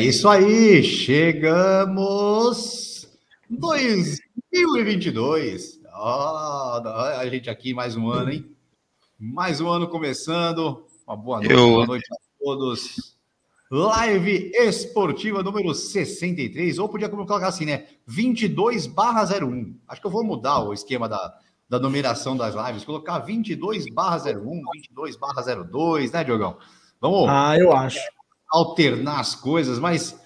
É isso aí, chegamos 2022. Oh, a gente aqui mais um ano, hein? Mais um ano começando. Uma boa noite, Eu... boa noite a todos. Live esportiva número 63, ou podia colocar assim, né? 22 barra 01. Acho que eu vou mudar o esquema da, da numeração das lives, colocar 22 barra 01, 22 barra 02, né, Diogão? Vamos. Ah, eu acho alternar as coisas, mas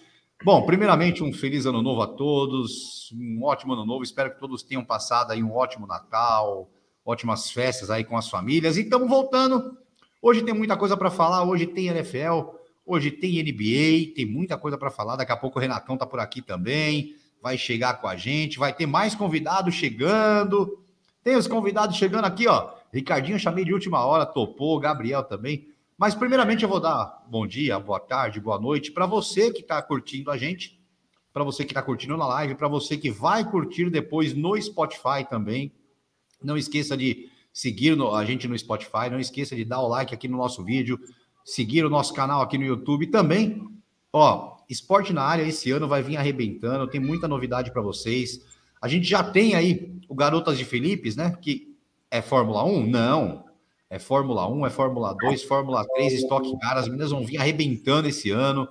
bom, primeiramente um feliz ano novo a todos, um ótimo ano novo. Espero que todos tenham passado aí um ótimo Natal, ótimas festas aí com as famílias. E estamos voltando. Hoje tem muita coisa para falar. Hoje tem NFL, hoje tem NBA, tem muita coisa para falar. Daqui a pouco o Renatão tá por aqui também, vai chegar com a gente. Vai ter mais convidados chegando. Tem os convidados chegando aqui, ó. Ricardinho chamei de última hora, topou. Gabriel também. Mas, primeiramente, eu vou dar bom dia, boa tarde, boa noite para você que está curtindo a gente, para você que está curtindo na live, para você que vai curtir depois no Spotify também. Não esqueça de seguir a gente no Spotify, não esqueça de dar o like aqui no nosso vídeo, seguir o nosso canal aqui no YouTube também. Ó, esporte na área esse ano vai vir arrebentando, tem muita novidade para vocês. A gente já tem aí o Garotas de Felipes, né? Que é Fórmula 1? Não é Fórmula 1, é Fórmula 2, Fórmula 3, Stock Car. As meninas vão vir arrebentando esse ano.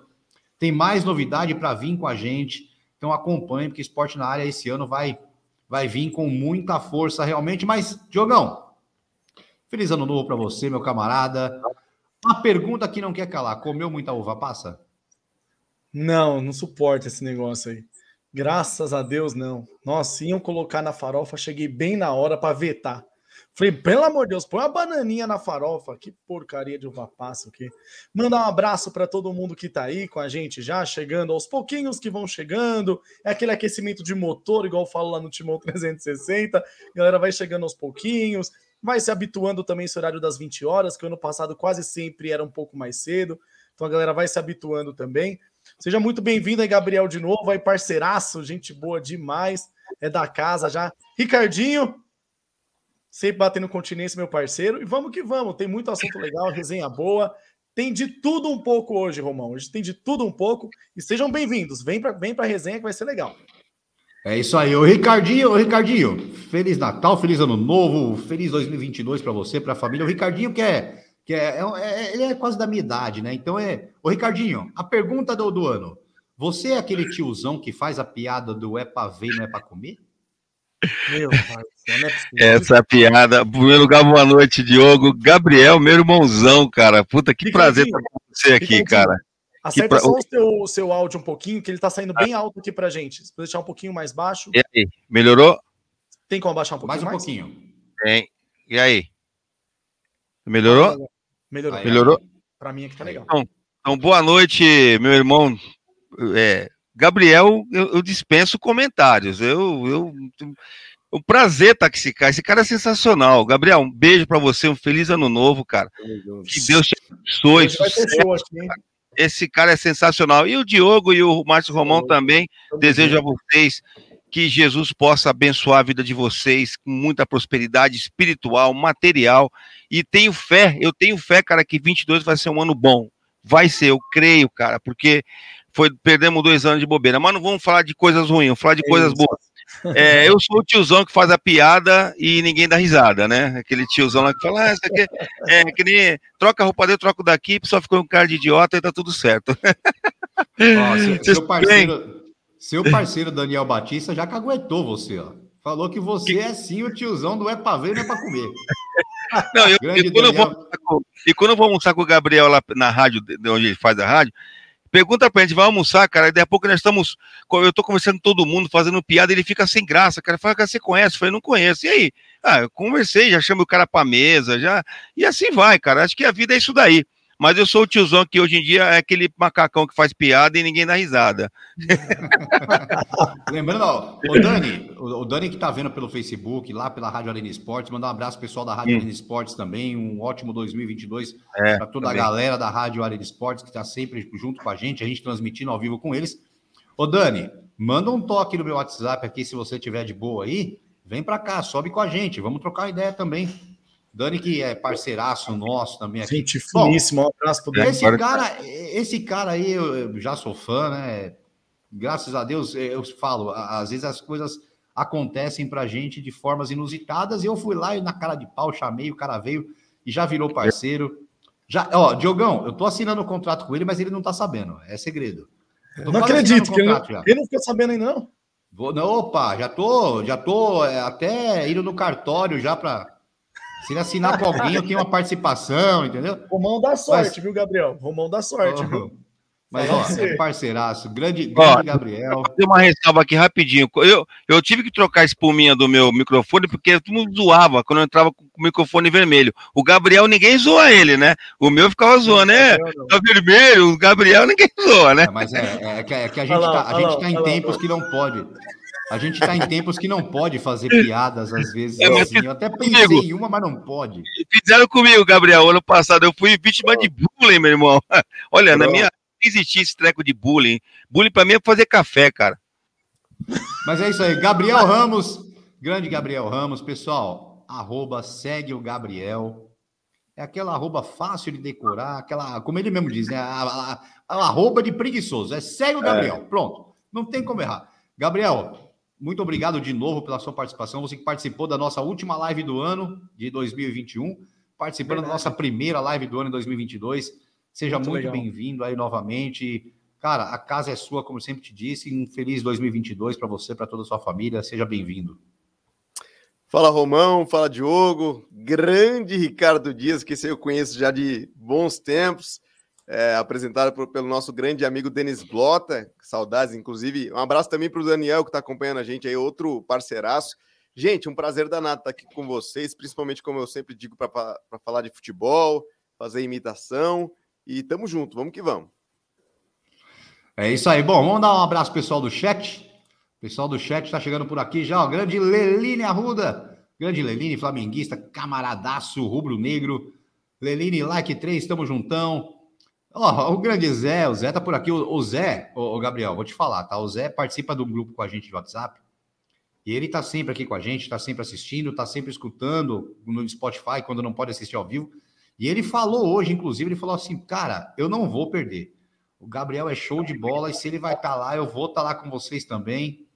Tem mais novidade para vir com a gente. Então acompanhe, porque esporte na área esse ano vai, vai vir com muita força realmente. Mas, Diogão, feliz ano novo para você, meu camarada. Uma pergunta que não quer calar: comeu muita uva passa? Não, não suporto esse negócio aí. Graças a Deus, não. Nossa, iam colocar na farofa, cheguei bem na hora para vetar. Falei, pelo amor de Deus, põe uma bananinha na farofa. Que porcaria de uva passa aqui. Mandar um abraço para todo mundo que tá aí com a gente já, chegando aos pouquinhos que vão chegando. É aquele aquecimento de motor, igual eu falo lá no Timão 360. A galera vai chegando aos pouquinhos, vai se habituando também esse horário das 20 horas, que ano passado quase sempre era um pouco mais cedo. Então a galera vai se habituando também. Seja muito bem-vindo aí, Gabriel, de novo, aí, parceiraço, gente boa demais, é da casa já. Ricardinho, sempre batendo continência, meu parceiro. E vamos que vamos, tem muito assunto legal, resenha boa. Tem de tudo um pouco hoje, Romão. Hoje tem de tudo um pouco. E sejam bem-vindos. Vem para vem a resenha que vai ser legal. É isso aí. O Ricardinho, Ricardinho, Feliz Natal, Feliz Ano Novo, Feliz 2022 para você, para a família. O Ricardinho que é, que é, é, é, ele é quase da minha idade, né? Então é. O Ricardinho, a pergunta do, do ano. Você é aquele tiozão que faz a piada do é para ver, não é para comer? Meu pai, é Essa piada. Em primeiro lugar, boa noite, Diogo. Gabriel, meu irmãozão, cara. Puta, que prazer estar com você aqui, cara. Acerta pra... só o seu, o seu áudio um pouquinho, que ele tá saindo bem alto aqui pra gente. Se deixar um pouquinho mais baixo. E aí, melhorou? Tem como abaixar um pouquinho mais? um mais? pouquinho. Tem. E aí? Melhorou? Melhorou. Aí, melhorou? Pra mim aqui tá legal. Então, então boa noite, meu irmão. É, Gabriel, eu, eu, dispenso comentários. Eu, eu, o prazer estar tá com esse cara. Esse cara é sensacional. Gabriel, um beijo para você, um feliz ano novo, cara. Que Deus te abençoe. Esse cara é sensacional. E o Diogo e o Márcio Romão também. Desejo a vocês que Jesus possa abençoar a vida de vocês com muita prosperidade espiritual, material. E tenho fé, eu tenho fé, cara, que 22 vai ser um ano bom. Vai ser, eu creio, cara, porque foi perdemos dois anos de bobeira. Mas não vamos falar de coisas ruins, vamos falar de é coisas isso. boas. É, eu sou o tiozão que faz a piada e ninguém dá risada, né? Aquele tiozão lá que fala, ah, isso aqui é que nem troca a roupa dele, troco daqui, só ficou um cara de idiota e tá tudo certo. Ó, seu, seu, parceiro, seu parceiro Daniel Batista já caguetou você, ó. Falou que você é sim o tiozão do é pra ver, não é pra comer. Não, eu, e, quando Daniel... eu vou, e quando eu vou almoçar com o Gabriel lá na rádio, de onde ele faz a rádio, Pergunta pra gente, vai almoçar, cara, e daqui a pouco nós estamos, eu tô conversando com todo mundo, fazendo piada, ele fica sem graça, cara, fala, cara, você conhece? Eu falei, não conheço, e aí? Ah, eu conversei, já chamo o cara pra mesa, já, e assim vai, cara, acho que a vida é isso daí. Mas eu sou o tiozão que hoje em dia é aquele macacão que faz piada e ninguém dá risada. Lembrando, ó, o Dani, o Dani que tá vendo pelo Facebook, lá pela Rádio Arena Esportes, mandar um abraço pessoal da Rádio hum. Arena Esportes também, um ótimo 2022 é, para toda também. a galera da Rádio Arena Esportes que está sempre junto com a gente, a gente transmitindo ao vivo com eles. Ô Dani, manda um toque no meu WhatsApp aqui se você tiver de boa aí, vem para cá, sobe com a gente, vamos trocar ideia também. Dani, que é parceiraço nosso também aqui. Gente finíssimo, um abraço pro Dani. Esse cara, esse cara aí, eu já sou fã, né? Graças a Deus, eu falo, às vezes as coisas acontecem pra gente de formas inusitadas, e eu fui lá e na cara de pau chamei, o cara veio e já virou parceiro. Já, ó, Diogão, eu tô assinando o um contrato com ele, mas ele não tá sabendo, é segredo. Não acredito, que ele não, ele não ficou sabendo ainda, não. Vou, não, opa, já tô, já tô é, até indo no cartório já para se ele assinar com alguém, eu tenho uma participação, entendeu? Romão dá sorte, Mas... viu, Gabriel? Romão dá sorte, oh, viu? Mas, ó, é parceiraço, grande, grande ó, Gabriel. Tem uma ressalva aqui rapidinho. Eu, eu tive que trocar a espuminha do meu microfone, porque todo mundo zoava quando eu entrava com o microfone vermelho. O Gabriel, ninguém zoa ele, né? O meu ficava zoando, né? Tá vermelho, o Gabriel ninguém zoa, né? É, mas é, é, que, é que a gente está a gente tá em tempos que não pode. A gente está em tempos que não pode fazer piadas, às vezes. É, assim. Eu até pensei comigo. em uma, mas não pode. Fizeram comigo, Gabriel. Ano passado eu fui vítima de bullying, meu irmão. Olha, na minha. Não existia esse treco de bullying. Bullying para mim é fazer café, cara. Mas é isso aí. Gabriel Ramos, grande Gabriel Ramos. Pessoal, arroba segue o Gabriel. É aquela arroba fácil de decorar, aquela, como ele mesmo diz, né? A, a, a, a arroba de preguiçoso. É segue o é. Gabriel. É. Pronto. Não tem como errar. Gabriel, muito obrigado de novo pela sua participação. Você que participou da nossa última live do ano de 2021, participando Verdade. da nossa primeira live do ano em 2022. Seja muito, muito bem-vindo aí novamente. Cara, a casa é sua, como sempre te disse. Um feliz 2022 para você, para toda a sua família. Seja bem-vindo. Fala Romão, fala Diogo, grande Ricardo Dias, que esse eu conheço já de bons tempos é, apresentado por, pelo nosso grande amigo Denis Blota, saudades, inclusive. Um abraço também para o Daniel, que está acompanhando a gente aí, outro parceiraço. Gente, um prazer danado estar aqui com vocês, principalmente como eu sempre digo, para falar de futebol, fazer imitação. E tamo junto, vamos que vamos. É isso aí. Bom, vamos dar um abraço pessoal do chat. Pessoal do chat está chegando por aqui já. O grande Leline Arruda. Grande Leline, flamenguista, camaradaço, rubro-negro. Leline, like 3, estamos juntão. Ó, oh, o grande Zé, o Zé tá por aqui. O, o Zé, o, Gabriel, vou te falar, tá? O Zé participa do grupo com a gente de WhatsApp. E ele tá sempre aqui com a gente, tá sempre assistindo, tá sempre escutando no Spotify quando não pode assistir ao vivo. E ele falou hoje, inclusive, ele falou assim: cara, eu não vou perder. O Gabriel é show de bola e se ele vai estar tá lá, eu vou estar tá lá com vocês também.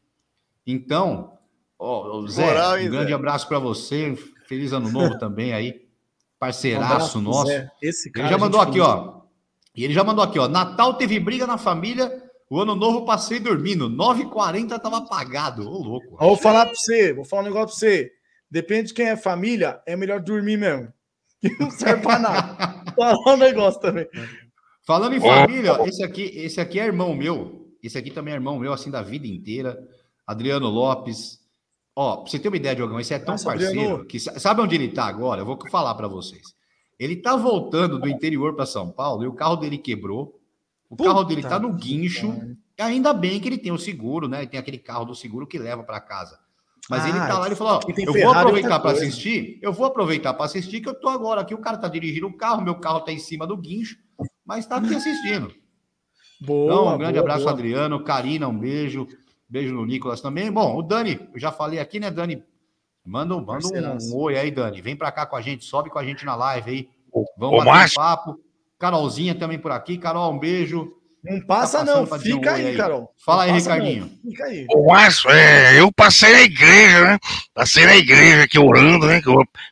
Então, ó, Zé, Moral, um grande Zé. abraço para você. Feliz ano novo também aí. Parceiraço um nosso. Zé. Esse cara ele já mandou aqui, ó. E ele já mandou aqui, ó. Natal teve briga na família, o ano novo passei dormindo. 9h40 tava apagado. Ô, louco. vou falar pra você, vou falar um negócio pra você. Depende de quem é família, é melhor dormir mesmo. Que não serve pra nada. falar um negócio também. Falando em família, esse aqui, esse aqui é irmão meu. Esse aqui também é irmão meu, assim, da vida inteira. Adriano Lopes. Ó, pra você ter uma ideia, Diogão, esse é tão Nossa, parceiro Adriano... que sabe onde ele tá agora? Eu vou falar para vocês. Ele tá voltando do interior para São Paulo e o carro dele quebrou. O Puta carro dele tá no guincho. E ainda bem que ele tem o seguro, né? Ele tem aquele carro do seguro que leva para casa. Mas ah, ele tá lá e falou: ó, eu vou aproveitar para assistir. Eu vou aproveitar para assistir, que eu tô agora aqui. O cara tá dirigindo o carro, meu carro tá em cima do guincho, mas tá aqui assistindo. Boa, então, um grande boa, abraço, boa. Adriano. Karina, um beijo. Beijo no Nicolas também. Bom, o Dani, eu já falei aqui, né, Dani? Manda, manda um, um, oi aí, Dani. Vem para cá com a gente, sobe com a gente na live aí. Vamos bater um papo. Carolzinha também por aqui. Carol, um beijo. Não passa, tá não. Fica um aí, aí, Carol. Fala aí, Ricardinho. Não. Fica aí. Ô, Márcio, é, eu passei na igreja, né? Passei na igreja aqui orando, né?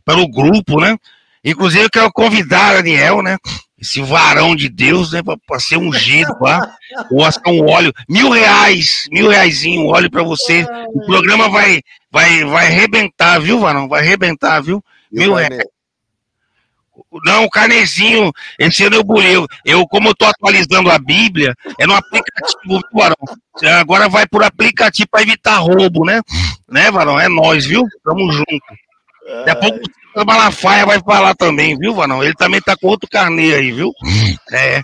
Pelo grupo, né? Inclusive, eu quero convidar a Daniel, né? Esse varão de Deus, né? Para ser ungido lá. ou um óleo. Mil reais, mil reaisinho, óleo para você. O programa vai, vai, vai arrebentar, viu, varão? Vai arrebentar, viu? Mil reais. Não, o carnezinho, esse ano eu bulei. Eu, como eu tô atualizando a Bíblia, é no aplicativo, viu, Varão? Agora vai por aplicativo para evitar roubo, né? Né, Varão? É nós, viu? Tamo junto. Daqui a pouco o Malafaia vai falar também, viu, Varão? Ele também tá com outro carneiro aí, viu? É.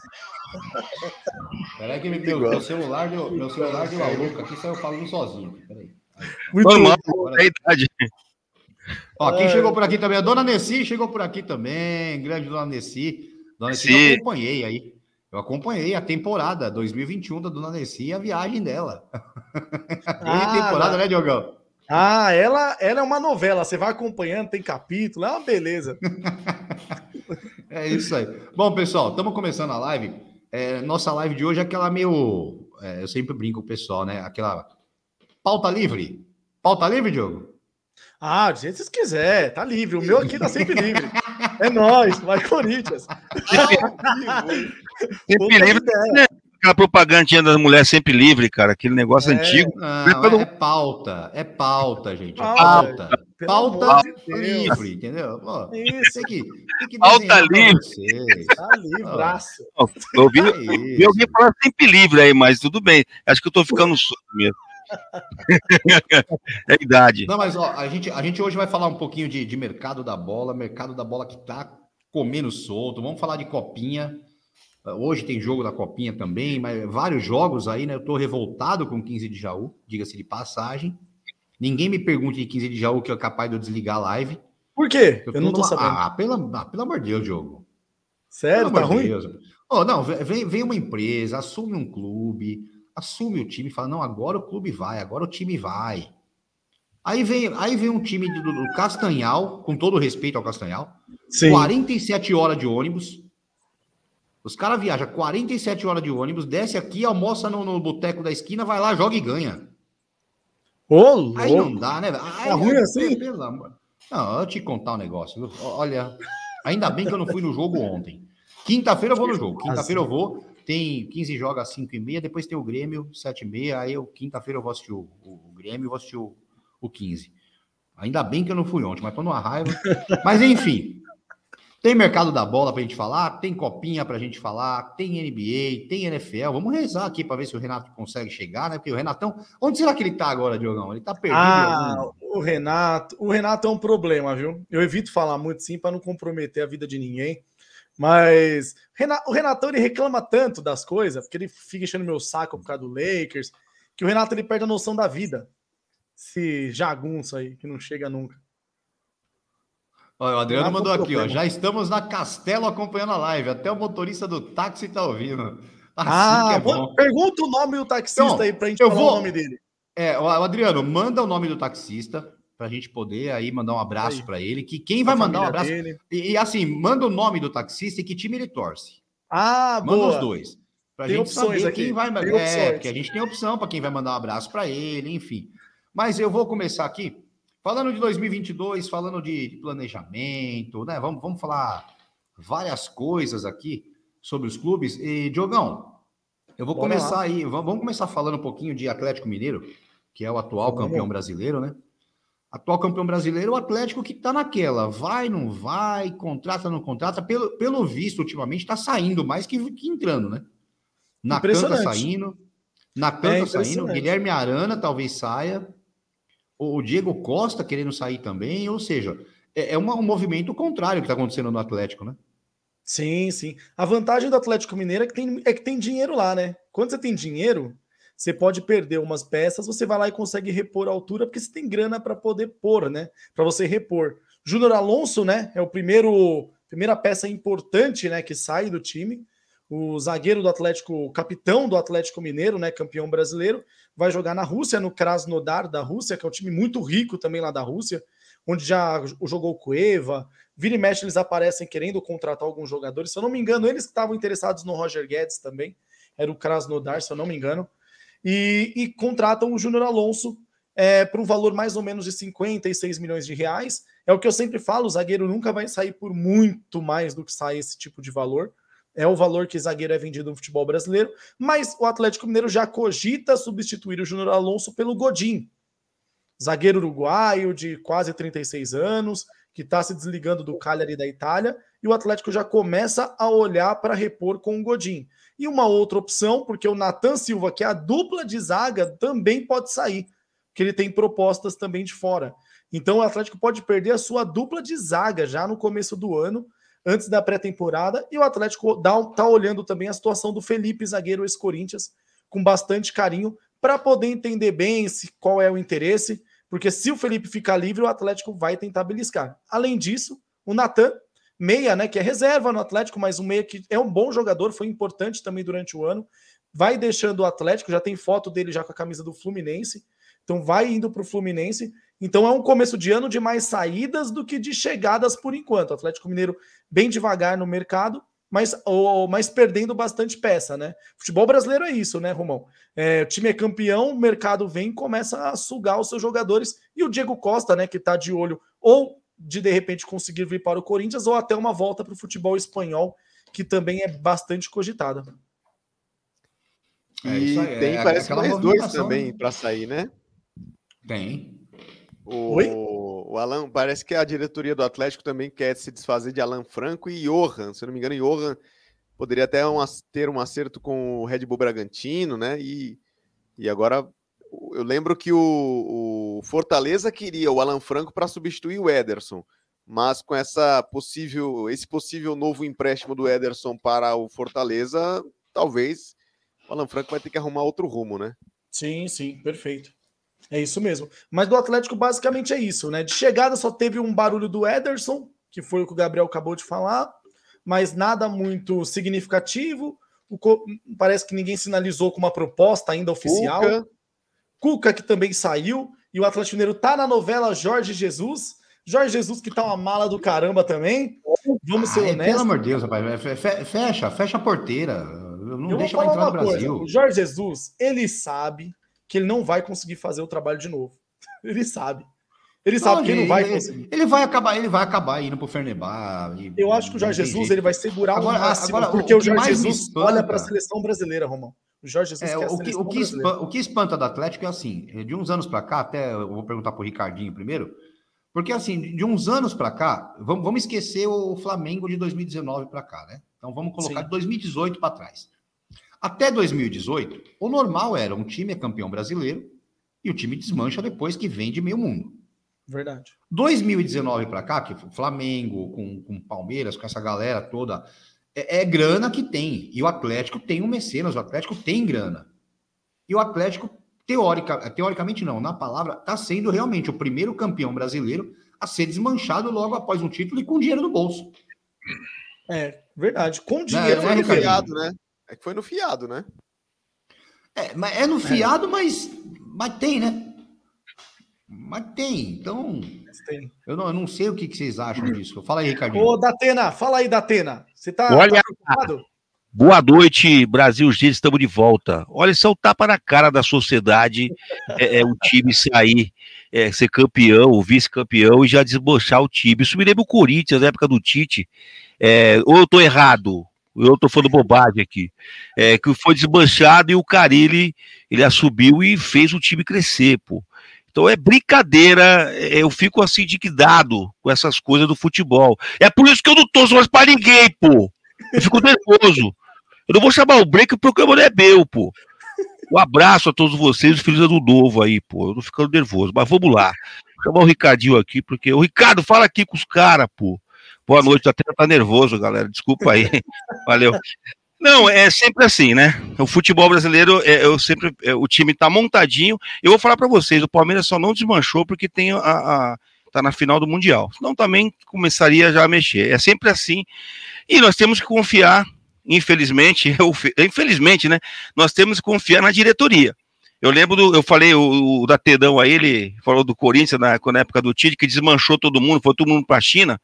Peraí que meu, meu celular deu, meu celular deu a louca aqui, saiu falando sozinho. Peraí. Muito mal, é a idade. Ó, quem é... chegou por aqui também, a Dona Nessi chegou por aqui também, grande Dona Nessi. Dona Nessi, eu acompanhei aí. Eu acompanhei a temporada 2021 da Dona Nessi e a viagem dela. Ah, temporada, né, Diogão? Ah, ela, ela é uma novela. Você vai acompanhando, tem capítulo, é uma beleza. é isso aí. Bom, pessoal, estamos começando a live. É, nossa live de hoje é aquela meio. É, eu sempre brinco com o pessoal, né? Aquela pauta livre. Pauta livre, Diogo? Ah, do jeito que vocês quiser, tá livre. O meu aqui tá sempre livre. É nóis, vai Corinthians. sempre livre. Aquela propagandinha da mulher sempre livre, cara, aquele negócio é, antigo. Não, é, é pauta, é pauta, gente. É pauta. Pauta, pauta de livre, entendeu? Pô, Isso. Que pauta livre. Tá livraço. Eu ouvi, é eu ouvi falar sempre livre aí, mas tudo bem. Acho que eu tô ficando surdo mesmo. é idade. Não, mas ó, a gente, a gente hoje vai falar um pouquinho de, de mercado da bola, mercado da bola que tá comendo solto. Vamos falar de copinha. Hoje tem jogo da copinha também, mas vários jogos aí, né? Eu tô revoltado com 15 de Jaú, diga-se de passagem. Ninguém me pergunte de 15 de Jaú que é capaz de eu desligar a live. Por quê? Eu, eu não tô numa... sabendo. Ah, pelo, ah, pelo amor de Deus, Diogo. Sério? Pelo tá ruim? Deus. Oh, não, vem, vem uma empresa, assume um clube, assume o time e fala: não, agora o clube vai, agora o time vai. Aí vem, aí vem um time do, do Castanhal, com todo respeito ao Castanhal, Sim. 47 horas de ônibus. Os caras viajam 47 horas de ônibus, desce aqui, almoça no, no boteco da esquina, vai lá, joga e ganha. Ô, aí não dá, né? Aí, é ruim assim? Pelo amor. Não, eu te contar um negócio. Olha, ainda bem que eu não fui no jogo ontem. Quinta-feira eu vou no jogo. Quinta-feira eu vou tem 15 jogos às 5 e meia, depois tem o Grêmio, 7 e meia, aí eu, quinta-feira eu vou assistir o, o, Grêmio e vou assistir o, o 15. Ainda bem que eu não fui ontem, mas tô numa raiva. mas enfim, tem mercado da bola pra gente falar, tem copinha pra gente falar, tem NBA, tem NFL. Vamos rezar aqui para ver se o Renato consegue chegar, né? Porque o Renatão, onde será que ele tá agora, Diogão? Ele tá perdido. Ah, o Renato, o Renato é um problema, viu? Eu evito falar muito sim para não comprometer a vida de ninguém. Mas o Renatão ele reclama tanto das coisas, porque ele fica enchendo meu saco por causa do Lakers, que o Renato ele perde a noção da vida. Esse jagunço aí, que não chega nunca. Olha, o Adriano Renato mandou aqui, ó. Já estamos na Castelo acompanhando a live. Até o motorista do táxi tá ouvindo. Assim ah, é pergunta o nome do taxista então, aí pra gente eu falar vou... o nome dele. É, o Adriano, manda o nome do taxista para a gente poder aí mandar um abraço para ele. Que quem vai mandar um abraço. E, e, assim, manda o nome do taxista e que time ele torce. Ah, manda boa. os dois. Para a gente saber aqui. quem vai. Tem é, porque a gente tem opção para quem vai mandar um abraço para ele, enfim. Mas eu vou começar aqui falando de 2022, falando de planejamento, né? Vamos, vamos falar várias coisas aqui sobre os clubes. E, Diogão, eu vou Bora começar lá. aí, vamos começar falando um pouquinho de Atlético Mineiro, que é o atual campeão brasileiro, né? atual campeão brasileiro, o Atlético que está naquela, vai, não vai, contrata, não contrata, pelo, pelo visto, ultimamente está saindo mais que, que entrando, né? Na canta saindo, na canta é saindo, Guilherme Arana talvez saia, o Diego Costa querendo sair também, ou seja, é, é uma, um movimento contrário que está acontecendo no Atlético, né? Sim, sim. A vantagem do Atlético Mineiro é que, tem, é que tem dinheiro lá, né? Quando você tem dinheiro, você pode perder umas peças, você vai lá e consegue repor a altura, porque você tem grana para poder pôr, né? Para você repor. Júnior Alonso, né? É o primeiro primeira peça importante, né, que sai do time. O zagueiro do Atlético, o capitão do Atlético Mineiro, né, campeão brasileiro, vai jogar na Rússia, no Krasnodar da Rússia, que é um time muito rico também lá da Rússia, onde já jogou Cueva. Vira e mexe, eles aparecem querendo contratar alguns jogadores. Se eu não me engano, eles estavam interessados no Roger Guedes também. Era o Krasnodar, se eu não me engano e, e contratam o Júnior Alonso é, por um valor mais ou menos de 56 milhões de reais. É o que eu sempre falo: o zagueiro nunca vai sair por muito mais do que sai esse tipo de valor. É o valor que zagueiro é vendido no futebol brasileiro, mas o Atlético Mineiro já cogita substituir o Júnior Alonso pelo Godin, zagueiro uruguaio de quase 36 anos, que está se desligando do Cagliari da Itália, e o Atlético já começa a olhar para repor com o Godin. E uma outra opção, porque o Nathan Silva, que é a dupla de zaga, também pode sair, que ele tem propostas também de fora. Então o Atlético pode perder a sua dupla de zaga já no começo do ano, antes da pré-temporada, e o Atlético está olhando também a situação do Felipe, zagueiro ex-Corinthians, com bastante carinho, para poder entender bem se, qual é o interesse, porque se o Felipe ficar livre, o Atlético vai tentar beliscar. Além disso, o Natan meia, né, que é reserva no Atlético, mas um meia que é um bom jogador, foi importante também durante o ano. Vai deixando o Atlético, já tem foto dele já com a camisa do Fluminense. Então vai indo para o Fluminense. Então é um começo de ano de mais saídas do que de chegadas por enquanto. O Atlético Mineiro bem devagar no mercado, mas, ou, mas perdendo bastante peça, né? Futebol brasileiro é isso, né, Romão? É, o time é campeão, o mercado vem e começa a sugar os seus jogadores. E o Diego Costa, né, que está de olho ou de de repente conseguir vir para o Corinthians ou até uma volta para o futebol espanhol, que também é bastante cogitada. É, e é, tem, é, parece mais dois também para sair, né? Tem. O, Oi? o Alan, parece que a diretoria do Atlético também quer se desfazer de Alan Franco e Johan. Se eu não me engano, Johan poderia até um, ter um acerto com o Red Bull Bragantino, né? E, e agora eu lembro que o, o Fortaleza queria o Alan Franco para substituir o Ederson, mas com essa possível, esse possível novo empréstimo do Ederson para o Fortaleza, talvez o Alan Franco vai ter que arrumar outro rumo, né? Sim, sim, perfeito. É isso mesmo. Mas do Atlético basicamente é isso, né? De chegada só teve um barulho do Ederson, que foi o que o Gabriel acabou de falar, mas nada muito significativo. O, parece que ninguém sinalizou com uma proposta ainda oficial. Cuca. Cuca, que também saiu, e o Atlético Mineiro tá na novela Jorge Jesus. Jorge Jesus, que tá uma mala do caramba também. Vamos ser honestos. Pelo amor de Deus, rapaz, fecha, fecha a porteira. Não Eu deixa mais entrar no Brasil. Coisa. O Jorge Jesus, ele sabe que ele não vai conseguir fazer o trabalho de novo. Ele sabe. Ele não, sabe que ele não vai conseguir. Ele vai acabar, ele vai acabar indo pro Fernebar. Eu acho que o Jorge Jesus ele vai segurar agora, o máximo, agora, porque o, o Jorge Jesus espanta, olha para a seleção brasileira, Romão. O Jorge Jesus é, o, que, o, que espanta, o que espanta do Atlético é assim, de uns anos para cá, até eu vou perguntar pro Ricardinho primeiro, porque assim, de uns anos para cá, vamos, vamos esquecer o Flamengo de 2019 para cá, né? Então vamos colocar Sim. de 2018 para trás. Até 2018, o normal era um time é campeão brasileiro e o time desmancha depois que vende meio mundo. Verdade. 2019 para cá, que o Flamengo, com, com Palmeiras, com essa galera toda, é, é, grana que tem. E o Atlético tem um mecenas, o Atlético tem grana. E o Atlético, teórica, teoricamente não, na palavra, está sendo realmente o primeiro campeão brasileiro a ser desmanchado logo após um título e com dinheiro no bolso. É, verdade. Com dinheiro é, é, né? É que foi no fiado, né? É, mas é no fiado, é. mas, mas tem, né? Mas tem. Então, tem. Eu, não, eu não sei o que, que vocês acham disso. Fala aí, Ricardinho. Ô, Datena, fala aí, Datena. Você tá, Olha, tá Boa noite, Brasil G, estamos de volta. Olha, isso é o tapa na cara da sociedade, é, é o time sair, é, ser campeão, o vice-campeão e já desbochar o time. Isso me lembra o Corinthians, na época do Tite. É, ou eu tô errado? Eu tô falando bobagem aqui, é, que foi desmanchado e o Carilli, ele assumiu e fez o time crescer, pô. Então é brincadeira, é, eu fico assim indignado com essas coisas do futebol. É por isso que eu não torço mais pra ninguém, pô. Eu fico nervoso. Eu não vou chamar o break porque o programa não é meu, pô. Um abraço a todos vocês, feliz ano novo aí, pô. Eu tô ficando nervoso, mas vamos lá. Vou chamar o Ricardinho aqui, porque o Ricardo fala aqui com os caras, pô. Boa noite, até tá nervoso, galera. Desculpa aí. Valeu. Não, é sempre assim, né? O futebol brasileiro, é, eu sempre, é, o time tá montadinho. Eu vou falar para vocês, o Palmeiras só não desmanchou porque tem a, a, tá na final do mundial. Senão também começaria já a mexer. É sempre assim. E nós temos que confiar, infelizmente, eu, infelizmente, né? Nós temos que confiar na diretoria. Eu lembro do, eu falei o, o da Tedão aí, ele falou do Corinthians na, na época do Tite que desmanchou todo mundo, foi todo mundo para a China.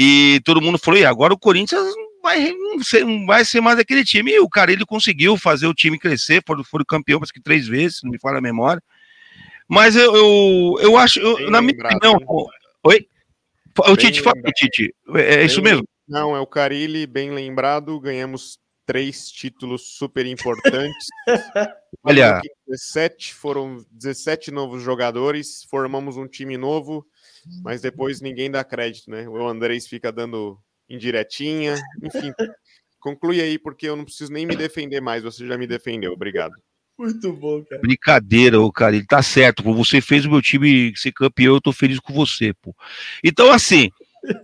E todo mundo falou: e agora o Corinthians vai, não, ser, não vai ser mais aquele time. E o cara ele conseguiu fazer o time crescer, foi, foi campeão, acho que três vezes, não me fala a memória. Mas eu, eu, eu acho, eu, na minha opinião. Né? Oi? O Tite, fala, Tite. É, é isso mesmo? Não, é o Carilli, bem lembrado. Ganhamos três títulos super importantes. Olha. 17, foram 17 novos jogadores, formamos um time novo mas depois ninguém dá crédito, né? O Andrés fica dando indiretinha, enfim. Conclui aí, porque eu não preciso nem me defender mais, você já me defendeu, obrigado. Muito bom, cara. Brincadeira, o cara, ele tá certo, pô. Você fez o meu time ser campeão, eu tô feliz com você, pô. Então, assim,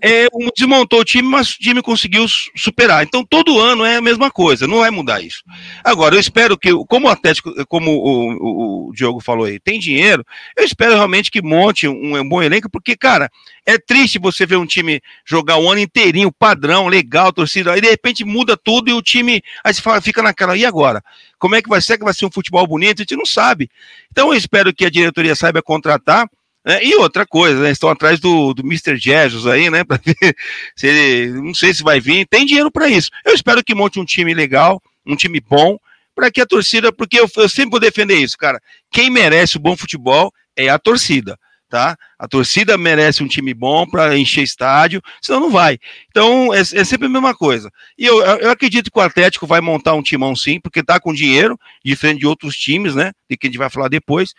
é, desmontou o time, mas o time conseguiu superar. Então, todo ano é a mesma coisa, não vai mudar isso. Agora, eu espero que, como o Atlético, como o, o, o Diogo falou aí, tem dinheiro, eu espero realmente que monte um, um, bom elenco, porque, cara, é triste você ver um time jogar o ano inteirinho, padrão, legal, torcida, aí de repente muda tudo e o time, aí você fala, fica naquela, e agora? Como é que vai ser? Que vai ser um futebol bonito? A gente não sabe. Então, eu espero que a diretoria saiba contratar é, e outra coisa, né? Estão atrás do, do Mr. Jesus aí, né? Para ver se ele. Não sei se vai vir. Tem dinheiro para isso. Eu espero que monte um time legal, um time bom, para que a torcida. Porque eu, eu sempre vou defender isso, cara. Quem merece o bom futebol é a torcida. Tá? A torcida merece um time bom para encher estádio, senão não vai. Então é, é, sempre a mesma coisa. E eu, eu acredito que o Atlético vai montar um timão sim, porque tá com dinheiro, diferente de outros times, né? De que a gente vai falar depois.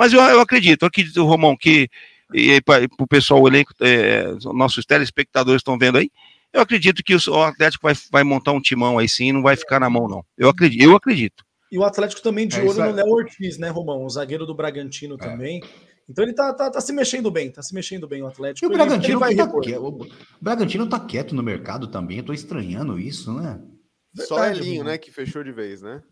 Mas eu, eu acredito, eu acredito, Romão, que para o pessoal, o elenco, é, nossos telespectadores estão vendo aí, eu acredito que o Atlético vai, vai montar um timão aí sim, não vai ficar na mão, não. Eu acredito. Eu acredito. E o Atlético também de é olho no Léo Ortiz, né, Romão? O zagueiro do Bragantino é. também. Então ele tá, tá, tá, se mexendo bem, tá se mexendo bem o Atlético. E o Bragantino, ele, ele tá quieto, o Bragantino tá quieto no mercado também, eu tô estranhando isso, né? Verdade, Só Elinho, né, que fechou de vez, né?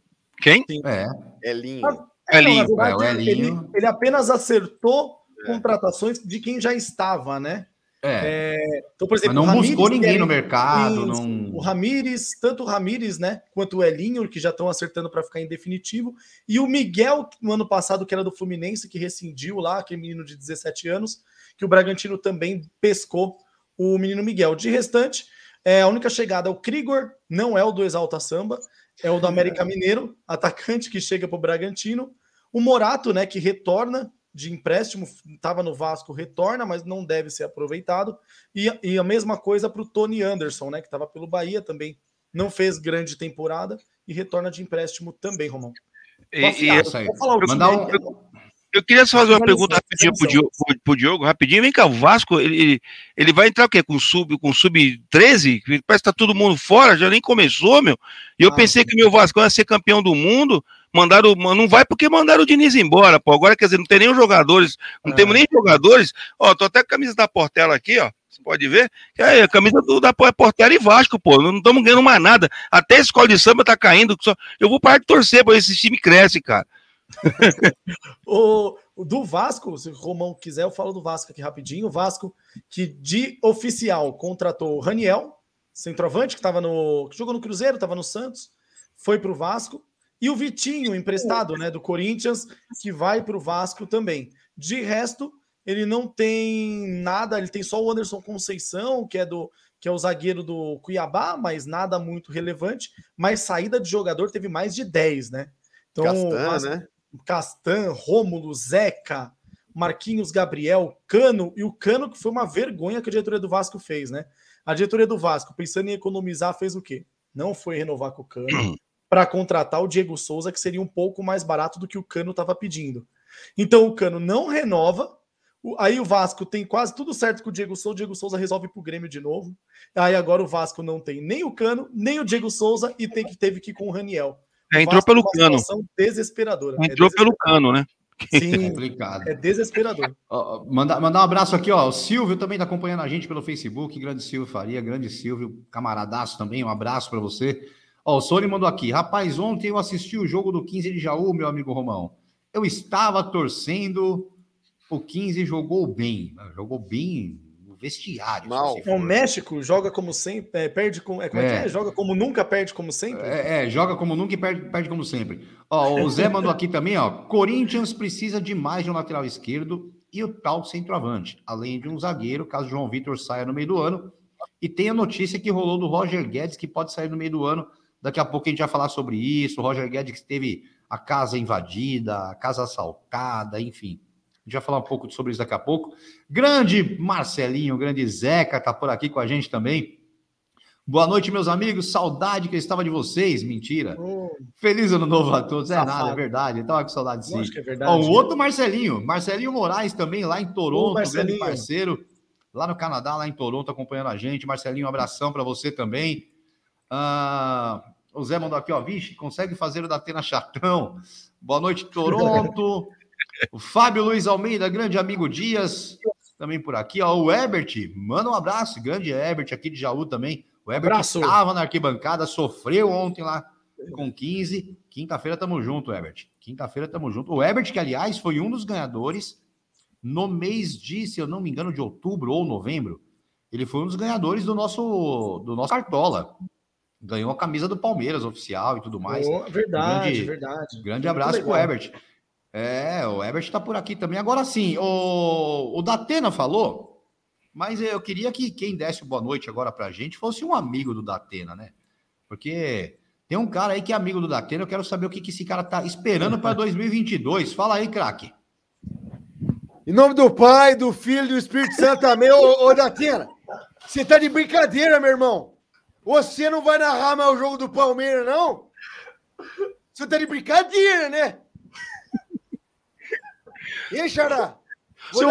Quem? Sim. É. Elinho. É, Elinho. Não, verdade, é, Elinho. Ele, ele, apenas acertou é. contratações de quem já estava, né? É. é então, por exemplo, Mas não Ramires, buscou ninguém no mercado. não... O Ramires, tanto o Ramires, né? Quanto o Elinho, que já estão acertando para ficar em definitivo. E o Miguel, no ano passado, que era do Fluminense, que rescindiu lá, aquele menino de 17 anos, que o Bragantino também pescou o menino Miguel. De restante, é, a única chegada é o Krigor, não é o do Exalta Samba é o do América Mineiro, atacante que chega para o Bragantino. O Morato, né, que retorna de empréstimo, estava no Vasco, retorna, mas não deve ser aproveitado. E, e a mesma coisa para o Tony Anderson, né, que estava pelo Bahia também, não fez grande temporada e retorna de empréstimo também, Romão. E, e, mandar um, eu queria só fazer uma pergunta rapidinho pro Diogo, pro Diogo, rapidinho. Vem cá, o Vasco, ele, ele vai entrar o quê? Com sub, com sub 13? Parece que tá todo mundo fora, já nem começou, meu. E eu ah, pensei que o meu Vasco ia ser campeão do mundo. Mandaram, não vai porque mandaram o Diniz embora, pô. Agora, quer dizer, não tem nem jogadores, não é. temos nem jogadores. Ó, tô até com a camisa da Portela aqui, ó. Você pode ver? É a camisa do, da Portela e Vasco, pô. Não estamos ganhando mais nada. Até a escola de samba tá caindo. Só... Eu vou parar de torcer para esse time cresce, cara. o, do Vasco, se o Romão quiser, eu falo do Vasco aqui rapidinho. O Vasco, que de oficial contratou o Raniel, centroavante, que estava no. que jogou no Cruzeiro, estava no Santos, foi para o Vasco. E o Vitinho, emprestado né, do Corinthians, que vai para o Vasco também. De resto, ele não tem nada, ele tem só o Anderson Conceição, que é do que é o zagueiro do Cuiabá, mas nada muito relevante. Mas saída de jogador teve mais de 10, né? Então, Castan, né? Castan, Rômulo, Zeca, Marquinhos, Gabriel, Cano, e o Cano que foi uma vergonha que a diretoria do Vasco fez, né? A diretoria do Vasco, pensando em economizar, fez o quê? Não foi renovar com o Cano para contratar o Diego Souza, que seria um pouco mais barato do que o Cano estava pedindo. Então o Cano não renova. Aí o Vasco tem quase tudo certo com o Diego Souza. O Diego Souza resolve para o Grêmio de novo. Aí agora o Vasco não tem nem o Cano, nem o Diego Souza e tem que, teve que ir com o Raniel. É, entrou pelo cano. Desesperadora. Entrou é pelo cano, né? Sim, é complicado. É desesperador. mandar, mandar um abraço aqui, ó. O Silvio também está acompanhando a gente pelo Facebook. Grande Silvio Faria, grande Silvio, camaradaço também. Um abraço para você. Ó, o Sony mandou aqui. Rapaz, ontem eu assisti o jogo do 15 de Jaú, meu amigo Romão. Eu estava torcendo. O 15 jogou bem. Jogou bem vestiário. Mal. O México joga como sempre, é, perde com, é, como é. é. é. Joga como nunca, perde como sempre. É, é, joga como nunca e perde, perde como sempre. Ó, o Zé mandou aqui também, ó. Corinthians precisa de mais de um lateral esquerdo e o tal centroavante, além de um zagueiro, caso João Vitor saia no meio do ano. E tem a notícia que rolou do Roger Guedes, que pode sair no meio do ano. Daqui a pouco a gente vai falar sobre isso. O Roger Guedes que teve a casa invadida, a casa assaltada, enfim gente vai falar um pouco sobre isso daqui a pouco. Grande Marcelinho, grande Zeca, tá por aqui com a gente também. Boa noite, meus amigos. Saudade que eu estava de vocês. Mentira. Oh. Feliz ano novo a todos. É nada, é verdade. Eu tava com saudade sim. Acho que é verdade. Ó, o outro Marcelinho, Marcelinho Moraes também, lá em Toronto, oh, grande parceiro. Lá no Canadá, lá em Toronto, acompanhando a gente. Marcelinho, um abração para você também. Ah, o Zé mandou aqui, ó. Vixe, consegue fazer o da Atena Chatão. Boa noite, Toronto. O Fábio Luiz Almeida, grande amigo Dias. também por aqui. Ó, o Herbert, manda um abraço, grande Herbert aqui de Jaú também. O Herbert Abraço. estava na arquibancada, sofreu ontem lá com 15. Quinta-feira tamo junto, Herbert. Quinta-feira tamo junto. O Herbert, que aliás foi um dos ganhadores no mês de, se eu não me engano, de outubro ou novembro, ele foi um dos ganhadores do nosso do nosso Cartola. Ganhou a camisa do Palmeiras oficial e tudo mais. Oh, verdade, Grande- verdade. Grande abraço pro legal. É, o Herbert tá por aqui também. Agora sim, o, o Datena falou, mas eu queria que quem desse boa noite agora pra gente fosse um amigo do Datena, né? Porque tem um cara aí que é amigo do Datena, eu quero saber o que, que esse cara tá esperando para 2022. Fala aí, craque. Em nome do Pai, do Filho e do Espírito Santo, amém. Ô, ô Datena, você tá de brincadeira, meu irmão. Você não vai narrar mais o jogo do Palmeiras, não? Você tá de brincadeira, né? E Xará? Seu.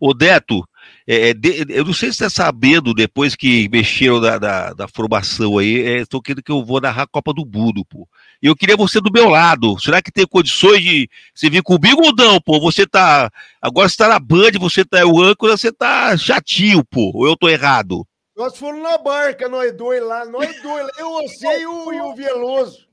Ô, Deto, é, é, de- eu não sei se você está sabendo, depois que mexeram da, da, da formação aí, estou querendo que eu vou narrar a Copa do Mundo, pô. E eu queria você do meu lado. Será que tem condições de você vir comigo ou não, pô? Você tá. Agora você tá na Band, você tá o âncora, você tá chatinho, pô. Ou eu tô errado? Nós fomos na barca, nós dois lá, nós dois lá. Eu, você e o, e o Veloso.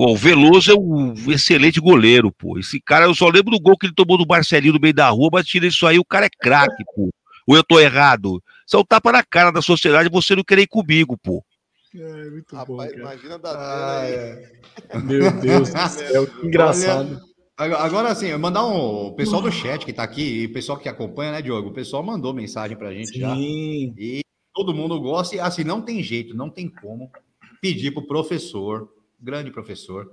O Veloso é um excelente goleiro, pô. Esse cara, eu só lembro do gol que ele tomou do Marcelinho no meio da rua, mas tira isso aí, o cara é craque, pô. Ou eu tô errado? Isso é um tapa na cara da sociedade você não querer ir comigo, pô. É, muito bom, Rapaz, cara. imagina a Datena Ah, aí. é. Meu Deus do céu, que engraçado. Agora, agora sim, eu mandar um. O pessoal do chat que tá aqui, e o pessoal que acompanha, né, Diogo? O pessoal mandou mensagem pra gente já. Sim. E todo mundo gosta, e assim, não tem jeito, não tem como pedir pro professor, grande professor,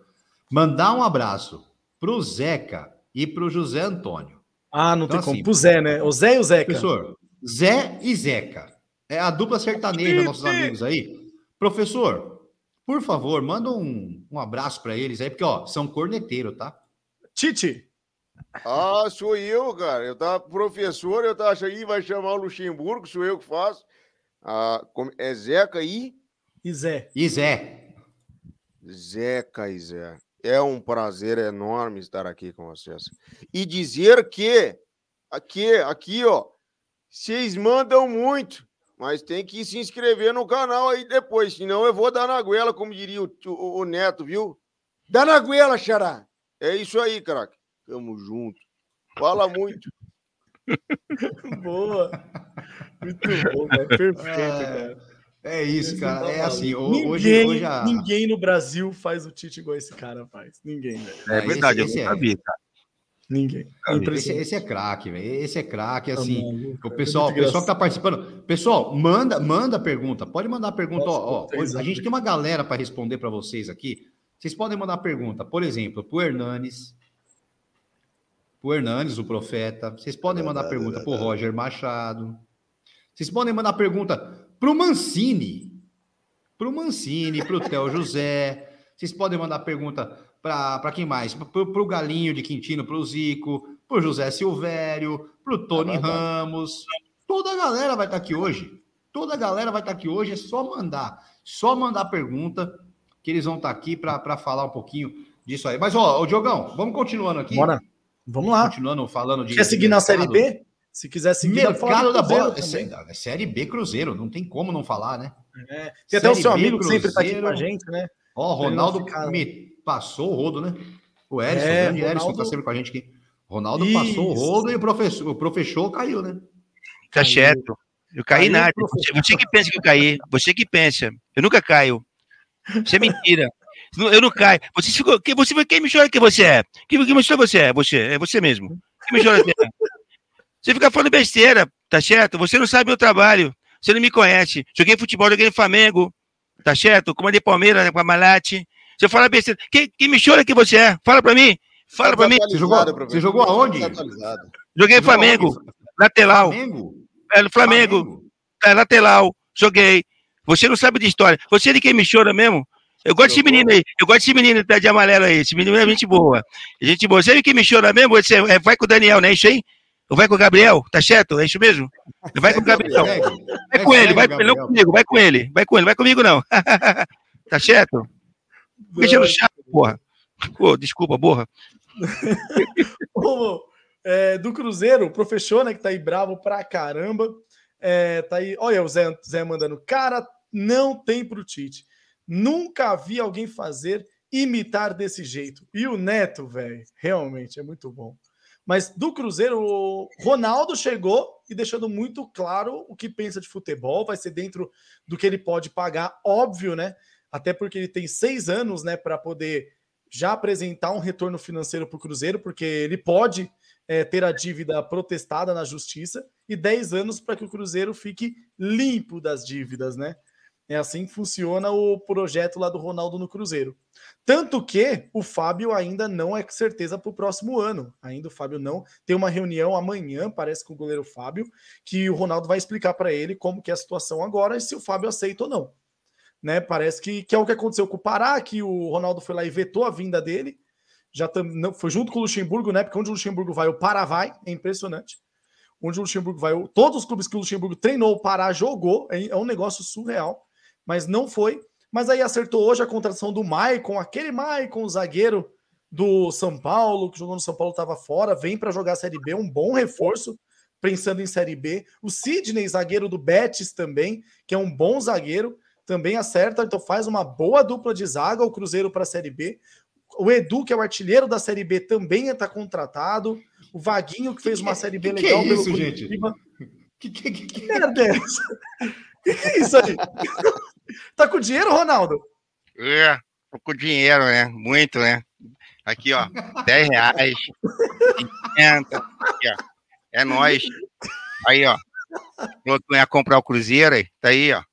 mandar um abraço pro Zeca e pro José Antônio. Ah, não Então, tem como. assim, Pro Zé, né? O Zé e o Zeca. Professor, Zé e Zeca. É a dupla sertaneja, nossos amigos aí. Professor, por favor, manda um, um abraço para eles aí, porque, ó, são corneteiro, tá? Tite. Ah, sou eu, cara. Eu tava professor, eu tava achando que vai chamar o Luxemburgo, sou eu que faço. Ah, como- é Zeca aí? E Zé. E Zé. Zeca e Zé. É um prazer enorme estar aqui com vocês. E dizer que aqui, aqui, ó, vocês mandam muito, mas tem que se inscrever no canal aí depois, senão eu vou dar na goela, como diria o, o- o Neto, viu? Dá na goela, Xará. É isso aí, craque. Tamo junto. Fala muito. Boa. Muito bom, cara. Perfeito, cara. É isso, cara. É assim, ninguém, hoje, hoje a... ninguém no Brasil faz o Tite igual esse cara faz. Ninguém, velho. É esse- verdade, esse eu é. não sabia, cara. Ninguém. É Esse, esse é craque, velho. Esse é craque, assim. Tá maluco, O pessoal, É o pessoal que tá participando. Pessoal, manda, manda pergunta. Pode mandar pergunta. Nossa, ó, ó, a gente tem uma galera para responder para vocês aqui. Vocês podem mandar pergunta, por exemplo, pro Hernanes, pro Hernanes, o profeta. Vocês podem mandar pergunta pro Roger Machado. Vocês podem mandar pergunta pro Mancini, pro Mancini, pro Theo José. Vocês podem mandar pergunta para quem mais? Pro, pro Galinho de Quintino, pro Zico, pro José Silvério, pro Tony Ramos. Toda a galera vai estar aqui hoje. Toda a galera vai estar aqui hoje. É só mandar. Só mandar pergunta que eles vão estar aqui para falar um pouquinho disso aí. Mas, ó, ô, Diogão, vamos continuando aqui. Bora. Vamos lá. Continuando falando de. Quer seguir na Série. B? Se quiser seguir, Mercado do da Cruzeiro bola. É, é Série B Cruzeiro, não tem como não falar, né? É. Tem até o Série seu B, amigo que sempre tá aqui com a gente, né? Ó, Ronaldo ficar- me passou o rodo, né? O Erisson, É, o grande Erisson, Ronaldo- tá sempre com a gente aqui. Ronaldo passou o Isso. rodo e o professor, o professor caiu, né? Tá Caiu. certo. Eu caí Caiu, nada. professor. Você que pensa que eu caí. Você que pensa. Eu nunca caio. Isso é mentira. Eu não caio. Você ficou. Quem, você, quem me chora que você é? Quem, quem me chora você é? Você. É você mesmo. Quem me chora você é? Você fica falando besteira, tá certo? Você não sabe meu trabalho. Você não me conhece. Joguei futebol, joguei no Flamengo. Tá certo? Comandei Palmeiras com a Malate. Você fala besteira. Quem, quem me chora que você é? Fala pra mim. Fala pra mim. Você jogou- você jogou aonde? Atualizado. Joguei Flamengo. aonde? Lateral. Flamengo? É, no Flamengo. É, lateral, joguei. Você não sabe de história. Você é de quem me chora mesmo? Eu gosto desse menino aí. Eu gosto desse menino tá de amarelo aí. Esse menino é gente boa. Gente boa. Você é de quem me chora mesmo? Você é, vai com o Daniel, não é isso aí? Ou vai com o Gabriel? Tá certo? É isso mesmo? Vai com o Gabriel. Segue. Vai com ele, vai com ele, não comigo. Vai com ele. Vai com ele, vai comigo não. tá certo? Mexendo chato, porra. Pô, desculpa, porra. Ô, É, do Cruzeiro, o professor, né, que tá aí bravo pra caramba. É, tá aí, olha o Zé, Zé mandando. Cara, não tem pro Tite. Nunca vi alguém fazer imitar desse jeito. E o Neto, velho, realmente é muito bom. Mas do Cruzeiro, o Ronaldo chegou e deixando muito claro o que pensa de futebol. Vai ser dentro do que ele pode pagar, óbvio, né? Até porque ele tem seis anos, né, para poder já apresentar um retorno financeiro para o Cruzeiro, porque ele pode é, ter a dívida protestada na justiça e dez anos para que o Cruzeiro fique limpo das dívidas, né? É assim que funciona o projeto lá do Ronaldo no Cruzeiro. Tanto que o Fábio ainda não é certeza para o próximo ano. Ainda o Fábio não. Tem uma reunião amanhã, parece com o goleiro Fábio, que o Ronaldo vai explicar para ele como que é a situação agora e se o Fábio aceita ou não. Né? Parece que, que é o que aconteceu com o Pará, que o Ronaldo foi lá e vetou a vinda dele. Já tam, não, foi junto com o Luxemburgo, né? Porque onde o Luxemburgo vai, o Pará vai. É impressionante. Onde o Luxemburgo vai, todos os clubes que o Luxemburgo treinou, o Pará jogou. É, é um negócio surreal mas não foi. Mas aí acertou hoje a contratação do Maicon, aquele Maicon, zagueiro do São Paulo, que jogou no São Paulo, estava fora, vem para jogar a Série B, um bom reforço, pensando em Série B. O Sidney, zagueiro do Betis também, que é um bom zagueiro, também acerta, então faz uma boa dupla de zaga, o Cruzeiro para a Série B. O Edu, que é o artilheiro da Série B, também está contratado. O Vaguinho, que fez uma Série B que legal que é isso, gente? Que, que, que, que merda é essa? que, que é isso aí? Tá com dinheiro, Ronaldo? É, tô com dinheiro, né? Muito, né? Aqui, ó, 10 reais, 50, aqui, ó. É nóis. Aí, ó. Falou que ia comprar o Cruzeiro aí, tá aí, ó.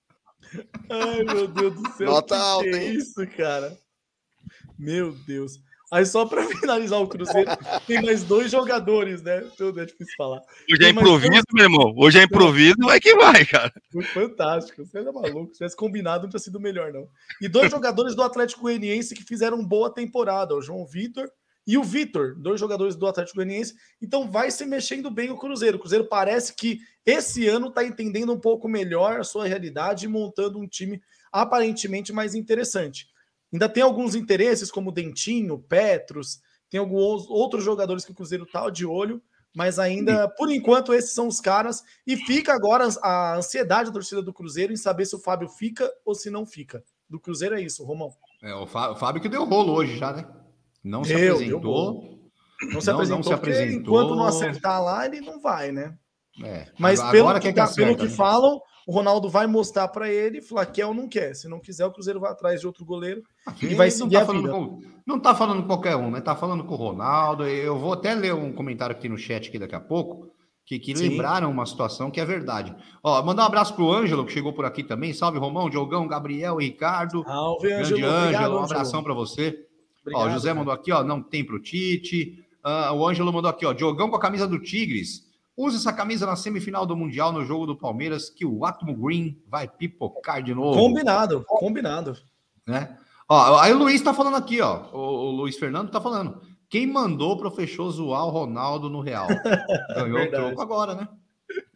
Ai, meu Deus do céu. Nota que alta, que é hein? isso, cara? Meu Deus. Aí só para finalizar o Cruzeiro, tem mais dois jogadores, né? Tudo é difícil falar. Hoje é improviso, meu irmão. Hoje é improviso, vai que vai, cara. Fantástico. Você é maluco. Se tivesse combinado, não tinha sido melhor, não. E dois jogadores do Atlético Goianiense que fizeram boa temporada, o João Vitor e o Vitor, dois jogadores do Atlético Goianiense. Então vai se mexendo bem o Cruzeiro. O Cruzeiro parece que esse ano está entendendo um pouco melhor a sua realidade e montando um time aparentemente mais interessante. Ainda tem alguns interesses, como Dentinho, Petros, tem alguns outros jogadores que o Cruzeiro tá de olho, mas ainda, por enquanto, esses são os caras. E fica agora a ansiedade da torcida do Cruzeiro em saber se o Fábio fica ou se não fica. Do Cruzeiro é isso, Romão. É, o, Fá- o Fábio que deu rolo hoje já, né? Não se Deu, deu apresentou. bolo. Não se Não- não apresentou, se apresentou. enquanto não acertar lá, ele não vai, né? É, Mas pelo, que, que tá- acerta, pelo que né? falam, o Ronaldo vai mostrar para ele, falar quer ou não quer. Se não quiser, o Cruzeiro vai atrás de outro goleiro e vai não seguir tá a vida. com, não tá falando com qualquer um, né? Tá falando com o Ronaldo. Eu vou até ler um comentário aqui no chat aqui daqui a pouco, que, que Sim. lembraram uma situação que é verdade. Ó, mandar um abraço pro Ângelo, que chegou por aqui também. Salve, Romão, Diogão, Gabriel e Ricardo. Salve, Grande Ângelo. Ângelo, um abração para você. Ó, o Obrigado, José cara. mandou aqui, ó, não tem pro Tite. Ah, o Ângelo mandou aqui, ó, Diogão com a camisa do Tigres. Use essa camisa na semifinal do Mundial no jogo do Palmeiras, que o Atmo Green vai pipocar de novo. Combinado, combinado. né? Ó, aí o Luiz tá falando aqui, ó. O, o Luiz Fernando tá falando. Quem mandou pro fechou zoar o Ronaldo no Real? Ganhou o Verdade. troco agora, né?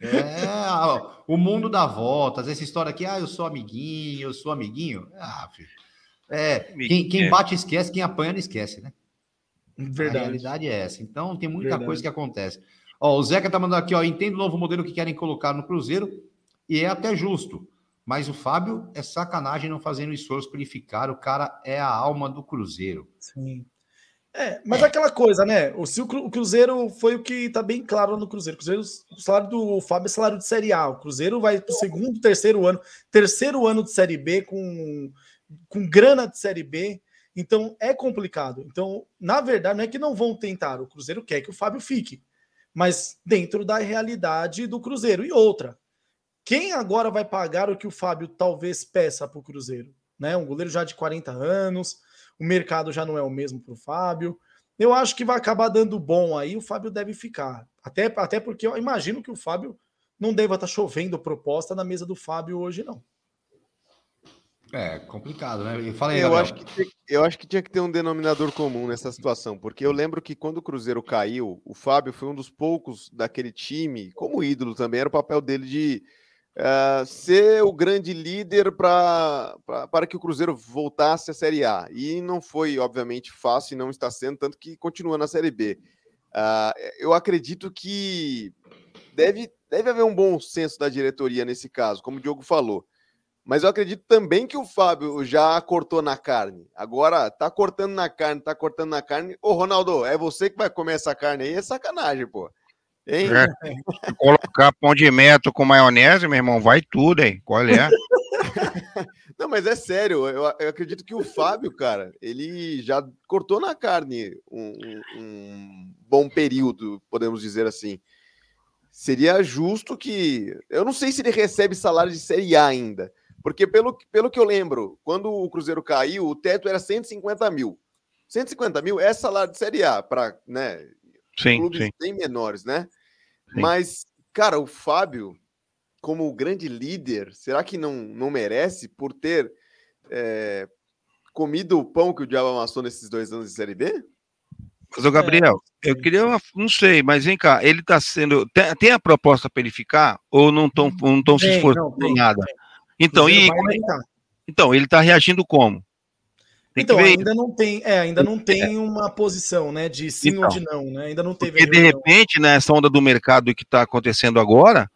É, ó, o mundo dá voltas. Essa história aqui, ah, eu sou amiguinho, eu sou amiguinho. Ah, filho. É, quem, quem É. bate esquece, quem apanha não esquece, né? A Verdade. realidade é essa. Então tem muita Verdade. coisa que acontece. Ó, o Zeca tá mandando aqui, ó, entendo o novo modelo que querem colocar no Cruzeiro e é até justo. Mas o Fábio é sacanagem não fazendo esforço para ele ficar. O cara é a alma do Cruzeiro. Sim. É, mas aquela coisa, né? O, se o Cruzeiro foi o que tá bem claro no Cruzeiro. O Cruzeiro, o salário do Fábio é salário de Série A. O Cruzeiro vai pro segundo, terceiro ano, terceiro ano de Série B com, com grana de Série B. Então é complicado. Então, na verdade, não é que não vão tentar. O Cruzeiro quer que o Fábio fique, mas dentro da realidade do Cruzeiro. E outra, quem agora vai pagar o que o Fábio talvez peça para o Cruzeiro? Né? Um goleiro já de 40 anos, o mercado já não é o mesmo para o Fábio. Eu acho que vai acabar dando bom aí, o Fábio deve ficar. Até, até porque eu imagino que o Fábio não deva estar chovendo proposta na mesa do Fábio hoje, não. É complicado, né? E Fala aí, Eu Gabriel. acho, que tinha, eu acho que tinha que ter um denominador comum nessa situação, porque eu lembro que quando o Cruzeiro caiu, o Fábio foi um dos poucos daquele time, como ídolo também, era o papel dele de eh, ser o grande líder pra, pra- para que o Cruzeiro voltasse à Série A. E não foi, obviamente, fácil e não está sendo, tanto que continua na Série B. Uh, eu acredito que deve, deve haver um bom senso da diretoria nesse caso, como o Diogo falou. Mas eu acredito também que o Fábio já cortou na carne. Agora tá cortando na carne, tá cortando na carne. Ô, Ronaldo, é você que vai comer essa carne aí? É sacanagem, pô. Hein? É, colocar pão de metro com maionese, meu irmão, vai tudo, hein? Qual é? Não, mas é sério, eu, eu, acredito que o Fábio, cara, ele já cortou na carne um, um, um bom período, podemos dizer assim. Seria justo que. Eu não sei se ele recebe salário de Série A ainda, porque pelo, pelo que eu lembro, quando o Cruzeiro caiu, o teto era 150 mil. 150 mil é salário de Série A para né, sim, clubes sim. bem menores, né? Sim. Mas, cara, o Fábio, como grande líder, será que não, não merece por ter é, comido o pão que o diabo amassou nesses dois anos de Série B? Mas, o Gabriel, é, eu queria, uma, não sei, mas vem cá, ele está sendo. Tem, tem, a proposta para ele ficar ou não estão não tão se esforçando em nada? Então, e, então, ele está reagindo como? Tem então, ainda não tem, é, ainda não tem é. uma posição, né, de sim então, ou de não, né? Ainda não teve. Porque de repente, nessa né, onda do mercado que está acontecendo agora,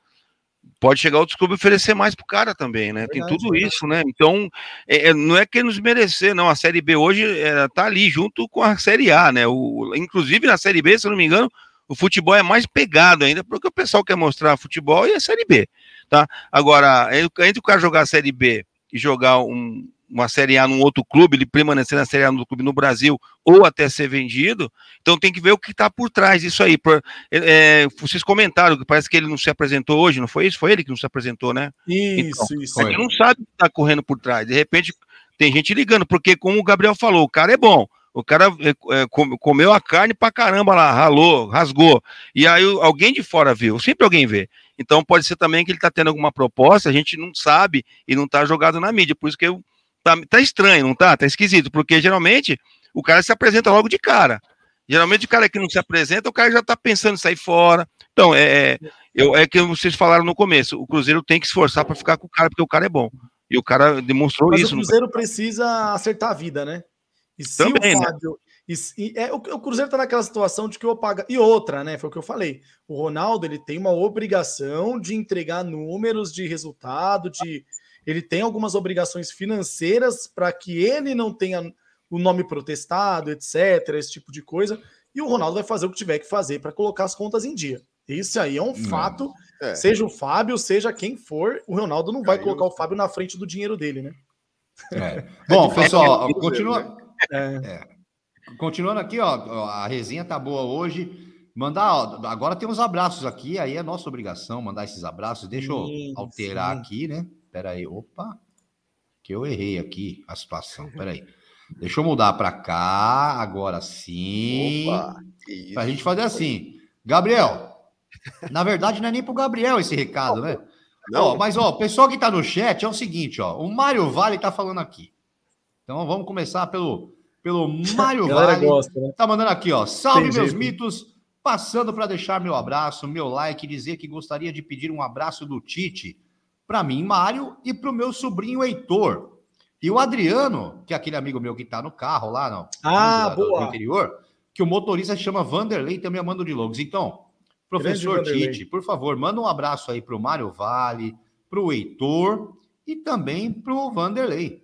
pode chegar outros clubes oferecer mais pro cara também, né? Verdade, Tem tudo verdade. isso, né? Então, é, é, não é que nos merecer, não. A Série B hoje é, tá ali junto com a Série A, né? O, inclusive na Série B, se eu não me engano, o futebol é mais pegado ainda, porque o pessoal quer mostrar futebol e a Série B, tá? Agora, entre o cara jogar a Série B e jogar um, uma Série A num outro clube, ele permanecer na Série A no clube no Brasil ou até ser vendido. Então tem que ver o que está por trás disso aí. Por, é, vocês comentaram que parece que ele não se apresentou hoje, não foi isso? Foi ele que não se apresentou, né? Isso, então, isso. A gente não sabe o que está correndo por trás. De repente tem gente ligando, porque como o Gabriel falou, o cara é bom. O cara é, é comeu a carne pra caramba lá, ralou, rasgou. E aí alguém de fora viu, sempre alguém vê. Então pode ser também que ele está tendo alguma proposta, a gente não sabe e não está jogado na mídia. Por isso que eu Tá, tá estranho, não tá? Tá esquisito, porque geralmente o cara se apresenta logo de cara. Geralmente o cara que não se apresenta, o cara já tá pensando em sair fora. Então, é, é eu, é que vocês falaram no começo, o Cruzeiro tem que se esforçar para ficar com o cara, porque o cara é bom. E o cara demonstrou Mas isso. o Cruzeiro no... precisa acertar a vida, né? E se Também, o né? Fábio... Né? E, e, é, o, o, Cruzeiro tá naquela situação de que eu paga. E outra, né? Foi o que eu falei. O Ronaldo ele tem uma obrigação de entregar números de resultado, de ele tem algumas obrigações financeiras para que ele não tenha o nome protestado, etc., esse tipo de coisa. E o Ronaldo vai fazer o que tiver que fazer para colocar as contas em dia. Isso aí é um fato. É. Seja o Fábio, seja quem for, o Ronaldo não vai Caiu. colocar o Fábio na frente do dinheiro dele, né? É. Bom, pessoal, continua. É. Continuando aqui, ó, a resenha tá boa hoje. Mandar, ó, agora tem uns abraços aqui, aí é nossa obrigação mandar esses abraços. Deixa eu sim, alterar sim. aqui, né? Espera aí, opa, que eu errei aqui a situação. Espera aí. Deixa eu mudar para cá, agora sim. Para a gente fazer assim. Gabriel, na verdade não é nem para o Gabriel esse recado, né? Não. Ó, mas, ó, o pessoal que está no chat é o seguinte, ó. O Mário Vale está falando aqui. Então vamos começar pelo, pelo Mário Vale. Gosta, né? Tá mandando aqui, ó. Salve Tem meus jeito. mitos. Passando para deixar meu abraço, meu like, dizer que gostaria de pedir um abraço do Tite para mim, Mário, e para o meu sobrinho Heitor. E o Adriano, que é aquele amigo meu que está no carro lá, não, ah, boa. no interior, que o motorista chama Vanderlei, também manda de logos. Então, professor Tite, por favor, manda um abraço aí para o Mário Vale, para o Heitor e também para o Vanderlei.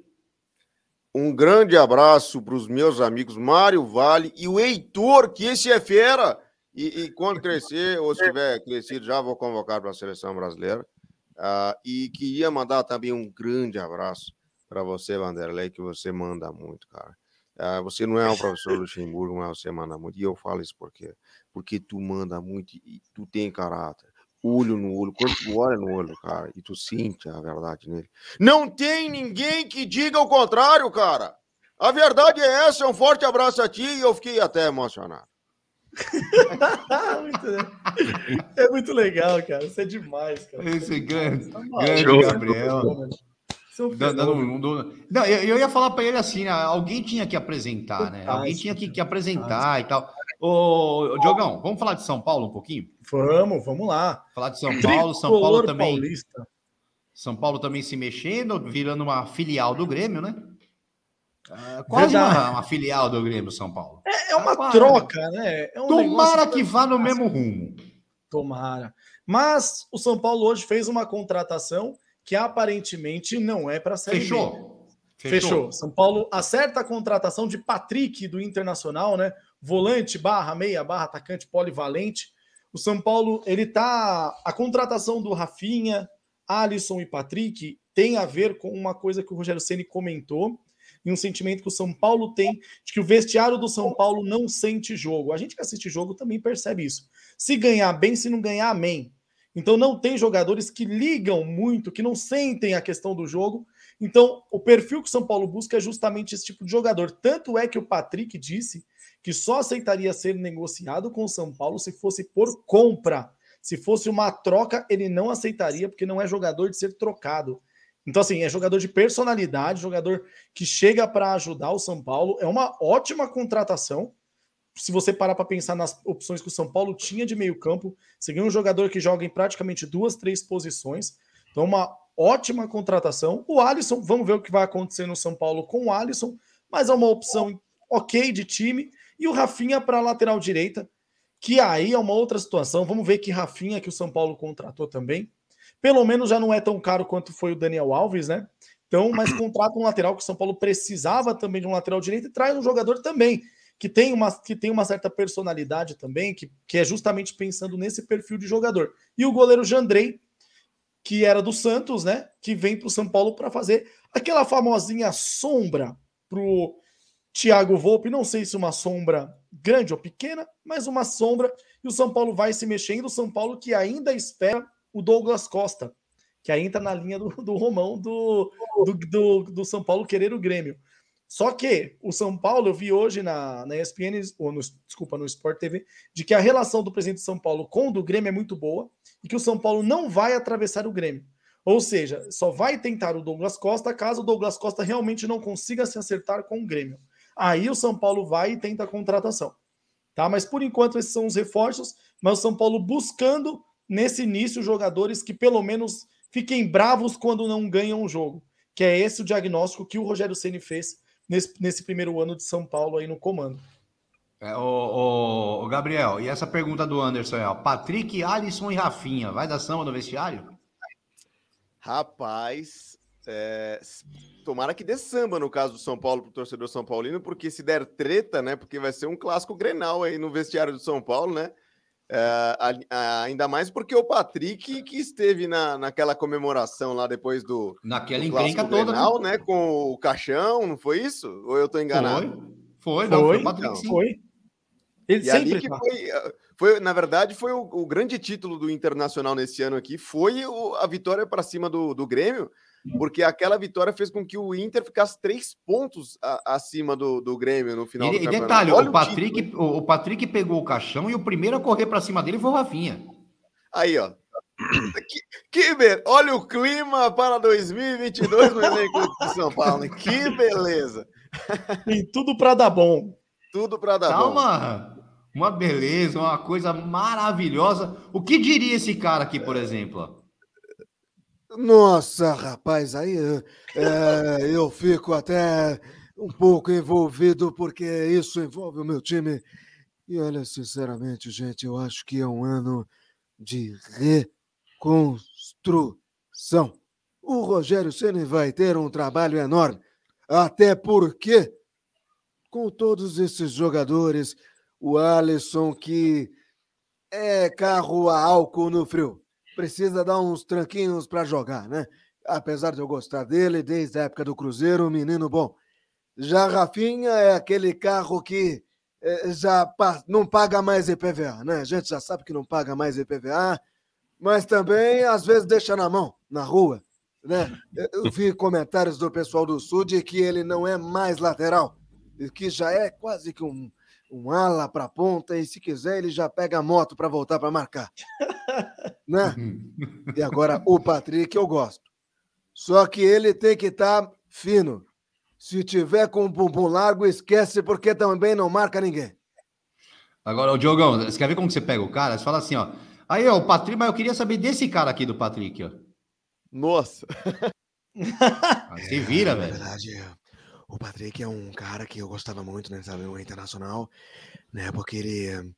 Um grande abraço para os meus amigos Mário Vale e o Heitor, que esse é fera. E, e quando crescer, ou se tiver crescido, já vou convocar para a seleção brasileira. Uh, e queria mandar também um grande abraço para você, Vanderlei, que você manda muito, cara. Uh, você não é um professor Luxemburgo, mas você manda muito. E eu falo isso porque porque tu manda muito e tu tem caráter. Olho no olho, quando tu olha no olho, cara, e tu sente a verdade nele. Não tem ninguém que diga o contrário, cara. A verdade é essa. Um forte abraço a ti e eu fiquei até emocionado. muito, é muito legal, cara. Isso é demais, cara. Esse grande, tá grande Gabriel. Não, eu, eu, ia falar para ele assim, né? alguém tinha que apresentar, né? Alguém tinha que, que apresentar e tal. Ô, Diogão, vamos falar de São Paulo um pouquinho? Vamos, vamos lá. Falar de São Paulo, São Paulo também. Paulista. São Paulo também se mexendo, virando uma filial do Grêmio, né? É, quase uma, uma, filial do Grêmio São Paulo. É, é uma tá troca, né? É um Tomara que vá no mesmo rumo. Tomara. Mas o São Paulo hoje fez uma contratação que aparentemente não é para ser. Fechou. Fechou. Fechou. São Paulo acerta a contratação de Patrick do Internacional, né? Volante, barra, meia, barra, atacante polivalente. O São Paulo, ele tá. A contratação do Rafinha, Alisson e Patrick tem a ver com uma coisa que o Rogério Ceni comentou e um sentimento que o São Paulo tem de que o vestiário do São Paulo não sente jogo. A gente que assiste jogo também percebe isso. Se ganhar bem, se não ganhar, amém. Então não tem jogadores que ligam muito, que não sentem a questão do jogo. Então, o perfil que o São Paulo busca é justamente esse tipo de jogador. Tanto é que o Patrick disse que só aceitaria ser negociado com o São Paulo se fosse por compra. Se fosse uma troca, ele não aceitaria, porque não é jogador de ser trocado. Então, assim, é jogador de personalidade, jogador que chega para ajudar o São Paulo. É uma ótima contratação. Se você parar para pensar nas opções que o São Paulo tinha de meio-campo, você ganha um jogador que joga em praticamente duas, três posições. Então, uma ótima contratação. O Alisson, vamos ver o que vai acontecer no São Paulo com o Alisson, mas é uma opção ok de time. E o Rafinha para a lateral direita, que aí é uma outra situação. Vamos ver que Rafinha que o São Paulo contratou também pelo menos já não é tão caro quanto foi o Daniel Alves, né? Então, mas contrata um lateral que o São Paulo precisava também de um lateral direito e traz um jogador também que tem uma, que tem uma certa personalidade também, que, que é justamente pensando nesse perfil de jogador. E o goleiro Jandrei, que era do Santos, né? Que vem para o São Paulo para fazer aquela famosinha sombra para o Thiago Volpe. Não sei se uma sombra grande ou pequena, mas uma sombra. E o São Paulo vai se mexendo. O São Paulo que ainda espera o Douglas Costa, que aí entra na linha do, do Romão do, do, do, do, São Paulo querer o Grêmio. Só que o São Paulo, eu vi hoje na, na ESPN, ou no, desculpa, no Sport TV, de que a relação do presidente de São Paulo com o do Grêmio é muito boa e que o São Paulo não vai atravessar o Grêmio. Ou seja, só vai tentar o Douglas Costa caso o Douglas Costa realmente não consiga se acertar com o Grêmio. Aí o São Paulo vai e tenta a contratação. Tá? Mas por enquanto esses são os reforços, mas o São Paulo buscando nesse início jogadores que pelo menos fiquem bravos quando não ganham o jogo. Que é esse o diagnóstico que o Rogério Ceni fez nesse, nesse primeiro ano de São Paulo aí no comando. É, o, o, o, Gabriel, e essa pergunta do Anderson é: ó, Patrick, Alisson e Rafinha, vai dar samba no vestiário? Rapaz, é, tomara que dê samba no caso do São Paulo para o torcedor São Paulino, porque se der treta, né? Porque vai ser um clássico grenal aí no vestiário do São Paulo, né? É, ainda mais porque o Patrick que esteve na, naquela comemoração lá depois do. Naquela do encrenca toda. Grenal, né? Com o caixão, não foi isso? Ou eu estou enganado? Foi, foi, não, foi, o Patrick então. Foi. Ele e sempre que foi, foi, na verdade, foi o, o, grande título do Internacional nesse ano aqui, foi o, a vitória para cima do, do Grêmio, porque aquela vitória fez com que o Inter ficasse três pontos a, acima do, do Grêmio no final e, do campeonato. E detalhe, o Patrick, o, o, Patrick pegou o caixão e o primeiro a correr para cima dele foi o Rafinha. Aí, ó. Que, que Olha o clima para 2022 no elenco de São Paulo. Que beleza. Tem tudo para dar bom. Tudo para dar tá bom. Uma, uma beleza, uma coisa maravilhosa. O que diria esse cara aqui, por exemplo? Nossa, rapaz, aí é, eu fico até um pouco envolvido, porque isso envolve o meu time. E olha, sinceramente, gente, eu acho que é um ano de reconstrução. O Rogério Ceni vai ter um trabalho enorme, até porque, com todos esses jogadores, o Alisson que é carro a álcool no frio precisa dar uns tranquinhos para jogar, né? Apesar de eu gostar dele desde a época do Cruzeiro, menino bom. Já Rafinha é aquele carro que é, já não paga mais IPVA, né? A gente já sabe que não paga mais IPVA, mas também às vezes deixa na mão, na rua, né? Eu vi comentários do pessoal do Sul de que ele não é mais lateral, que já é quase que um, um ala para ponta e se quiser ele já pega a moto para voltar para marcar. né? E agora o Patrick eu gosto. Só que ele tem que estar tá fino. Se tiver com o bumbum largo, esquece porque também não marca ninguém. Agora, o Diogão, você quer ver como você pega o cara? Você fala assim, ó. Aí, ó, o Patrick, mas eu queria saber desse cara aqui do Patrick, ó. Nossa. Aí você vira, é, velho. Verdade, o Patrick é um cara que eu gostava muito, né, sabe, no internacional, né, porque ele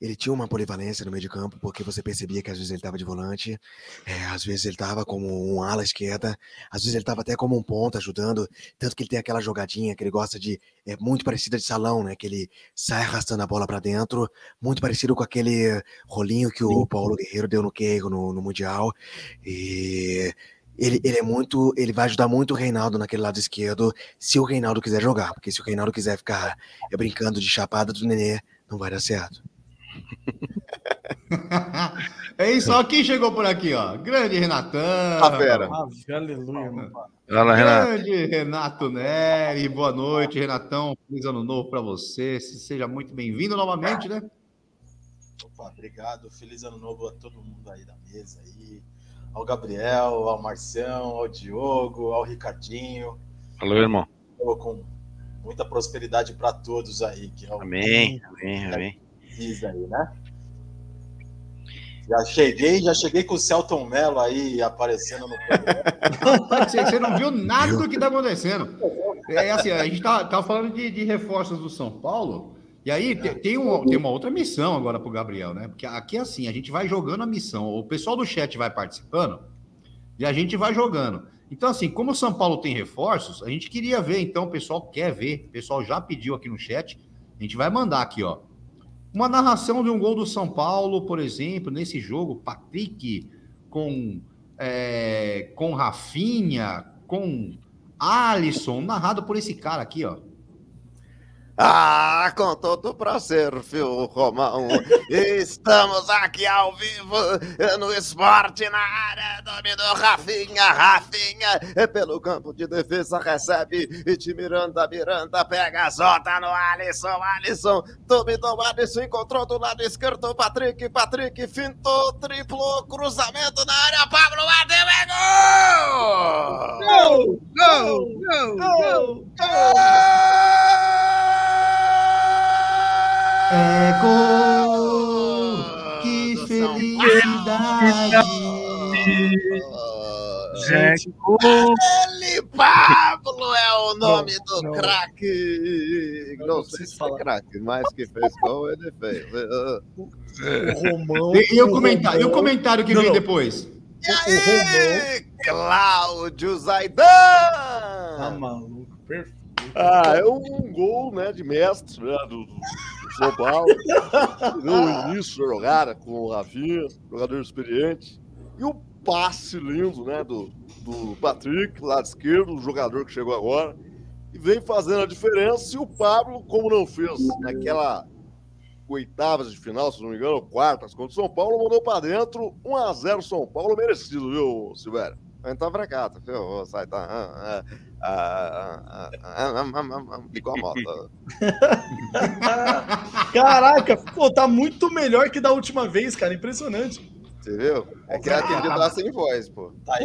ele tinha uma polivalência no meio de campo, porque você percebia que às vezes ele estava de volante, é, às vezes ele estava como um ala esquerda, às vezes ele estava até como um ponta ajudando, tanto que ele tem aquela jogadinha que ele gosta de, é muito parecida de salão, né, que ele sai arrastando a bola para dentro, muito parecido com aquele rolinho que o Paulo Guerreiro deu no Queijo no, no Mundial, e ele, ele é muito, ele vai ajudar muito o Reinaldo naquele lado esquerdo, se o Reinaldo quiser jogar, porque se o Reinaldo quiser ficar é, brincando de chapada do Nenê, não vai dar certo. é isso, ó. Quem chegou por aqui, ó? Grande Renatão. A fera. Ave, aleluia. Fala, Renato. Grande Renato Neri. Boa noite, Renatão. Feliz ano novo para você. Seja muito bem-vindo novamente, né? Opa, obrigado. Feliz ano novo a todo mundo aí da mesa aí. Ao Gabriel, ao Marcião, ao Diogo, ao Ricardinho. Alô, irmão. Com muita prosperidade para todos aí. Que é o Amém, amém, amém. diz aí, né? Já cheguei, já cheguei com o Celton Mello aí aparecendo no programa. Você, você não viu nada do que está acontecendo. É assim, a gente tá, tá falando de, de reforços do São Paulo. E aí te- tem, um- tem uma outra missão agora para o Gabriel, né? Porque aqui é assim, a gente vai jogando a missão. O pessoal do chat vai participando e a gente vai jogando. Então, assim, como o São Paulo tem reforços, a gente queria ver, então, o pessoal quer ver, o pessoal já pediu aqui no chat, a gente vai mandar aqui, ó. Uma narração de um gol do São Paulo, por exemplo, nesse jogo, Patrick com, é, com Rafinha, com Alisson, narrado por esse cara aqui, ó. Ah, com todo prazer, filho Romão. Estamos aqui ao vivo eh, no esporte na área. Dominou Rafinha, Rafinha. eh, Pelo campo de defesa recebe e de Miranda, Miranda pega a Zota no Alisson, Alisson. Dominou Alisson, encontrou do lado esquerdo Patrick, Patrick fintou, triplo, cruzamento na área. Pablo bateu, é gol! Gol, gol, gol. É gol! Que Do São felicidade! É gol. Ele, Pablo, é o nome Não, do craque. Não, Não, sei se falar. craque, mas que fez gol, ele fez. O Romão. E, e o o comentário, e o comentário que Não, vem depois? E aí, Cláudio Zaidan! Tá maluco, perfeito. Ah, é um gol né, de mestre né, do, do São Paulo. no início da jogada com o Rafinha, jogador experiente. E o passe lindo né, do, do Patrick, lado esquerdo, o jogador que chegou agora. E vem fazendo a diferença. E o Pablo, como não fez naquela oitavas de final, se não me engano, quartas contra o São Paulo, mandou para dentro 1x0 São Paulo, merecido, viu, Silvério? Pra cá, tá, viu? Sai, tá. Ah, ah, ah, ligou a moto. Caraca, pô, tá muito melhor que da última vez, cara. Impressionante. Você viu? É que ela atendeu lá sem voz, pô. Tá,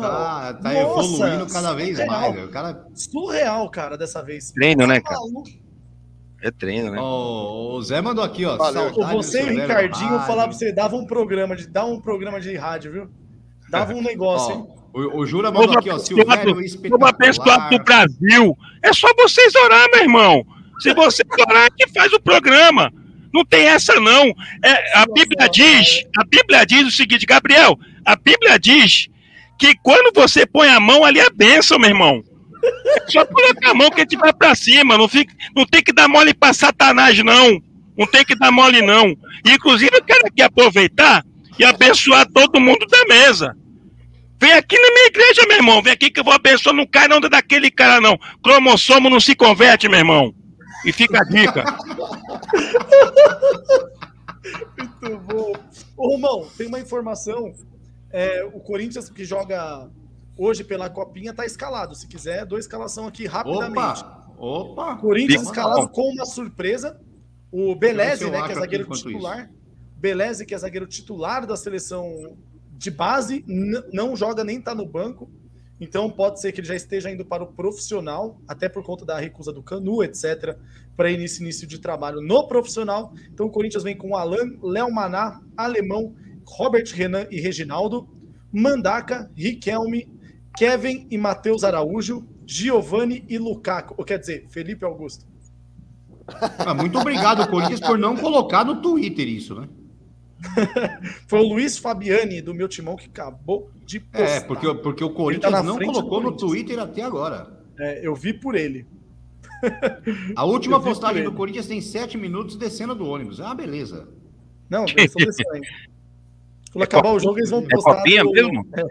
tá, tá evoluindo cada vez surreal. mais. O cara... Surreal, cara, dessa vez. Treino, né, cara? É treino, né? Oh, o Zé mandou aqui, ó. Valeu. Você e o Ricardinho falavam pra você, dava um programa de, dava um programa de rádio, viu? Dava um negócio, oh. hein? O, o Jura mandou aqui, ó. Silvério Povo abençoado do espetacular. Brasil. É só vocês orar, meu irmão. Se você orar, que faz o programa. Não tem essa, não. É, a Bíblia diz, a Bíblia diz o seguinte, Gabriel, a Bíblia diz que quando você põe a mão ali é bênção, meu irmão. É só colocar a mão que a gente vai pra cima. Não, fica, não tem que dar mole pra Satanás, não. Não tem que dar mole, não. E, inclusive, eu quero aqui aproveitar e abençoar todo mundo da mesa. Vem aqui na minha igreja, meu irmão. Vem aqui que eu vou abençoar. Não cai não daquele cara, não. Cromossomo não se converte, meu irmão. E fica a dica. Muito bom. Ô, Romão, tem uma informação. É, o Corinthians que joga hoje pela Copinha tá escalado. Se quiser, dou a escalação aqui rapidamente. Opa! Opa! Corinthians Fica escalado bom. com uma surpresa. O Beleze, né, que é zagueiro titular. Beleze, que é zagueiro titular da seleção de base, não joga nem tá no banco. Então pode ser que ele já esteja indo para o profissional, até por conta da recusa do Canu, etc., para início, início de trabalho no profissional. Então o Corinthians vem com Alan, Léo Maná, Alemão, Robert Renan e Reginaldo, Mandaca, Riquelme, Kevin e Matheus Araújo, Giovanni e Lukaku. Ou quer dizer, Felipe Augusto. Ah, muito obrigado, Corinthians, por não colocar no Twitter isso, né? Foi o Luiz Fabiani do meu timão que acabou de postar. É, porque, porque o Corinthians na não colocou no. Twitter até agora. É, eu vi por ele. A última postagem do Corinthians tem sete minutos descendo do ônibus. Ah, beleza. Não, eles estão descendo ainda. Quando É acabar Copa- o jogo, eles vão é postar. Copinha do- mesmo? É,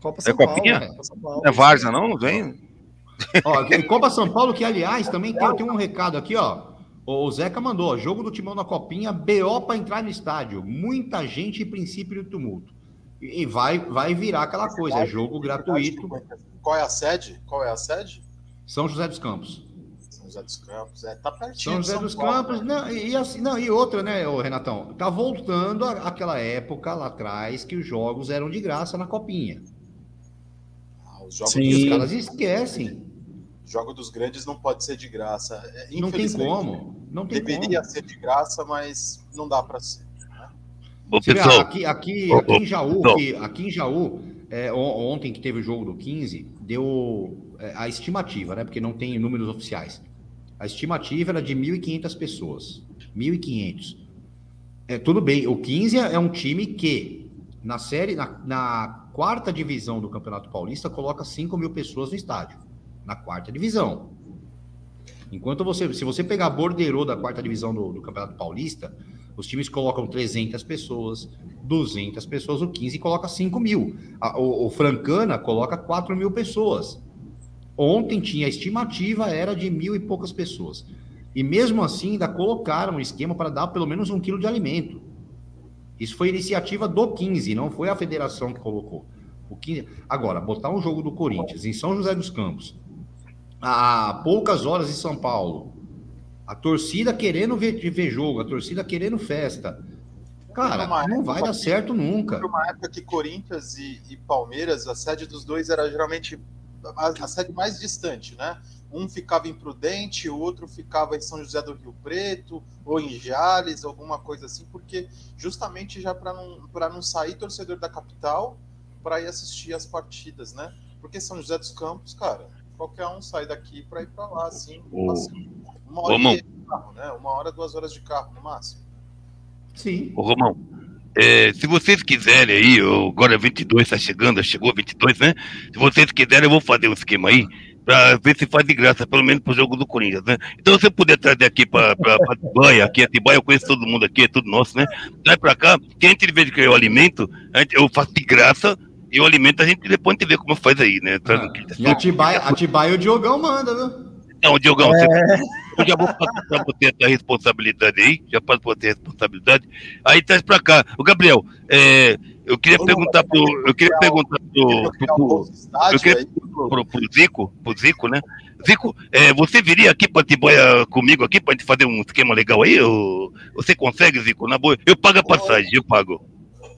Copa São Copinha? Paulo. São é Varsa, não? Não vem? Ó, em Copa São Paulo, que aliás também tem, tem um recado aqui, ó. O Zeca mandou, ó, jogo do Timão na Copinha, BO para entrar no estádio. Muita gente e princípio do tumulto. E vai, vai virar aquela coisa, é jogo gratuito. Qual é a sede? Qual é a sede? São José dos Campos. São José dos Campos. É, tá pertinho. São José dos Paulo, Campos, né? não, e, assim, não, e outra, né, ô, Renatão? Tá voltando àquela época lá atrás que os jogos eram de graça na Copinha. Ah, os jogos Sim. E dos os caras esquecem. Jogo dos grandes não pode ser de graça. É, Não tem infelizmente, como. Não tem Deveria como. ser de graça, mas não dá para ser. né? Ô, Você vê, pessoal, aqui, aqui, Ô, aqui em Jaú, ô, que, aqui em Jaú, é, on- ontem que teve o jogo do 15, deu é, a estimativa, né? Porque não tem números oficiais. A estimativa era de 1.500 pessoas. 1.500. É, tudo bem, o 15 é um time que, na série, na, na quarta divisão do Campeonato Paulista, coloca 5 mil pessoas no estádio. Na quarta divisão. Enquanto você, se você pegar borderô da quarta divisão do, do Campeonato Paulista, os times colocam 300 pessoas, 200 pessoas, o 15 coloca 5 mil. A- o, o Francana coloca 4 mil pessoas. Ontem tinha a estimativa, era de mil e poucas pessoas. E mesmo assim, ainda colocaram um esquema para dar pelo menos um quilo de alimento. Isso foi iniciativa do 15, não foi a federação que colocou. O 15... Agora, botar um jogo do Corinthians em São José dos Campos, a poucas horas de São Paulo, a torcida querendo ver, ver jogo, a torcida querendo festa. Cara, Numa não vai época- dar certo nunca. Uma época que Corinthians e, e Palmeiras, a sede dos dois era geralmente a, a sede mais distante, né? Um ficava em Prudente, o outro ficava em São José do Rio Preto, ou em Jales, alguma coisa assim, porque justamente já para não, pra não sair torcedor da capital para ir assistir as partidas, né? Porque São José dos Campos, cara, qualquer um sai daqui para ir para lá, assim, Ô, assim, uma hora meia de carro, né? Uma hora, duas horas de carro no máximo. Sim. Ô, Romão, é, se vocês quiserem aí, agora 22 está chegando, chegou 22, né? Se vocês quiserem, eu vou fazer um esquema aí para ver se faz de graça, pelo menos pro jogo do Corinthians, né? Então, se você puder trazer aqui para Atibaia, aqui Atibaia, eu conheço todo mundo aqui, é tudo nosso, né? Traz para cá, que a gente vê que eu alimento, a gente- eu faço de graça e eu alimento, a gente depois a gente vê como faz aí, né? Traz um kit. E Atibaia, Atibaia o Diogão manda, viu? Não, Diogão, você, eu já vou passar pra você essa responsabilidade aí, já passo pra você a responsabilidade. Aí traz pra cá. O Gabriel, é, eu queria Ô, perguntar pro. Eu queria perguntar pro, eu queria- pro, pro Zico, pro Zico, né? Zico, é, você viria aqui pra Tiboia comigo aqui pra gente fazer um esquema legal aí? Ou, você consegue, Zico? Na boa, eu pago a passagem, eu pago.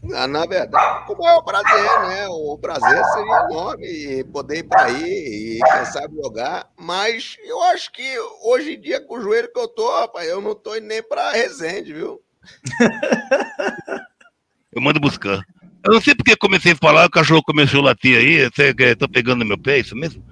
Na, verdade, com o maior prazer, né? O prazer seria enorme poder ir para aí e quem sabe jogar. Mas eu acho que hoje em dia, com o joelho que eu tô, rapaz, eu não tô indo nem para Resende, viu? Eu mando buscar. Eu não sei porque comecei a falar, o cachorro começou a latir aí, você que tá pegando no meu pé, é isso mesmo?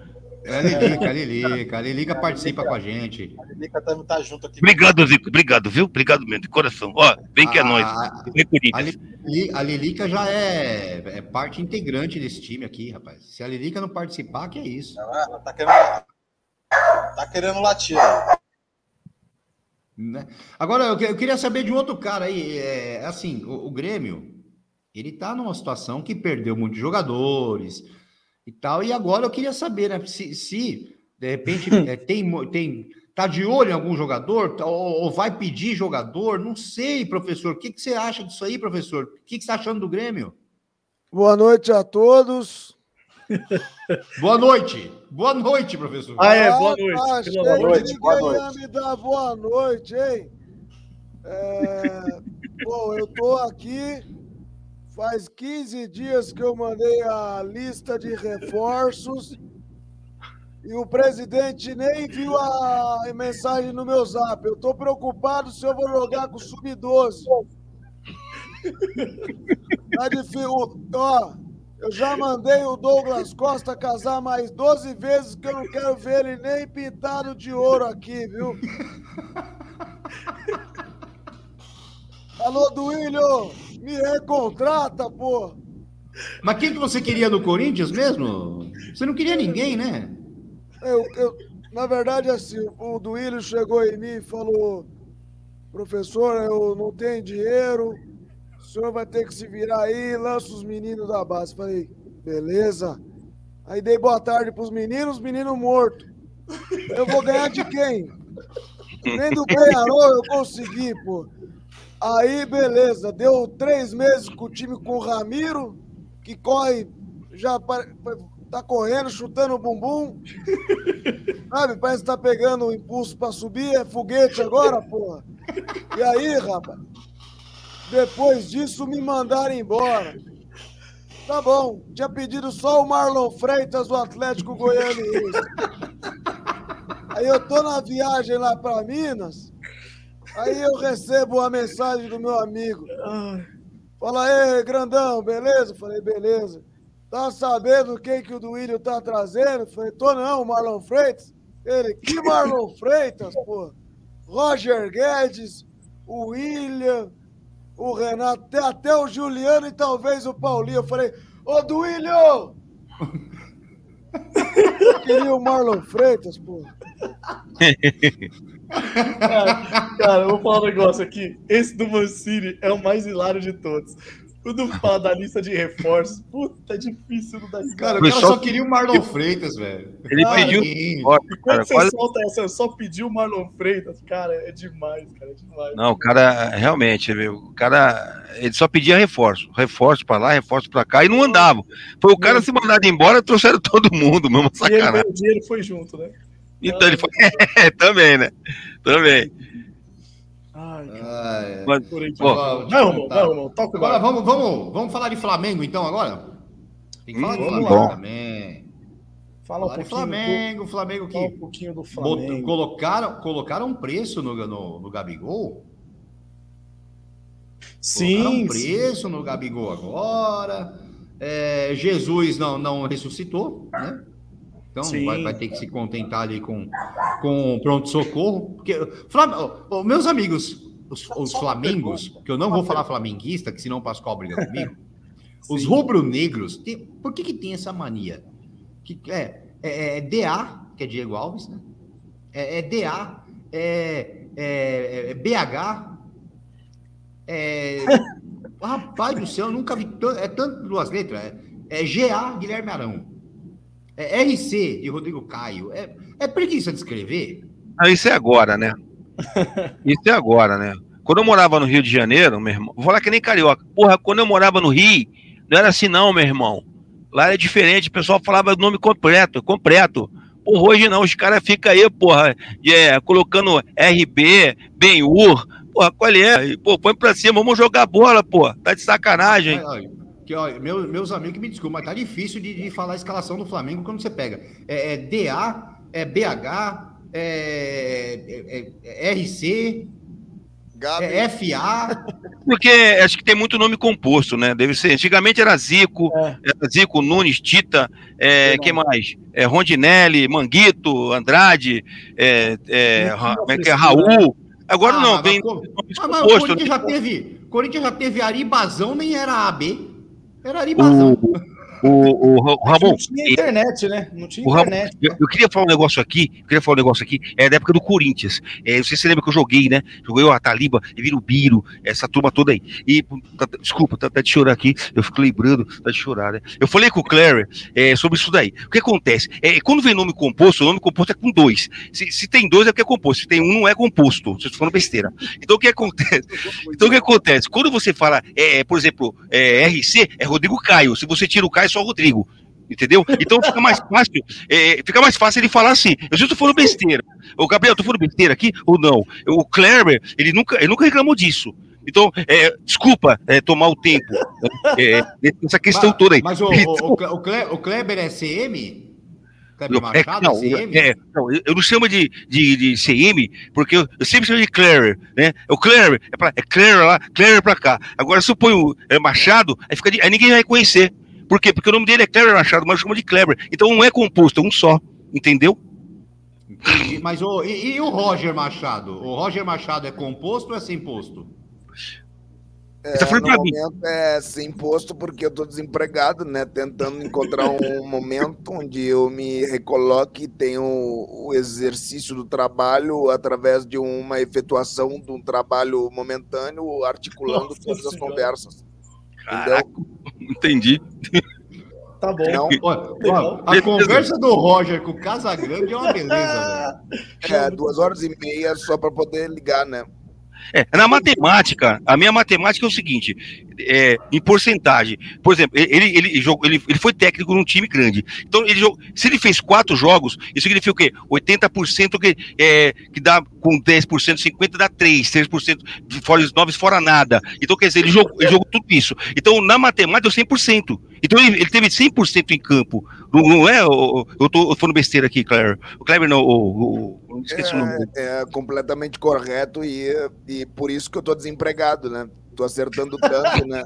É a Lilica, a Lilica. A Lilica participa com a gente. A Lica tá, tá junto aqui. Obrigado, Zico, obrigado, viu? Obrigado mesmo, de coração. Ó, vem que é A- nóis. a- Vem A, a Lilica já é, é parte integrante desse time aqui, rapaz. Se a Lilica não participar, que é isso. Ela tá querendo, tá querendo latir né? Agora, eu, eu queria saber de um outro cara aí. É, assim, o, o Grêmio, ele tá numa situação que perdeu muitos jogadores e tal. E agora eu queria saber, né? Se, se de repente é, tem, tem, tá de olho em algum jogador tá- ou, ou vai pedir jogador, não sei, professor. O que, que você acha disso aí, professor? O que, que você está achando do Grêmio? Boa noite a todos. Boa noite. Boa noite, professor. Ah, é, boa Ah, noite. achei que de noite, boa ia noite. me dar boa noite, hein? É, bom, eu tô aqui. Faz 15 dias que eu mandei a lista de reforços e o presidente nem viu a mensagem no meu zap. Eu tô preocupado se eu vou jogar com o sub-12. Tá difícil. Ó, Eu já mandei o Douglas Costa casar mais 12 vezes que eu não quero ver ele nem pintado de ouro aqui, viu? Alô, Duílio, me recontrata, pô. Mas quem que você queria no Corinthians mesmo? Você não queria ninguém, né? Eu, eu, na verdade, assim, o Duílio chegou em mim e falou: professor, eu não tenho dinheiro, o senhor vai ter que se virar aí, lança os meninos da base. Falei, beleza. Aí dei boa tarde pros meninos, os meninos mortos. Eu vou ganhar de quem? Nem do Penharol eu consegui, pô. Aí, beleza, deu três meses com o time com o Ramiro, que corre, já tá correndo, chutando o bumbum. Sabe, parece que tá pegando o impulso pra subir, é foguete agora, porra. E aí, rapaz, depois disso me mandaram embora. Tá bom, tinha pedido só o Marlon Freitas do Atlético Goianiense. Aí eu tô na viagem lá pra Minas, aí eu recebo uma mensagem do meu amigo. Fala aí, grandão, beleza? Falei, beleza. Tá sabendo quem que o Duílio tá trazendo? Falei, tô não, Marlon Freitas. Ele, que Marlon Freitas, pô? Roger Guedes, o William, o Renato, até, até o Juliano e talvez o Paulinho. Eu falei, ô Duílio! Eu queria o Marlon Freitas, pô. Cara, cara, eu vou falar um negócio aqui. Esse do Mancini é o mais hilário de todos. O do fala da lista de reforços. Puta, é difícil não dar. Cara, o cara só- só queria o Marlon Freitas, velho. Ele Ai, pediu. E quando cara, você quase- solta essa, eu só pedi o Marlon Freitas, cara, é demais, cara, é demais. Não, o cara, realmente, o cara, ele só pedia reforço, reforço pra lá, reforço pra cá, e não andava. Foi o cara se mandado embora, trouxeram todo mundo, mesmo E ele, sacanagem. o dinheiro foi junto, né? Então ele foi, é, também, né? Também. Ai. Ah, é. Mas, toca Agora vamos, vamos, vamos falar de Flamengo então agora? Tem que falar de Hum, vamos Flamengo lá. também. Fala um Falar de pouquinho, Flamengo, Flamengo do, fala um que pouquinho do Flamengo. colocaram, colocaram um preço no, no, no Gabigol. Colocaram Sim, um preço no Gabigol agora. É, Jesus não, não ressuscitou, né? Então Sim. vai, vai ter que se contentar ali com, com pronto-socorro. Porque, Flam... ô, meus amigos, os, os Flamengos, que eu não vou falar flamenguista, que senão o Pascoal briga comigo. Os rubro-negros, tem- por que, que tem essa mania? Que, é, é, é DA, que é Diego Alves, né? É, é DA, é, é, é BH, é, rapaz do céu, eu nunca vi é tanto duas letras. É, é GA Guilherme Arão. É RC de Rodrigo Caio. É, é preguiça de escrever? Ah, isso é agora, né? Isso é agora, né? Quando eu morava no Rio de Janeiro, meu irmão, vou falar que nem carioca. Porra, quando eu morava no Rio, não era assim não, meu irmão. Lá era diferente, o pessoal falava o nome completo, completo. Porra, hoje não, os caras ficam aí, porra, é, colocando RB, Benhur, porra, qual é? E, Pô, põe pra cima, vamos jogar bola, pô. Tá de sacanagem. Mas, olha, que, olha, meu- meus amigos, me desculpem, mas tá difícil de, de falar a escalação do Flamengo quando você pega. É, é DA, é BH, é, é- é RC, Gabi, é FA. Porque acho que tem muito nome composto, né? Deve ser. Antigamente era Zico, É. era Zico, Nunes, Tita, é, quem mais? É, Rondinelli, Manguito, Andrade, é, é, como é que é? frescura, Raul. Agora Ah, não, mas- vem mas- Ah, mas o compostos. Corinthians né? já teve. Corinthians já teve Aribazão, nem era AB. Era Aribazão. O, o, o, o Ramon, Não tinha internet, né? Não tinha O Ramon, internet. eu, eu queria falar um negócio aqui, eu queria falar um negócio aqui, é da época do Corinthians. É, não sei se você lembra que eu joguei, né? Joguei o Ataliba, Biro, essa turma toda aí. E, tá- tá- desculpa, tá, tá de chorar aqui, eu fico lembrando, tá de chorar, né? Eu falei com o Clary é, sobre isso daí. O que acontece? É, quando vem nome composto, o nome composto é com dois. Se, se tem dois é porque é composto, se tem um não é composto. Vocês estão falando besteira. Então o que acontece? Então o que acontece? Quando você fala, é, por exemplo, é, RC, é Rodrigo Caio. Se você tira o Caio, é só o Rodrigo. Entendeu? Então fica mais fácil, é, fica mais fácil ele falar assim. Eu já tô falando besteira. O Gabriel, tô falando besteira aqui ou não? O Kleber, ele nunca, ele nunca reclamou disso. Então, é, desculpa é, tomar o tempo. É, essa questão Mas- toda aí. Mas o, Então, o, o, Cle- o Kleber é CM? Kleber é, Machado não, é CM? é, não, eu não chamo de, de, de CM, porque eu, eu sempre chamo de Claire, né? O Claire é, pra, é Claire lá, Claire pra cá. Agora, se eu ponho é, Machado, aí, fica, de- aí ninguém vai reconhecer. Por quê? Porque o nome dele é Kleber Machado, mas chama de Kleber. Então não é composto, é um só. Entendeu? Entendi. Mas o, e, e o Roger Machado? O Roger Machado é composto ou é sem posto? Essa foi no pra mim. momento é sem posto porque eu tô desempregado, né? Tentando encontrar um momento onde eu me recoloque e tenho o exercício do trabalho através de uma efetuação de um trabalho momentâneo, articulando Nossa todas as Senhora. conversas. Caraca, entendi. Tá bom. Não, Ó, ó, a conversa do Roger com o Casagrande é uma beleza, velho. é duas horas e meia só para poder ligar, né? É, na matemática, a minha matemática é o seguinte: é, em porcentagem. Por exemplo, ele, ele, jogou, ele, ele foi técnico num time grande. Então, ele jogou, se ele fez quatro jogos, isso significa o quê? 80% que, é, que dá com 10%, 50% dá 3%, 3% de fora os 9 fora nada. Então, quer dizer, ele jogou, ele jogou tudo isso. Então, na matemática, é 100%. Então, ele, ele teve 100% em campo. Não, não é? o- Eu tô falando besteira aqui, Kleber. O Kleber não, o, o, eu esqueci o nome. É, é completamente correto e, e por isso que eu tô desempregado, né? Tô acertando tanto, né?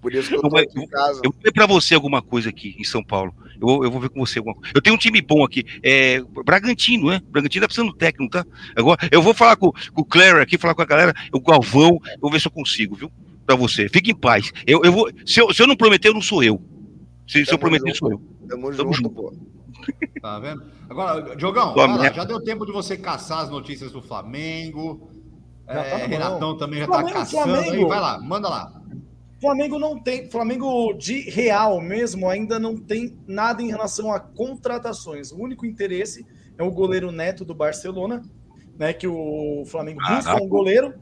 Por isso que eu tô Não, aqui em casa. Eu vou ver pra você alguma coisa aqui em São Paulo. Eu, vou- eu vou ver com você alguma coisa. Eu tenho um time bom aqui. É Bragantino, né? Bragantino tá precisando técnico, tá? Agora, eu vou falar com, com o Claire aqui, falar com a galera, o Galvão, eu vou ver se eu consigo, viu? Pra você. Fique em paz. Eu, eu vou, se, eu, se eu não prometer, eu não sou eu. Se, se eu prometer, junto. sou eu. Tamo, Tamo junto, junto. pô. Tá vendo? Agora, Diogão, lá, já deu tempo de você caçar as notícias do Flamengo. Já É, tá bom. Renatão também já Flamengo, tá caçando aí. Flamengo. Vai lá, manda lá. Flamengo não tem, Flamengo de real mesmo ainda não tem nada em relação a contratações. O único interesse é o goleiro Neto do Barcelona, né? Que o Flamengo busca Caraca. um goleiro,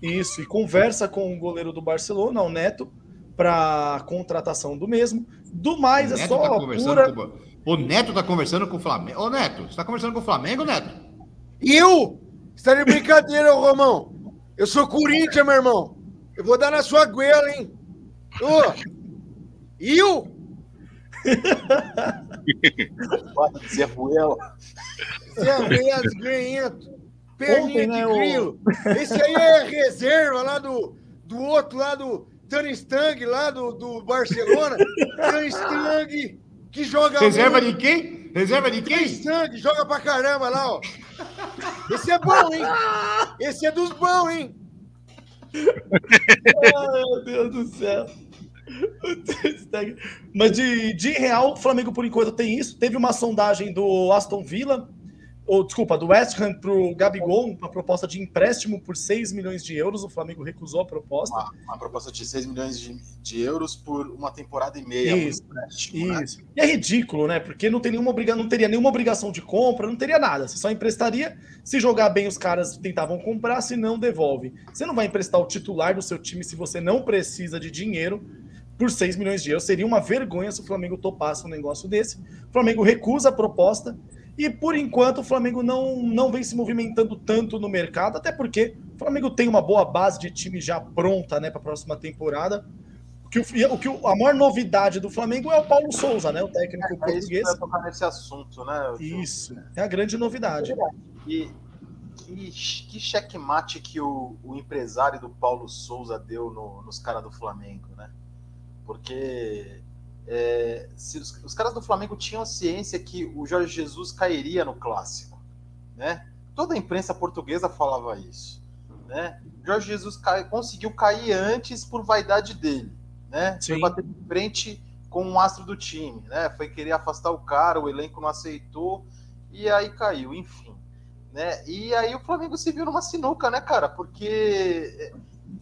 isso, e conversa com o goleiro do Barcelona, o Neto, para contratação do mesmo. Do mais é Neto só tá pura. com o Neto tá conversando com o Flamengo. Ô, Neto, você tá conversando com o Flamengo, Neto? Eu? Você tá de brincadeira, ô Romão? Eu sou Corinthians, meu irmão. Eu vou dar na sua goela, hein? Ô! Eu? Zé Ruela. Zé Ruela desgrenhento. Perninha Ontem, né, de o- grilo. Esse aí é reserva lá do, do outro, lá do Tony Stang, lá do, do Barcelona. Tony Stang, que joga Reserva muito. de quem? Reserva de quem? Stang, joga pra caramba lá, ó. Esse é bom, hein? Esse é dos bons, hein? Ai, meu Deus do céu. Mas de, de real, o Flamengo por enquanto tem isso. Teve uma sondagem do Aston Villa, ou desculpa, do West Ham pro Gabigol, uma proposta de empréstimo por 6 milhões de euros. O Flamengo recusou a proposta. Uma, uma proposta de 6 milhões de, de euros por uma temporada e meia. Isso, um empréstimo, né? Isso. E é ridículo, né? Porque não, tem nenhuma obriga... não teria nenhuma obrigação de compra, não teria nada. Você só emprestaria. Se jogar bem, os caras tentavam comprar, se não, devolve. Você não vai emprestar o titular do seu time se você não precisa de dinheiro por 6 milhões de euros. Seria uma vergonha se o Flamengo topasse um negócio desse. O Flamengo recusa a proposta. E por enquanto o Flamengo não, não vem se movimentando tanto no mercado, até porque o Flamengo tem uma boa base de time já pronta né, para a próxima temporada. O que, o, o que a maior novidade do Flamengo é o Paulo Souza, né? O técnico É isso que português. ia tocar nesse assunto, né? Isso, é a grande novidade. E que, que checkmate que o, o empresário do Paulo Souza deu no- nos caras do Flamengo, né? Porque é, se os, os caras do Flamengo tinham ciência que o Jorge Jesus cairia no clássico, né? Toda a imprensa portuguesa falava isso, né? Jorge Jesus cai- conseguiu cair antes por vaidade dele, né? Foi Sim. bater de frente com um astro do time, né? Foi querer afastar o cara, o elenco não aceitou e aí caiu, enfim, né? E aí o Flamengo se viu numa sinuca, né, cara? Porque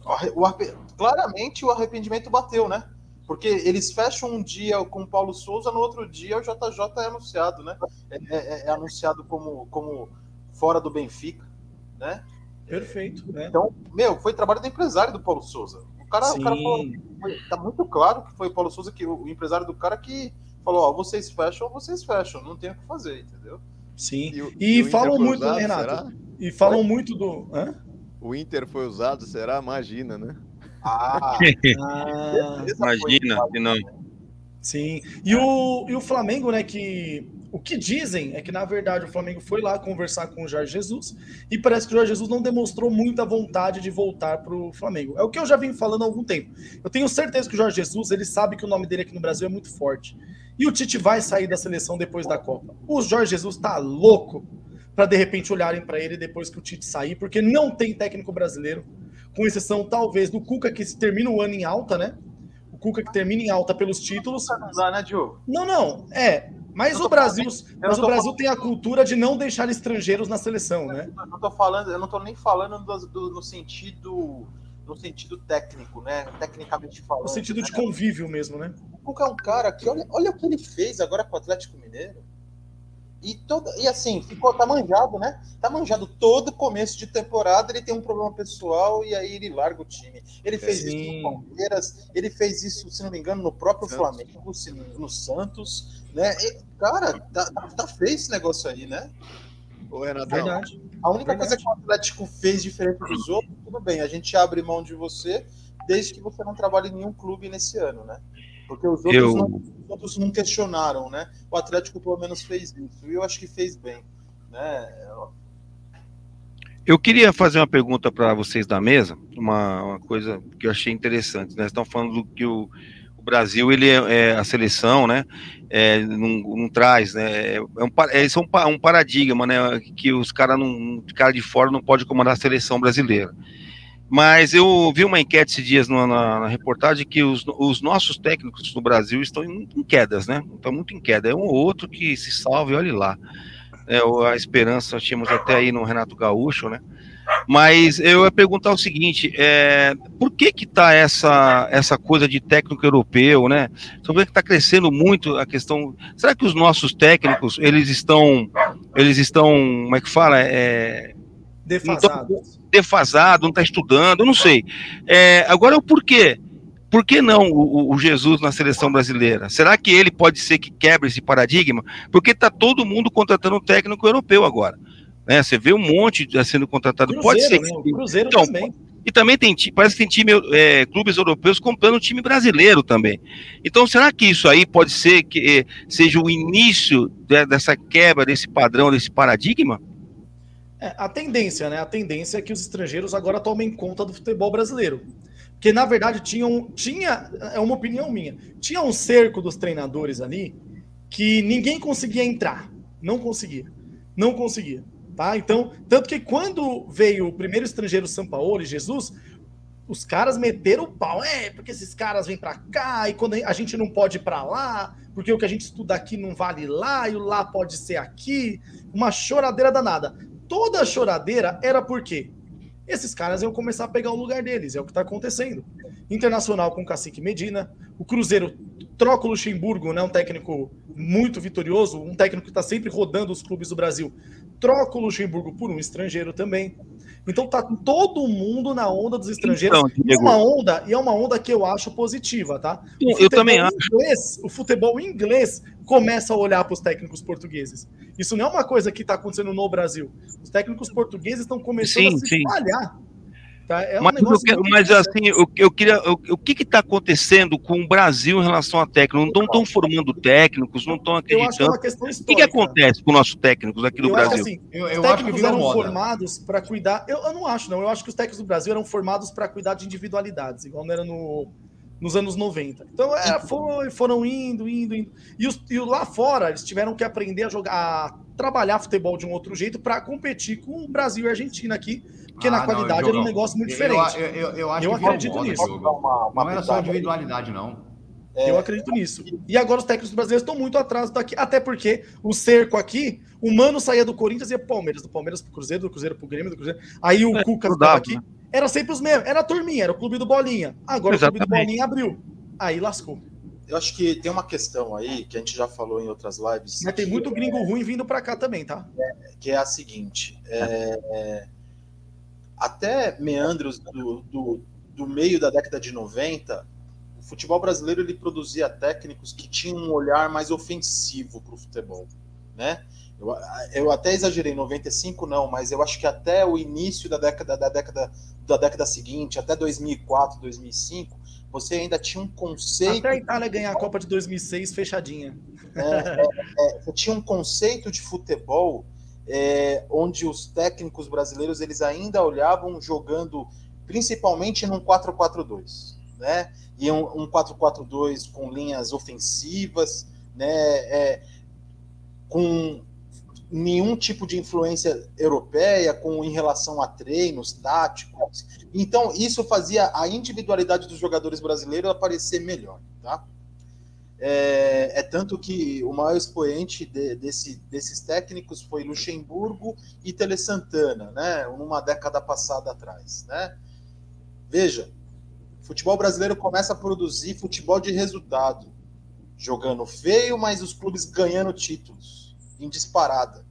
o arre- o arre- claramente o arrependimento bateu, né? Porque eles fecham um dia com o Paulo Souza, no outro dia o JJ é anunciado, né? É, é- é anunciado como, como fora do Benfica, né? Perfeito, né? Então, meu, foi trabalho do empresário do Paulo Souza. O cara, o cara falou, foi- tá muito claro que foi o Paulo Souza, que o, empresário do cara que falou, ó, vocês fecham, vocês fecham, não tem o que fazer, entendeu? sim. E, o- E o falam foi muito, usado, Renato? será? E falam muito do. Hã? O Inter foi usado, será? Imagina, né? Ah, Ah, Imagina, se não. Sim. E o, e o Flamengo, né, que o que dizem é que, na verdade, o Flamengo foi lá conversar com o Jorge Jesus e parece que o Jorge Jesus não demonstrou muita vontade de voltar para o Flamengo. É o que eu já vim falando há algum tempo. Eu tenho certeza que o Jorge Jesus, ele sabe que o nome dele aqui no Brasil é muito forte. E o Tite vai sair da seleção depois da Copa. O Jorge Jesus tá louco para de repente olharem para ele depois que o Tite sair, porque não tem técnico brasileiro, com exceção talvez do Cuca que termina o ano em alta, né? O Cuca que termina em alta pelos títulos. Não dá, né, Diogo? Não, não, é. Mas o Brasil, falando- mas o Brasil falando- tem a cultura de não deixar estrangeiros na seleção, né? Eu não tô falando, eu não tô nem falando do, do- no sentido no sentido técnico, né? Tecnicamente falando. No sentido de né? convívio mesmo, né? O Cuca é um cara que olha, olha o que ele fez agora com o Atlético Mineiro. E, toda, e assim, ficou, tá manjado, né? Tá manjado todo começo de temporada, ele tem um problema pessoal e aí ele larga o time. Ele fez Sim. isso no Palmeiras, ele fez isso, se não me engano, no próprio Santos. Flamengo, se- no Santos, né? E, cara, tá, tá feio esse negócio aí, né? Ô, Verdade. A única Verdade. coisa que o Atlético fez diferente dos outros, tudo bem, a gente abre mão de você desde que você não trabalhe em nenhum clube nesse ano, né? Porque os outros, Eu- não, os outros não questionaram, né? O Atlético pelo menos fez isso, e eu acho que fez bem, né? Eu queria fazer uma pergunta para vocês da mesa, uma, uma coisa que eu achei interessante. Né? Estão falando do que o, o Brasil, ele é, é a seleção, né? É, não, não traz, né? É um, pa- é, isso é um, um paradigma, né? Que os caras cara de fora não pode comandar a seleção brasileira. Mas eu vi uma enquete esses dias na, na- na reportagem que os, os nossos técnicos no Brasil estão em, em quedas, né? Estão muito em queda. É um ou outro que se salve, olhe lá. É, a esperança tínhamos até aí no Renato Gaúcho, né? Mas eu ia perguntar o seguinte: é, por que que tá essa, essa coisa de técnico europeu, né? Você vê que está crescendo muito a questão. Será que os nossos técnicos eles estão, eles estão, como é que fala, é, Defasados. defasado, não está estudando, não sei. É, agora o porquê? Por que não o, o- Jesus na seleção brasileira? Será que ele pode ser que quebre esse paradigma? Porque está todo mundo contratando um técnico europeu agora. Né? Você vê um monte já sendo contratado. pode ser Cruzeiro, que né? Cruzeiro Então, também. e também tem, parece que tem time, é, clubes europeus comprando time brasileiro também. Então, será que isso aí pode ser que eh, seja o início de- dessa quebra, desse padrão, desse paradigma? É, a tendência, né? A tendência é que os estrangeiros agora tomem conta do futebol brasileiro. Porque, na verdade, tinha, um, tinha é uma opinião minha, tinha um cerco dos treinadores ali que ninguém conseguia entrar. Não conseguia. Não conseguia. Tá? Então, tanto que quando veio o primeiro estrangeiro São Paulo e Jesus, os caras meteram o pau. É, porque esses caras vêm pra cá e quando a gente não pode ir pra lá, porque o que a gente estuda aqui não vale lá e o lá pode ser aqui. Uma choradeira danada. Toda a choradeira era porque esses caras iam começar a pegar o lugar deles, é o que está acontecendo. Internacional com o Cacique Medina, o Cruzeiro troca o Luxemburgo, né, um técnico muito vitorioso, um técnico que está sempre rodando os clubes do Brasil, troca o Luxemburgo por um estrangeiro também. Então tá todo mundo na onda dos estrangeiros. Então, E é Diego, uma onda, e é uma onda que eu acho positiva, tá? Eu também inglês- o futebol inglês começa a olhar para os técnicos portugueses. Isso não é uma coisa que está acontecendo no Brasil. Os técnicos portugueses estão começando Sim, a se sim. espalhar. Tá? É um mas, eu quero- mas, assim, eu, eu queria. eu- o que está acontecendo com o Brasil em relação a técnicos? Não estão formando técnicos, não estão eu acho que é acreditando. uma questão O que, que acontece com os nossos técnicos aqui no Eu acho que Brasil? assim, Eu, os eu acho que técnicos virou eram moda. formados para cuidar. Eu, eu não acho, não. Eu acho que os técnicos do Brasil eram formados para cuidar de individualidades, igual não era no, nos anos 90. Então, é, foi, foram indo, indo, indo. E, os, e lá fora, eles tiveram que aprender a jogar, a trabalhar futebol de um outro jeito para competir com o Brasil e a Argentina aqui, porque Ah, na não, qualidade era um negócio muito diferente. Eu, eu, eu acho Eu que acredito moda, nisso. Uma, uma Não era só individualidade, não. É, Eu acredito nisso. E agora os técnicos brasileiros estão muito atrás daqui, até porque o cerco aqui, o Mano saía do Corinthians e ia pro Palmeiras, do Palmeiras pro Cruzeiro, do Cruzeiro pro Grêmio, do Cruzeiro. Aí o É, Cuca ficava aqui. Era sempre os mesmos, era a turminha, era o clube do Bolinha. Agora o clube do Exatamente. Bolinha abriu. Aí lascou. eu acho que tem uma questão aí que a gente já falou em outras lives. Mas tem muito gringo ruim vindo pra cá também, tá? que é a seguinte: é, é, até meandros do, do, do meio da década de 90, o futebol brasileiro ele produzia técnicos que tinham um olhar mais ofensivo para o futebol, né? Eu, eu até exagerei, 95 não, mas eu acho que até o início da década da década da década seguinte, até 2004, 2005, você ainda tinha um conceito. Até a Itália ganhar a Copa de 2006 fechadinha. É, é, é, você tinha um conceito de futebol é, onde os técnicos brasileiros eles ainda olhavam jogando principalmente num 4-4-2, né? E um, um 4-4-2 com linhas ofensivas, né? É, com nenhum tipo de influência europeia com em relação a treinos táticos. Então, isso fazia a individualidade dos jogadores brasileiros aparecer melhor, tá? É, é tanto que o maior expoente de, desse, desses técnicos foi Luxemburgo e Tele Santana, né? Numa década passada atrás, né? Veja, futebol brasileiro começa a produzir futebol de resultado, jogando feio, mas os clubes ganhando títulos em disparada,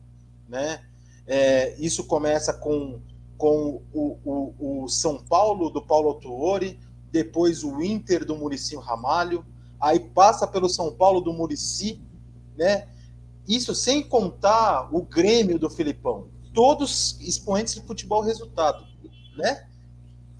né? É, isso começa com, com o, o, o, São Paulo do Paulo Autuori, depois o Inter do Muricinho Ramalho, aí passa pelo São Paulo do Murici, né? Isso sem contar o Grêmio do Filipão, todos expoentes de futebol resultado, né?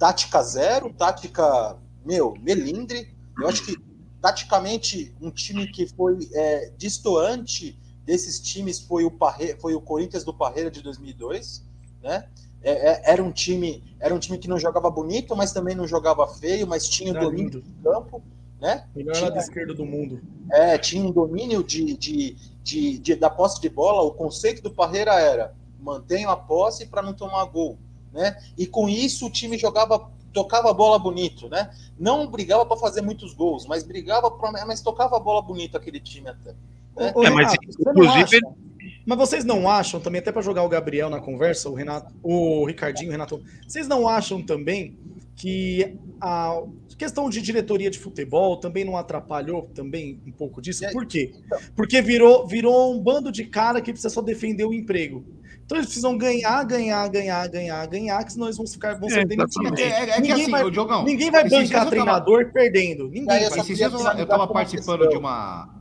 tática zero, tática, meu, melindre. Eu acho que, taticamente, um time que foi é, distoante desses times foi o, Parre... foi o Corinthians do Parreira de 2002, né? É, é, era um time era um time que não jogava bonito, mas também não jogava feio, mas tinha Era domínio do campo, né? Melhor Tinha- lado esquerdo do mundo. é, tinha um domínio de, de, de, de- da posse de bola. O conceito do Parreira era mantenha a posse para não tomar gol, né? E com isso o time jogava, tocava a bola bonito, né? Não brigava para fazer muitos gols, mas brigava para, mas tocava a bola bonito aquele time até. né? Ô, É, mas, Renato, não inclusive, Mas vocês não acham também, até para jogar o Gabriel na conversa, o Renato, o Ricardinho, o Renato, vocês não acham também que a questão de diretoria de futebol também não atrapalhou também um pouco disso? Por quê? Porque virou, virou um bando de cara que precisa só defender o emprego. Então eles precisam ganhar, ganhar, ganhar, ganhar, ganhar, que senão eles vão ficar vão ser É, demitidos. É, é- é que Ninguém assim, vai- Diogão. Ninguém vai bancar eu tava- treinador perdendo. Ninguém Aí eu vai. só Esses dias eu, queria eu tava finalizar com uma participando de uma.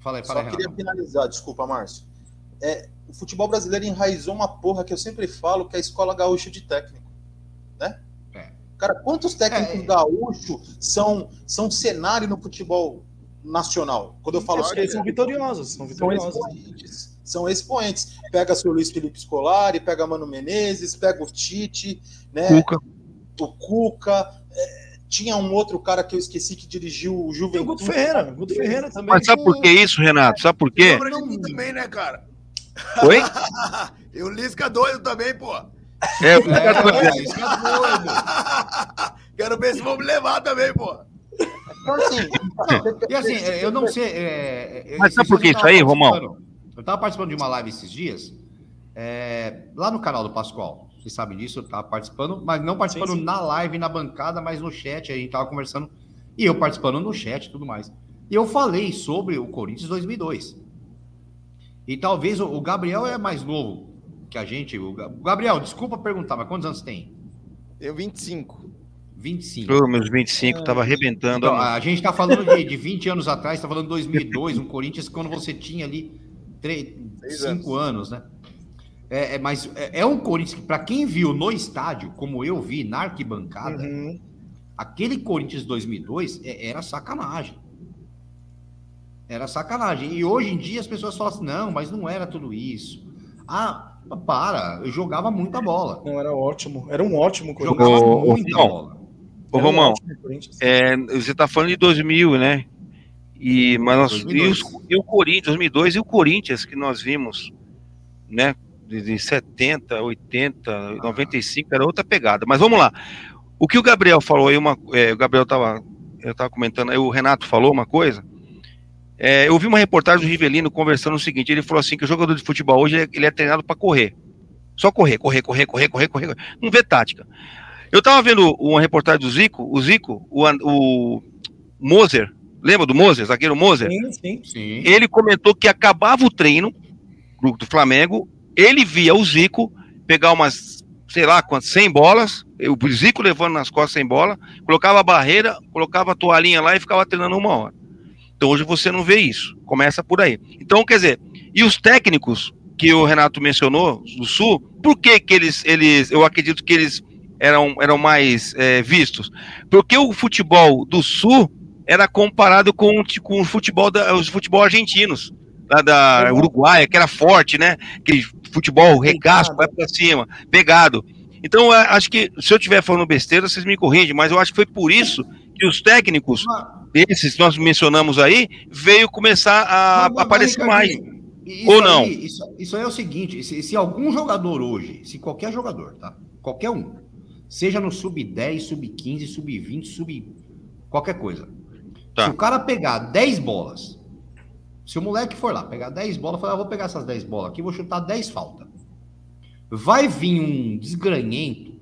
Fala aí, Só fala aí, queria Renato. finalizar, desculpa, Márcio. É, o futebol brasileiro enraizou uma porra que eu sempre falo, que é a escola gaúcha de técnico? É. Cara, quantos técnicos É. gaúchos são, são cenário no futebol nacional? Quando eu falo É são vitoriosos, são são vitoriosos. expoentes. São expoentes. Pega seu Luiz Felipe Scolari, pega Mano Menezes, pega o Tite, né? Cuca. o Cuca. é, tinha um outro cara que eu esqueci que dirigiu o Tem o Juventude. Guto Ferreira, o Guto Ferreira também. Mas sabe por que isso, Renato? Sabe por quê? Mim também, né, cara? Oi? E o Lisca doido também, pô. É, É, isso é doido. Quero ver se vão me levar também, pô. Então, assim, E assim, é, eu não sei. é, é, Mas sabe por que isso aí, tava Romão? Eu estava participando de uma live esses dias, é, lá no canal do Pascoal. Vocês sabem disso, eu estava participando, mas não participando Sim, sim. na live, na bancada, mas no chat. A gente estava conversando e eu participando no chat e tudo mais. E eu falei sobre o Corinthians 2002. E talvez o, o Gabriel é mais novo que a gente. O Ga- Gabriel, desculpa perguntar, mas quantos anos você tem? Tenho 25. 25. Ô, meus 25, tava arrebentando. Então, a a gente está falando de, de 20 anos atrás, está falando de 2002, um Corinthians quando você tinha ali 5 anos. né? É, é, mas é, é um Corinthians que, para quem viu no estádio, como eu vi na arquibancada, Uhum. aquele Corinthians 2002 é- era sacanagem. Era sacanagem. E hoje em dia as pessoas falam assim: não, mas não era tudo isso. Ah, para, eu jogava muita bola. Não, era ótimo. Era um ótimo Corinthians. Jogava Ô, muita Romão, bola. Ô, um Romão, é, você tá falando de 2000, né? E, mas nós, e, 2002. os- e o Corinthians, 2002, e o Corinthians que nós vimos, né? De, de 70, 80, 95, era outra pegada. Mas vamos lá. O que o Gabriel falou aí, uma, é, o Gabriel tava, eu tava comentando, aí o Renato falou uma coisa. É, eu vi uma reportagem do Rivelino conversando o seguinte: ele falou assim que o jogador de futebol hoje ele é, ele é treinado para correr. Só correr, correr, correr, correr, correr, correr. Não vê tática. Eu tava vendo uma reportagem do Zico, o Zico, o, o Moser, lembra do Moser, zagueiro Moser? Sim, sim. Sim. Ele comentou que acabava o treino do, do Flamengo, ele via o Zico pegar umas, sei lá quantas, 100 bolas, o Zico levando nas costas 100 bola, colocava a barreira, colocava a toalhinha lá e ficava treinando uma hora. Então hoje você não vê isso, começa por aí. Então, quer dizer, e os técnicos que o Renato mencionou do Sul, por que que eles, eles eu acredito que eles eram, eram mais é, vistos? Porque o futebol do Sul era comparado com, com o futebol da, os futebol argentinos, lá da Uruguaia, que era forte, né? Aquele futebol regaço, vai pra cima, pegado. Então, eu acho que, se eu estiver falando besteira, vocês me corrigem, mas eu acho que foi por isso que os técnicos, esses que nós mencionamos aí, veio começar a mas, aparecer mas, mais. Ou não? aí- isso, isso aí é o seguinte: se, se algum jogador hoje, se qualquer jogador, tá? Qualquer um, seja no sub-10, sub-15, sub-20, sub. qualquer coisa. Tá. Se o cara pegar 10 bolas, se o moleque for lá pegar 10 bolas, falar, ah, vou pegar essas 10 bolas aqui, vou chutar 10 faltas. Vai vir um desgranhento,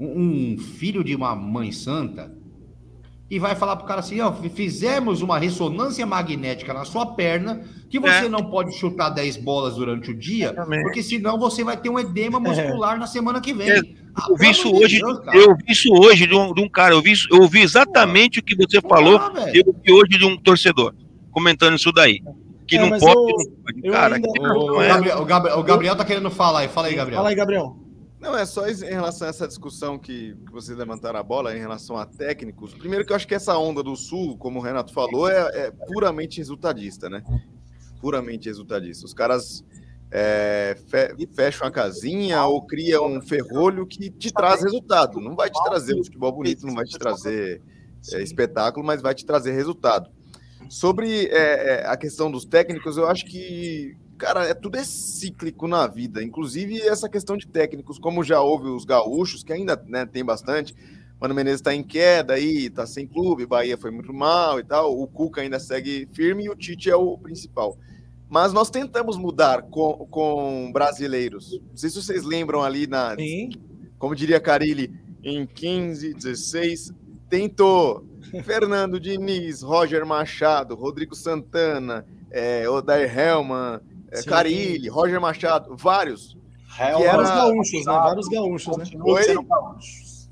um filho de uma mãe santa, e vai falar pro cara assim, ó, fizemos uma ressonância magnética na sua perna, que você É. não pode chutar 10 bolas durante o dia, porque senão você vai ter um edema muscular na semana que vem. É. Ah, Eu vi pelo isso de hoje, Deus, eu vi isso hoje de um, de um cara, eu vi, isso- eu ouvi exatamente o que você falou, Ah, velho. eu vi hoje de um torcedor, comentando isso daí. Que É, não pode, eu- não pode. eu Cara, ainda- que O, não é. Gabriel, o Gabriel- o Gabriel tá querendo falar aí. Fala aí, Gabriel. Fala aí, Gabriel. Não, é só em relação a essa discussão que, que vocês levantaram a bola em relação a técnicos. Primeiro que eu acho que essa onda do Sul, como o Renato falou, é, é puramente resultadista, né? Puramente resultadista. Os caras é, fe- fecham a casinha ou criam um ferrolho que te traz resultado. Não vai te trazer um futebol bonito, não vai te trazer é, espetáculo, mas vai te trazer resultado. Sobre é, é, a questão dos técnicos, eu acho que, cara, é tudo é cíclico na vida. Inclusive essa questão de técnicos, como já houve os gaúchos, que ainda né, tem bastante. Mano Menezes está em queda aí, tá sem clube, Bahia foi muito mal e tal. O Cuca ainda segue firme e o Tite é o principal. Mas nós tentamos mudar com, com brasileiros. Não sei se vocês lembram ali na, Sim. como diria Carilli, em 15, 16, tentou Fernando Diniz, Roger Machado, Rodrigo Santana, é, Odair Hellman, é, Sim. Carilli, Roger Machado, vários. Real Que era- Vários gaúchos, né? Vários gaúchos, né? continua Oi? gaúchos.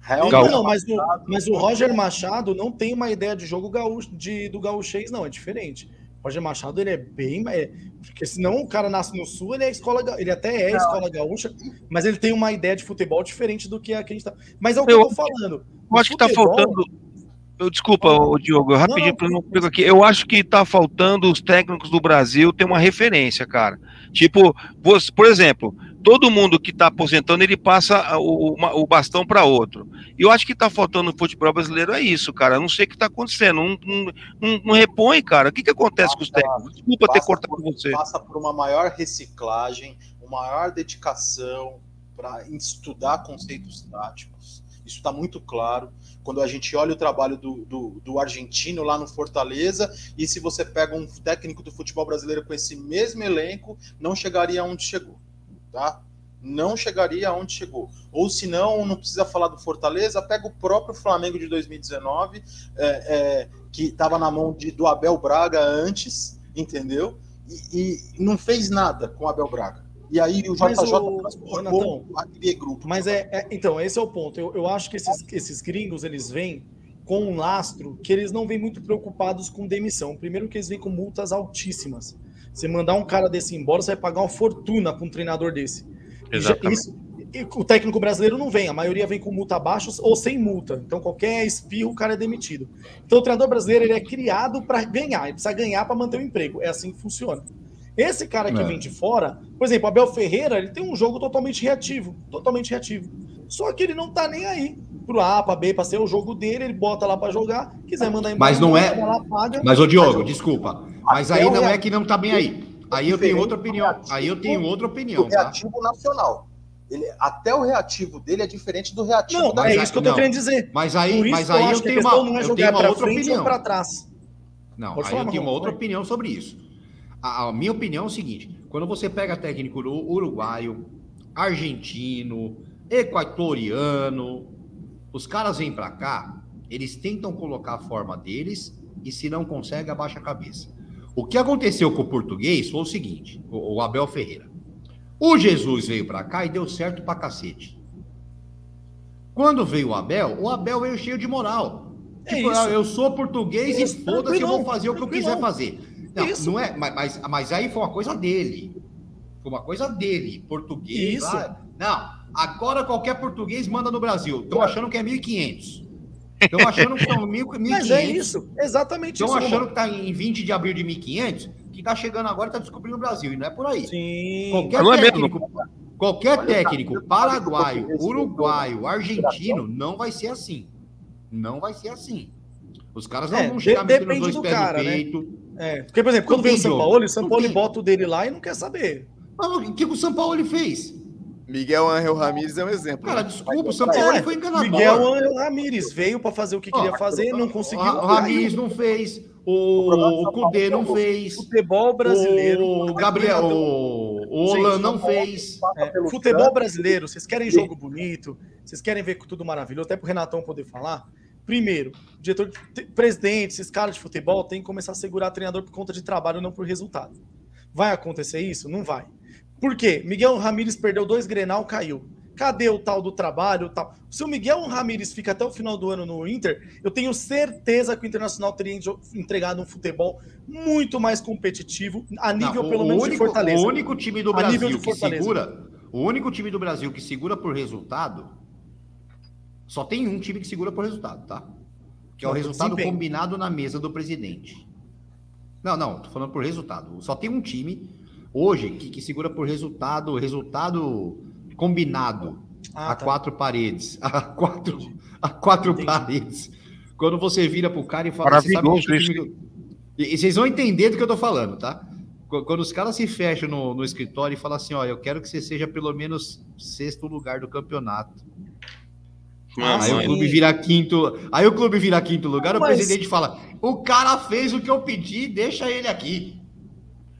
Real. Não, mas o, mas o Roger Machado não tem uma ideia de jogo gaúcho, de, do gaúchês, não, é diferente. O Roger Machado, ele é bem... É, porque senão o cara nasce no sul, ele é escola, ele até é escola gaúcha, mas ele tem uma ideia de futebol diferente do que a que a gente tá... Mas é o que eu, Eu- tô falando. Eu acho que tá Futebol- faltando. Eu, desculpa, ô, Diogo, eu rapidinho Não, não pego aqui. Eu acho que tá faltando os técnicos do Brasil ter uma referência, cara. Tipo, você, por exemplo, todo mundo que tá aposentando, ele passa o, o bastão para outro. E eu acho que tá faltando no futebol brasileiro é isso, cara. Eu não sei o que tá acontecendo. Não, não, não- repõe, cara. O que que acontece com os técnicos? Desculpa ter Passa cortado por- você. Passa por uma maior reciclagem, uma maior dedicação para estudar conceitos táticos. Isso está muito claro. Quando a gente olha o trabalho do, do, do argentino lá no Fortaleza, e se você pega um técnico do futebol brasileiro com esse mesmo elenco, não chegaria aonde chegou. Tá? Não chegaria aonde chegou. Ou se não, não precisa falar do Fortaleza, pega o próprio Flamengo de 2019, é, é, que estava na mão de, do Abel Braga antes, entendeu? E, e não fez nada com o Abel Braga. E aí o Mas JJ o- transformou Renatão, aquele grupo. Mas é, é- então, esse é o ponto. Eu, eu acho que esses, esses gringos, eles vêm com um lastro que eles não vêm muito preocupados com demissão. Primeiro que eles vêm com multas altíssimas. Você mandar um cara desse embora, você vai pagar uma fortuna para um treinador desse. E Exatamente. isso- e o técnico brasileiro não vem, a maioria vem com multa abaixo ou sem multa. Então, qualquer espirro, o cara é demitido. Então, o treinador brasileiro ele é criado para ganhar, ele precisa ganhar para manter o emprego. É assim que funciona. Esse cara que É. vem de fora, por exemplo, Abel Ferreira, ele tem um jogo totalmente reativo, totalmente reativo. Só que ele não tá nem aí pro A, pra B, pra ser o jogo dele, ele bota lá pra jogar, quiser mandar embora, Mas não é- lá, paga. Mas, ô Diogo, desculpa. Mas aí o não é que não tá bem aí. Aí eu tenho outra opinião. Aí eu tenho outra opinião, tá? reativo nacional. Ele, até o reativo dele é diferente do reativo Não, da é isso que eu tô não. querendo dizer. Mas aí, mas eu aí eu a tenho uma, não é eu jogar tenho uma outra opinião. ou pra trás. Não, Pode aí falar, eu tenho uma outra opinião sobre isso. A, a minha opinião é o seguinte: quando você pega técnico uru- uruguaio, argentino, equatoriano, os caras vêm pra cá, eles tentam colocar a forma deles e se não consegue, abaixa a cabeça. O que aconteceu com o português foi o seguinte: o, o Abel Ferreira. O Jesus veio pra cá e deu certo pra cacete. Quando veio o Abel, o Abel veio cheio de moral. É Tipo, isso. ah, eu sou português Isso, e foda-se, eu vou fazer o que eu quiser fazer. Não, Isso. não é, mas, mas, aí foi uma coisa dele. Foi uma coisa dele, português. Isso. lá. não, Agora qualquer português manda no Brasil. Estão achando que é 1.500. Estão achando que são 1.500. Mas é isso, exatamente Estão isso. achando que está em 20 de abril de 1.500, que está chegando agora e está descobrindo o Brasil. E não é por aí. Sim. Qualquer Não é mesmo. técnico, qualquer técnico paraguaio, uruguaio, argentino, não vai ser assim. Não vai ser assim. Os caras não É, vão de- chegar metendo os depende dois do pés cara, no né? peito. É, porque, por exemplo, quando vem o São. Paulo, o São Paulo bota o dele lá e não quer saber. Mas o que, que o São Paulo ele fez? Miguel Angel Ramírez é um exemplo. Cara, né? desculpa, o São Paulo É, foi enganador. Miguel Angel Ramírez veio para fazer o que queria Ó, fazer, não conseguiu. O Ramires não fez, o, o Cudê não fez, Futebol brasileiro. o Gabriel, o, o Olan não fez. É, futebol brasileiro, vocês querem jogo bonito, vocês querem ver tudo maravilhoso, até pro Renatão poder falar. Primeiro, o diretor, te- presidente, esses caras de futebol têm que começar a segurar treinador por conta de trabalho, não por resultado. Vai acontecer isso? Não vai. Por quê? Miguel Ramírez perdeu dois Grenal, caiu. Cadê o tal do trabalho? Tal? Se o Miguel Ramírez fica até o final do ano no Inter, eu tenho certeza que o Internacional teria entregado um futebol muito mais competitivo, a nível Não, pelo menos único, de Fortaleza. O único time do Brasil que segura, o único time do Brasil que segura por resultado, só tem um time que segura por resultado, tá? Que é o resultado desempenho. combinado na mesa do presidente. Não, não, tô falando por resultado. Só tem um time hoje que, que segura por resultado, resultado combinado Ah, a tá. quatro paredes, a quatro, a quatro Entendi. paredes. Quando você vira pro cara e fala, você sabe que e, e vocês vão entender do que eu tô falando, tá? Qu- Quando os caras se fecham no, no escritório e falam assim, ó, eu quero que você seja pelo menos sexto lugar do campeonato. Aí o sim. clube vira quinto, aí o clube vira quinto lugar, o Mas- presidente fala, o cara fez o que eu pedi, deixa ele aqui.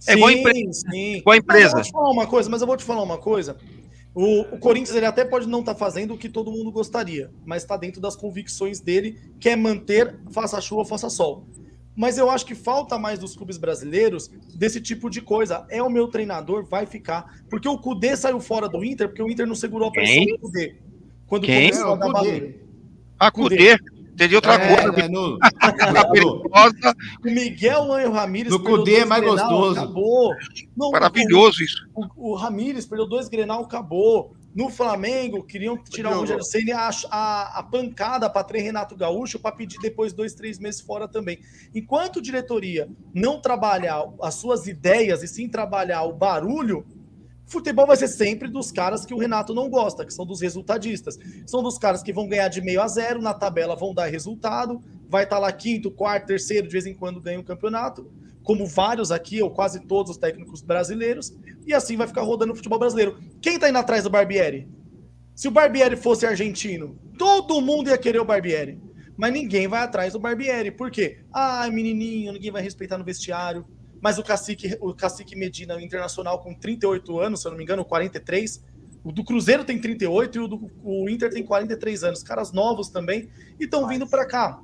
É igual a Sim, empre- sim. igual a Mas eu empresa. vou te falar uma coisa, mas eu vou te falar uma coisa. O, o Corinthians ele até pode não estar fazendo o que todo mundo gostaria, mas está dentro das convicções dele, que é manter, faça chuva, faça sol. Mas eu acho que falta mais dos clubes brasileiros desse tipo de coisa. É o meu treinador, vai ficar. Porque o Cudê saiu fora do Inter, porque o Inter não segurou a pressão do Cudê. Quando Quem? começou a o dar. Ah, Cudê. Entendi outra É, coisa. é, no- perigosa. O Miguel Angel Ramírez No perdeu Cudê dois é mais Grenal, gostoso. Acabou. Não, Maravilhoso isso. O, o Ramires perdeu dois Grenal, acabou. No Flamengo, queriam tirar o. Rogério a, a, a pancada para ter Renato Gaúcho para pedir depois dois, três meses fora também. Enquanto diretoria não trabalhar as suas ideias e sim trabalhar o barulho, futebol vai ser sempre dos caras que o Renato não gosta, que são dos resultadistas. São dos caras que vão ganhar de meio a zero, na tabela vão dar resultado, vai estar lá quinto, quarto, terceiro, de vez em quando ganha o campeonato, como vários aqui, ou quase todos os técnicos brasileiros, e assim vai ficar rodando o futebol brasileiro. Quem tá indo atrás do Barbieri? Se o Barbieri fosse argentino, todo mundo ia querer o Barbieri. Mas ninguém vai atrás do Barbieri. Por quê? Ah, menininho, ninguém vai respeitar no vestiário. Mas o cacique, o cacique Medina o internacional com 38 anos, se eu não me engano, 43. O do Cruzeiro tem 38 e o do o Inter tem 43 anos. Caras novos também e estão vindo para cá.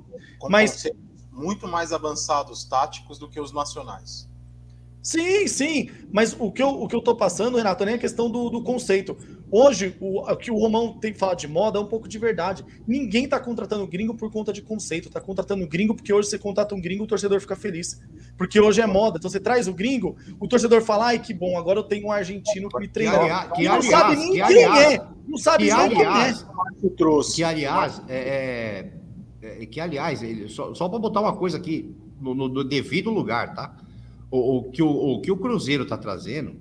Mas- conceitos muito mais avançados táticos do que os nacionais. Sim, sim, mas o que eu, o que eu tô passando, Renato, nem a questão do, do conceito. Hoje, o, o que o Romão tem falado de moda é um pouco de verdade. Ninguém tá contratando gringo por conta de conceito, tá contratando gringo porque hoje você contrata um gringo, o torcedor fica feliz. Porque hoje é moda. Então você traz o gringo, o torcedor fala, ai que bom, agora eu tenho um argentino que me Que, treinou. alia- que, não aliás, sabe nem que, quem aliás, é. Não sabe que, nem quem é. aliás, Que trouxe. que aliás, é, é- é- que aliás, ele- só, só para botar uma coisa aqui no, no- no devido lugar, tá? O, o que o, o que o Cruzeiro tá trazendo,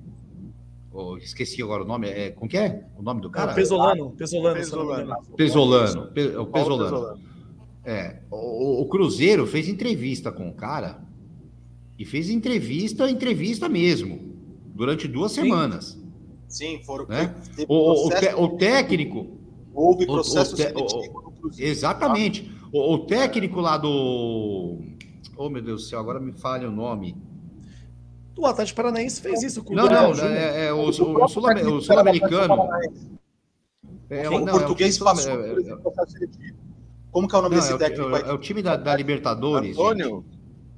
o- esqueci agora o nome, é, como que é o nome do cara? Ah, Pesolano, Pesolano, engano. Pesolano, Pe- o Paulo Pesolano. Pesolano. É, o, o Cruzeiro fez entrevista com o cara e fez entrevista, entrevista mesmo, durante duas Sim. semanas. Sim, foram. Né? O, o- te- o técnico, houve processo o te- seletivo exatamente, o, o técnico lá do. Oh, meu Deus do céu, agora me falha o nome. O Atlético Paranaense fez isso com o Não, não, Júnior. é, é o, o, o sul- o sul-americano. É, o não, português é o time passou sul- por esse processo seletivo. Como que é o nome Não, desse é, técnico? é o- é o time da, da Libertadores. gente. Antônio,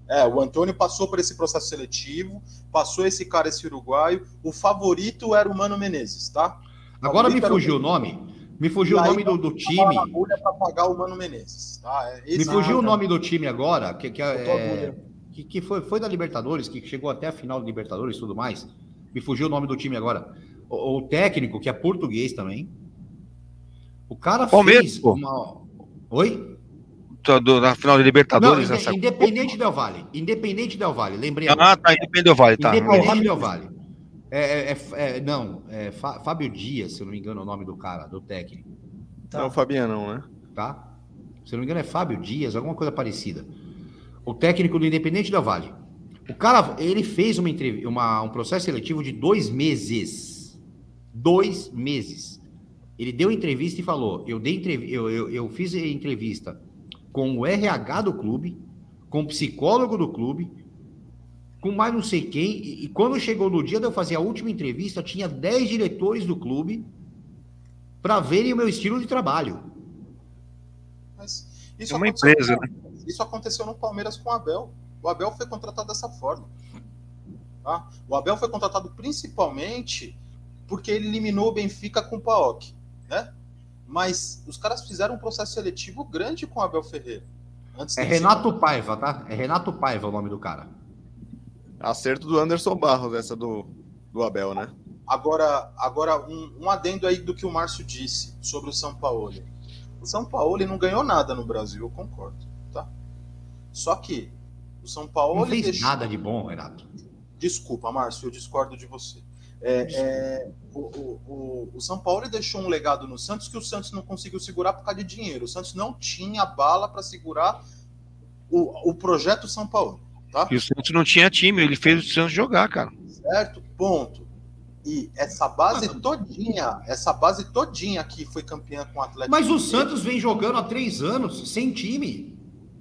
É, o Antônio passou por esse processo seletivo, passou esse cara, esse uruguaio. O favorito era o Mano Menezes, tá? Agora me fugiu o nome. Me fugiu o nome do, do Tava time. para pagar o Mano Menezes, tá? É, Me fugiu o nome do time agora, que, que, é. Que, que foi, foi da Libertadores, que chegou até a final da Libertadores e tudo mais. Me fugiu o nome do time agora. O, o técnico, que é português também, O cara Palmeiras, fez uma. Oi? Tá do- Na final da Libertadores, Não, essa. inde- Independente Del Vale. Independente Del Vale, lembrei. Ah, agora. tá, Independente do Vale, tá. Independente Del Vale. É, é- é- é- não, é Fá- Fábio Dias, se eu não me engano, é o nome do cara, do técnico, Tá. Não é o Fabianão, né? tá? Se eu não me engano, é Fábio Dias, alguma coisa parecida. O técnico do Independente Del Vale. O cara, ele fez uma, uma- um processo seletivo de dois meses. Dois meses. Ele deu entrevista e falou: eu, dei entrev- eu, eu, eu fiz entrevista com o RH do clube, com o psicólogo do clube, com mais não sei quem. E, e quando chegou no dia de eu fazer a última entrevista, tinha 10 diretores do clube para verem o meu estilo de trabalho. Mas isso, É uma empresa, no- isso aconteceu no Palmeiras com o Abel. O Abel foi contratado dessa forma. tá? O Abel foi contratado principalmente porque ele eliminou o Benfica com o Paok, né? Mas os caras fizeram um processo seletivo grande com o Abel Ferreira. Antes É dele ser- Renato Paiva, tá? É Renato Paiva o nome do cara. Acerto do Anderson Barros, essa do, do Abel, né? Agora, agora um, um adendo aí do que o Márcio disse sobre o São Paulo. O São Paulo não ganhou nada no Brasil, eu concordo? Só que o São Paulo Não fez deixou- nada de bom, Renato. Desculpa, Márcio, eu discordo de você. É, é, o, o- o- o São Paulo deixou um legado no Santos que o Santos não conseguiu segurar por causa de dinheiro. O Santos não tinha bala para segurar o, o projeto São Paulo, tá? E o Santos não tinha time, ele fez o Santos jogar, cara. Certo? Ponto. E essa base todinha, essa base todinha que foi campeã com o Atlético. Mas o Santos vem jogando há três anos, sem time.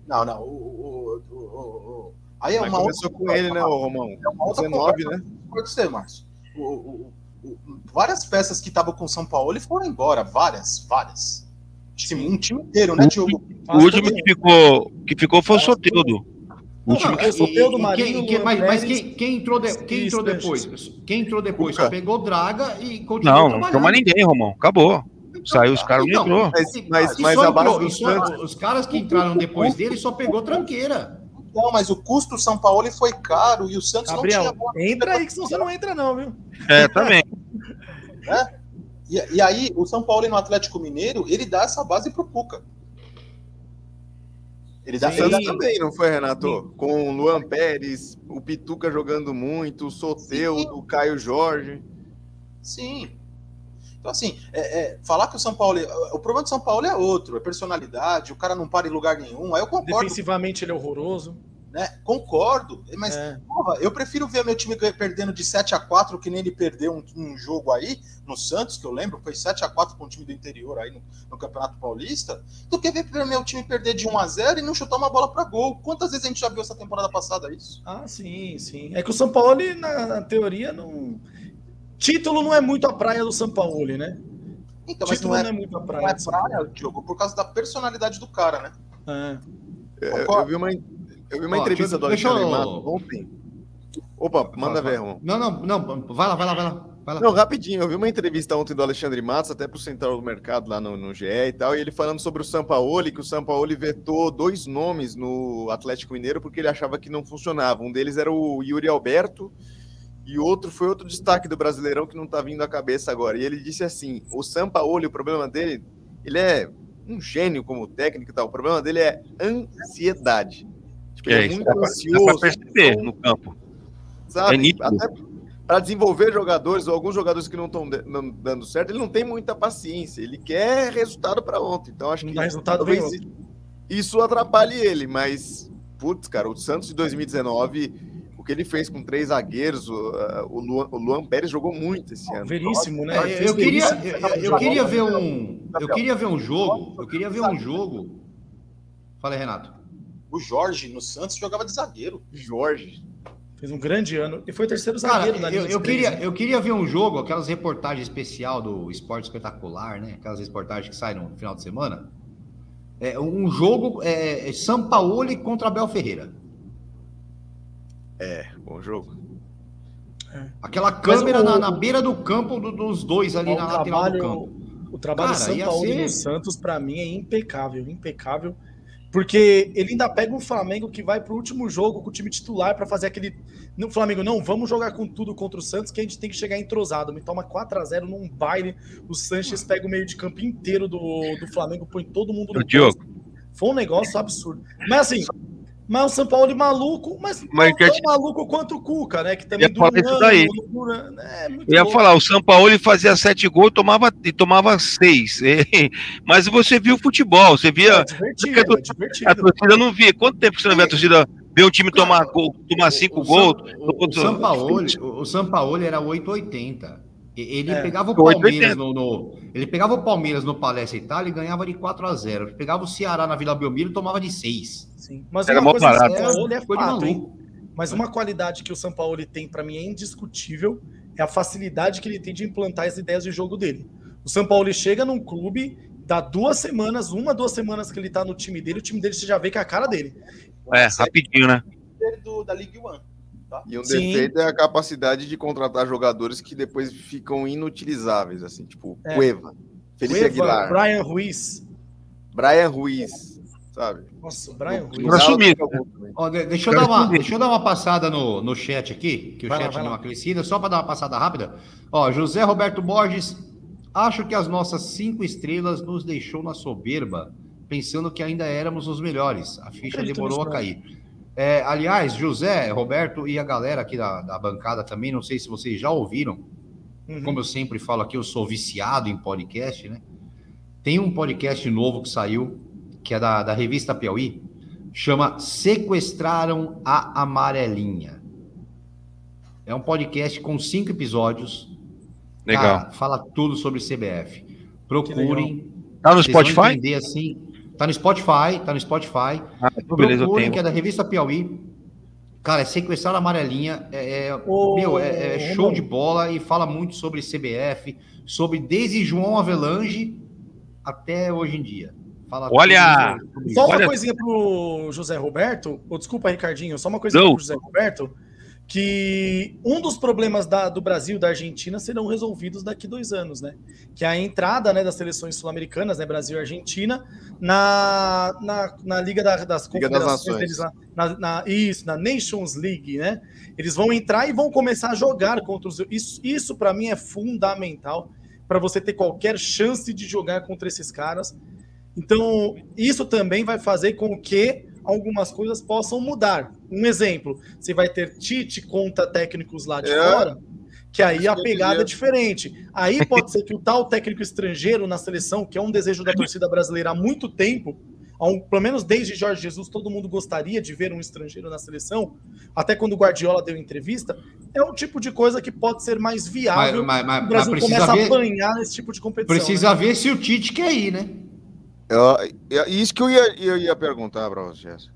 Não, não. O, o- o- o- o- aí é Mas uma começou outra com ele, né, ô Romão? É uma outra 19, conversa. né? Pode ser, Márcio. O- o- o- o- várias peças que estavam com o São Paulo foram embora. Várias, várias. Um time inteiro, né, Diogo? O último que ficou, que ficou foi o Soteldo. O Não, último é o Soteldo, E- e Marinho, quem- mas, mas quem, quem entrou, de- quem e entrou depois? Quem entrou depois? Só pegou draga e continuou Não, não toma ninguém, Romão. Acabou. Saiu os caras, não entrou. Mas, mas, E mas a base entrou- do só-. Os caras que entraram depois dele só pegou tranqueira. Não, mas o custo do São Paulo foi caro e o Santos não Gabriel, tinha bola. entra aí que senão você não entra não, viu? É, também. E, e aí, o São Paulo no Atlético Mineiro, ele dá essa base pro Cuca. Ele dá, Santos dá- também, não foi, Renato? Com o Luan Pérez, o Pituca jogando muito, o Soteudo, o Caio Jorge. Sim. Então, assim, é- é, falar que o São Paulo. O problema do São Paulo é outro, é personalidade, o cara não para em lugar nenhum. Aí eu concordo, Defensivamente ele é horroroso. né? Concordo. Mas, É. porra, eu prefiro ver meu time perdendo de 7 a 4 que nem ele perdeu um, um jogo aí, no Santos, que eu lembro, foi 7 a 4 com o time do interior aí no, no Campeonato Paulista, do que ver meu time perder de 1 a 0 e não chutar uma bola para gol. Quantas vezes a gente já viu essa temporada passada isso? Ah, sim, sim. É que o São Paulo, na, na teoria, não. Título não é muito a praia do São Paulo, né? Então, mas Título não não é, é, muito a não praia. é São Paulo. praia, Diogo, por causa da personalidade do cara, né? É. Eu, eu vi uma, eu vi uma Ó, entrevista do deixa eu- Alexandre Matos ontem. Opa, manda ver. Romão. Não, não, não. Vai lá, vai lá, vai lá. Vai lá. Não, rapidinho, eu vi uma entrevista ontem do Alexandre Matos, até pro Central do Mercado lá no, no GE e tal, e ele falando sobre o Sampaoli, que o Sampaoli vetou dois nomes no Atlético Mineiro porque ele achava que não funcionava. Um deles era o Yuri Alberto e outro foi outro destaque do Brasileirão que não tá vindo à cabeça agora. E ele disse assim: o Sampaoli, o problema dele, ele é um gênio como técnico e tal, o problema dele é ansiedade. Tipo, ele É, é isso muito dá ansioso, pra perceber no campo. sabe? É. Até para desenvolver jogadores, ou alguns jogadores que não estão dando certo, ele não tem muita paciência. Ele quer resultado para ontem. Então acho Não que talvez isso atrapalhe ele. Mas, putz, cara, o Santos de 2019, o que ele fez com três zagueiros, o, o, Luan, o Luan Pérez jogou muito esse ano. Veríssimo, né? Eu, queria, eu, eu queria ver um. Eu queria ver um jogo. Eu queria ver um jogo. Fala aí, Renato. O Jorge no Santos jogava de zagueiro. Jorge. Fez um grande ano. E foi terceiro Cara, zagueiro na eu, linha eu três, queria, né? eu queria ver um jogo, aquelas reportagens especial do Esporte Espetacular, né? Aquelas reportagens que saem no final de semana. É, um jogo é, é São Paulo contra Abel Ferreira. É, bom jogo. Aquela câmera o- na, na beira do campo do- dos dois ali O na lateral do trabalho, campo. o trabalho Cara, do São ser- no Santos, para mim, é impecável, impecável. Porque ele ainda pega um Flamengo que vai pro último jogo com o time titular para fazer aquele. No Flamengo, não, vamos jogar com tudo contra o Santos, que a gente tem que chegar entrosado. Me toma 4 a 0 num baile. O Sanches pega o meio de campo inteiro do, do Flamengo, põe todo mundo no Diogo. Foi um negócio absurdo. Mas assim, mas o São Paulo é maluco, mas, Mas não tão te- maluco quanto o Cuca, né? Que também ia falar isso daí. dura- é Eu ia louco. falar, o São Paulo ele fazia sete gols tomava, e tomava seis. Mas você viu o futebol, você É via. é divertido. A torcida não via. Quanto tempo você não vê a torcida ver um time tomar, gol, tomar cinco O gols? São- O, o Sampaoli, o, o Sampaoli era 880. Ele É. pegava o 880. Palmeiras no, no- Ele pegava o Palmeiras no Palestra Itália e ganhava de 4 a 0 Ele pegava o Ceará na Vila Belmiro e tomava de 6. Sim. Mas Era uma coisa barato. São Paulo é de fato, hein? Mas uma qualidade que o São Paulo tem, para mim, é indiscutível, é a facilidade que ele tem de implantar as ideias de jogo dele. O São Paulo chega num clube, dá duas semanas, uma, duas semanas que ele tá no time dele, o time dele você já vê que é a cara dele. É, rapidinho, né? do, da League One. Tá? E um Sim. defeito é a capacidade de contratar jogadores que depois ficam inutilizáveis, assim, tipo É. Cueva, Felipe Cueva, Aguilar, Brian Ruiz. Brian Ruiz, sabe? Nossa, o Brian No- Ruiz. Pra sumir. também. Ó, de- deixa, eu dar uma, deixa eu dar uma passada no, no chat aqui, que o Vai lá, chat vai deu uma crescida, só para dar uma passada rápida. Ó, José Roberto Borges, acho que as nossas cinco estrelas nos deixou na soberba, pensando que ainda éramos os melhores. A ficha demorou a nisso, cair. É, aliás, José, Roberto e a galera aqui da, da bancada também, não sei se vocês já ouviram, Uhum. como eu sempre falo aqui, eu sou viciado em podcast, né? Tem um podcast novo que saiu, que é da, da revista Piauí, chama Sequestraram a Amarelinha. É um podcast com cinco episódios. Legal. Cara, fala tudo sobre CBF. Procurem. Tá no vocês vão Spotify? entender assim. Tá no Spotify, tá no Spotify. Ah, beleza, eu Procurem, tenho. que é da revista Piauí. Cara, é sequestrar a amarelinha. É, é- Ô, meu, é, é show de bola e fala muito sobre CBF, sobre desde João Avelange até hoje em dia. Fala Olha! Só uma Olha- coisinha pro José Roberto, ou desculpa, Ricardinho, só uma coisinha Não. pro José Roberto, que um dos problemas da- do Brasil e da Argentina serão resolvidos daqui dois anos, né? Que é a entrada né, das seleções sul-americanas, né, Brasil e Argentina, na, na, na Liga da- das Liga Confederações deles lá, na, na- isso, na Nations League, né? Eles vão entrar e vão começar a jogar contra os. Isso, isso para mim é fundamental para você ter qualquer chance de jogar contra esses caras. Então, isso também vai fazer com que algumas coisas possam mudar. Um exemplo, você vai ter Tite contra técnicos lá de É. fora, que aí a eu pegada é diferente. Aí pode ser que o tal técnico estrangeiro na seleção, que é um desejo da torcida brasileira há muito tempo, um- pelo menos desde Jorge Jesus, todo mundo gostaria de ver um estrangeiro na seleção, até quando o Guardiola deu entrevista, é um tipo de coisa que pode ser mais viável. mas- mas- o mas Brasil precisa começa a ver, apanhar nesse tipo de competição. precisa né? ver se o Tite quer ir, né? Eu- isso que eu ia, eu ia perguntar para vocês.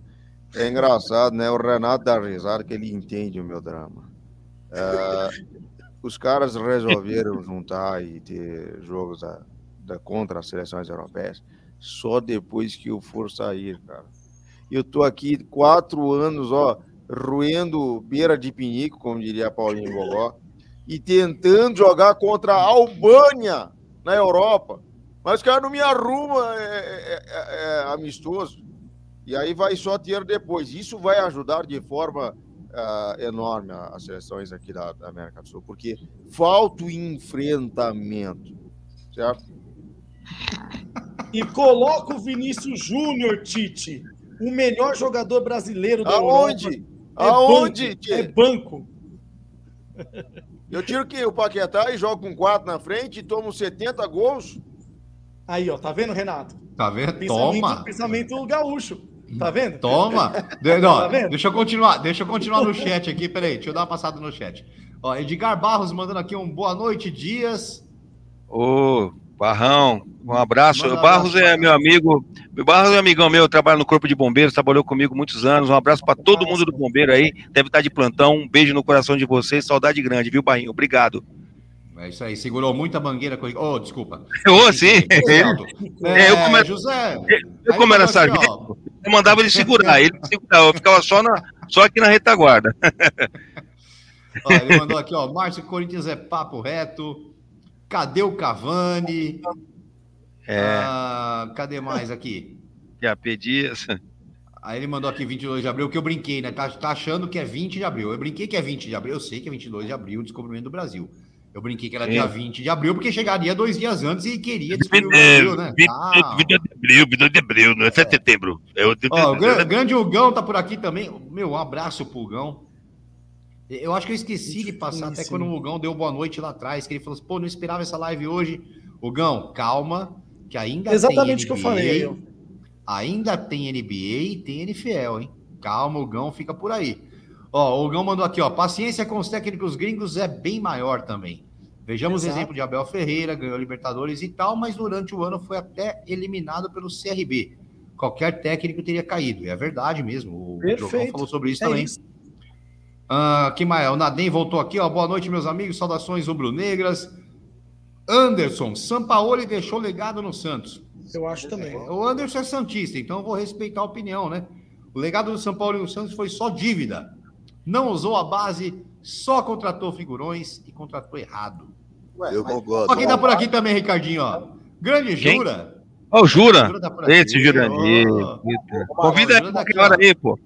É engraçado, né? O Renato dá risada que ele entende o meu drama. É, os caras resolveram juntar e ter jogos da, da- contra as seleções europeias só depois que eu for sair, cara. Eu tô aqui quatro anos, ó, roendo beira de pinico, como diria Paulinho Gogó, e tentando jogar contra a Albânia na Europa. Mas os caras não me arrumam é, é- é- é amistoso. E aí vai só ter depois. Isso vai ajudar de forma ah, enorme as seleções aqui da, da América do Sul, porque falta o enfrentamento, certo? E coloca o Vinícius Júnior, Tite, o melhor jogador brasileiro da Europa. Aonde? É Aonde? banco? É banco. Eu tiro que o Paquetá e jogo com quatro na frente e tomo 70 gols. Aí, ó, tá vendo, Renato? Tá vendo? Pensamento, Toma! pensamento gaúcho. Tá vendo? Toma! De- não, Tá vendo? deixa eu continuar, deixa eu continuar no chat aqui, peraí, deixa eu dar uma passada no chat. Ó, Edgar Barros mandando aqui um boa noite, Dias. Ô, Barrão, um abraço. Manda O Barros abraço, é meu amigo. O Barros é amigão meu, trabalha no Corpo de Bombeiros, trabalhou comigo muitos anos. Um abraço para todo mundo do bombeiro aí. Deve estar de plantão. Um beijo no coração de vocês. Saudade grande, viu, Barrinho? Obrigado. É isso aí, segurou muita mangueira com Oh, desculpa. Ô, sim. É, eu come- José. Eu, como era ó, sargento, eu mandava ele segurar. Ele segurava, eu ficava só, na, só aqui na retaguarda. Ó, ele mandou aqui, ó. Márcio Corinthians é papo reto. Cadê o Cavani? É. Ah, cadê mais aqui? QAP Dias. Aí ele mandou aqui 22 de abril, que eu brinquei, né? Tá, tá achando que é 20 de abril. Eu brinquei que é 20 de abril. Eu sei que é 22 de abril, o descobrimento do Brasil. Eu brinquei que era Sim. dia 20 de abril, porque chegaria dois dias antes e queria descobrir o É, Brasil, né? Ah. 22 de abril, 22 de abril, não é 7 de setembro. É o Ó, o gran- grande Hugão tá por aqui também. Meu, um abraço pro Hugão. Eu acho que eu esqueci de passar até quando o Hugão deu boa noite lá atrás, que ele falou assim, pô, não esperava essa live hoje. Hugão, calma, que ainda Exatamente o que tem eu falei. NBA. Ainda tem NBA e tem NFL, hein? Calma, o Gão fica por aí. Ó, o Gão mandou aqui, ó. Paciência com os técnicos gringos é bem maior também. Vejamos o Exato. exemplo de Abel Ferreira, ganhou Libertadores e tal, mas durante o ano foi até eliminado pelo CRB. Qualquer técnico teria caído. E é verdade mesmo. O. Jogão falou sobre isso É também. isso. Ah, que mais? O Nadem voltou aqui, ó. Boa noite, meus amigos. Saudações rubro-negras. Anderson, Sampaoli deixou legado no Santos. Eu acho também. O Anderson é Santista, então eu vou respeitar a opinião, né? O legado do São Paulo e do Santos foi só dívida. Não usou a base, só contratou figurões e contratou errado. Ué, Eu mas- concordo. Ó, quem tá por aqui também, Ricardinho, ó. Grande Quem? Jura. Ó, o Jura. Jura tá. Esse Jurandir. Ó. Convida ele Jura qualquer hora aí, pô.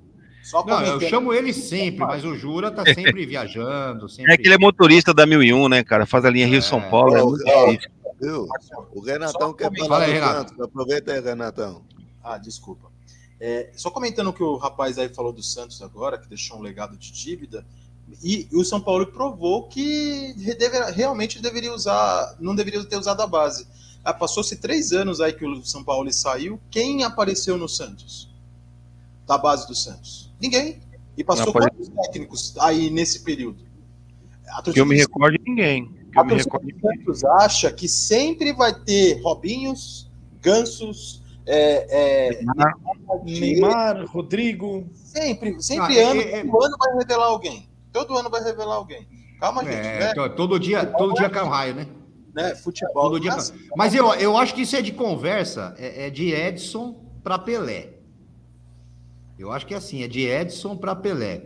Só Não, eu chamo ele sempre, mas o Jura tá sempre viajando, sempre... É que ele é motorista da 1001, né, cara? Faz a linha Rio-São É. Paulo, é muito difícil. Viu? O Renatão Só quer falar Fala aí, do Renato. Santos. Aproveita aí, Renatão. Ah, desculpa. É, só comentando o que o rapaz aí falou do Santos agora, que deixou um legado de dívida, e, o São Paulo provou que deve- realmente deveria usar, não deveria ter usado a base. Ah, Passou-se três anos aí que o São Paulo saiu. Quem apareceu no Santos? Da base do Santos? Ninguém. E passou quantos técnicos aí nesse período? Que eu me do- recordo de ninguém. A torcida do Santos acha que sempre vai ter Robinhos, Gansos, é, é, Neymar, Rodrigo. Sempre, sempre Ah, ano, é- é- todo ano vai revelar alguém. Todo ano vai revelar alguém. Calma, gente. É, né? to- todo dia, todo dia cai um raio, né? né? Futebol. Todo dia mas- cai- Mas eu, eu acho que isso é de conversa, é, é de Edson para Pelé. Eu acho que é assim, é de Edson para Pelé.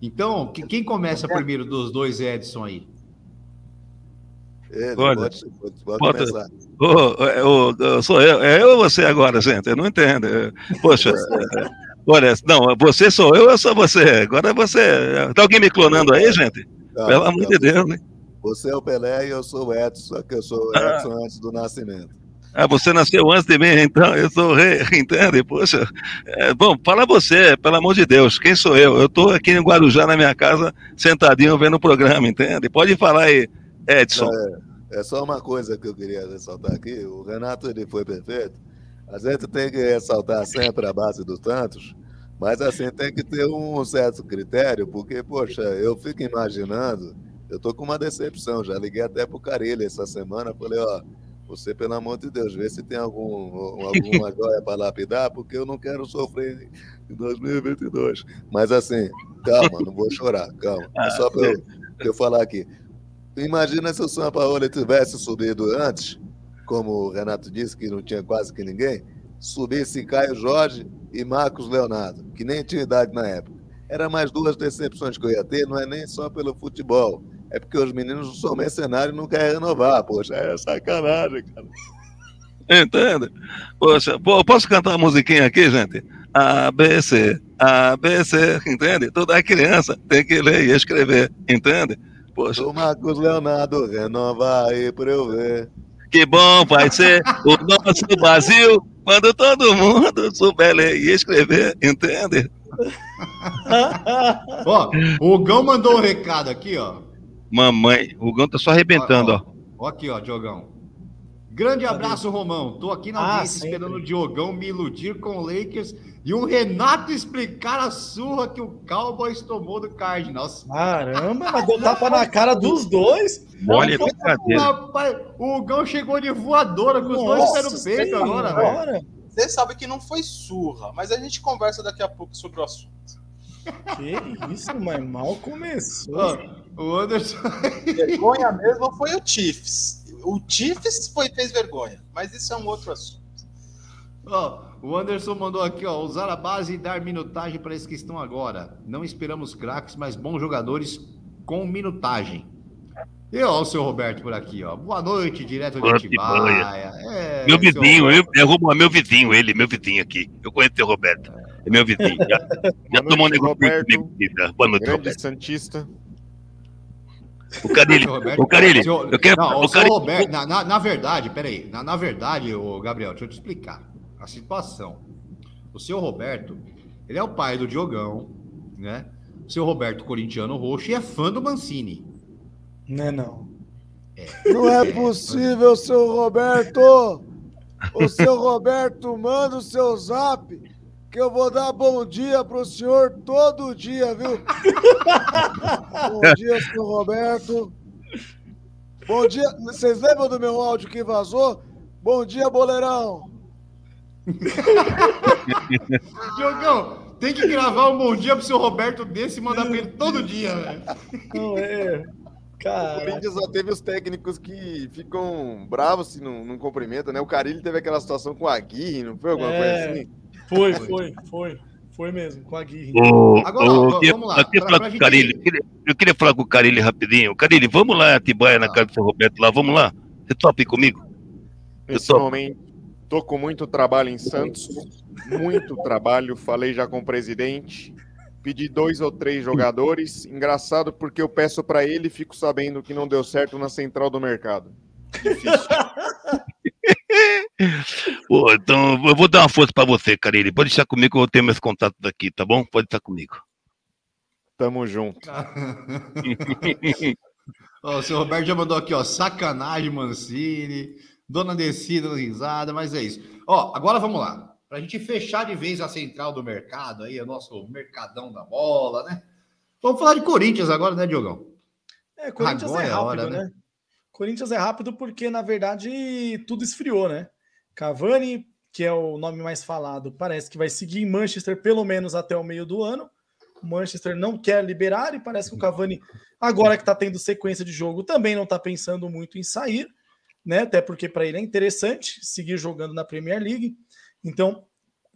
Então, que- quem começa primeiro dos dois Edson aí? Ele, Olha, pode, pode, ô, ô, sou eu, é eu ou você agora, gente? Eu não entendo. É, Poxa, é, olha, não, você sou eu, eu sou você. Agora você. Tá alguém me clonando aí, gente? Calma, Pelo amor de. Deus, né? Você é o Pelé e eu sou o Edson, só que eu sou o Ah. Edson antes do nascimento. Ah, você nasceu antes de mim, então eu sou rei, entende? Poxa. É, bom, fala você, pelo amor de Deus, quem sou eu? Eu tô aqui em Guarujá, na minha casa, sentadinho vendo o programa, entende? Pode falar aí, Edson. É só uma coisa que eu queria ressaltar aqui. O Renato ele foi perfeito. A gente tem que ressaltar sempre a base dos tantos, mas assim tem que ter um certo critério, porque, poxa, eu fico imaginando, eu tô com uma decepção. Já liguei até pro Carilho essa semana, falei, ó, você, pelo amor de Deus, vê se tem algum, alguma joia para lapidar, porque eu não quero sofrer em 2022. Mas assim, calma, não vou chorar, calma. É só para eu, eu falar aqui. Imagina se o São Paulo tivesse subido antes, como o Renato disse, que não tinha quase que ninguém, subisse Caio Jorge e Marcos Leonardo, que nem tinha idade na época. Era mais duas decepções que eu ia ter, não é nem só pelo futebol. É porque os meninos são mercenários e não querem renovar. Poxa, é sacanagem, cara. Entende? Poxa, pô, posso cantar uma musiquinha aqui, gente? A, B, C, A, B, C, entende? Toda criança tem que ler e escrever, entende? Poxa, O Marcos Leonardo renova aí pra eu ver. que bom vai ser o nosso Brasil quando todo mundo souber ler e escrever, entende? Ó, o Gão mandou um recado aqui, ó. Mamãe, o Gão tá só arrebentando, ó. Ó aqui, ó, Diogão. Grande abraço, Romão. Tô aqui na Ah, audiência sempre. esperando o Diogão me iludir com o Lakers e o Renato explicar a surra que o Cowboys tomou do Cardinals. Caramba, mas deu tapa na cara dos dois. Olha, brincadeira. Rapaz, o Gão chegou de voadora com os dois Nossa pés no peito agora, velho. Você sabe que não foi surra, mas a gente conversa daqui a pouco sobre o assunto. Que isso, mas mal começou. O Anderson. Vergonha mesmo foi o Chiefs. O Chiefs foi, fez vergonha, mas isso é um outro assunto. Ó, o Anderson mandou aqui, ó, usar a base e dar minutagem para esses que estão agora. Não esperamos craques, mas bons jogadores com minutagem. E ó, o seu Roberto por aqui, ó. Boa noite, direto de Atibaia. É, Meu vizinho, eu, Roberto. é meu vizinho, ele, meu vizinho aqui. Eu conheço o seu Roberto. É meu vizinho. Já, já tomou um negócio Roberto. comigo. vida. Boa noite, Grande Roberto. Santista. O Carilli, Roberto- o Carilli, seu- eu quero. Não, o Carilli, Roberto, na, na, na verdade, peraí, na, na verdade, o Gabriel, deixa eu te explicar a situação. O seu Roberto, ele é o pai do Diogão, né? O seu Roberto, corintiano roxo, e é fã do Mancini. Não é não. Não é possível, seu Roberto! O seu Roberto manda o seu zap que eu vou dar bom dia pro senhor todo dia, viu? bom dia, seu Roberto. Bom dia. Vocês lembram do meu áudio que vazou? Bom dia, boleirão. Diogão, tem que gravar um bom dia pro seu Roberto desse e mandar pra ele todo dia, velho. Não é. O Cara, Corinthians só teve os técnicos que ficam bravos se não, não cumprimentam, né? O Carilli teve aquela situação com a Aguirre, não foi alguma É. coisa assim? Foi, foi, foi. Foi mesmo, com a Guirre. Ô, Agora, ô, ó, eu queria- vamos lá, eu queria pra- falar pra com o gente- Carilli. Eu queria, eu queria falar com o Carilli rapidinho. Carilli, vamos lá em Atibaia, na Ah. casa do seu Roberto lá, vamos lá. Você topa comigo? Momento, tô com muito trabalho em Santos, muito trabalho. Falei já com o presidente, pedi dois ou três jogadores. Engraçado porque eu peço para ele e fico sabendo que não deu certo na central do mercado. Difícil. Pô, então eu vou dar uma força pra você, Carilli. Pode deixar comigo que eu vou ter meus contatos aqui, tá bom? Pode estar comigo. Tamo junto. Ó, o seu Roberto já mandou aqui, ó, sacanagem, Mancini, dona Descida, risada, mas é isso. Ó, agora vamos lá. Pra gente fechar de vez a central do mercado aí, o nosso mercadão da bola, né? Vamos falar de Corinthians agora, né, Diogão? É, Corinthians Agora é é a rápido, hora, né? né? Corinthians é rápido porque, na verdade, tudo esfriou, né? Cavani, que é o nome mais falado, parece que vai seguir em Manchester pelo menos até o meio do ano. O Manchester não quer liberar e parece que o Cavani, agora que tá tendo sequência de jogo, também não tá pensando muito em sair, né? Até porque para ele é interessante seguir jogando na Premier League. Então,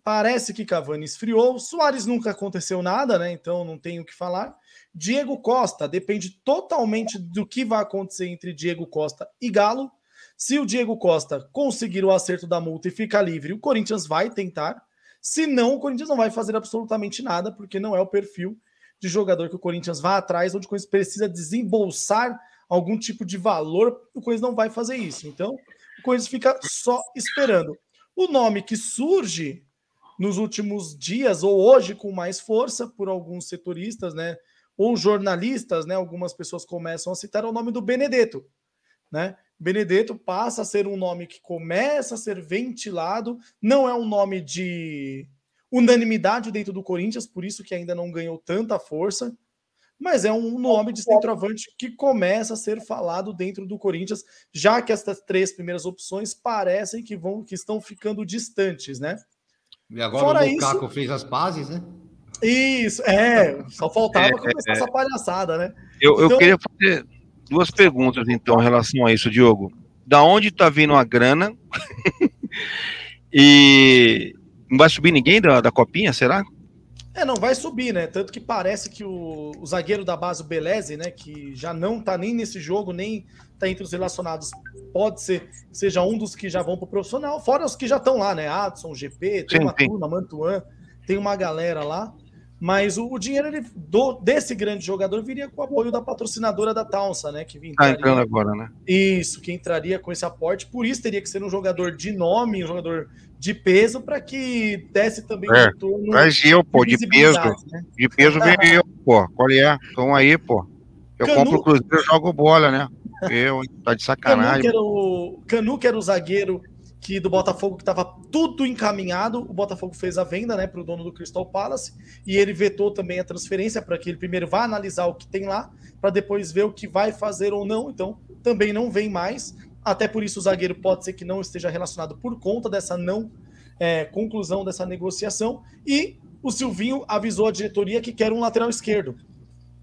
parece que Cavani esfriou. Soares nunca aconteceu nada, né? Então não tenho o que falar. Diego Costa depende totalmente do que vai acontecer entre Diego Costa e Galo. Se o Diego Costa conseguir o acerto da multa e ficar livre, o Corinthians vai tentar. Se não, o Corinthians não vai fazer absolutamente nada, porque não é o perfil de jogador que o Corinthians vai atrás, onde o Corinthians precisa desembolsar algum tipo de valor, o Corinthians não vai fazer isso. Então, o Corinthians fica só esperando. O nome que surge nos últimos dias, ou hoje com mais força, por alguns setoristas, né? Ou jornalistas, né? Algumas pessoas começam a citar é o nome do Benedetto, né? Benedetto passa a ser um nome que começa a ser ventilado, não é um nome de unanimidade dentro do Corinthians, por isso que ainda não ganhou tanta força, mas é um nome de centroavante que começa a ser falado dentro do Corinthians, já que essas três primeiras opções parecem que vão que estão ficando distantes, né? E agora Fora o Lukaku fez as pazes, né? Isso, é, só faltava É, começar essa palhaçada, né? Eu, eu Então- queria fazer duas perguntas, então, em relação a isso, Diogo. Da onde tá vindo a grana? e não vai subir ninguém da, da copinha, será? É, não vai subir, né? Tanto que parece que o, o zagueiro da base, o Beleze, né? Que já não tá nem nesse jogo, nem tá entre os relacionados, pode ser seja um dos que já vão pro profissional, fora os que já estão lá, né? Adson, GP, tem Sim, uma sim. turma, Mantuan, tem uma galera lá. Mas o, o dinheiro ele, do, desse grande jogador viria com o apoio da patrocinadora da Taunsa, né? Que Tá entraria- entrando agora, né? Isso, que entraria com esse aporte. Por isso teria que ser um jogador de nome, um jogador de peso, para que desse também É, um retorno Traz eu, pô, de peso. né? De peso vem eu, pô. Qual é? Então aí, pô. Eu Canu- compro o Cruzeiro e jogo bola, né? Eu? Tá de Canu, sacanagem. que era o Canu, que era o zagueiro que do Botafogo que estava tudo encaminhado, o Botafogo fez a venda, né, para o dono do Crystal Palace e ele vetou também a transferência para que ele primeiro vá analisar o que tem lá, para depois ver o que vai fazer ou não. Então, também não vem mais. Até por isso o zagueiro pode ser que não esteja relacionado por conta dessa não é, conclusão dessa negociação. E o Silvinho avisou a diretoria que quer um lateral esquerdo.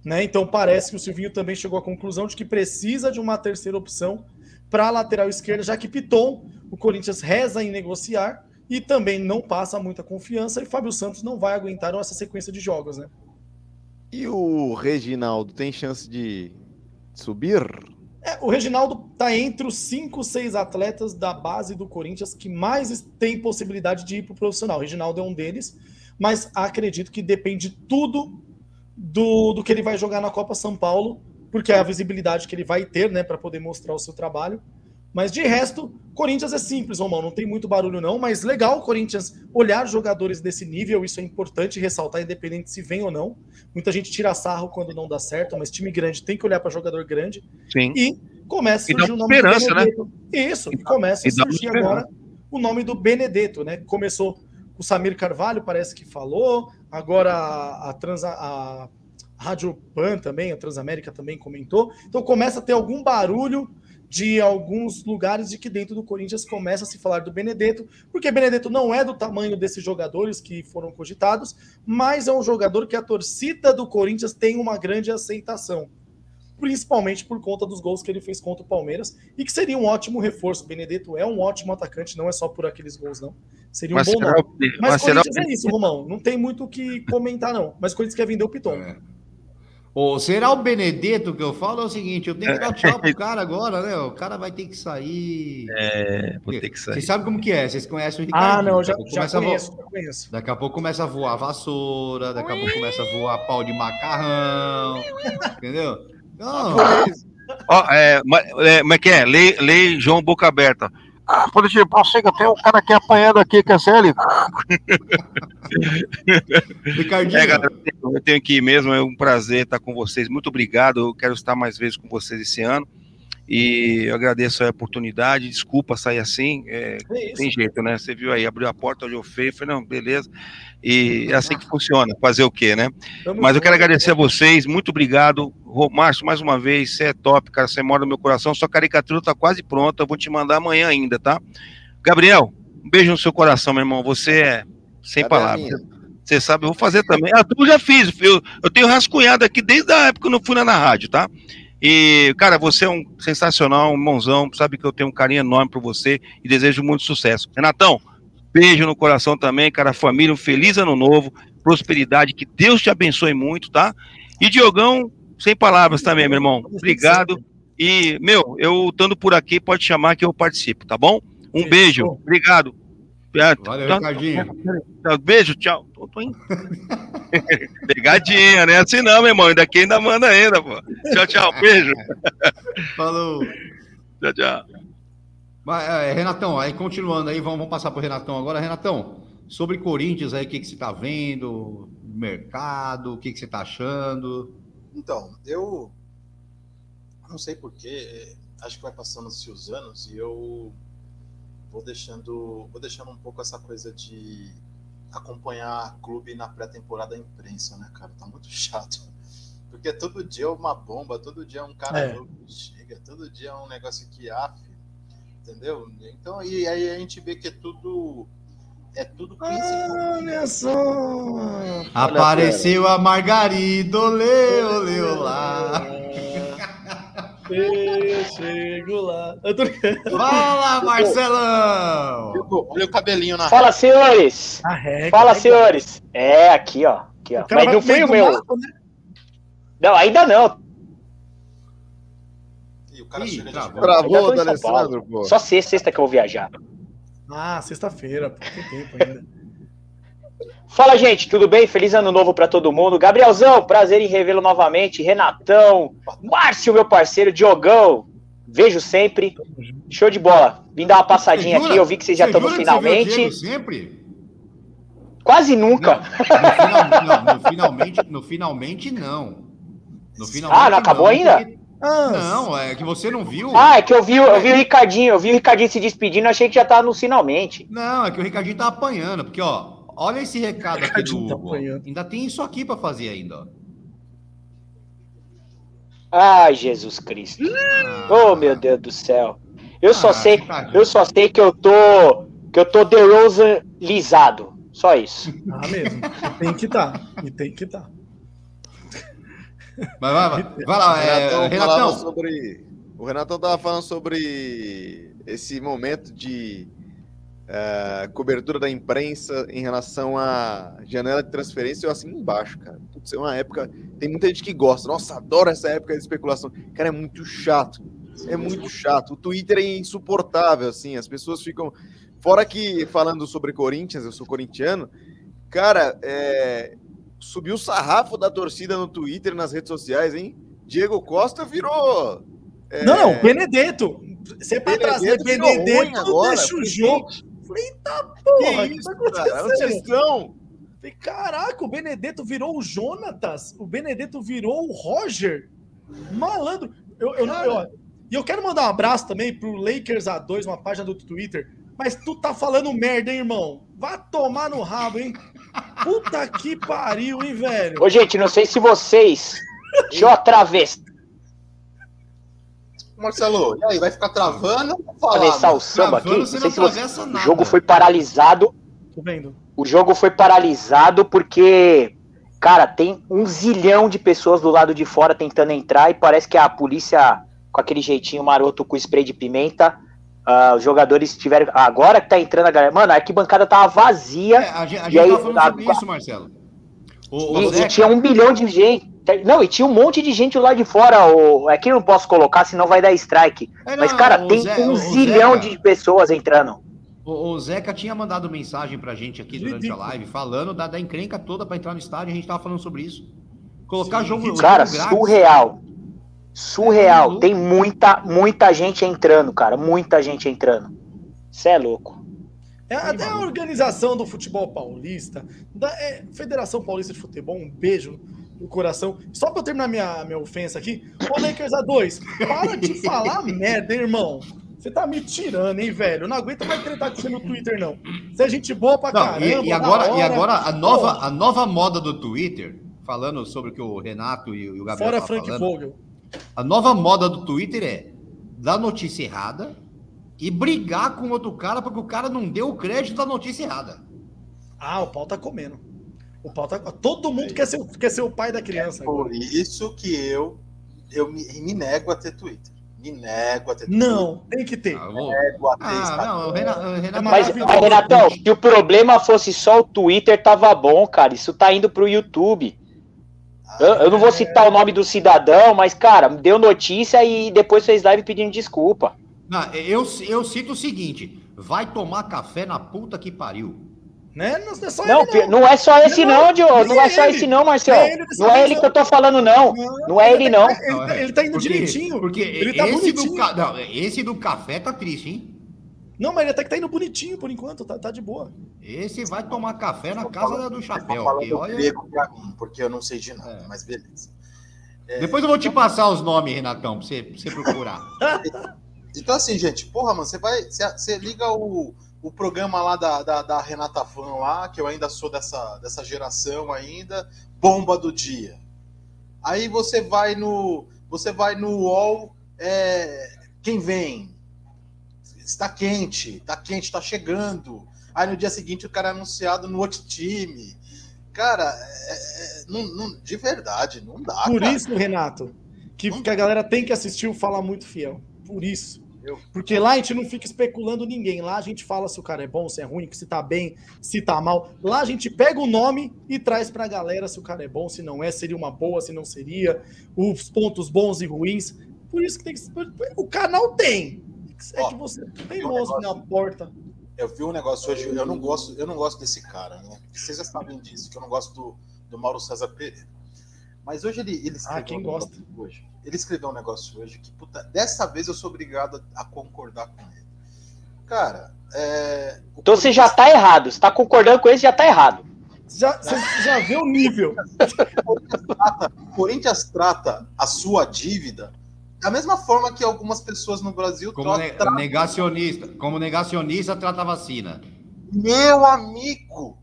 Né? Então parece que o Silvinho também chegou à conclusão de que precisa de uma terceira opção para a lateral esquerda, já que Piton, o Corinthians reza em negociar e também não passa muita confiança e Fábio Santos não vai aguentar essa sequência de jogos, né? E o Reginaldo tem chance de subir? É, o Reginaldo tá entre os cinco, seis atletas da base do Corinthians que mais tem possibilidade de ir pro profissional. O Reginaldo é um deles, mas acredito que depende tudo do, do que ele vai jogar na Copa São Paulo, porque é a visibilidade que ele vai ter, né, para poder mostrar o seu trabalho. Mas de resto, Corinthians é simples, Romão, não tem muito barulho não, mas legal o Corinthians olhar jogadores desse nível, isso é importante ressaltar, independente se vem ou não. Muita gente tira sarro quando não dá certo, mas time grande tem que olhar para jogador grande. Sim. E começa a surgir o nome do Benedetto. Isso, e começa a surgir agora o nome do Benedetto, né? Começou o Samir Carvalho, parece que falou, agora a, a, Transa, a Rádio Pan também, a Transamérica também comentou. Então começa a ter algum barulho de alguns lugares de que dentro do Corinthians começa a se falar do Benedetto, porque Benedetto não é do tamanho desses jogadores que foram cogitados, mas é um jogador que a torcida do Corinthians tem uma grande aceitação, principalmente por conta dos gols que ele fez contra o Palmeiras e que seria um ótimo reforço. Benedetto é um ótimo atacante, não é só por aqueles gols, não. Seria um Mas bom será, nome. Mas mas será Corinthians é isso, Romão. Não tem muito o que comentar, não. Mas o Corinthians quer vender o Piton. É. Ou será o Benedetto que eu falo? É o seguinte, eu tenho que dar tchau pro cara agora, né? O cara vai ter que sair. É, vou ter que Vocês sair. sabem como que é? Vocês conhecem o Ricardo? Ah, não, já, já começa a vo- conheço, já conheço. Daqui a pouco começa a voar vassoura, daqui a pouco começa a voar pau de macarrão, entendeu? Não, Ó, é, ma- é, como é que é? Lei, lei João Boca Aberta. Pode ir, prossiga, tem um cara aqui apanhando aqui, cancele. Ricardinho, É, galera, eu tenho que ir mesmo, é um prazer estar com vocês. Muito obrigado, eu quero estar mais vezes com vocês esse ano. E eu agradeço a oportunidade, desculpa sair assim, é, É tem jeito, né? Você viu aí, abriu a porta, olhou feio, falei, não, beleza. E é assim que funciona, fazer o quê, né? Tamo Mas eu quero agradecer a vocês, muito obrigado. Márcio, mais uma vez, você é top, cara, você mora no meu coração. Sua caricatura tá quase pronta, eu vou te mandar amanhã ainda, tá? Gabriel, um beijo no seu coração, meu irmão. Você é sem Cadê palavras. Você sabe, eu vou fazer também. Ah, tu já fiz, eu, eu tenho rascunhado aqui desde a época que eu não fui lá na rádio, tá? E, cara, você é um sensacional, um mãozão, sabe que eu tenho um carinho enorme por você e desejo muito sucesso. Renatão, beijo no coração também, cara, família, um feliz ano novo, prosperidade, que Deus te abençoe muito, tá? E Diogão, sem palavras também, meu irmão. Obrigado. E, meu, eu estando por aqui, pode chamar que eu participo, tá bom? Um beijo, obrigado. Ah, Valeu, Ricardinho. Beijo, tchau. Tô, tô indo. Pegadinha, né? Assim não, meu irmão. Ainda quem ainda manda ainda, pô. Tchau, tchau. Beijo. Falou. Tchau, tchau. Mas, é, Renatão, aí continuando aí, vamos, vamos passar para o Renatão agora. Renatão, sobre Corinthians aí, o que, que você está vendo? Mercado, o que, que você está achando? Então, eu não sei porquê, acho que vai passando-se os anos e eu vou deixando, vou deixando um pouco essa coisa de acompanhar clube na pré-temporada da imprensa, né, cara? Tá muito chato. Porque todo dia é uma bomba, todo dia é um cara É. novo que chega, todo dia é um negócio que af, entendeu? Então, e aí a gente vê que é tudo é tudo. Olha só! Apareceu a Margarida, olê, olê, olá. Eu chego lá. Eu tô... Fala, Marcelão! Olha o cabelinho na Fala, senhores! Arrega, Fala, senhores! É, aqui, ó. Aqui, ó. Mas não foi o meu. mato, né? Não, ainda não. E o cara Ih, chega de travou. pô. Só sexta, sexta que eu vou viajar. Ah, sexta-feira, pô, tem tempo ainda. Fala, gente, tudo bem? Feliz ano novo pra todo mundo. Gabrielzão, prazer em revê-lo novamente. Renatão, Márcio, meu parceiro, Diogão, vejo sempre. Show de bola. Vim dar uma passadinha Você aqui, eu vi que vocês já Você estão no você finalmente. Diego sempre? Quase Não, nunca. no, final- não, no finalmente, no finalmente não. No finalmente Ah, não acabou ainda? porque- Ah, Não, é que você não viu. Ah, é que eu vi, eu vi o Ricardinho, eu vi o Ricardinho se despedindo, achei que já tava no finalmente. Não, é que o Ricardinho tá apanhando, porque ó, olha esse recado aqui do tá Hugo. Ainda tem isso aqui pra fazer ainda. Ai, Jesus Cristo. Ah, Oh, meu Deus do céu. Eu só Ah, sei, Ricardinho. eu só sei que eu tô, que eu tô The Rosa lisado. Só isso. ah, mesmo. Tem que tá. E tem que tá. Vai, vai, vai. Vai lá, O é, Renatão, Renatão. sobre. O Renatão tava falando sobre esse momento de eh, cobertura da imprensa em relação à janela de transferência. Eu assino embaixo, cara. Putz, é uma época. Tem muita gente que gosta. Nossa, adoro essa época de especulação. Cara, é muito chato. É muito chato. O Twitter é insuportável, assim. As pessoas ficam. Fora que, falando sobre Corinthians, eu sou corintiano, cara, é... subiu o sarrafo da torcida no Twitter, nas redes sociais, hein? Diego Costa virou. é, Não, Benedetto. Você é pra trazer Benedetto deixa o jogo. Falei, eita porra, Que que isso, tá cara? Estão? Falei, caraca, o Benedetto virou o Jonatas, o Benedetto virou o Roger. Malandro. Eu, eu, não- eu- e eu quero mandar um abraço também pro Lakers A2, uma página do Twitter. Mas tu tá falando merda, hein, irmão? Vá tomar no rabo, hein? Puta que pariu, hein, velho? Ô, gente, não sei se vocês. Deixa eu atravessar Marcelo, e aí, vai ficar travando? ou falar, atravessar o mano? samba aqui. Não sei se você... O jogo foi paralisado. Tô vendo. O jogo foi paralisado porque, cara, tem um zilhão de pessoas do lado de fora tentando entrar e parece que a polícia, com aquele jeitinho maroto com spray de pimenta, ah, os jogadores tiveram. Agora que tá entrando a galera. Mano, a arquibancada tava vazia. É, a gente, a E gente aí, tava falando a- sobre isso, Marcelo. O, o E, e Zeca- tinha um bilhão de gente. Não, e tinha um monte de gente lá de fora. O, aqui eu não posso colocar, senão vai dar strike. É, Mas, não, cara, o tem Zé- um zilhão Zeca- de pessoas entrando. O, o Zeca tinha mandado mensagem pra gente aqui durante Ridículo. a live, falando da, da encrenca toda pra entrar no estádio, a gente tava falando sobre isso. Colocar jogo, jogo Cara, grátis. surreal. Surreal. É, Tem muita, muita gente entrando, cara. Muita gente entrando. Você é louco. É até a organização do futebol paulista, da é, Federação Paulista de Futebol, um beijo no coração. Só pra eu terminar minha, minha ofensa aqui, ô Lakers A2, para de falar merda, irmão. Você tá me tirando, hein, velho? Eu não aguento mais tretar com você no Twitter, não. Você é gente boa pra Não, caramba. e, e agora, e hora. agora a, nova, Pô, a nova moda do Twitter, falando sobre o que o Renato e o Gabriel Fora Frank falando, Vogel. a nova moda do Twitter é dar notícia errada e brigar com outro cara porque o cara não deu o crédito da notícia errada. Ah, o pau tá comendo. O pau tá... Todo mundo quer ser, o- quer ser o pai da criança. agora. Por isso que eu, eu me, me nego a ter Twitter. Me nego a ter Não, tem que ter. Ah, Twitter. Nego a ter Ah, não, o Renato, o Renato Mas, mas, Renatão, se o problema fosse só o Twitter, tava bom, cara. Isso tá indo pro YouTube. Eu, eu não vou citar o nome do cidadão, mas, cara, deu notícia e depois fez live pedindo desculpa. Não, eu, eu cito o seguinte: vai tomar café na puta que pariu. Né? Não, não é só Não, ele, não é só esse Não, não, Diogo. Não é só ele. esse não, Marcelo. Nem ele Não é ele não. que eu tô falando, não. Não é ele, não. Ele, tá, ele tá indo Porque- direitinho. Porque ele tá esse, do, bonitinho. não, esse do café tá triste, hein? Não, mas ele até que tá indo bonitinho por enquanto, tá, tá de boa. Esse vai tomar café na casa do Tô chapéu. falando que olha... grego pra mim, porque eu não sei de nada, É. mas beleza. Depois eu vou te passar os nomes, Renatão, pra você, pra você procurar. Então, assim, gente, porra, mano, você vai. Você, você liga o, o programa lá da, da, da Renata Fan lá, que eu ainda sou dessa, dessa geração ainda, bomba do dia. Aí você vai no. Você vai no UOL, é, quem vem? Está quente, está quente, está chegando. Aí no dia seguinte o cara é anunciado no outro time. Cara, é- é- não- não- de verdade, não dá. Por cara. isso, Renato, que, que a galera tem que assistir o Fala Muito Fiel. Por isso. Porque lá a gente não fica especulando ninguém. Lá a gente fala se o cara é bom, se é ruim, se tá bem, se tá mal. Lá a gente pega o nome e traz pra galera se o cara é bom, se não é, seria uma boa, se não seria, os pontos bons e ruins. Por isso que tem que. O canal tem. É Ó, que você tem um moço negócio- na porta. Eu vi um negócio hoje, eu não gosto, eu não gosto desse cara, né? Vocês já sabem disso, que eu não gosto do, do Mauro César Pereira. Mas hoje ele, ele escreveu Ah, quem um gosta? negócio hoje. Ele escreveu um negócio hoje que, puta, dessa vez eu sou obrigado a, a concordar com ele. Cara, é. Então você já tá errado. Você tá concordando com ele, já tá errado. Já, você já vê o nível. O Corinthians trata a sua dívida da mesma forma que algumas pessoas no Brasil Como ne- tratam. negacionista. Como negacionista trata a vacina. Meu amigo,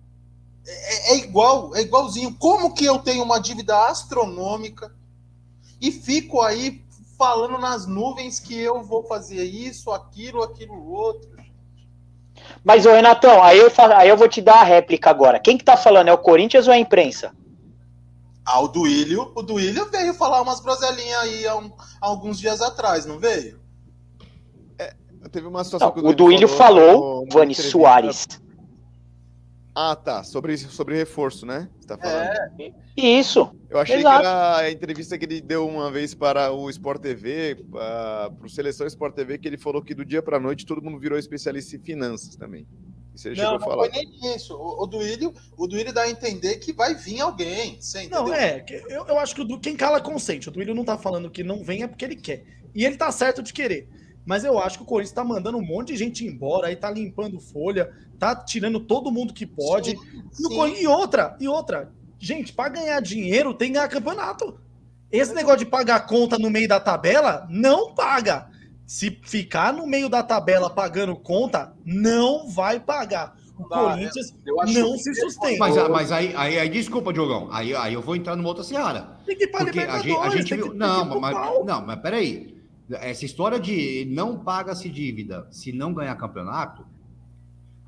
é, é igual, é igualzinho. Como que eu tenho uma dívida astronômica e fico aí falando nas nuvens que eu vou fazer isso, aquilo, aquilo outro? Mas, ô Renatão, aí eu, aí eu vou te dar a réplica agora. Quem que tá falando? É o Corinthians ou é a imprensa? Ah, o Duílio, o Duílio veio falar umas groselinhas aí há, um- há alguns dias atrás, não veio? Teve uma situação Não, que o Duílio falou, numa Vani Soares. Ah, tá. Sobre, sobre reforço, né? Você tá falando. É, Isso. Eu achei Exato. que era a entrevista que ele deu uma vez para o Sport TV, para o Seleção Sport TV, que ele falou que do dia para noite todo mundo virou especialista em finanças também. Isso ele não, chegou não a falar. foi nem isso. O, o Duílio, o Duílio dá a entender que vai vir alguém. Você? Não, é, eu, eu acho que o Du- quem cala consente. O Duílio não tá falando que não vem é porque ele quer. E ele tá certo de querer. Mas eu acho que o Corinthians tá mandando um monte de gente embora, aí tá limpando folha, tá tirando todo mundo que pode. E, Sim. Corinthians- e outra, e outra. Gente, pra ganhar dinheiro tem que ganhar campeonato. Esse negócio de pagar conta no meio da tabela, não paga. Se ficar no meio da tabela pagando conta, não vai pagar. O Não dá, Corinthians Eu acho não que- se sustenta. Mas, ah, mas aí, aí, aí, desculpa, Diogão. Aí, aí eu vou entrar numa outra seara. Tem que ir pra Porque a gente, a gente tem viu. que- tem Não, mas, não, mas peraí. Essa história de não paga-se dívida se não ganhar campeonato,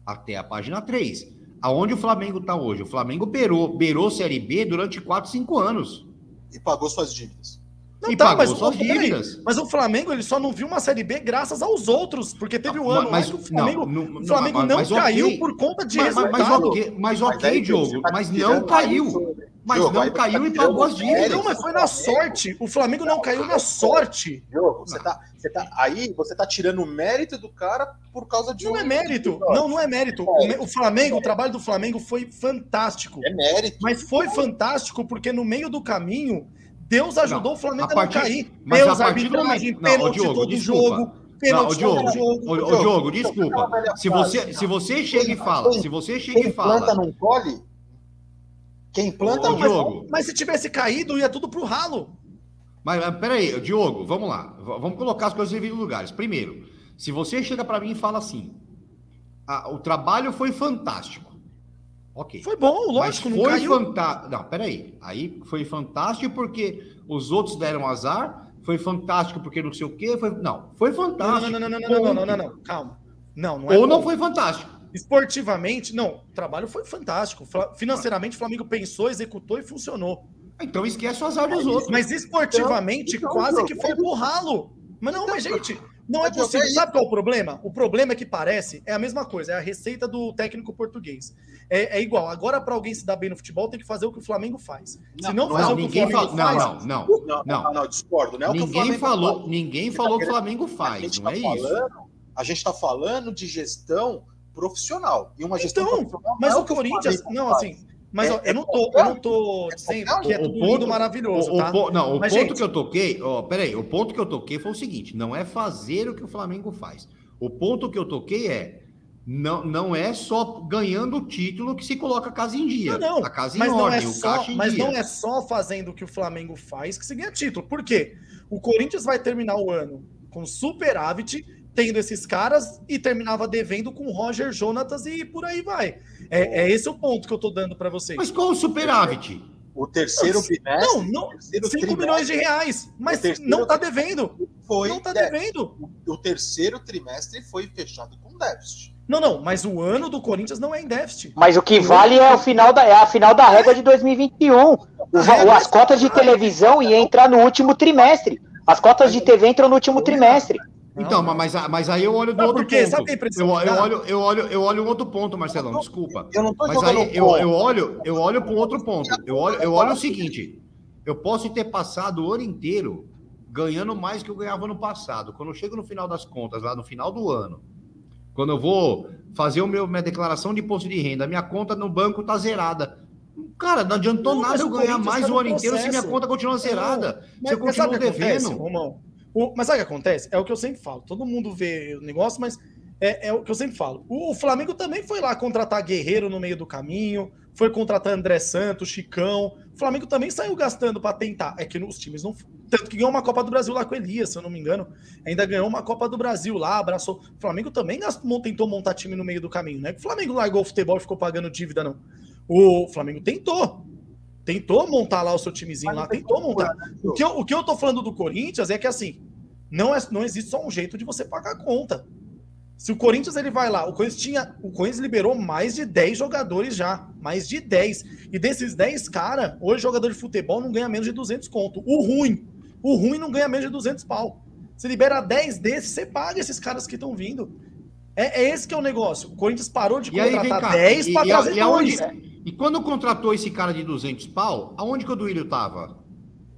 até a página 3. Aonde o Flamengo está hoje? O Flamengo beirou, beirou Série B durante 4, 5 anos. E pagou suas dívidas. Não, e tá, pagou mas, suas dívidas. mas o Flamengo ele só não viu uma Série B graças aos outros, porque teve um ano mas, que o Flamengo não, o não, Flamengo mas- não mas caiu ok. por conta de Mas, mas, mas resultado. ok, mas Mas ok, aí Diogo, tá mas tirando não caiu. Mas Diogo, não caiu e pagou as dívidas. Não, mas foi na sorte. O Flamengo não caiu na sorte. Diogo, você tá, você tá, aí você tá tirando o mérito do cara por causa de Não um é mérito. Não, não é mérito. O me- O Flamengo, o trabalho do Flamengo foi fantástico. É mérito. Mas foi fantástico porque no meio do caminho, Deus ajudou Não, o Flamengo a a, partir- não cair. mas a Deus, não, pênalti Diogo, todo desculpa. jogo, Não, pênalti ô, Diogo, ô, ô, Diogo, desculpa. Se você, se você chega e fala, se você chega e Quem planta fala, não colhe? Quem planta Ô, não Diogo. Mas se tivesse caído, ia tudo pro ralo. Mas, mas peraí, Diogo, vamos lá. Vamos colocar as coisas em devidos lugares. Primeiro, se você chega para mim e fala assim: "Ah, o trabalho foi fantástico. Ok. Foi bom, lógico, mas não foi fantástico. Não, peraí. Aí foi fantástico porque os outros deram azar. Foi fantástico porque não sei o quê. Foi... Não, foi Não, fantástico. não, não, não, não, não, não, não, não, não, calma. Não, não é Ou não bom. foi fantástico. Esportivamente, não, o trabalho foi fantástico. Financeiramente, o Flamengo pensou, executou e funcionou. Então esquece o azar dos outros. Mas esportivamente, Então, quase então, que foi pro ralo. Mas não, mas gente, não é Diogo, possível. é isso. Sabe qual é o problema? O problema é que parece, é a mesma coisa, é a receita do técnico português. É, é igual, agora para alguém se dar bem no futebol, tem que fazer o que o Flamengo faz. se não não, fazer Não, o que o ninguém Flamengo fala. Não, faz, não, não. Não, Não. não, não, discordo. Não é o que o Ninguém Flamengo falou, faz. ninguém falou tá que o Flamengo faz, não tá é isso. falando, a gente tá falando de gestão profissional. E uma gestão Então, profissional mas não é o Corinthians, não, faz. assim, mas ó, É- eu não tô, eu não tô dizendo que é O tudo ponto- lindo, maravilhoso, O, o tá? po- não, o Mas, ponto gente- que eu toquei, ó, peraí, o ponto que eu toquei foi o seguinte: não é fazer o que o Flamengo faz. O ponto que eu toquei é não, não é só ganhando o título que se coloca a casa em dia. Não, não. A casa em Mas, não ordem, é, o só, caixa em mas dia. não é só fazendo o que o Flamengo faz que se ganha título. Por quê? O Corinthians vai terminar o ano com superávit, tendo esses caras, e terminava devendo com Roger Jonatas e por aí vai. É, é esse o ponto que eu tô dando para vocês. Mas qual o superávit? O terceiro bimestre não, não, terceiro 5 trimestre milhões de reais. Mas não tá devendo. foi Não tá déficit. devendo. O terceiro trimestre foi fechado com déficit. Não, não, mas o ano do Corinthians não é em déficit. Mas o que vale é, o final da, é a final da régua de 2021. O va- o- as cotas de televisão iam entrar no último trimestre. As cotas de TV entram no último trimestre. Então, mas, mas aí eu olho do Não, outro porque ponto. sabe eu, eu olho, eu olho, eu olho um outro ponto, Marcelão. Desculpa. Eu não tô Mas aí eu, eu olho, eu olho para um outro ponto. Eu olho, eu olho o seguinte: eu posso ter passado o ano inteiro ganhando mais que eu ganhava no passado. Quando eu chego no final das contas, lá no final do ano, quando eu vou fazer o meu, minha declaração de imposto de renda, minha conta no banco tá zerada. Cara, não adiantou Não, nada eu ganhar mais tá o no ano inteiro se minha processo. conta continua zerada. Se eu Mas, mas sabe continuo o que acontece, devendo. Romão? O- mas sabe o que acontece? É o que eu sempre falo. Todo mundo vê o negócio, mas é, é o que eu sempre falo. O, o Flamengo também foi lá contratar Guerreiro no meio do caminho, foi contratar André Santos, Chicão. O Flamengo também saiu gastando para tentar. É que os times não. Tanto que ganhou uma Copa do Brasil lá com Elias, se eu não me engano. Ainda ganhou uma Copa do Brasil lá, abraçou. O Flamengo também gastou, tentou montar time no meio do caminho, né? O Flamengo largou o futebol e ficou pagando dívida, não. O Flamengo tentou. Tentou montar lá o seu timezinho lá, tentou montar. O que, eu, o que eu tô falando do Corinthians é que assim, não, é, não existe só um jeito de você pagar a conta. Se o Corinthians ele vai lá, o Corinthians tinha, o Corinthians liberou mais de 10 jogadores já, mais de 10. E desses 10 cara, hoje jogador de futebol não ganha menos de 200 conto. O ruim, o ruim não ganha menos de 200 pau. Você libera 10 desses, você paga esses caras que estão vindo. É, é esse que é o negócio. O Corinthians parou de E aí, vem contratar cá, 10 e, para e, trazer e aonde, dois. e quando contratou esse cara de 200 pau, aonde que o Duílio tava?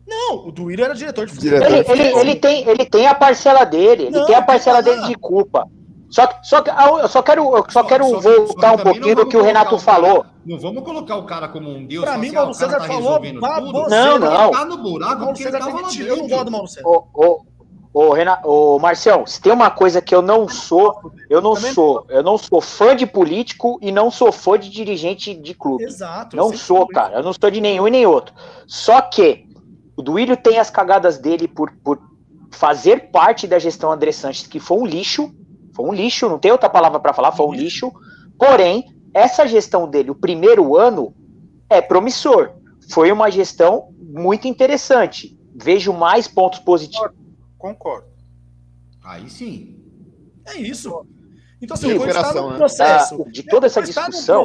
Não, o Duílio era diretor de futebol. Ele, ele, ele tem, ele tem a parcela dele, ele Não, tem a parcela não. dele de culpa. Só, que- só, eu só quero, eu só quero Só voltar só um pouquinho do que o Renato o cara- falou. Não vamos colocar o cara como um deus. Pra mim, assim, Paulo ah, o César tá falou tudo. Não, Ele não. tá no buraco ele César tava tá lá. Eu não gosto do Paulo César. Ô, ô, ô, Renato, ô, Marcião, se tem uma coisa que eu não sou, eu não Também sou, eu não sou fã de político e não sou fã de dirigente de clube. Exato. Não sou, cara. Eu não sou de nenhum e nem outro. Só que o Duílio tem as cagadas dele por, por fazer parte da gestão André Sanches, que foi um lixo. Foi um lixo, não tem outra palavra para falar, foi um lixo. Porém, essa gestão dele, o primeiro ano, é promissor. Foi uma gestão muito interessante. Vejo mais pontos positivos. Concordo. Aí sim. É isso. Então, assim, Sim, o Corinthians está no né? processo. Ah, de toda essa tá no discussão.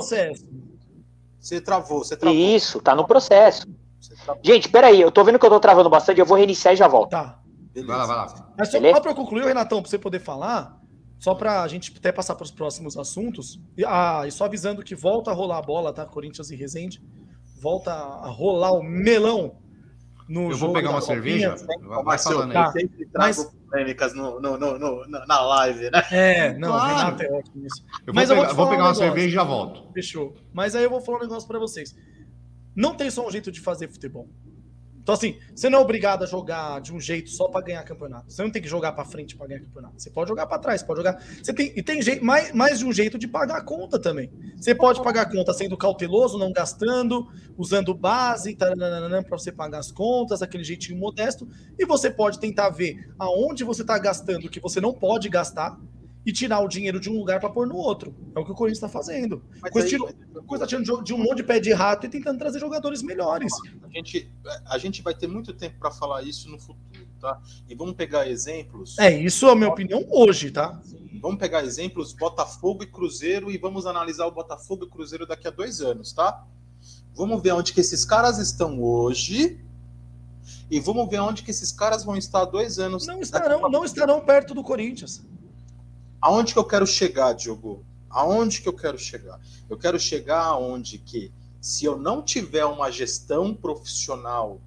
Você travou, você travou. Isso, tá no processo. Gente, peraí, eu tô vendo que eu tô travando bastante, eu vou reiniciar e já volto. Tá. Beleza. Vai lá, vai lá. Mas só, Beleza? só para eu concluir, Renatão, para você poder falar, só para a gente até passar para os próximos assuntos, e, ah, e só avisando que volta a rolar a bola, tá? Corinthians e Resende, volta a rolar o melão no Eu vou pegar uma cerveja. Vai, vai falando aí. Tá. Sempre trago Mas- polêmicas no, no, no, no- na live, né? É, não, Claro. Renato é ótimo nisso. Eu vou Mas eu vou pegar, te vou falar pegar um uma cerveja e já volto. Fechou. Mas aí eu vou falar um negócio para vocês. Não tem só um jeito de fazer futebol. Então, assim, você não é obrigado a jogar de um jeito só para ganhar campeonato. Você não tem que jogar para frente para ganhar campeonato. Você pode jogar para trás, pode jogar. Você tem e tem jeito, mais, mais de um jeito de pagar a conta também. Você pode pagar a conta sendo cauteloso, não gastando, usando base para você pagar as contas, aquele jeitinho modesto. E você pode tentar ver aonde você está gastando o que você não pode gastar e tirar o dinheiro de um lugar para pôr no outro. É o que o Corinthians está fazendo. Mas Coisa aí- tirando de um monte de pé de rato e tentando trazer jogadores melhores. a gente, a gente vai ter muito tempo para falar isso no futuro, tá? E vamos pegar exemplos. É, isso é a minha opinião hoje, tá? Vamos pegar exemplos Botafogo e Cruzeiro e vamos analisar o Botafogo e Cruzeiro daqui a dois anos, tá? Vamos ver onde que esses caras estão hoje e vamos ver onde que esses caras vão estar dois anos. Não estarão, não estarão perto do Corinthians. Aonde que eu quero chegar, Diogo? Aonde que eu quero chegar? Eu quero chegar aonde que, se eu não tiver uma gestão profissional,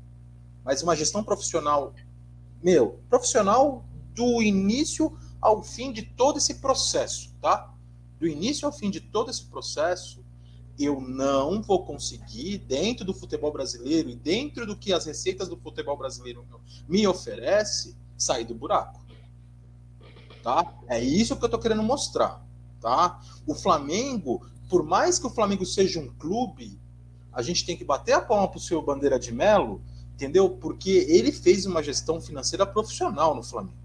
mas uma gestão profissional, meu, profissional do início ao fim de todo esse processo, tá? Do início ao fim de todo esse processo, eu não vou conseguir, dentro do futebol brasileiro e dentro do que as receitas do futebol brasileiro me oferece, sair do buraco tá? É isso que eu tô querendo mostrar, tá? O Flamengo, por mais que o Flamengo seja um clube, a gente tem que bater a palma pro seu Bandeira de Melo, entendeu? Porque ele fez uma gestão financeira profissional no Flamengo.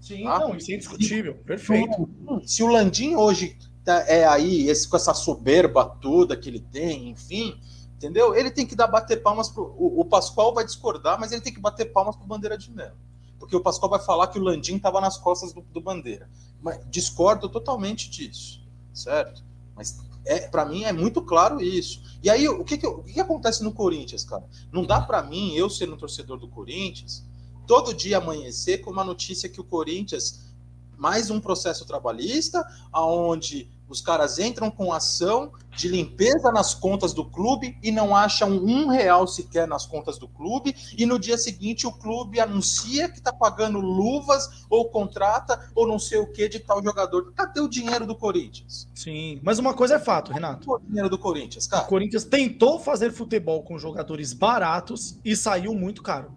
Sim, Ah. não, isso é indiscutível. Perfeito. Se o Landim hoje tá- é aí, esse, com essa soberba toda que ele tem, enfim, entendeu? Ele tem que dar bater palmas pro. O, o Pascoal vai discordar, mas ele tem que bater palmas pro Bandeira de Melo. Porque o Pascoal vai falar que o Landim estava nas costas do, do Bandeira. Mas discordo totalmente disso, certo? Mas é, para mim é muito claro isso. E aí, o que, que, o que, que acontece no Corinthians, cara? Não dá para mim, eu sendo um torcedor do Corinthians, todo dia amanhecer com uma notícia que o Corinthians mais um processo trabalhista, aonde os caras entram com ação de limpeza nas contas do clube e não acham um real sequer nas contas do clube, e no dia seguinte o clube anuncia que está pagando luvas ou contrata ou não sei o que de tal jogador. Cadê o dinheiro do Corinthians? Sim. Mas uma coisa é fato, Renato. Cadê o dinheiro do Corinthians, O cara? Corinthians tentou fazer futebol com jogadores baratos e saiu muito caro.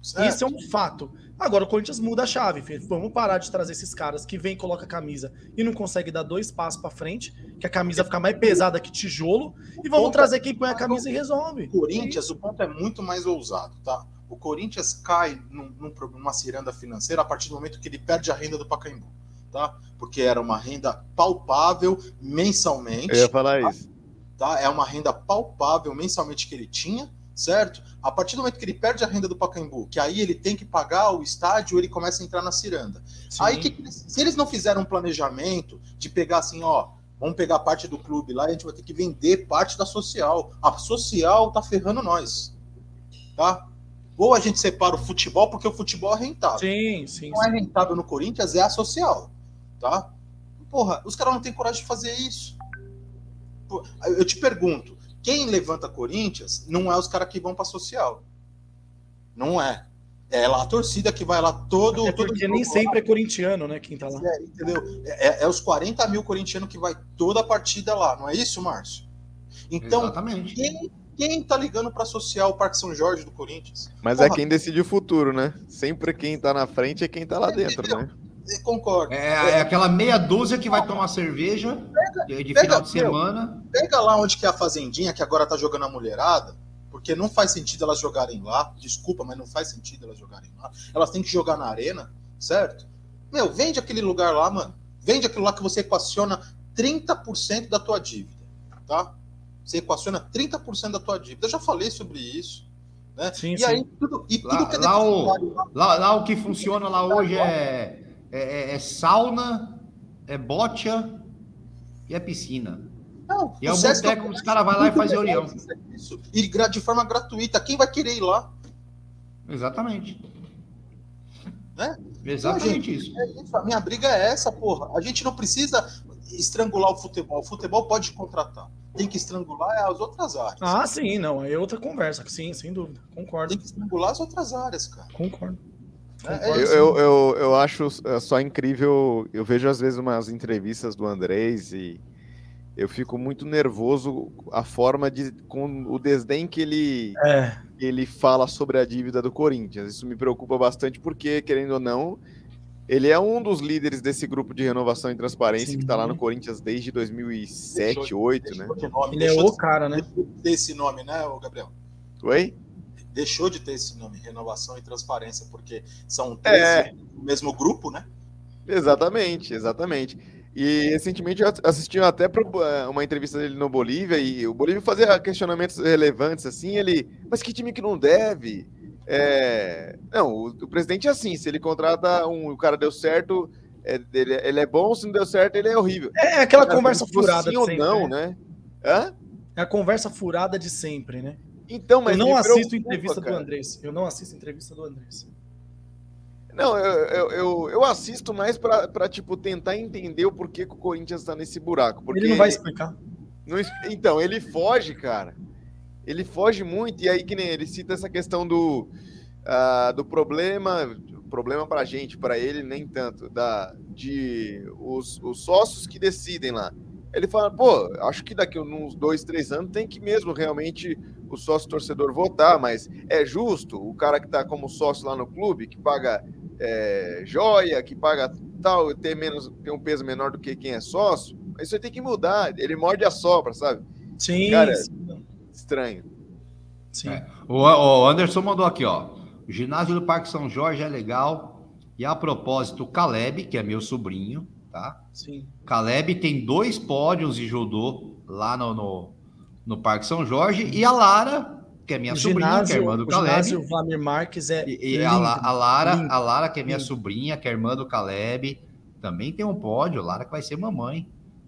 Certo? Isso é um fato. Agora o Corinthians muda a chave. filho. Vamos parar de trazer esses caras que vem, coloca a camisa e não consegue dar dois passos para frente, que a camisa fica mais pesada que tijolo, e vamos trazer quem põe a camisa e resolve. O Corinthians, o ponto é muito mais ousado, tá? O Corinthians cai num, numa ciranda financeira a partir do momento que ele perde a renda do Pacaembu, tá? Porque era uma renda palpável mensalmente, Eu ia falar isso. tá? É uma renda palpável mensalmente que ele tinha, certo? A partir do momento que ele perde a renda do Pacaembu, que aí ele tem que pagar o estádio, ele começa a entrar na ciranda. Aí, que, se eles não fizeram um planejamento de pegar assim, ó, vamos pegar parte do clube lá e a gente vai ter que vender parte da social. A social tá ferrando nós, tá? Ou a gente separa o futebol, porque o futebol é rentável. Sim, sim. Não é rentável no Corinthians, é a social, tá? Porra, os caras não têm coragem de fazer isso. Eu te pergunto, quem levanta Corinthians não é os caras que vão pra social. Não é. É lá a torcida que vai lá todo. É todo porque nem lá. sempre é corintiano, né? Quem tá lá. É, entendeu? É, é os 40 mil corintianos que vai toda a partida lá, não é isso, Márcio? Então, Exatamente. quem, quem tá ligando para associar o Parque São Jorge do Corinthians? Mas é Porra. quem decide o futuro, né? Sempre quem tá na frente é quem tá lá dentro, né? Eu Concordo. É, é aquela meia dúzia que vai tomar cerveja de, de pega, final de meu. semana. Pega lá onde que é a Fazendinha, que agora tá jogando a mulherada, porque não faz sentido elas jogarem lá. Desculpa, mas não faz sentido elas jogarem lá. Elas têm que jogar na arena, certo? Meu, vende aquele lugar lá, mano. Vende aquilo lá que você equaciona 30% da tua dívida, tá? Você equaciona 30% da tua dívida. Eu já falei sobre isso. Né? Sim, e sim. aí, tudo, e Lá- tudo que é lá o- lá, Lá, lá o que funciona lá hoje é, é, é- é sauna, é bocha e é piscina. Não, E é o Sesc boteco que os caras vão lá e fazem reunião. Isso. E de forma gratuita. Quem vai querer ir lá? Exatamente. Né? Exatamente isso. É isso, a minha briga é essa, porra. A gente não precisa estrangular o futebol. O futebol pode contratar. Tem que estrangular as outras áreas. Ah, sim, não. Aí é outra conversa. Sim, sem dúvida. Concordo. Tem que estrangular as outras áreas, cara. Concordo. Eu, eu, eu, eu acho é, só incrível. Eu vejo às vezes umas entrevistas do Andrés e eu fico muito nervoso a forma de. com o desdém que ele, É. ele fala sobre a dívida do Corinthians. Isso me preocupa bastante porque, querendo ou não, ele é um dos líderes desse grupo de renovação e transparência Sim. que está lá no Corinthians desde 2007, 2008, né? Deixou de nome, Ele é o cara, né? deixou de ter esse nome, né, Gabriel? Oi? Deixou de ter esse nome, renovação e transparência, porque são É. 13 do mesmo grupo, né? Exatamente, exatamente. E recentemente eu assisti até eh, uma entrevista dele no Bolívia e o Bolívia fazia questionamentos relevantes assim, ele, mas que time que não deve? É, Não, o, o presidente é assim, se ele contrata um, o cara deu certo, é, ele, ele é bom, se não deu certo, ele é horrível. É aquela Cara, conversa furada sim ou sempre. não, né? né? Hã? É a conversa furada de sempre, né? Então, mas eu não assisto preocupa, entrevista cara. do Andrés. Eu não assisto entrevista do Andrés. Não, eu, eu, eu, eu assisto mais pra, tipo, tentar entender o porquê que o Corinthians tá nesse buraco. Porque Ele não vai explicar. Não então, ele foge, cara. Ele foge muito, e aí que nem ele cita essa questão do, ah, do problema, problema pra gente, pra ele nem tanto, da, de os, os sócios que decidem lá. Ele fala, pô, acho que daqui uns dois, três anos tem que mesmo realmente o sócio torcedor votar, mas é justo o cara que tá como sócio lá no clube, que paga é, joia, que paga tal, ter, menos, ter um peso menor do que quem é sócio, isso aí tem que mudar. Ele morde a sobra, sabe? Sim, Cara, sim. Estranho. sim. É. O, o Anderson mandou aqui, ó. O ginásio do Parque São Jorge é legal. E a propósito, o Caleb, que é meu sobrinho, tá? sim. Caleb tem dois pódios de judô lá no, no, no Parque São Jorge. E a Lara, que é minha o sobrinha, ginásio, que é irmã do o Caleb. ginásio Vlamir Marques é E, e a, lindo. A Lara, lindo. a Lara, que é minha lindo. sobrinha, que é irmã do Caleb, também tem um pódio. Lara que vai ser mamãe.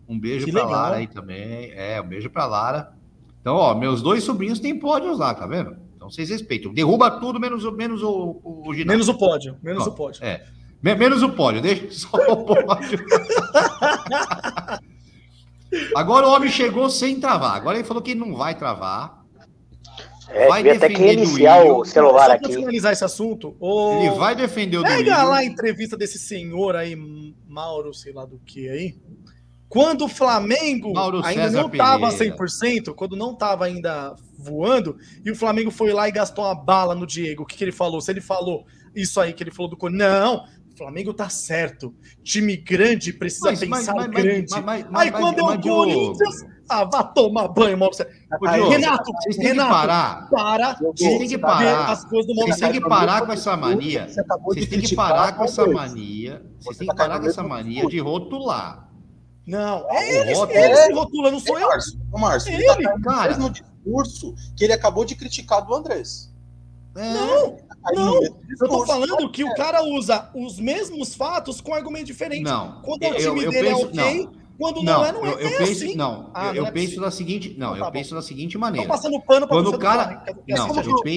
Um beijo legal. Lara aí também. É, um beijo pra Lara. Então, ó, meus dois sobrinhos têm pódios lá, tá vendo? Então vocês respeitam. Derruba tudo menos, o- menos o, o, o ginásio. Menos o pódio, menos Ó, o pódio. É. Me- menos o pódio, deixa só o pódio. Agora o homem chegou sem travar. Agora ele falou que não vai travar. É, Vai até que defender reiniciar Duílio. o celular aqui. finalizar esse assunto, ô, Ele vai defender o pega Duílio. lá a entrevista desse senhor aí, Mauro, sei lá do que aí. Quando o Flamengo Mauro ainda César não estava Pereira. 100%, quando não estava ainda voando, e o Flamengo foi lá e gastou uma bala no Diego, o que, que ele falou? Se ele falou isso aí que ele falou do Corinthians, não, o Flamengo tá certo. Time grande precisa Mas- pensar mas- mas- grande. mas- mas- aí mas- quando é o Corinthians, ah, vá tomar banho, Diogo, Renato, vocês têm que Renato, parar. para Vocês têm que parar. ver as coisas do Mauro Vocês têm que parar com essa mania. Vocês têm que parar com essa mania. Vocês Você têm tá que parar caindo com essa no mania de rotular. Não, é ele, Rótulo. ele se rotula, não sou eu. Márcio, ô, Márcio, ele, Ele, tá no cara. mesmo discurso que ele acabou de criticar do Andrés. É. Não, Tá no não. Eu tô falando que o cara usa os mesmos fatos com argumento diferente. Não. Quando é o eu- time eu dele penso- é ok, não. quando não, Não, é, não é. eu, eu é penso, assim. não, Ah, eu, não é penso possível. da seguinte, não, Então eu tá penso da seguinte Tô maneira. passando pano pra Quando o cara, não,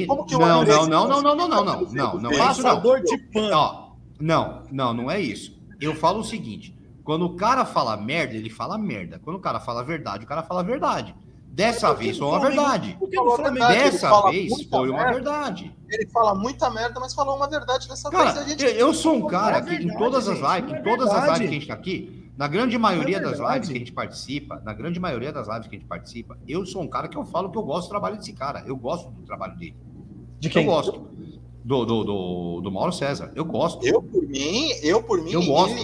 como que o não, não, não, não, não, não, não, não, não, não, não é isso não. Passador de pano. Não, não, não é isso. Eu falo o seguinte: Quando o cara fala merda, ele fala merda. Quando o cara fala verdade, o cara fala verdade. Dessa vez foi uma verdade. Dessa vez foi uma verdade. Ele fala muita merda, mas falou uma verdade dessa Cara, vez. A gente eu, eu sou um cara que em todas as lives, em todas as lives que a gente tá aqui, na grande maioria é das lives que a gente participa, na grande maioria das lives que a gente participa, eu sou um cara que eu falo que eu gosto do trabalho desse cara. Eu gosto do trabalho dele. De Eu quem? gosto. Do, do, do, do Mauro César. Eu gosto. Eu, por mim, eu, por mim, Eu gosto.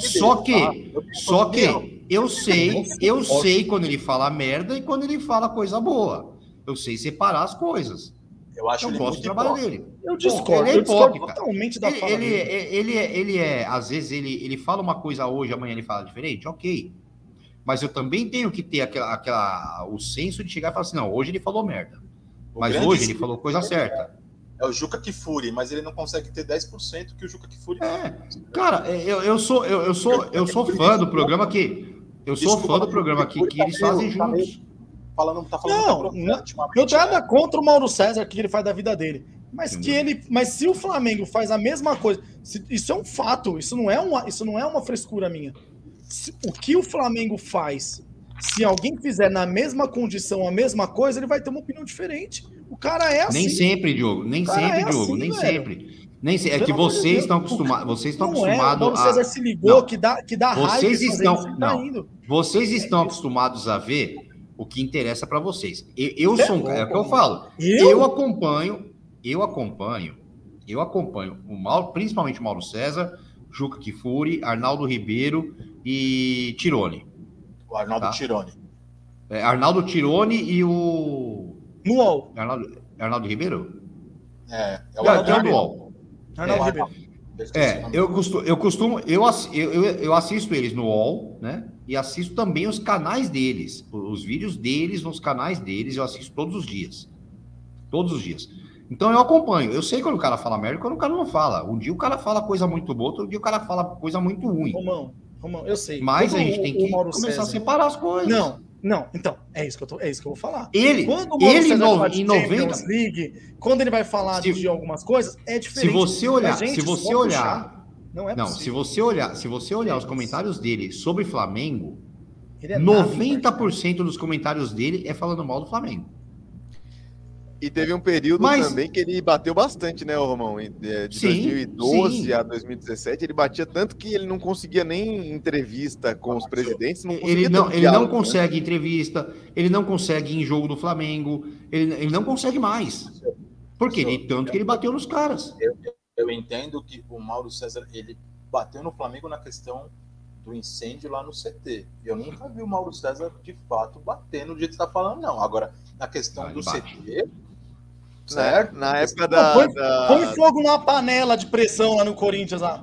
Só dele, que, tá? Eu só que eu sei, eu sei quando ele fala merda e quando ele fala coisa boa. Eu sei separar as coisas. Eu acho Eu ele gosto do trabalho hipócrita. dele. Eu discordo, ele é eu discordo totalmente da Ele, fala ele, dele. é- ele, é, ele é, às vezes, ele, ele fala uma coisa hoje, amanhã ele fala diferente, ok. Mas eu também tenho que ter aquela, aquela, o senso de chegar e falar assim, não, hoje ele falou merda. O Mas hoje ele falou coisa certa. É o Juca Kifuri, mas ele não consegue ter 10% que o Juca Kifuri É, Cara, eu, eu sou, eu, eu sou, eu sou fã do programa que. Eu sou Desculpa, fã do programa aqui que eles fazem tá juntos. falando, tá falando Não, não. Eu tenho né? nada contra o Mauro César, que ele faz da vida dele. Mas que ele, mas se o Flamengo faz a mesma coisa, se- isso é um fato, isso não é uma, isso não é uma frescura minha. Se- o que o Flamengo faz, se alguém fizer na mesma condição a mesma coisa, ele vai ter uma opinião diferente. O cara é assim. Nem sempre, Diogo. Nem sempre, é Diogo. assim, nem velho. sempre. Nem se- É que vocês estão acostumados. Vocês estão é, acostumados Mauro a. César se ligou Não. que dá, que dá Vocês raiva estão- isso, tá não. indo. Vocês estão acostumados a ver o que interessa para vocês. Eu, eu É sou um cara, é o que eu falo. Eu? Eu acompanho, eu acompanho, eu acompanho o Mauro, principalmente o Mauro César, Juca Kifuri, Arnaldo Ribeiro e Tirone. O Arnaldo Tá. Tironi. É, Arnaldo Tirone e o. No UOL. Arnaldo, Arnaldo Ribeiro? É, é o Arnaldo tem o do Ribeiro. UOL. Arnaldo É. Ribeiro. É, eu costumo, eu costumo, eu, eu, eu, assisto eles no UOL, né? E assisto também os canais deles, os vídeos deles nos canais deles, eu assisto todos os dias. Todos os dias. Então eu acompanho. Eu sei quando o cara fala merda e quando o cara não fala. Um dia o cara fala coisa muito boa, outro dia o cara fala coisa muito ruim. Romão, Romão, eu sei. Mas a gente o- tem que começar a César- separar as coisas. Não, não, então, é isso que eu, tô, é isso que eu vou falar. Ele, Quando ele no- em Champions 90, League, quando ele vai falar Se- de algumas coisas, é se diferente. você olhar, gente, se você olhar, não é não, se você olhar, se você olhar os comentários dele sobre Flamengo, é nada, 90% dos comentários dele é falando mal do Flamengo. E teve um período Mas- também que ele bateu bastante, né, Romão? Em- De de Sim, 2012 sim. a 2017, ele batia tanto que ele não conseguia nem entrevista com os presidentes. Não Ele não, ele não diálogo, né? consegue entrevista, ele não consegue ir em jogo do Flamengo, ele, ele não consegue mais. Por quê? De tanto que ele bateu nos caras. Eu entendo que o Mauro César ele bateu no Flamengo na questão do incêndio lá no CT. Eu nunca vi o Mauro César de fato bater no jeito que você está falando, não. Agora, na questão Ah, ele do bate. CT, certo? na época da. põe- da- Põe fogo na panela de pressão lá no Corinthians. Lá.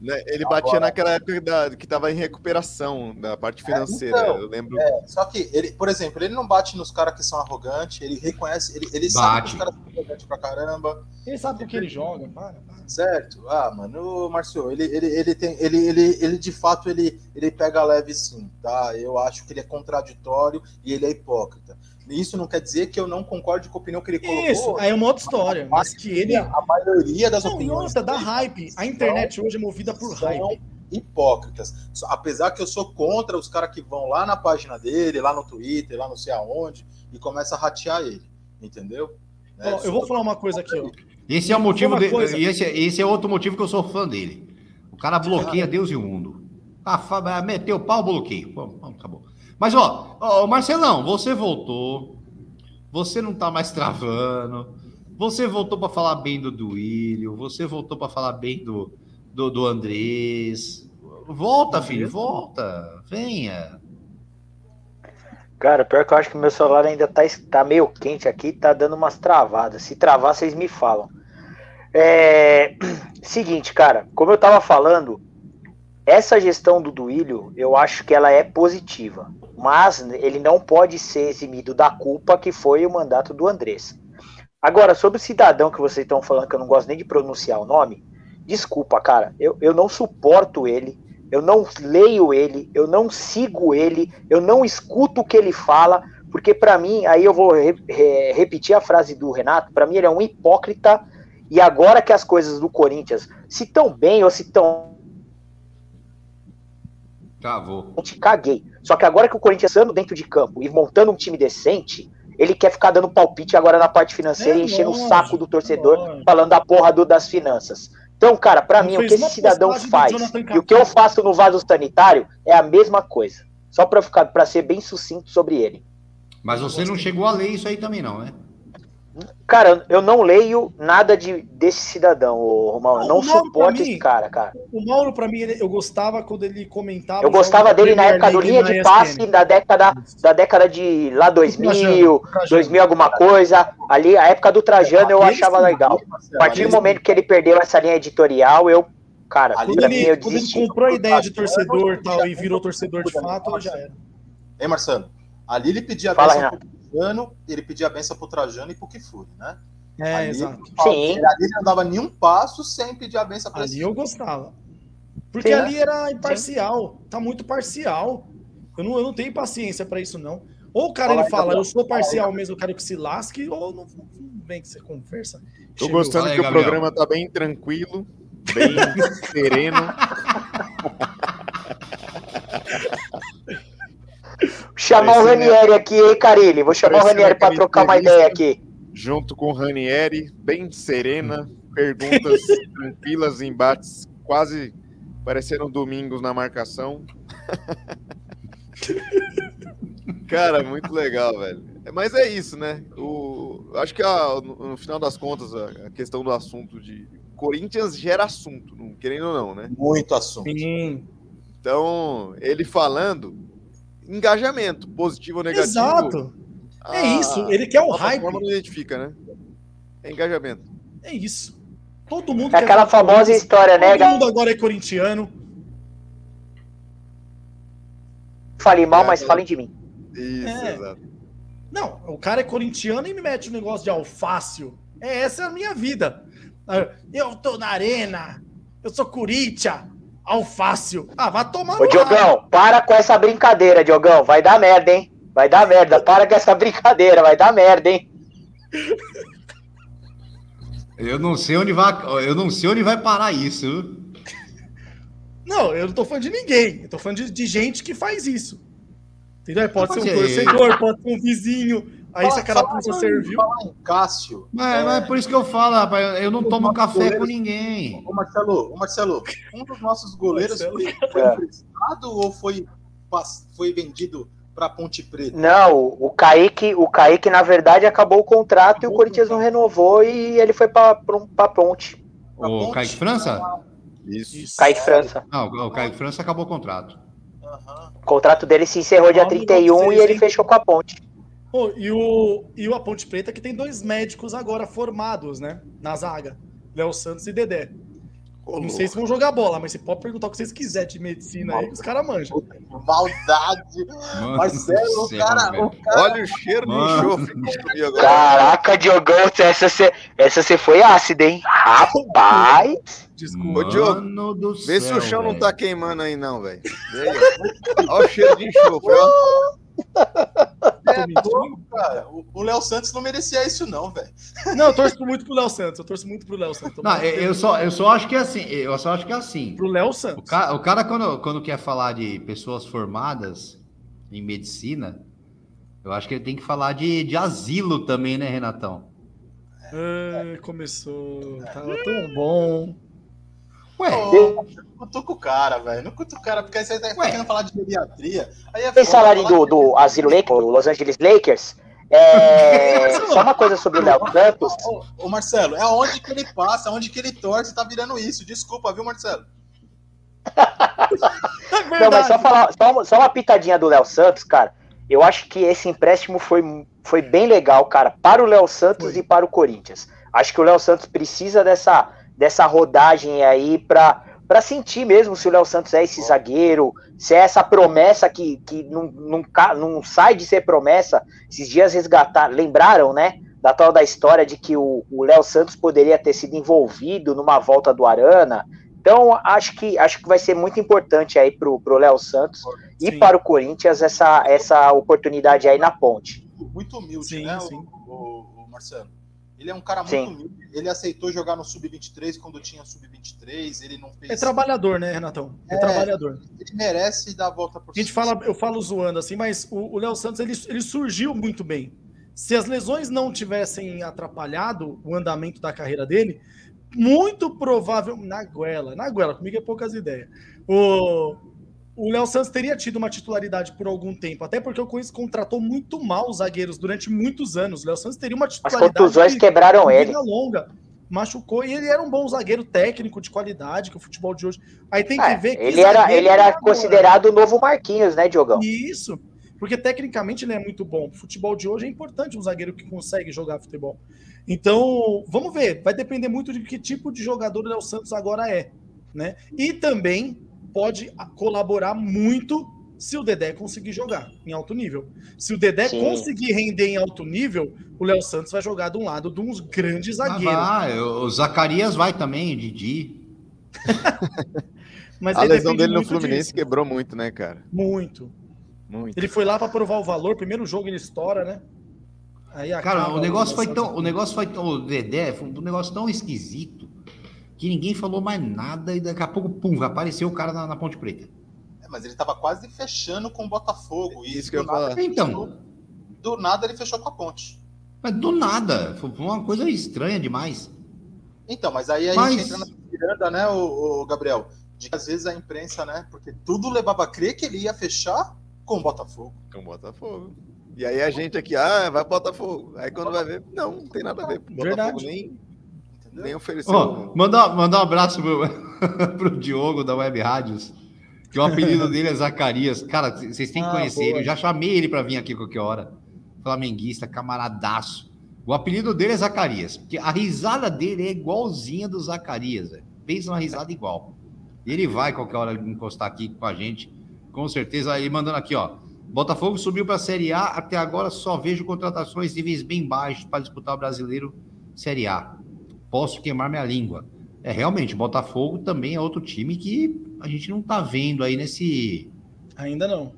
né, ele batia Agora- naquela época da- que estava em recuperação da parte financeira. então, eu lembro. Só que ele, por exemplo, ele não bate nos caras que são arrogantes, ele reconhece, ele, ele sabe que os caras são arrogantes pra caramba, Ele sabe com que ele joga. Para, para. certo? Ah, mano, o Marcio, ele, ele, ele tem, ele, ele, ele de fato ele, ele pega leve sim, tá? Eu acho que ele é contraditório e ele é hipócrita. Isso não quer dizer que eu não concorde com a opinião que ele colocou. Isso, aí é uma outra história. Mas que ele. a maioria das Não, opiniões dá dele hype. A internet hoje é movida por são hype. hipócritas. Apesar que eu sou contra os caras que vão lá na página dele, lá no Twitter, lá não sei aonde, e começa a ratear ele. Entendeu? Né? Ó, eu vou falar uma coisa aqui, ó. Esse é o motivo dele. coisa- Esse, é- esse é outro motivo que eu sou fã dele. O cara bloqueia Deus e o mundo. Ah, meteu o pau, bloqueio. Bom, acabou. Mas, ó, ó, Marcelão, você voltou. Você não tá mais travando. Você voltou para falar bem do Duílio. Você voltou para falar bem do, do, do Andrés. Volta, filho, volta. Venha. Cara, pior que eu acho que meu celular ainda tá, tá meio quente aqui, tá dando umas travadas. Se travar, vocês me falam. É... Seguinte, cara, como eu tava falando, essa gestão do Duílio, eu acho que ela é positiva. Mas ele não pode ser eximido da culpa que foi o mandato do Andrés. Agora, sobre o cidadão que vocês estão falando, que eu não gosto nem de pronunciar o nome, desculpa, cara, eu, eu não suporto ele, eu não leio ele, eu não sigo ele, eu não escuto o que ele fala, porque para mim, aí eu vou re- re- repetir a frase do Renato, para mim ele é um hipócrita, e agora que as coisas do Corinthians se tão bem ou se tão Cavou. Te caguei. Só que agora que o Corinthians anda dentro de campo e montando um time decente, ele quer ficar dando palpite agora na parte financeira É e enchendo lógico, o saco do torcedor, lógico. falando da porra do, das finanças. Então, cara, pra Não mim, o que esse cidadão faz e o que eu faço no vaso sanitário é a mesma coisa. Só pra ficar, para ser bem sucinto sobre ele. Mas você não chegou a ler isso aí também, não, né? Cara, eu não leio nada de, desse cidadão, ô, Romão. O não Mauro, pra suporto mim, esse cara, cara. O Mauro, pra mim, ele- eu gostava quando ele comentava. Eu gostava dele na época do linha na de passe da década, da década de lá 2000, Trajano, Trajano. 2000 alguma coisa. Ali, a época do Trajano eu Aquele achava legal. A partir do momento que ele perdeu essa linha editorial, eu, cara, Ali pra Quando mim ele, eu quando ele comprou a ideia de torcedor tal, e virou torcedor de fato, já era. Hein, Marcelo? Ali ele pedia a Fala, benção Renato. pro Trajano, ele pedia a benção pro Trajano e pro Kifuri, né? É, ali, exato. Sim. Ele, ali não dava nenhum passo sem pedir a benção pra Ali eu gostava. Porque Sim, né? ali era imparcial. Tá muito parcial. Eu não, eu não tenho paciência pra isso, não. Ou o cara Fala ele fala, Gabriel. eu sou parcial mesmo, eu quero que se lasque, ou não, não vem que você conversa. Tô Chegou. gostando que o Gabriel. programa tá bem tranquilo, bem sereno. Chamar o né? Ranieri aqui, hein, Carilli? Vou chamar o Parecendo Ranieri pra aquela trocar uma ideia aqui. junto com o Ranieri, bem serena, perguntas tranquilas, embates quase parecendo domingos na marcação. Cara, muito legal, velho. Mas é isso, né? O, acho que a- no, no final das contas, a, a questão do assunto de Corinthians gera assunto, não querendo ou não, né? Muito assunto. Sim. Então, ele falando, engajamento, positivo ou negativo. Exato. a- É isso. Ele quer o a hype. plataforma não identifica, né? É engajamento. É isso. Todo mundo É quer aquela Corinthians, famosa história, né, Todo mundo agora é corintiano. Falei mal, É, mas é. falem de mim. Isso, É. exato. Não, o cara é corintiano e me mete um negócio de alfácio. É, essa é a minha vida. Ah, Eu tô na arena, eu sou Corinthians, alfácio. Ah, vai tomar Ô. Diogão, para com essa brincadeira, Diogão. Vai dar merda, hein? Vai dar merda. Para com essa brincadeira, vai dar merda, hein? Eu não sei onde vai, eu não sei onde vai parar isso. Não, eu não tô falando de ninguém. Eu tô falando de, de gente que faz isso. Entendeu? Pode ser um Pode ser. torcedor, pode ser um vizinho. Aí se a carapuça Fala- serviu. Falar em Cássio. Mas, é, mas é por isso que eu falo, rapaz, eu não tomo café com ninguém. Ô Marcelo, ô Marcelo, um dos nossos goleiros foi, foi É. emprestado ou foi, foi vendido para Ponte Preta? Não, o Kaique, o Kaique, na verdade, acabou o contrato e o Corinthians não renovou e ele foi pra ponte. Pra O Ponte? Kaique França? Isso. Isso. Kaique França. Não, o Kaique França acabou o contrato. Aham. O contrato dele se encerrou dia Ó, 31 e ele fechou com a ponte. Pô, e, o, e o A Ponte Preta que tem dois médicos agora formados, né? Na zaga. Léo Santos e Dedé. Não sei se vão jogar bola, mas você pode perguntar o que vocês quiserem de medicina aí, que os caras manjam. Maldade. Mano Marcelo, do o cara, o cara Olha o cheiro de Mano. enxofre que subiu agora. Caraca, Diogão, essa você essa cê foi ácida, hein? Rapaz! Desculpa. Ô, Diogo, Mano do Vê se céu, o chão não velho. tá queimando aí, não, velho. Olha o cheiro de enxofre, ó. É louco, cara. O- O Léo Santos não merecia isso, não, velho. Não, eu torço muito pro Léo Santos. Eu torço muito pro Léo Santos. Não, eu eu só, eu só acho que é assim. Eu só acho que é assim. Pro Léo O Santos. cara, o cara quando, quando quer falar de pessoas formadas em medicina, eu acho que ele tem que falar de, de asilo também, né, Renatão? Ah, começou. Tava tão bom. Ué, Ô, não cutuca o cara, velho. Não cutuca o cara, porque aí você tá Ué. querendo falar de geriatria. Aí é falarem falar do, de- do Asilo Lakers, o Los Angeles Lakers, é, só uma coisa sobre o Léo Santos. Ô, ô, Marcelo, é onde que ele passa, onde que ele torce, tá virando isso. Desculpa, viu, Marcelo? É Não, mas só, falar, só, uma- só uma pitadinha do Léo Santos, cara. Eu acho que esse empréstimo foi, foi bem legal, cara, para o Léo Santos Foi. e para o Corinthians. Acho que o Léo Santos precisa dessa, dessa rodagem aí para para sentir mesmo se o Léo Santos é esse zagueiro, se é essa promessa que, que não, não, não sai de ser promessa. Esses dias resgatar, lembraram, né? Da tal da história de que o Léo Santos poderia ter sido envolvido numa volta do Arana. Então, acho que, acho que vai ser muito importante aí pro, pro Léo Santos e Sim. para o Corinthians essa, essa oportunidade aí na ponte. Muito humilde, Sim, né, sim. O, o- o Marcelo? Ele é um cara muito Sim. humilde. Ele aceitou jogar no Sub-23 quando tinha Sub-23. Ele não fez. É trabalhador, né, Renatão? É, É. trabalhador. Ele merece dar a volta por A gente cima. fala, eu falo zoando assim, mas o o Léo Santos ele, ele surgiu muito bem. Se as lesões não tivessem atrapalhado o andamento da carreira dele, muito provável. Na goela, na goela, comigo é poucas ideias. O o Léo Santos teria tido uma titularidade por algum tempo, até porque o Corinthians contratou muito mal os zagueiros durante muitos anos. O Léo Santos teria uma As titularidade. contusões de- quebraram ele. longa. Machucou e ele era um bom zagueiro técnico de qualidade, que o futebol de hoje. Aí tem que É, ver que ele era, ele era agora. considerado o novo Marquinhos, né, Diogão? Isso, porque tecnicamente ele é muito bom. O futebol de hoje é importante um zagueiro que consegue jogar futebol. Então, vamos ver. Vai depender muito de que tipo de jogador o Léo Santos agora é, né? E também pode colaborar muito se o Dedé conseguir jogar em alto nível. Se o Dedé Sim. conseguir render em alto nível, o Léo Santos vai jogar de um lado de uns grandes Ah, zagueiros. vai, o Zacarias vai também, o Didi. Mas A lesão dele no muito Fluminense disso. quebrou muito, né, cara? Muito. Muito. Ele foi lá para provar o valor. Primeiro jogo ele estoura, né? Aí Cara, o negócio foi tão. O negócio foi tão. O Dedé foi um negócio tão esquisito que ninguém falou mais nada e daqui a pouco, pum, apareceu o cara na, na Ponte Preta. É, mas ele tava quase fechando com o Botafogo. E Isso que eu ele Então. fechou- Do nada ele fechou com a ponte. Mas do nada. Foi uma coisa estranha demais. Então, mas aí a Mas- gente entra na miranda, né, o, o Gabriel? De que às vezes a imprensa, né? Porque tudo levava a crer que ele ia fechar com o Botafogo. Com o Botafogo. E aí a gente aqui, ah, vai pro Botafogo. Aí quando vai ver, não, não tem nada a ver. O Botafogo Verdade. nem? Nem ofereceu. Ó, mandar, mandar um abraço pro, pro Diogo da Web Rádios, que o apelido dele é Zacarias. Cara, vocês têm que Ah, conhecer boa. ele. Eu já chamei ele para vir aqui qualquer hora. Flamenguista, camaradaço. O apelido dele é Zacarias, porque a risada dele é igualzinha do Zacarias. velho. Pensa uma risada igual. Ele vai qualquer hora encostar aqui com a gente, com certeza. Aí mandando aqui, ó. Botafogo subiu para a Série A, até agora só vejo contratações níveis bem baixos para disputar o brasileiro Série A. Posso queimar minha língua. É, realmente, Botafogo também é outro time que a gente não tá vendo aí nesse. Ainda não.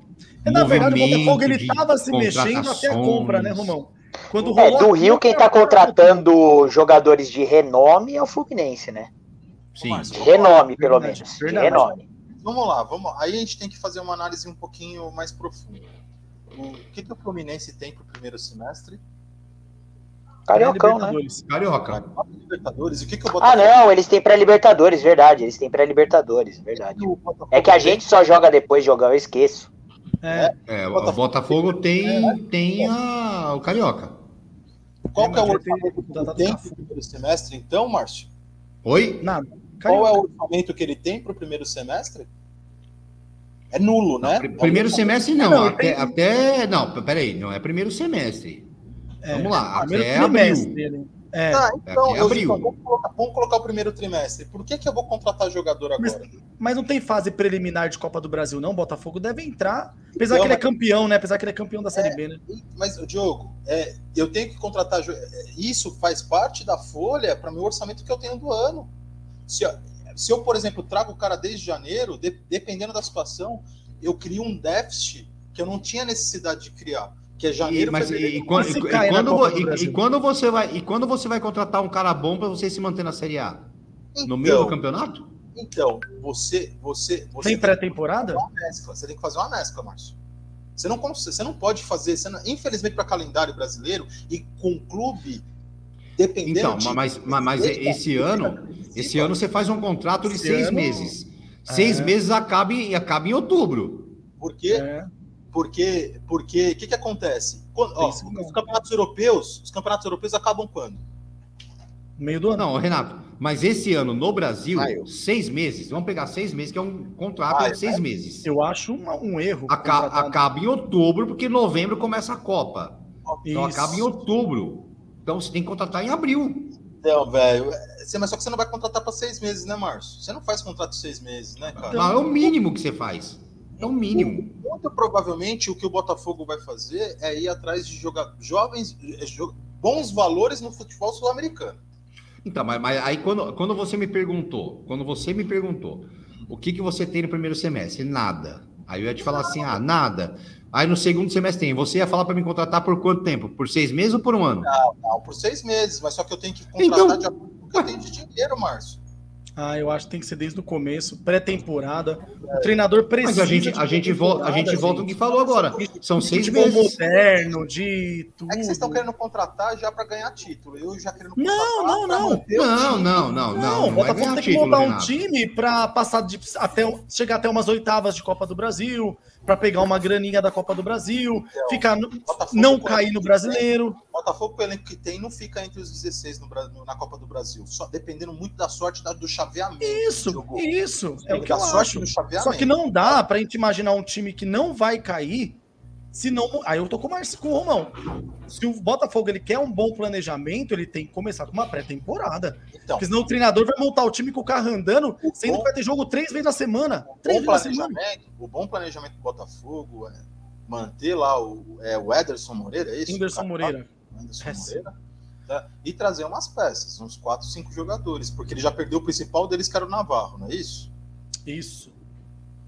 É, na verdade, o Botafogo ele tava se mexendo até a compra, né. Romão? Quando É, rolou do Rio, quem tá contratando jogadores de renome é o Fluminense, né? Sim. Vamos lá. renome, pelo verdade, menos. De verdade. renome. Vamos lá, vamos. Aí a gente tem que fazer uma análise um pouquinho mais profunda. O que, que o Fluminense tem para o primeiro semestre? Cariocão, né? Libertadores. Carioca. Libertadores. O que, que o Ah, não, eles têm pré-libertadores, verdade. Eles têm pré-libertadores, verdade. É que a gente só joga depois de jogar, eu esqueço. É, É, o Botafogo. Botafogo tem, tem a, o Carioca. Qual que é o orçamento que ele tem para o primeiro semestre, então, Márcio? Oi? nada. Qual é o orçamento que ele tem para o primeiro semestre? É nulo, né? Pr- Primeiro É semestre não, Não, até, tem- até. Não, peraí, não é primeiro semestre. É, Vamos lá, primeiro até abril. trimestre ele- É, Ah, então, Até eu, abril. então, vamos, colocar, vamos colocar o primeiro trimestre. Por que, que eu vou contratar jogador Mas- agora? mas não tem fase preliminar de Copa do Brasil, não. O Botafogo deve entrar. Apesar Então, que ele é mas- campeão, né? Apesar que ele é campeão da Série B, né? Mas, Diogo, é, eu tenho que contratar. é, Isso faz parte da folha para meu orçamento que eu tenho do ano. Se, eu- se eu, por exemplo, trago o cara desde janeiro, de- dependendo da situação, eu crio um déficit que eu não tinha necessidade de criar. Que é E, janeiro, mas, fevereiro. e, e quando, e- e quando e- e quando você vai e quando você vai contratar um cara bom para você se manter na Série A? No Então, meio do campeonato? Então, você, você, você Tem pré-temporada? uma mescla. Você tem que fazer uma mescla, Márcio. Você não, você não pode fazer, você não- infelizmente, para calendário brasileiro e com clube dependendo. Então, de- mas, mas, mas esse ano, esse ano você faz um contrato de Esse seis ano- meses. Seis É. meses acaba em, acaba em outubro. Por quê? É. Porque, porque, o que, que acontece? Quando, ó, não. os campeonatos europeus, os campeonatos europeus acabam quando? No meio do ano. Não, Renato, mas esse ano no Brasil, Maio. seis meses. Vamos pegar seis meses, que é um contrato de seis meses. Eu acho uma- um erro. Aca- contratar- acaba em outubro, porque em novembro começa a Copa. Então Isso. acaba em outubro. Então você tem que contratar em abril. Então, velho, é- mas só que você não vai contratar para seis meses, né, Márcio? Você não faz contrato de seis meses, né, cara? Não, é o mínimo que você faz. É o mínimo. Muito provavelmente o que o Botafogo vai fazer é ir atrás de jogar jovens, jo- bons valores no futebol sul-americano. Então, mas, mas aí quando, quando você me perguntou, quando você me perguntou, o que, que você tem no primeiro semestre? Nada. Aí eu ia te falar assim, ah, nada. Aí no segundo semestre tem. Você ia falar para me contratar por quanto tempo? Por seis meses ou por um ano? Não, não, por seis meses, mas só que eu tenho que contratar Então- de acordo com o que eu tenho de dinheiro, Márcio. Ah, eu acho que tem que ser desde o começo, pré-temporada. O treinador precisa. Mas a gente, de a gente, volta, a gente volta no gente. que falou agora. São De seis futebol meses. moderno, de tudo. É que vocês estão querendo contratar já para ganhar título. Eu já querendo Não, contratar não, não. o Não, não, não, não. Não, o Botafogo tem que montar um time para passar de até chegar até umas oitavas de Copa do Brasil, para pegar uma graninha da Copa do Brasil, ficar no- Botafogo não o cair no que brasileiro. Botafogo com o elenco que tem não fica entre os 16 no, na Copa do Brasil. Só dependendo muito da sorte da- do chaveamento. Isso, isso. É o que dar eu sorte acho. Só que não dá pra gente imaginar um time que não vai cair se não. Aí eu tô com o, Marcio, com o Romão. Se o Botafogo ele quer um bom planejamento, ele tem que começar com uma pré-temporada. Então, Porque senão o treinador vai montar o time com o carro andando, O sendo bom- que vai ter jogo três vezes na semana. o Três bom vezes na semana. planejamento, o bom planejamento do Botafogo é manter lá o, é, o Ederson Moreira, é isso? Anderson O Moreira. Anderson É, Moreira. tá? E trazer umas peças, uns 4, 5 jogadores, porque ele já perdeu o principal deles, que era o Navarro, não é isso? Isso.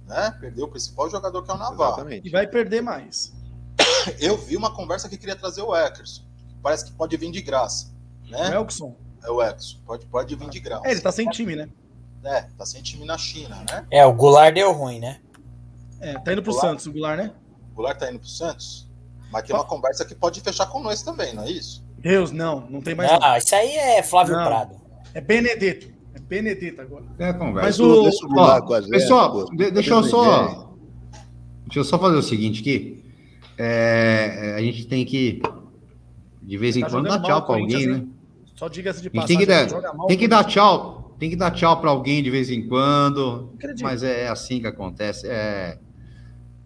Né? Perdeu o principal jogador, que é o Navarro. E Exatamente. vai perder mais. Eu vi uma conversa que queria trazer o Eckerson. Parece que pode vir de graça. O Né? Elkson. É o Eckerson. Pode, pode vir de graça. É, ele tá sem time, né? É, tá sem time na China, né? É, o Goulart deu ruim, né? É, tá indo pro Goulart. Santos, o Goulart, né? O Goulart tá indo pro Santos. Mas tem uma conversa que pode fechar com nós também, não é isso? Deus, não, não tem mais. Não, isso aí é Flávio Não. Prado. É Benedetto. É Benedetto agora. É a conversa. Mas o- Deixa eu Ó, pessoal, de- deixa eu só. Deixa eu só fazer o seguinte aqui. É, a gente tem que, de vez em Tá quando, dar tchau para alguém, né? Só diga-se de passagem. tem que dar, mal, tem que dar tchau, tem que dar tchau para alguém de vez em quando. Acredito. Mas é assim que acontece. É,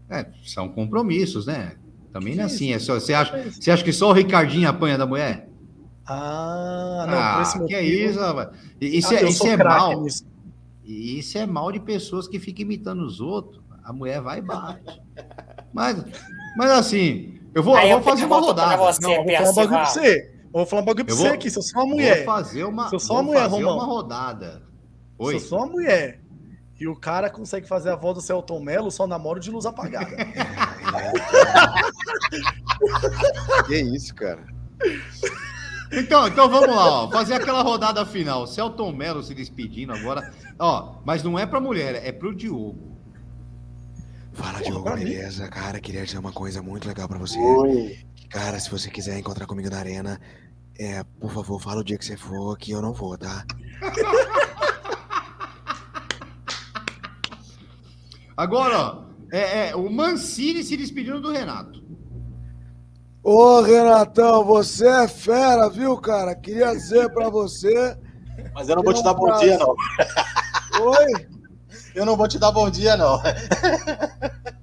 é, são compromissos, né? Também não é Que assim. É só, você, acha, você acha que só o Ricardinho apanha da mulher? Ah, não, por Ah, esse que motivo. é isso, rapaz? Isso, Ah, é, isso é mal. nisso. Isso é mal de pessoas que ficam imitando os outros. A mulher vai e bate. Mas, mas assim, eu vou, eu vou fazer uma rodada. você, Não, eu vou falar um bagulho pra você. Eu vou falar um bagulho pra você vou- aqui. Se eu sou uma Vou mulher, fazer uma, Sou só vou mulher, fazer Romão. uma rodada. se Oi. eu sou uma mulher e o cara consegue fazer a voz do Celton Mello, só namoro de luz apagada. Que isso, cara. Então, então vamos lá, ó, fazer aquela rodada final. Celton Mello se despedindo agora. Ó, mas não é pra mulher, é pro Diogo. Fala, Porra, Diogo, pra mim. beleza? Cara, queria dizer uma coisa muito legal pra você. Oi. Cara, se você quiser encontrar comigo na arena, é, por favor, fala o dia que você for, que eu não vou, tá? Agora, ó, é, é, o Mancini se despedindo do Renato. Ô, Renatão, você é fera, viu, cara? Queria dizer pra você. Mas eu não vou te Não dar bom dia, não. Oi, Eu não vou te dar bom dia, não.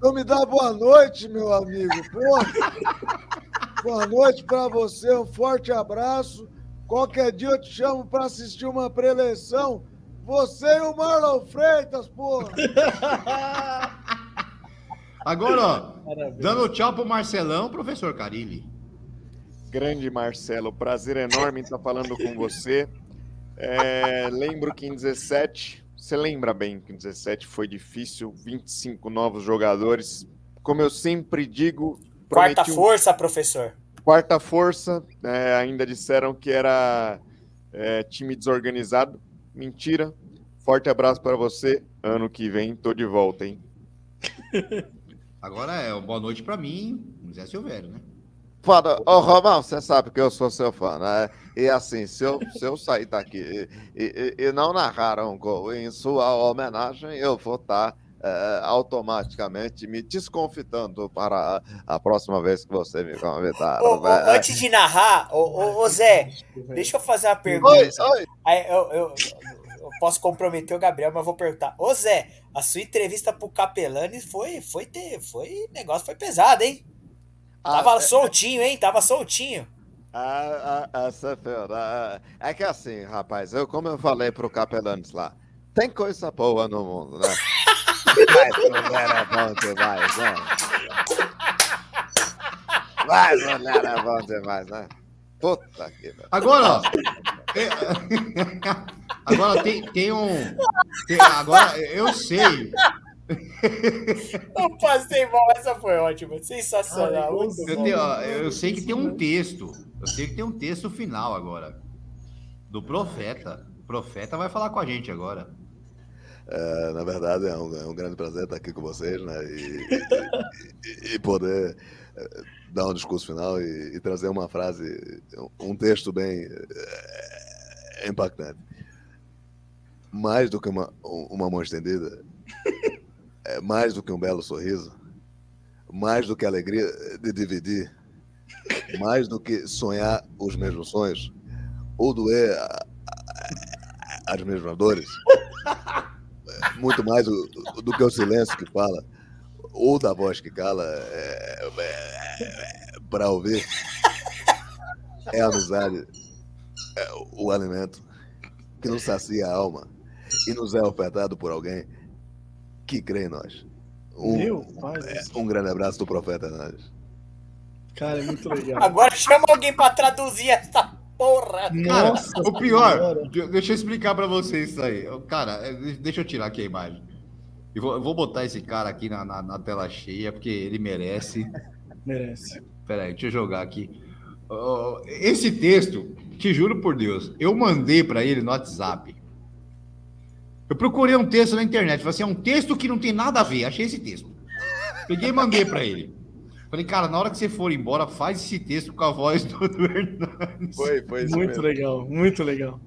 não me dá boa noite, meu amigo. Pô. Boa noite pra você, um forte abraço. Qualquer dia eu te chamo pra assistir uma preleção. Você e o Marlon Freitas, pô. Agora, ó, Parabéns. dando tchau pro Marcelão, professor Carilli. Grande Marcelo, prazer enorme estar falando com você. É, lembro que em 17, você lembra bem que em 17 foi difícil, 25 novos jogadores. Como eu sempre digo, Quarta um- força, professor. quarta força, é, ainda disseram que era é, time desorganizado. Mentira. Forte abraço para você. Ano que vem tô de volta, hein? Agora é uma boa noite pra mim, Zé Silvério, né? Foda. Ô, Romão, você sabe que eu sou seu fã, né? E assim, se eu, se eu sair daqui e, e- e não narrar um gol em sua homenagem, eu vou estar eh, automaticamente me desconfitando para a, a próxima vez que você me convidar. Ô, ô, né? antes de narrar, ô, ô, ô, Zé, deixa eu fazer uma pergunta. Oi, oi. Aí, eu, eu- eu posso comprometer o Gabriel, mas vou perguntar. Ô Zé, a sua entrevista pro Capelani foi, foi ter, foi, negócio foi pesado, hein? Tava Ah, soltinho, hein? Tava soltinho. Ah, ah, ah, Sefera, é que assim, rapaz, eu, como eu falei pro Capelanes lá, tem coisa boa no mundo, né? Mas mulher é bom demais, né? Mas mulher é bom demais, né? Puta que. Agora, ó, é- agora tem, tem um. tem- agora eu sei. Não passei mal, essa foi ótima. Sensacional. Ai, Eu, bom. tenho, ó, eu sei que tem um texto. Eu sei que tem um texto final agora. Do profeta. O profeta vai falar com a gente agora. É, na verdade, é um, é um grande prazer estar aqui com vocês, né? E, e- e poder é, dar um discurso final e, e trazer uma frase, um texto bem é, impactante. Mais do que uma, uma mão estendida, é mais do que um belo sorriso, mais do que a alegria de dividir, mais do que sonhar os mesmos sonhos, ou doer a- a- as mesmas dores muito mais do, do que o silêncio que fala, ou da voz que cala, para ouvir. É a amizade, é o alimento que nos sacia a alma e nos é ofertado por alguém que crê em nós. Um, Meu é, um grande abraço do profeta Nós. Cara, é muito legal. Agora chama alguém pra traduzir essa porra. Cara, Nossa o pior, deixa eu explicar pra vocês isso aí. Cara, é, de- deixa eu tirar aqui a imagem. Eu vou, eu vou botar esse cara aqui na, na- na tela cheia, porque ele merece. Merece. Pera aí, deixa eu jogar aqui. Ó, esse texto, te juro por Deus, eu mandei pra ele no WhatsApp. Eu procurei um texto na internet, falei assim, é um texto que não tem nada a ver, achei esse texto. Peguei e mandei pra ele. Falei, cara, na hora que você for embora, faz esse texto com a voz do, do Hernandes. Foi, foi isso Muito mesmo. legal, muito legal.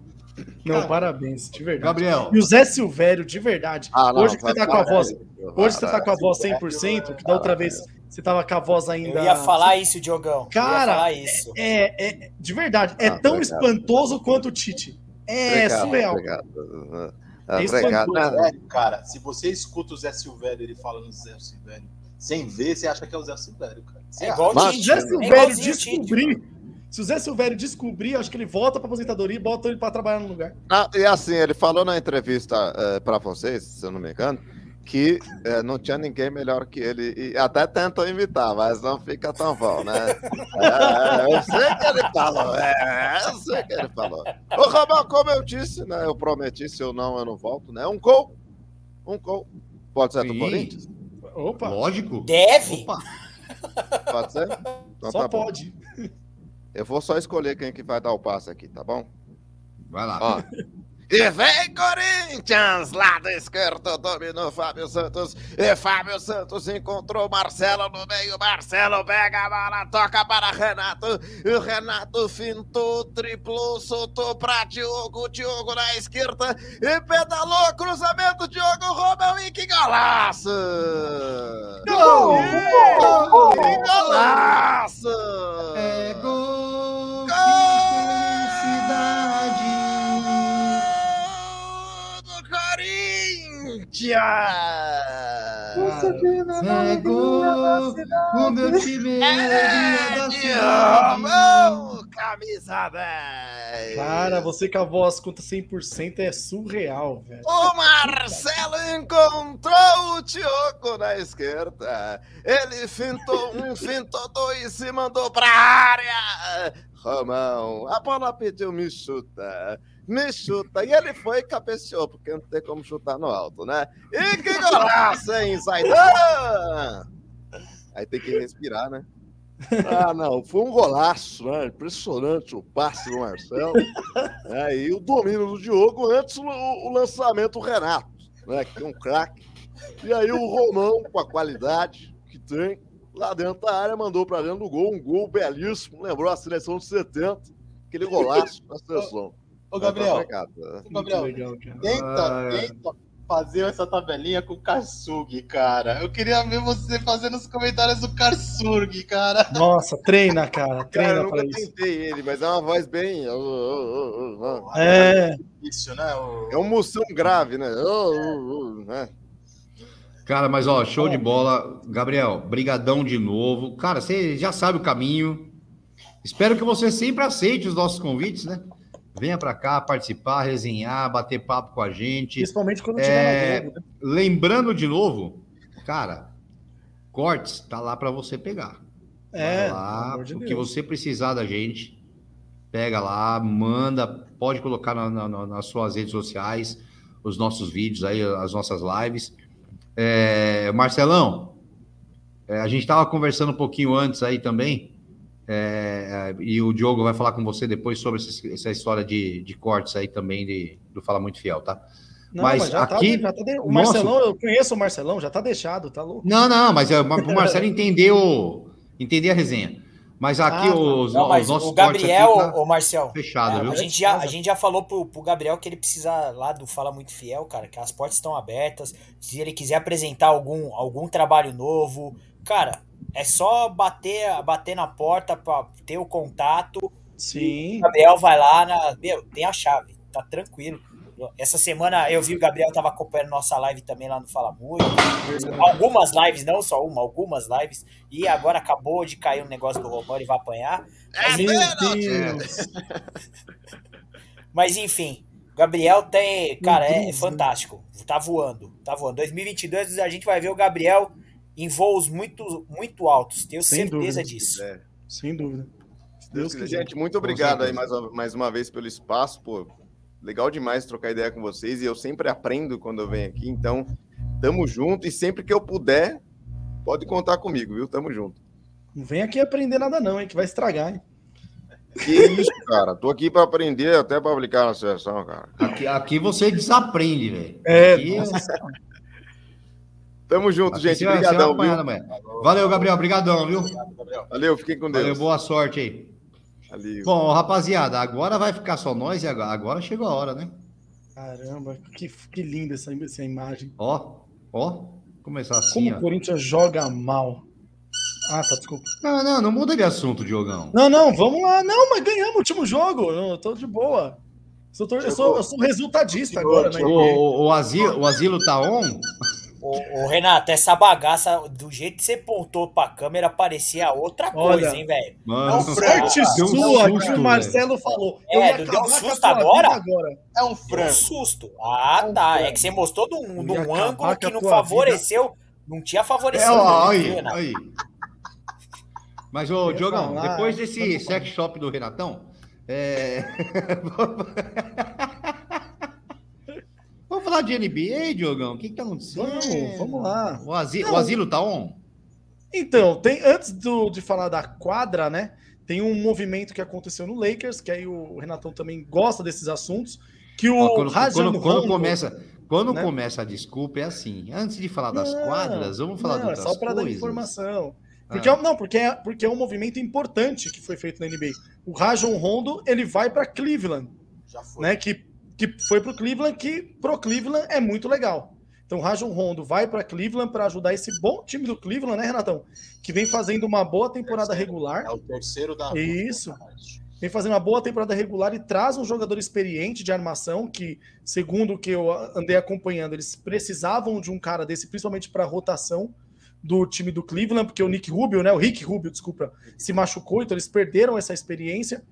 Não, Cara, parabéns, de verdade. Gabriel, E o Zé Silvério, de verdade. Ah, não, hoje que você tá com a voz. Hoje você tá com a voz 100%, que da outra vez você tava com a voz ainda. Eu ia falar isso, Diogão. Cara, falar isso. É, é, de verdade, é Ah, tão obrigado. espantoso quanto o Tite. É Obrigado, surreal. Obrigado. É espantoso. Obrigado. Sério, cara, se você escuta o Zé Silvério ele falando Zé Silvério sem ver, você acha que é o Zé Silvério, cara. Você É igual o Mas- Se o Tite. Zé É Silvério Tite. descobrir. Se o Zé Silvério descobrir, acho que ele volta pra aposentadoria e bota ele pra trabalhar no lugar. Ah, e assim, ele falou na entrevista eh, pra vocês, se eu não me engano, que eh, não tinha ninguém melhor que ele. E até tentou imitar, mas não fica tão bom, né? É, eu sei que ele falou, é, eu sei que ele falou. Ô, Romão, como eu disse, né? Eu prometi, se eu não, eu não volto, né? Um gol. Um gol. Pode ser do. Corinthians? Opa, lógico. Deve. Opa, Pode ser? Então só tá bom. Eu vou só escolher quem que vai dar o passe aqui, tá bom? vai lá. Ó. E vem Corinthians, lado esquerdo, dominou Fábio Santos. E Fábio Santos encontrou Marcelo no meio. Marcelo pega a bola, toca para Renato. E o Renato fintou, triplou, soltou para Diogo. Diogo na esquerda e pedalou. Cruzamento, Diogo Romão e que golaço! Gol! Que golaço! É gol! Corinthians! É gol! O meu time é alegria da de cidade. Romão, camisa 10! Cara, você com a voz conta 100% é surreal, velho. O Marcelo encontrou o Tioco na esquerda. Ele fintou um, fintou dois e mandou pra área. Romão, a bola pediu me chuta. Me chuta. E ele foi e cabeceou, porque não tem como chutar no alto, né? E que golaço, hein, Zaidan? Aí tem que respirar, né? Ah, não, foi um golaço, né? Impressionante o passe do Marcelo. É, e o domínio do Diogo antes o, o lançamento do Renato, né? Que é um craque. E aí o Romão, com a qualidade que tem, lá dentro da área, mandou para dentro do gol, um gol belíssimo, lembrou a seleção de 70, aquele golaço da seleção. Ô, Gabriel, Obrigado. ô, Gabriel, legal, cara. tenta, Ah, é. tenta fazer essa tabelinha com o Karsugi, cara. Eu queria ver você fazendo os comentários do Karsugi, cara. Nossa, treina, cara. Cara, Treina eu pra nunca isso. tentei ele, mas é uma voz bem. É, Isso, né? O... É um moção grave, né? né? Cara, mas ó, show de bola. Gabriel, brigadão de novo. Cara, você já sabe o caminho. Espero que você sempre aceite os nossos convites, né? Venha pra cá participar, resenhar, bater papo com a gente. principalmente quando É, tiver na Globo, né? Lembrando de novo, cara, cortes tá lá pra você pegar. É, Vai lá, de o que Deus. você precisar da gente, pega lá, manda, pode colocar na- na- nas suas redes sociais os nossos vídeos aí, as nossas lives. É, Marcelão, é, a gente estava conversando um pouquinho antes aí também, é, e o Diogo vai falar com você depois sobre essa, essa história de, de cortes aí também de, do Fala Muito Fiel, tá? Não, mas, mas já tá- aqui. já tá de- O Nossa. Marcelão, eu conheço o Marcelão, já tá deixado, tá louco. Não, não, mas é o Marcelo entender, o, entender a resenha. Mas aqui Ah, os, Não, mas os nossos o Gabriel, aqui tá ô Marcel, fechado, é, viu? a, gente já, a gente já falou pro, pro Gabriel que ele precisa lá do Fala Muito Fiel, cara, que as portas estão abertas. Se ele quiser apresentar algum, algum trabalho novo, cara, é só bater, bater na porta pra ter o contato. Sim. O Gabriel vai lá na. Meu, tem a chave, tá tranquilo. Essa semana eu vi o Gabriel tava acompanhando nossa live também lá no Fala Muito. Algumas lives, não só uma, algumas lives. E agora acabou de cair um negócio do Romão, ele vai apanhar. Mas, Meu Deus. mas enfim, o Gabriel tem. Cara, é, Deus, fantástico. Tá voando, tá voando. 2022 a gente vai ver o Gabriel em voos muito, muito altos. Tenho Sem certeza dúvida. disso. É. Sem dúvida. Se Deus Deus. Gente, muito obrigado aí mais, uma- mais uma vez pelo espaço, pô. Legal demais trocar ideia com vocês e eu sempre aprendo quando eu venho aqui, então tamo junto e sempre que eu puder, pode contar comigo, viu? Tamo junto. Não vem aqui aprender nada, não, hein? Que vai estragar, hein? Que isso, cara. Tô aqui pra aprender até pra aplicar na seleção, cara. Aqui, aqui você desaprende, velho. É, Aqui, Tamo junto, aqui gente. Obrigadão, amanhã. Valeu, Gabriel. Obrigadão, viu? Valeu, fiquem com Deus. Valeu, boa sorte aí. Valeu. Bom, rapaziada, agora vai ficar só nós e agora, agora chegou a hora, né? Caramba, que, que linda essa, essa imagem. Ó, ó. Começar assim, Como ó. o Corinthians joga mal. Ah, tá, desculpa. Não, não, não muda de assunto, Diogão. Não, não, vamos lá. Não, mas ganhamos o último jogo. Não, eu tô de boa. Sou tor- eu, sou, eu sou resultadista agora, né? O, o, o, asilo, o asilo tá on? Ô, ô, Renato, essa bagaça, do jeito que você pontou pra câmera, parecia outra Olha, coisa, hein, velho? É um Sorte um sua susto, que o Marcelo falou. É, deu um susto agora? vida agora. É um Deu um frango. susto. Ah, Um tá. frango. É que você mostrou de um, de um ângulo que não favoreceu. Não tinha É, favorecido. ó, muito, aí, Renato. aí. Mas, ô, Diogão, depois desse sex shop do Renatão, é... Vamos falar de NBA, Diogão? O que que tá acontecendo? Vamos, vamos lá. O, asi... Não. o asilo tá on? Então, tem, antes do- de falar da quadra, né? Tem um movimento que aconteceu no Lakers, que aí o Renatão também gosta desses assuntos, que o Ó, quando, Rajon quando- quando Rondo- começa, quando né? começa a desculpa, é assim. Antes de falar das Não, quadras, vamos falar não, de é só para dar informação. Porque Ah. é, não, porque é, porque é um movimento importante que foi feito na NBA. O Rajon Rondo, ele vai para Cleveland, Já foi. né? Que, que foi pro Cleveland, que pro Cleveland é muito legal. Então o Rajon Rondo vai para Cleveland para ajudar esse bom time do Cleveland, né, Renatão? Que vem fazendo uma boa temporada regular. É o terceiro da. Isso. vem fazendo uma boa temporada regular e traz um jogador experiente de armação, que, segundo o que eu andei acompanhando, eles precisavam de um cara desse, principalmente para rotação do time do Cleveland, porque o Nick Rubio, né, o Rick Rubio, desculpa, se machucou, então eles perderam essa experiência.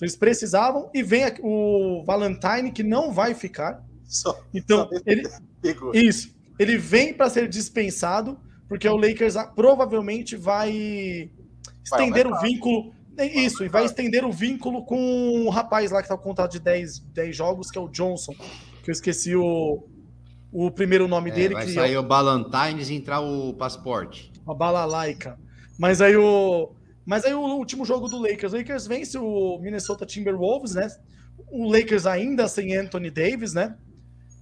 Então eles precisavam e vem o Valentine que não vai ficar. Só Então, Só ele pegou. isso, ele vem para ser dispensado, porque o Lakers ah, provavelmente vai estender o vínculo. é Isso, e vai estender o vínculo com o rapaz lá que tá com contrato de 10, 10 jogos, que é o Johnson, que eu esqueci o, o primeiro nome É, dele, vai que sair é o Ballantines e entrar o passaporte. uma balalaica. Mas aí o. Mas aí o último jogo do Lakers. O Lakers vence o Minnesota Timberwolves, né? O Lakers ainda sem Anthony Davis, né?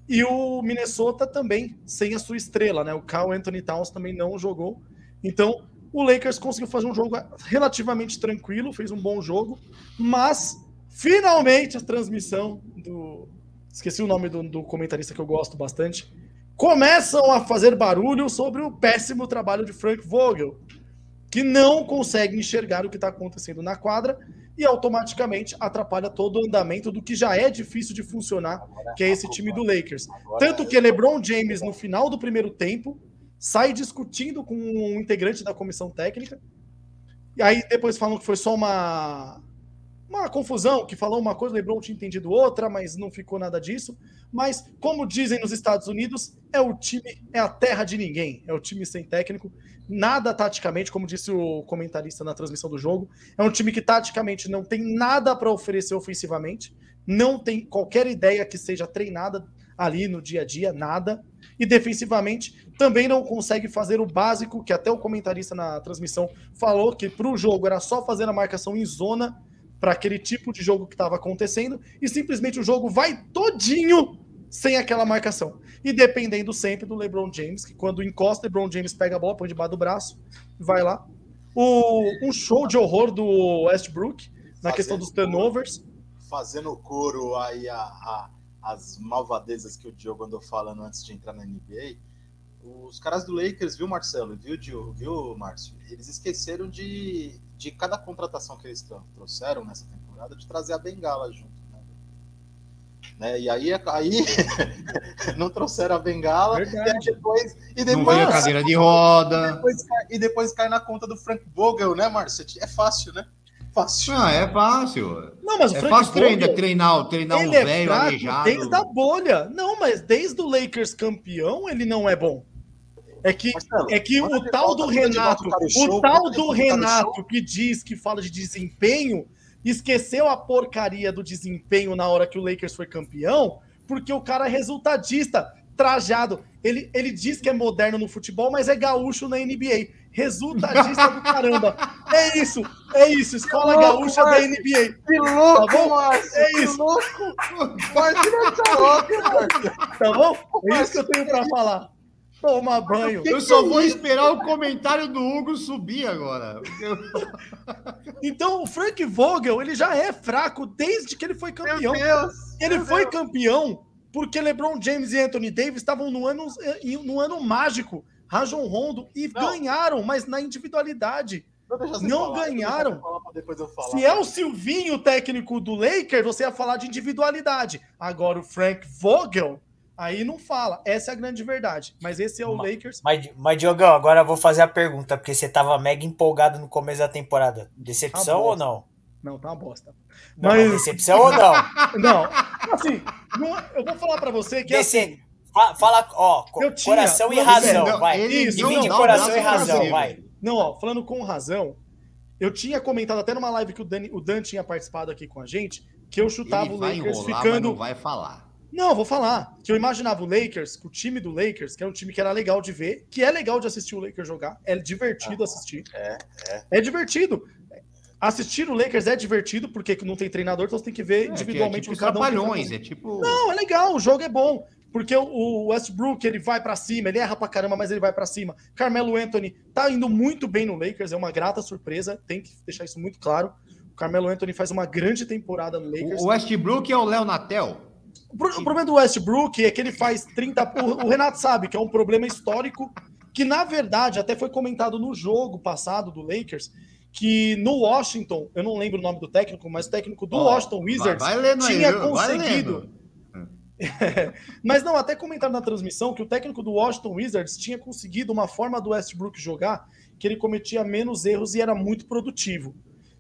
E o Minnesota também sem a sua estrela, né? O Carl Anthony Towns também não jogou. Então, o Lakers conseguiu fazer um jogo relativamente tranquilo, fez um bom jogo, mas finalmente a transmissão do. Esqueci o nome do, do comentarista que eu gosto bastante. Começam a fazer barulho sobre o péssimo trabalho de Frank Vogel, que não consegue enxergar o que está acontecendo na quadra e automaticamente atrapalha todo o andamento do que já é difícil de funcionar, que é esse time do Lakers. Tanto que LeBron James, no final do primeiro tempo, sai discutindo com um integrante da comissão técnica. E aí depois falam que foi só uma, uma confusão, que falou uma coisa, o LeBron tinha entendido outra, mas não ficou nada disso. Mas, como dizem nos Estados Unidos, é o time, é a terra de ninguém, é o time sem técnico, nada taticamente, como disse o comentarista na transmissão do jogo, é um time que taticamente não tem nada para oferecer ofensivamente, não tem qualquer ideia que seja treinada ali no dia a dia, nada. E defensivamente também não consegue fazer o básico, que até o comentarista na transmissão falou que para o jogo era só fazer a marcação em zona para aquele tipo de jogo que estava acontecendo e simplesmente o jogo vai todinho sem aquela marcação. E dependendo sempre do LeBron James, que quando encosta, LeBron James pega a bola, põe debaixo do braço, vai lá. O, um show de horror do Westbrook na Fazendo questão dos turnovers. Fazendo coro aí a, a- as malvadezas que o Diogo andou falando antes de entrar na NBA. Os caras do Lakers, viu, Marcelo? Viu, Diogo? Viu, Márcio? Eles esqueceram de, de cada contratação que eles tro- trouxeram nessa temporada de trazer a bengala junto. Né? Né? E aí, aí não trouxeram a bengala e, depois, e Não depois, veio cadeira de roda. depois cai- e depois cai na conta do Frank Vogel, né, Márcio? É fácil, né? Fácil. Ah, é fácil. Não, mas o É Frank fácil treinar, Vogel, treinar, treinar um é velho fraco aleijado. desde a bolha. Não, mas desde o Lakers campeão ele não é bom. É que, Marcelo, é que o tal do Renato, o tal de do cara Renato que diz que fala de desempenho, esqueceu a porcaria do desempenho na hora que o Lakers foi campeão, porque o cara é resultadista, trajado. Ele, ele diz que é moderno no futebol, mas é gaúcho na NBA. Resultadista do caramba. É isso, é isso. Escola louco, gaúcha da Márcio. NBA. Que louco, Tá bom? É que isso. louco! Márcio não tá louco! Tá bom? É isso que eu tenho pra falar. Toma banho. Eu só vou esperar o comentário do Hugo subir agora. Então, o Frank Vogel, ele já é fraco desde que ele foi campeão. Meu Deus! Ele meu foi Deus. campeão porque LeBron James e Anthony Davis estavam no ano, no ano mágico, Rajon Rondo, e Não. ganharam, mas na individualidade. Não, falar, ganharam. falar. Se é o Silvinho o técnico do Lakers, você ia falar de individualidade. Agora, o Frank Vogel, aí não fala. Essa é a grande verdade. Mas esse é o Ma- Lakers. Mas, mas, Diogão, agora eu vou fazer a pergunta, porque você tava mega empolgado no começo da temporada. Decepção Tá ou não? Não, tá uma bosta. Não, mas Mas, decepção ou não? não, assim, não- eu vou falar pra você que assim, Dece... Fa- Fala, ó, co- Eu tinha, coração e não, razão, não, vai. Isso, não Divide dá o coração e razão, vai. Não, ó, falando com razão, eu tinha comentado até numa live que o, Dani, o Dan tinha participado aqui com a gente, que eu chutava Ele o vai Lakers enrolar, mas ficando. não vai falar. Não, vou falar. Que eu imaginava o Lakers, que o time do Lakers, que é um time que era legal de ver, que é legal de assistir o Lakers jogar, é divertido assistir. é, é. divertido. Assistir o Lakers é divertido, porque não tem treinador, então você tem que ver É, é individualmente tipo o os que cada um é tipo. Não, é legal, o jogo é bom. Porque o- Westbrook, ele vai pra cima, ele erra pra caramba, mas ele vai pra cima. Carmelo Anthony tá indo muito bem no Lakers, é uma grata surpresa, tem que deixar isso muito claro. O Carmelo Anthony faz uma grande temporada no Lakers. O Westbrook é o Léo Natel. O, pro- o problema do Westbrook é que ele faz 30. O, Renato sabe que é um problema histórico que, na verdade, até foi comentado no jogo passado do Lakers. Que no Washington, eu não lembro o nome do técnico, mas o técnico do Ó, Washington Wizards vai, vai aí, tinha? Vai conseguido. Mas não, até comentaram na transmissão que o técnico do Washington Wizards tinha conseguido uma forma do Westbrook jogar que ele cometia menos erros e era muito produtivo.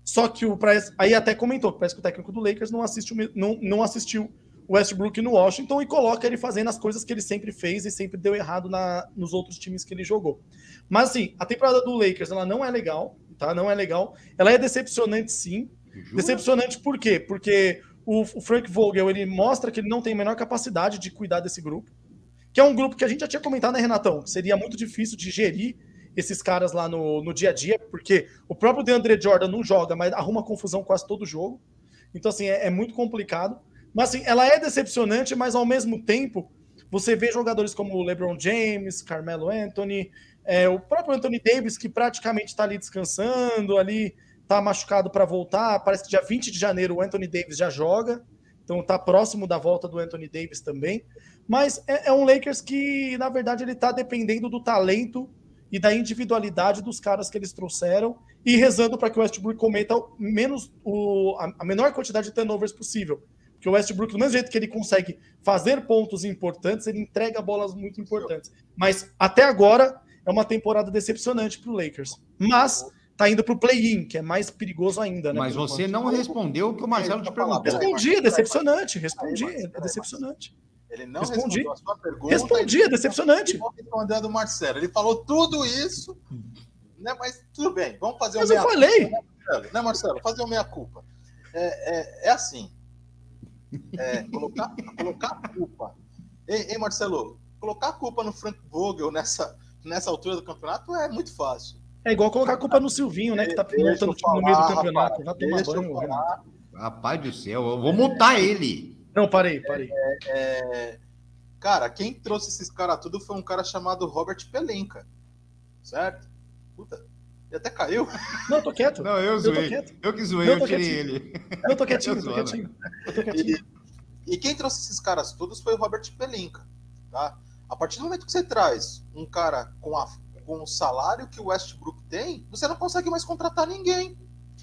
Só que o aí até comentou que parece que o técnico do Lakers não, assiste me- não, não assistiu Westbrook no Washington e coloca ele fazendo as coisas que ele sempre fez e sempre deu errado na, nos outros times que ele jogou. Mas assim, a temporada do Lakers ela não é legal, tá? Não é legal. Ela é decepcionante sim. Decepcionante por quê? Porque o, o Frank Vogel ele mostra que ele não tem a menor capacidade de cuidar desse grupo, que é um grupo que a gente já tinha comentado, né, Renatão? Seria muito difícil de gerir esses caras lá no, no dia a dia, porque o próprio DeAndre Jordan não joga, mas arruma confusão quase todo jogo. Então, assim, é, é muito complicado. Mas, assim, ela é decepcionante, mas ao mesmo tempo, você vê jogadores como o LeBron James, Carmelo Anthony, é, o próprio Anthony Davis, que praticamente está ali descansando, ali tá machucado para voltar. Parece que dia 20 de janeiro o Anthony Davis já joga. Então tá próximo da volta do Anthony Davis também. Mas é, é um Lakers que, na verdade, ele tá dependendo do talento e da individualidade dos caras que eles trouxeram e rezando para que o Westbrook cometa menos o, a menor quantidade de turnovers possível. Porque o Westbrook, do mesmo jeito que ele consegue fazer pontos importantes, ele entrega bolas muito importantes. Mas até agora é uma temporada decepcionante para o Lakers. Mas tá indo para o play-in, que é mais perigoso ainda, né? Mas você enquanto. não respondeu o que o Marcelo te perguntou. Respondi, é decepcionante. Respondi, é decepcionante. Ele não Respondi. respondeu a sua pergunta. Respondi, é decepcionante. A do Marcelo. Ele falou tudo isso, né? Mas tudo bem, vamos fazer Mas o eu meia falei. culpa, né, Marcelo? Né, Marcelo? Fazer o meia-culpa. É, é, é assim. É, colocar, colocar a culpa Ei, ei, Marcelo, colocar a culpa no Frank Vogel nessa, nessa altura do campeonato é muito fácil. É igual colocar a culpa no Silvinho, né? Que tá time no meio do campeonato. rapaz, Vai tomar deixa eu banho. falar. Rapaz do céu, eu vou multar ele. Não, parei, parei. É, cara, quem trouxe esses caras tudo foi um cara chamado Robert Pelinka. Certo? Puta, ele até caiu. Não, tô quieto. Não, eu Eu tô zoei. quieto. Eu que zoei, eu tô tirei quietinho. ele. Eu tô quietinho, Eu tô quietinho. Eu tô quietinho. E, e quem trouxe esses caras todos foi o Robert Pelinka. Tá? A partir do momento que você traz um cara com, a, com o salário que o Westbrook tem, você não consegue mais contratar ninguém.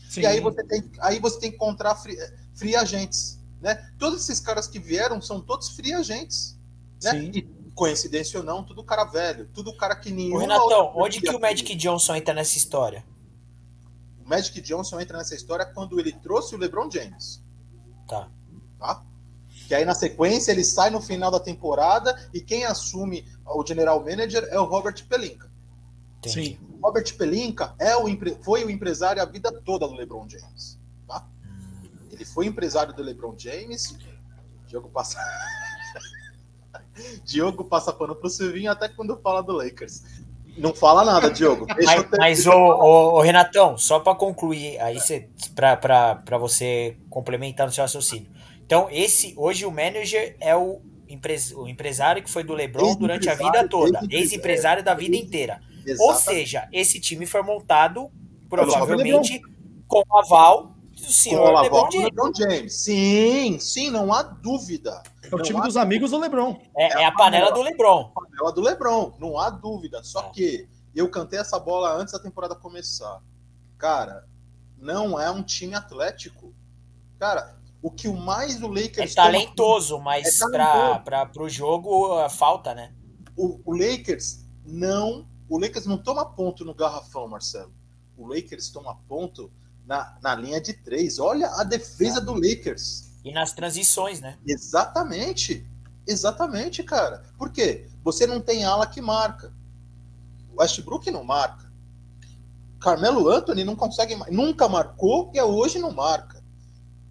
Sim. E aí você tem, aí você tem que encontrar free, free agentes. Né? Todos esses caras que vieram são todos free agentes. Né? Sim. E, coincidência ou não, tudo cara velho, tudo cara que nenhum. Ô, Renatão, onde que o Magic Johnson entra nessa história? O Magic Johnson entra nessa história quando ele trouxe o LeBron James. Tá. Tá? Que aí na sequência ele sai no final da temporada e quem assume o general manager é o Robert Pelinka. Sim. O Robert Pelinka é o, empre- foi o empresário a vida toda do LeBron James. Tá? Ele foi empresário do LeBron James. Diogo passa. Diogo passa pano pro Silvinho até quando fala do Lakers. Não fala nada, Diogo. Deixa Mas, mas ô, ô, ô, Renatão, só para concluir, aí você, pra você complementar no seu raciocínio. Então, esse, hoje o manager é o, empres, o empresário que foi do LeBron durante a vida toda, ex-empresário. da vida inteira. Ou Exatamente. seja, esse time foi montado provavelmente com o aval do Com senhor LeBron do James. LeBron James. Sim, sim, não há dúvida. É o time dos amigos do Lebron. É, é a panela do LeBron. panela do LeBron, não há dúvida. Só É. que eu cantei essa bola antes da temporada começar. Cara, não é um time atlético. Cara, o que o mais o É Lakers toma- talentoso, mas É pra, pro jogo falta, né? o, o Lakers não, o Lakers não toma ponto no garrafão, Marcelo. O Lakers toma ponto na, na linha de três. Olha a defesa do Lakers. E nas transições, né? Exatamente. Exatamente, cara. Por quê? Você não tem ala que marca. O Westbrook não marca. Carmelo Anthony não consegue, nunca marcou e hoje não marca.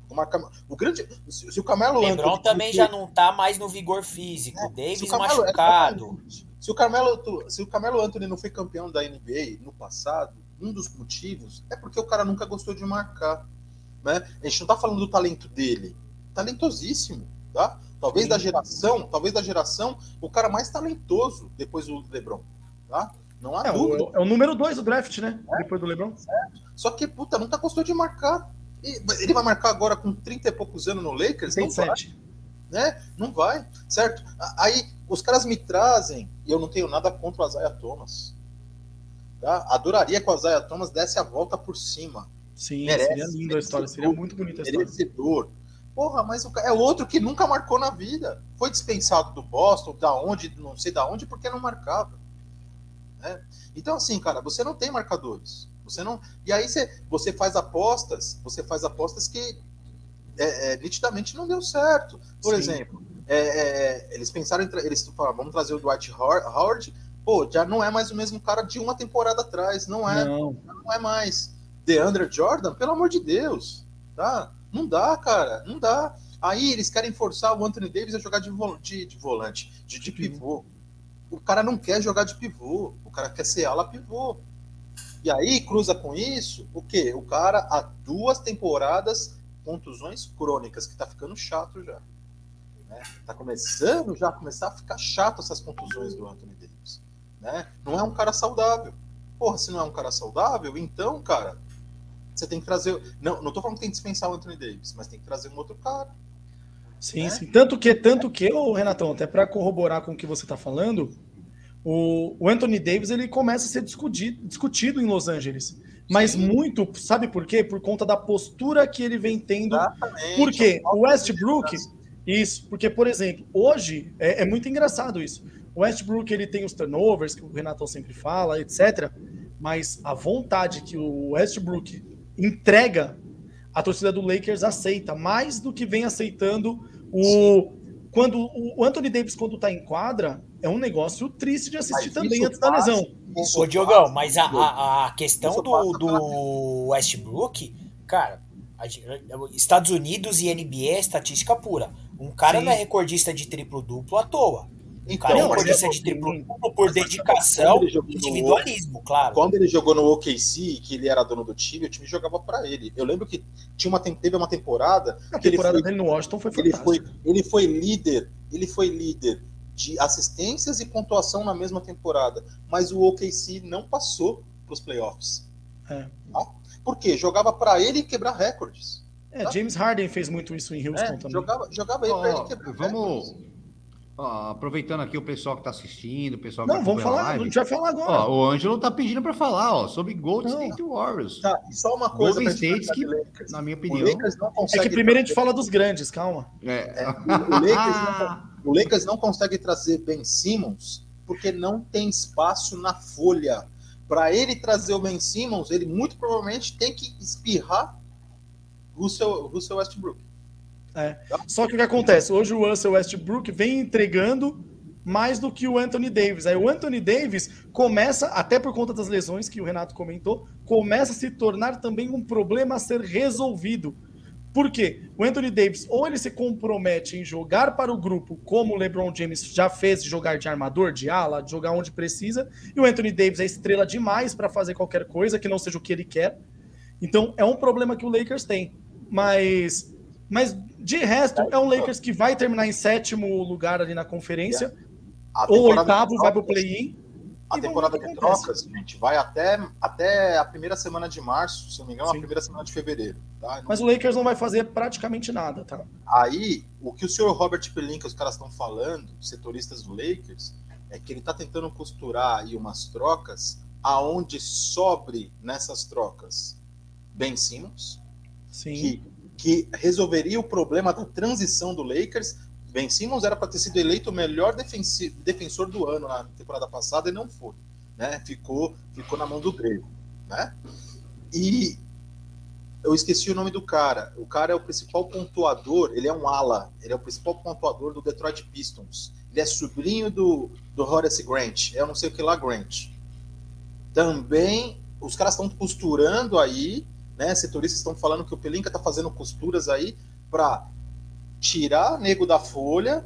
O, marca, o grande, se, se o Carmelo LeBron Anthony também já não tá mais no vigor físico. É, Davis se o Carmelo- machucado. Se o, Carmelo, se o Carmelo Anthony não foi campeão da NBA no passado, um dos motivos é porque o cara nunca gostou de marcar. Né? A gente não tá falando do talento dele. Talentosíssimo, tá? Talvez Sim. da geração, talvez da geração, o cara mais talentoso depois do LeBron, tá? Não há É dúvida. o, é o número 2 do draft, né? Depois do Lebron. Só que, puta, nunca gostou de marcar. Ele vai marcar agora com 30 e poucos anos no Lakers? Não vai. 37. né? Não vai, certo? Aí os caras me trazem, e eu não tenho nada contra o Isaiah Thomas. Tá? Adoraria que o Isaiah Thomas desse a volta por cima. Sim, Merece, seria linda a história. Seria muito bonita a história. Merecedor. Porra, mas é outro que nunca marcou na vida. Foi dispensado do Boston, da onde, não sei da onde, porque não marcava. né? Então, assim, cara, você não tem marcadores. Você não. E aí você, você faz apostas, você faz apostas que é, é, nitidamente não deu certo. Por Sim. exemplo, é, é, eles pensaram Eles falaram, vamos trazer o Dwight Howard- Howard. Pô, já não é mais o mesmo cara de uma temporada atrás. Não é Não. não é mais. DeAndre Jordan, pelo amor de Deus, tá? Não dá, cara, não dá. Aí eles querem forçar o Anthony Davis a jogar de, vol- de- de volante, de, de pivô. O cara não quer jogar de pivô, o cara quer ser ala pivô. E aí cruza com isso, o quê? O cara há duas temporadas contusões crônicas, que tá ficando chato já. Né? Tá começando já a começar a ficar chato essas contusões do Anthony Davis. Né? Não é um cara saudável. Porra, se não é um cara saudável, então, cara, você tem que trazer. Não, não tô falando que tem que dispensar o Anthony Davis, mas tem que trazer um outro cara. Sim, né? sim. Tanto que, tanto que, ô, Renatão, até para corroborar com o que você está falando, o, o Anthony Davis ele começa a ser discutido, discutido em Los Angeles. Mas Sim. muito, sabe por quê? Por conta da postura que ele vem tendo. Exatamente. Por quê? O Westbrook, isso, porque, por exemplo, hoje é, é muito engraçado isso. O Westbrook ele tem os turnovers, que o Renatão sempre fala, etc. Mas a vontade que o Westbrook entrega, a torcida do Lakers aceita, mais do que vem aceitando o. Quando o Anthony Davis, quando tá em quadra, é um negócio triste de assistir Mas também antes da passa- lesão. isso Ô, Diogão, mas a, a, a questão do, do Westbrook, cara, Estados Unidos e NBA é estatística pura. Um cara Sim. não é recordista de triplo-duplo à toa. Então, cara recordista é- de triplo-duplo por dedicação ele e no- individualismo, claro. Quando ele jogou no OKC, que ele era dono do time, o time jogava pra ele. Eu lembro que tinha uma, teve uma temporada A que ele temporada foi, dele no Washington foi ele fantástica. foi, ele foi líder, ele foi líder de assistências e pontuação na mesma temporada, mas o OKC não passou pros playoffs. É. Tá? Por quê? Jogava pra ele quebrar recordes. É, James Harden fez muito isso em Houston É, também. jogava, jogava ele pra Ó, ele quebrar vamos. recordes. Ó, aproveitando aqui o pessoal que está assistindo, o pessoal Não, que vamos a falar, a live. gente vai falar agora. Ó, o Ângelo tá pedindo para falar ó, sobre Golden Não. State Warriors. Tá, e só uma coisa Golden State que, Lakers. na minha O opinião, Lakers não é consegue que primeiro a gente fala dos grandes, calma. é, o Lakers, não, o Lakers não consegue trazer Ben Simmons porque não tem espaço na folha. Para ele trazer o Ben Simmons, ele muito provavelmente tem que espirrar Russell, Russell Westbrook. Só que o que acontece? Hoje o Russell Westbrook vem entregando mais do que o Anthony Davis. Aí o Anthony Davis começa, até por conta das lesões que o Renato comentou, começa a se tornar também um problema a ser resolvido. Por quê? O Anthony Davis, ou ele se compromete em jogar para o grupo, como o LeBron James já fez, jogar de armador, de ala, de jogar onde precisa, e o Anthony Davis é estrela demais para fazer qualquer coisa que não seja o que ele quer. Então é um problema que o Lakers tem. Mas, mas de resto, é um Lakers que vai terminar em sétimo lugar ali na conferência, A ou oitavo, vai pro play-in. A temporada de trocas, gente, vai até, até a primeira semana de março, se não me engano, Sim. a primeira semana de fevereiro. Tá? Mas o Lakers não vai fazer praticamente nada, tá? Aí, o que o senhor Robert Pelinka, os caras estão falando, setoristas do Lakers, é que ele está tentando costurar aí umas trocas aonde sobre nessas trocas Ben Simmons, Sim. que, que resolveria o problema da transição do Lakers. Ben Simmons era para ter sido eleito o melhor defensor do ano na temporada passada e não foi. Né? Ficou, ficou na mão do grego. Né? E eu esqueci o nome do cara. O cara é o principal pontuador, ele é um ala, ele é o principal pontuador do Detroit Pistons. Ele é sobrinho do, do Horace Grant, eu não sei o que lá, Grant. Também, os caras estão costurando aí, né? Setoristas estão falando que o Pelinka está fazendo costuras aí para tirar nego da folha,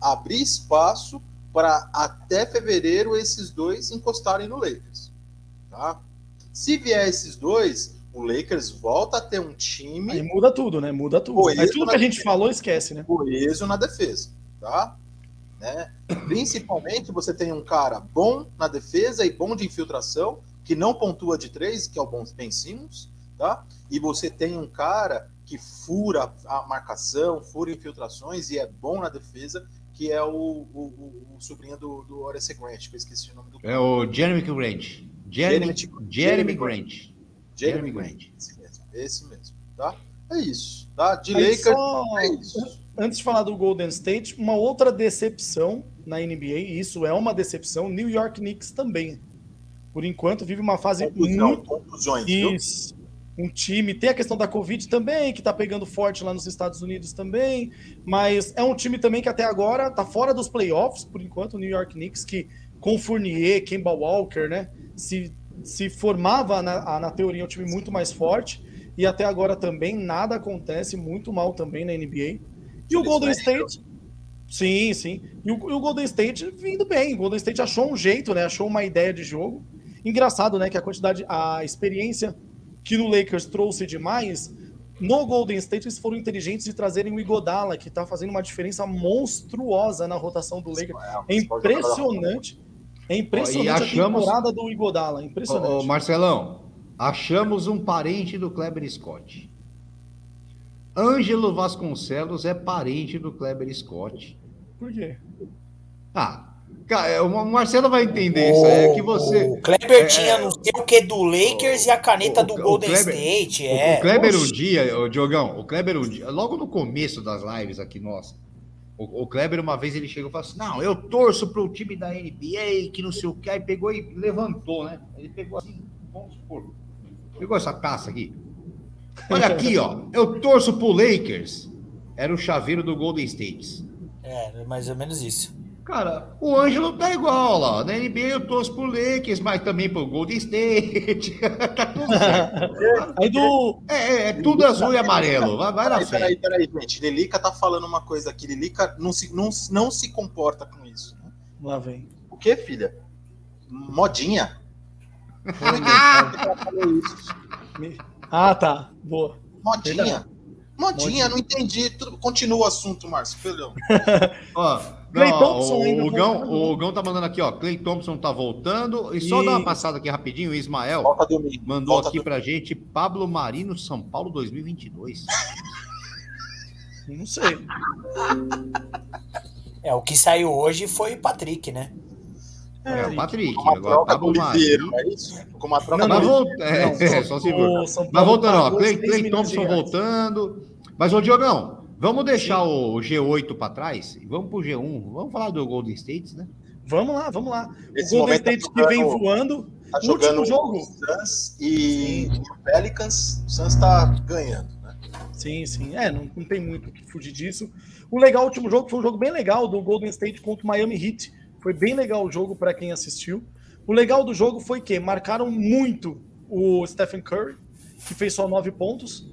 abrir espaço para até fevereiro esses dois encostarem no Lakers. Tá? Se vier esses dois, o Lakers volta a ter um time Aí muda tudo, né? Muda tudo. Isso tudo que a gente falou, esquece, né? coeso na defesa, tá? Né? Principalmente você tem um cara bom na defesa e bom de infiltração, que não pontua de três, que é o Ben Simmons, tá? E você tem um cara que fura a marcação, fura infiltrações e é bom na defesa, que é o, o, o- o sobrinho do, do Horace Grant, que eu esqueci o nome do é o Jeremy Grant. Jeremy, Jeremy- Jeremy Grant. Jeremy Jeremy Grant. Esse mesmo, esse mesmo, tá? É isso, tá? De Aí Lakers, só- é isso. Antes de falar do Golden State, uma outra decepção na NBA, e isso é uma decepção, New York Knicks também. Por enquanto, vive uma fase Contusão, muito contusões, viu? Isso. Um time. Tem a questão da Covid também, que tá pegando forte lá nos Estados Unidos também. Mas é um time também que até agora tá fora dos playoffs, por enquanto, o New York Knicks, que com Fournier, Kemba Walker, né? Se, se formava na, na teoria um time muito mais forte. E até agora também nada acontece, muito mal também na NBA. E o Golden State. Sim, sim. E o, e o Golden State vindo bem. O Golden State achou um jeito, né? Achou uma ideia de jogo. Engraçado, né? Que a quantidade, a experiência que no Lakers trouxe demais, no Golden State eles foram inteligentes de trazerem o Igodala, que tá fazendo uma diferença monstruosa na rotação do Lakers. É impressionante. É impressionante Ó, e achamos- a temporada do Igodala. Ô, Impressionante. ô, Marcelão, achamos um parente do Kleber Scott. Ângelo Vasconcelos é parente do Kleber Scott. Por quê? Ah, cara, é, o Marcelo vai entender isso. É que você. O Kleber é, tinha não sei o que do Lakers e a caneta o- do o Golden Kleber- State. O- É. O Kleber um Oxi. dia, o Diogão, o Kleber um dia, logo no começo das lives aqui, nossa, o, o Kleber uma vez ele chegou e falou assim: Não, eu torço pro time da NBA, que não sei o que, aí pegou e levantou, né? Ele pegou assim, vamos supor, pegou essa taça aqui. Olha aqui, ó, eu torço pro Lakers. Era o chaveiro do Golden State. É, mais ou menos isso. Cara, o Ângelo tá igual lá. Na NBA eu torço pro Lakers, mas também pro Golden State. tá tudo certo. Aí do. É, é, é tudo azul e amarelo. Vai, vai na Peraí, peraí, peraí, gente. Lilica tá falando uma coisa aqui. Lilica não se, não, não se comporta com isso. né? Lá vem. O que, filha? Modinha? Ah, tá. Boa. Modinha? Verdade. Modinha, não entendi. Continua o assunto, Márcio, perdão. Ó, Clay Thompson o, Gão, o Gão tá mandando aqui, ó. Clay Thompson tá voltando. E só E- dar uma passada aqui rapidinho, o Ismael mandou volta aqui pra gente Pablo Marino, São Paulo 2022. Não sei. É, o que saiu hoje foi o Patrick, né? É, o Patrick. Com uma Agora, troca Pablo Marino. é isso? Com uma troca Não, volta, é, Não, é, só se for. o São Mas voltando, ó, pagou Clay, 6 Clay Thompson voltando. Mas, ô Diogão, vamos deixar o G8 para trás e vamos pro G1. Vamos falar do Golden State, né? Vamos lá, vamos lá. Esse o Golden tá State que vem voando. Tá O jogando último jogo. o Suns e o Pelicans. O Suns tá ganhando, né? Sim, sim. É, não, não tem muito o que fugir disso. O legal, o último jogo foi um jogo bem legal do Golden State contra o Miami Heat. Foi bem legal o jogo para quem assistiu. O legal do jogo foi que marcaram muito o Stephen Curry, que fez só nove pontos.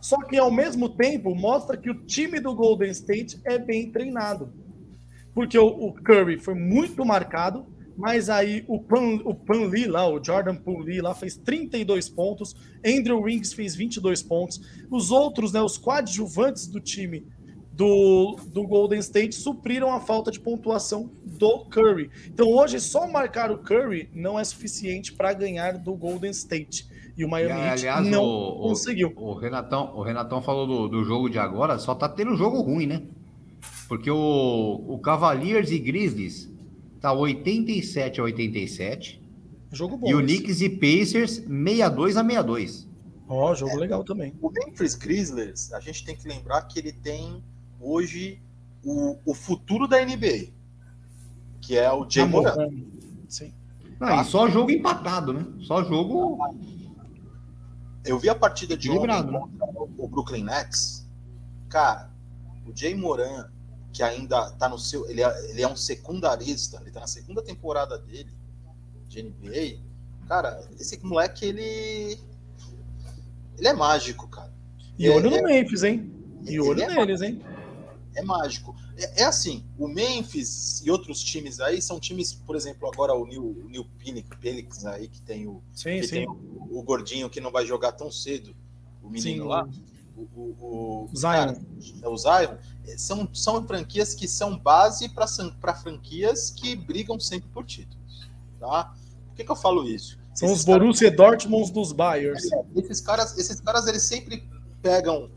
Só que ao mesmo tempo mostra que o time do Golden State é bem treinado. Porque o, o Curry foi muito marcado, mas aí o Pan, o Pan Lee lá, o Jordan Pan Lee lá fez 32 pontos, Andrew Wings fez 22 pontos. Os outros, né, os coadjuvantes do time do, do Golden State supriram a falta de pontuação do Curry. Então hoje só marcar o Curry não é suficiente para ganhar do Golden State. E o E, Miami Heat aliás, não o, o- conseguiu. O, Renatão, o Renatão falou do, do jogo de agora, só tá tendo jogo ruim, né? Porque o, o Cavaliers e Grizzlies tá 87 a 87. Jogo bom. e o. Knicks e Pacers 62 a 62. Ó, jogo legal também. O Memphis Grizzlies, a gente tem que lembrar que ele tem hoje o, o futuro da NBA, que é o Jay Moran. Namorando. Sim. Não, e só jogo empatado, né? Só jogo. Eu vi a partida de ontem né? contra o Brooklyn Nets. Cara, o Jay Moran, que ainda tá no seu. Ele é, ele é um secundarista, ele tá na segunda temporada dele de NBA. Cara, esse moleque, ele. Ele é mágico, cara. E olho é- no Memphis, hein? E olho é neles, hein? é mágico. É, é assim, o Memphis e outros times aí são times, por exemplo, agora o New, o New Phoenix, aí, que tem o, Sim, que sim. tem o, o gordinho que não vai jogar tão cedo, o menino Sim, lá. O, o, o, Zion. cara, é o Zion. é, São, são franquias que são base para franquias que brigam sempre por títulos. Tá? Por que, que eu falo isso? São Esses os caras- Borussia Dortmunds dos Bayers. esses caras, esses caras eles sempre pegam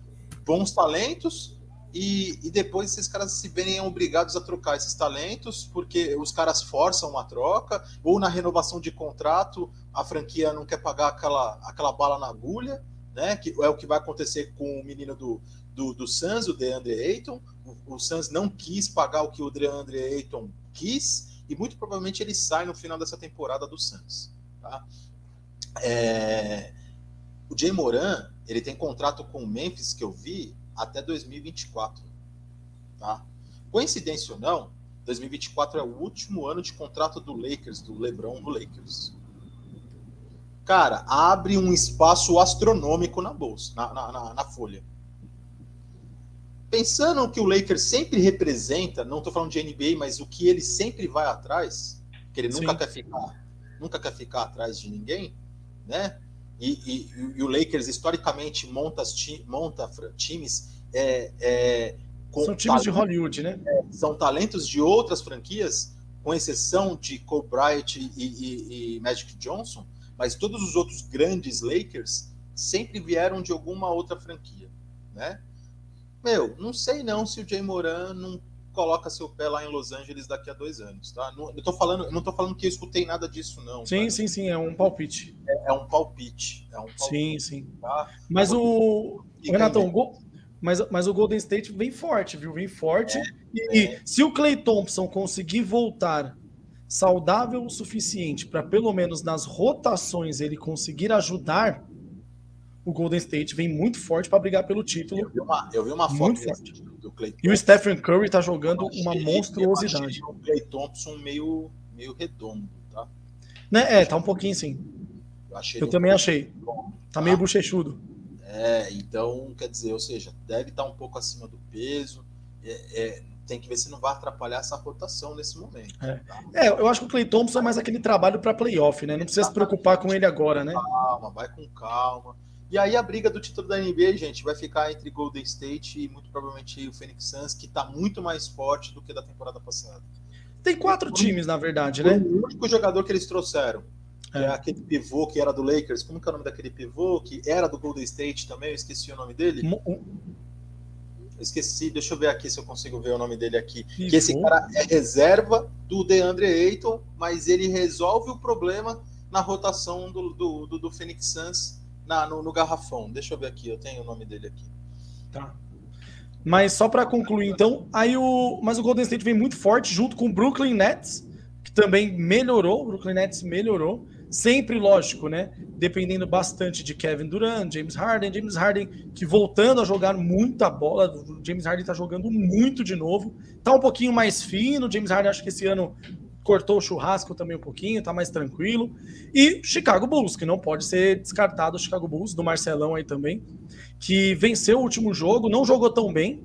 bons talentos e, e depois esses caras se verem obrigados a trocar esses talentos porque os caras forçam uma troca ou na renovação de contrato a franquia não quer pagar aquela, aquela bala na agulha, né? Que é o que vai acontecer com o menino do, do, do Suns, o DeAndre Ayton. O, o Suns não quis pagar o que o DeAndre Ayton quis e muito provavelmente ele sai no final dessa temporada do Suns. Tá? É, o Jay Moran, ele tem contrato com o Memphis, que eu vi, até 2024. Tá? Coincidência ou não, 2024 é o último ano de contrato do Lakers, do LeBron no Lakers. Cara, abre um espaço astronômico na bolsa, na, na, na- na folha. Pensando que o Lakers sempre representa, não estou falando de NBA, mas o que ele sempre vai atrás, que ele nunca Sim. quer ficar, nunca quer ficar atrás de ninguém, né? E, e- e o Lakers historicamente monta, ti- monta times é, é, com São times de Hollywood, né? são talentos de outras franquias, com exceção de Kobe Bryant e, e- e Magic Johnson, mas todos os outros grandes Lakers sempre vieram de alguma outra franquia, né? Meu, não sei não se o Jay Moran não coloca seu pé lá em Los Angeles daqui a dois anos, tá? Não, eu tô falando, eu não tô falando que eu escutei nada disso não. Sim, sim, sim, é um palpite. É, é um palpite, é um palpite, Sim, sim. tá? Mas o. Fica Renatão, aí, o Go- mas, mas o Golden State vem forte, viu? Vem forte. É, e se o Clay Thompson conseguir voltar saudável o suficiente para pelo menos nas rotações ele conseguir ajudar, o Golden State vem muito forte para brigar pelo Eu título. vi uma, eu vi uma foto do Clay E o Stephen Curry tá jogando uma monstruosidade. Eu achei o Clay Thompson meio, meio redondo, tá? Né? É, tá um pouquinho sim. Eu, achei Eu um também achei. redondo, Tá meio bochechudo. É, então, quer dizer, ou seja, deve estar um pouco acima do peso. É, é, tem que ver se não vai atrapalhar essa rotação nesse momento. É. tá? É, eu acho que o Clay Thompson é mais aquele trabalho para playoff, né? Não precisa se preocupar com ele agora, né? Calma, vai com calma. E aí a briga do título da NBA, gente, vai ficar entre Golden State e muito provavelmente o Phoenix Suns, que tá muito mais forte do que da temporada passada. Tem quatro times, na verdade, Foi né? o único jogador que eles trouxeram. É. É. aquele pivô que era do Lakers. Como que é o nome daquele pivô? Que era do Golden State também, eu esqueci o nome dele. Mo- esqueci, deixa eu ver aqui se eu consigo ver o nome dele aqui. pivô. Que esse cara é reserva do DeAndre Ayton, mas ele resolve o problema na rotação do, do, do, do Phoenix Suns na, no, no garrafão. Deixa eu ver aqui, eu tenho o nome dele aqui. Tá. Mas só para concluir, então, aí o, mas o Golden State vem muito forte junto com o Brooklyn Nets, que também melhorou. O Brooklyn Nets melhorou. Sempre, lógico, né? Dependendo bastante de Kevin Durant, James Harden, James Harden que voltando a jogar muita bola. James Harden tá jogando muito de novo. Tá um pouquinho mais fino. James Harden acho que esse ano cortou o churrasco também um pouquinho, tá mais tranquilo. E Chicago Bulls, que não pode ser descartado o Chicago Bulls, do Marcelão aí também, que venceu o último jogo, não jogou tão bem,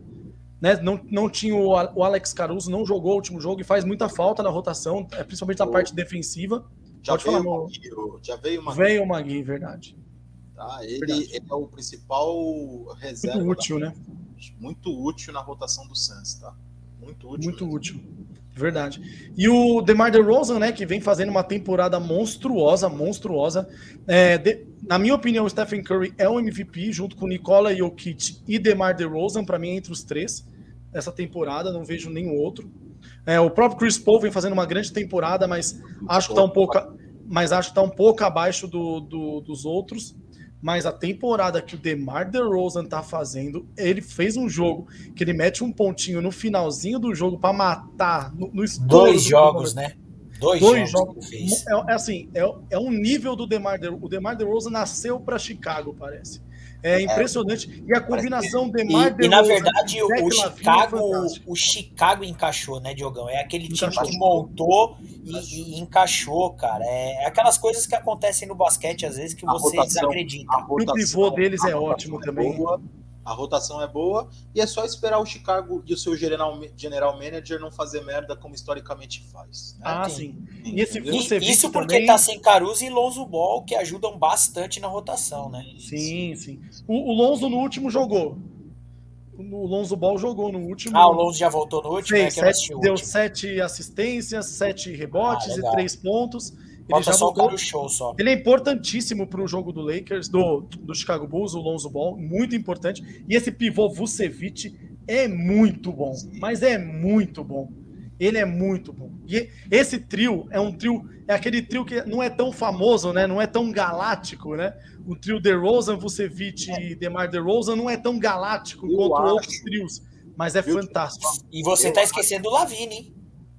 né? Não, não tinha o, o Alex Caruso, não jogou o último jogo e faz muita falta na rotação, é, principalmente na parte defensiva. Já Pode veio falar, meu. Magui, já veio uma Veio o Magui, verdade. tá? Ele Verdade. é o principal reserva. Muito da- útil, né? Muito útil na rotação do Suns, tá? Muito útil. Muito mesmo. útil. Verdade. E o DeMar DeRozan, né, que vem fazendo uma temporada monstruosa, monstruosa. É, de- na minha opinião, o Stephen Curry é o MVP, junto com Nikola Jokic e DeMar DeRozan, para mim, entre os três, essa temporada, não vejo nenhum outro. É, o próprio Chris Paul vem fazendo uma grande temporada, mas acho que tá um pouco, mas acho que tá um pouco abaixo do- do- dos outros. Mas a temporada que o DeMar DeRozan tá fazendo, ele fez um jogo que ele mete um pontinho no finalzinho do jogo para matar no, no Dois do jogos, cronômetro. né? Dois, Dois jogos, fez. É, é assim, é, é um nível do DeMar DeRozan. O DeMar DeRozan nasceu para Chicago, parece. É impressionante. E a combinação DeMar E, e, na verdade, o, o é Chicago, o Chicago encaixou, né, Diogão? É aquele time Encaixou. que montou e, e encaixou, cara. É aquelas coisas que acontecem no basquete, às vezes, que A você rotação- desacredita. E o pivô rotação- deles é rotação ótimo também. boa, a rotação é boa e é só esperar o Chicago e o seu general, general manager não fazer merda como historicamente faz. Né? Ah, Sim. sim. E esse? E- Vucevic isso porque também- tá sem Caruso e Lonzo Ball, que ajudam bastante na rotação, né? Sim, sim. O, o Lonzo no último jogou. O Lonzo Ball jogou no último. Ah, o Lonzo já voltou no último, fez é que eu não sete, deu último. sete assistências, sete rebotes Ah, e três pontos. Já só o voltou. Show só. Ele é importantíssimo para o jogo do Lakers, do, do Chicago Bulls, o Lonzo Ball, muito importante. E esse pivô Vucevic é muito bom, mas é muito bom. Ele é muito bom. E esse trio é um trio, é aquele trio que não é tão famoso, né? Não é tão galáctico, né? O trio DeRozan, Vucevic e DeMar DeRozan não é tão galáctico Eu quanto acho. outros trios, mas é Eu- fantástico. E você tá acho- esquecendo do Lavine, hein?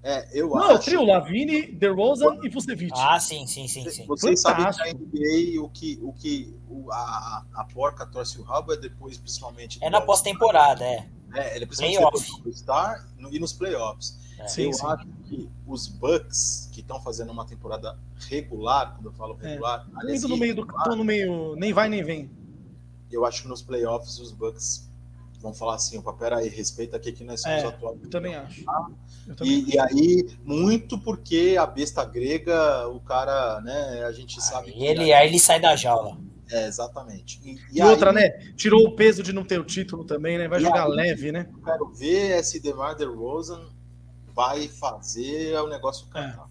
É, eu Não, acho. trio Lavine, DeRozan e Vucevic. Ah, sim, sim, sim, sim. Vocês sabem que Fantástico. na NBA o que, o que o- a, a porca torce o rabo é depois, principalmente. É na pós-temporada, é. É, ele é principalmente do All-Star no- e nos playoffs. É. Sim, eu sim. acho que os Bucks, que estão fazendo uma temporada regular, quando eu falo É. regular, Tô aliás, indo no meio do. No meio. Nem vai nem vem. eu acho que nos playoffs os Bucks vão falar assim, opa, peraí, respeita aqui que nós somos É, atuais. Eu também acho. Eu também E, e aí, muito porque a besta grega, o cara, né, a gente sabe E ele, aí ele sai da jaula. É, exatamente. E, E, e outra, aí, né? Tirou o peso de não ter o título também, né? Vai jogar aí- leve, né? eu quero ver se DeMar DeRozan vai fazer o negócio cantar.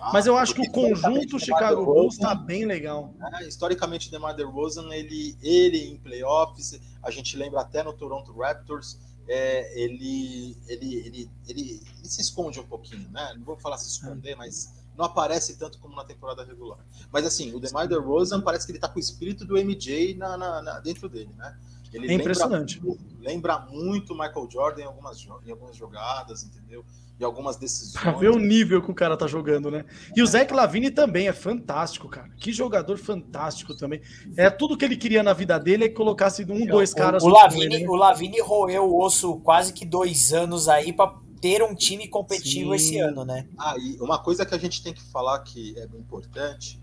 Tá? Mas eu acho que o conjunto Chicago Bulls DeRozan, tá bem legal. né, historicamente, DeMar DeRozan, ele, ele em playoffs, a gente lembra até no Toronto Raptors, é, ele, ele, ele, ele, ele se esconde um pouquinho, né? Não vou falar se esconder, mas não aparece tanto como na temporada regular. Mas assim, o DeMar DeRozan parece que ele tá com o espírito do MJ na, na- na- dentro dele, né? Ele É lembra impressionante. muito- Lembra muito Michael Jordan em algumas, em algumas jogadas, entendeu? E algumas decisões. Pra ver o nível que o cara tá jogando, né? E o Zach Lavine também é fantástico, cara. Que jogador fantástico também. É tudo que ele queria na vida dele é que colocasse um, dois caras. o, o ele, né? o Lavini roeu o osso quase que dois anos aí pra ter um time competitivo Sim. esse ano, né? Ah, e uma coisa que a gente tem que falar que é bem importante: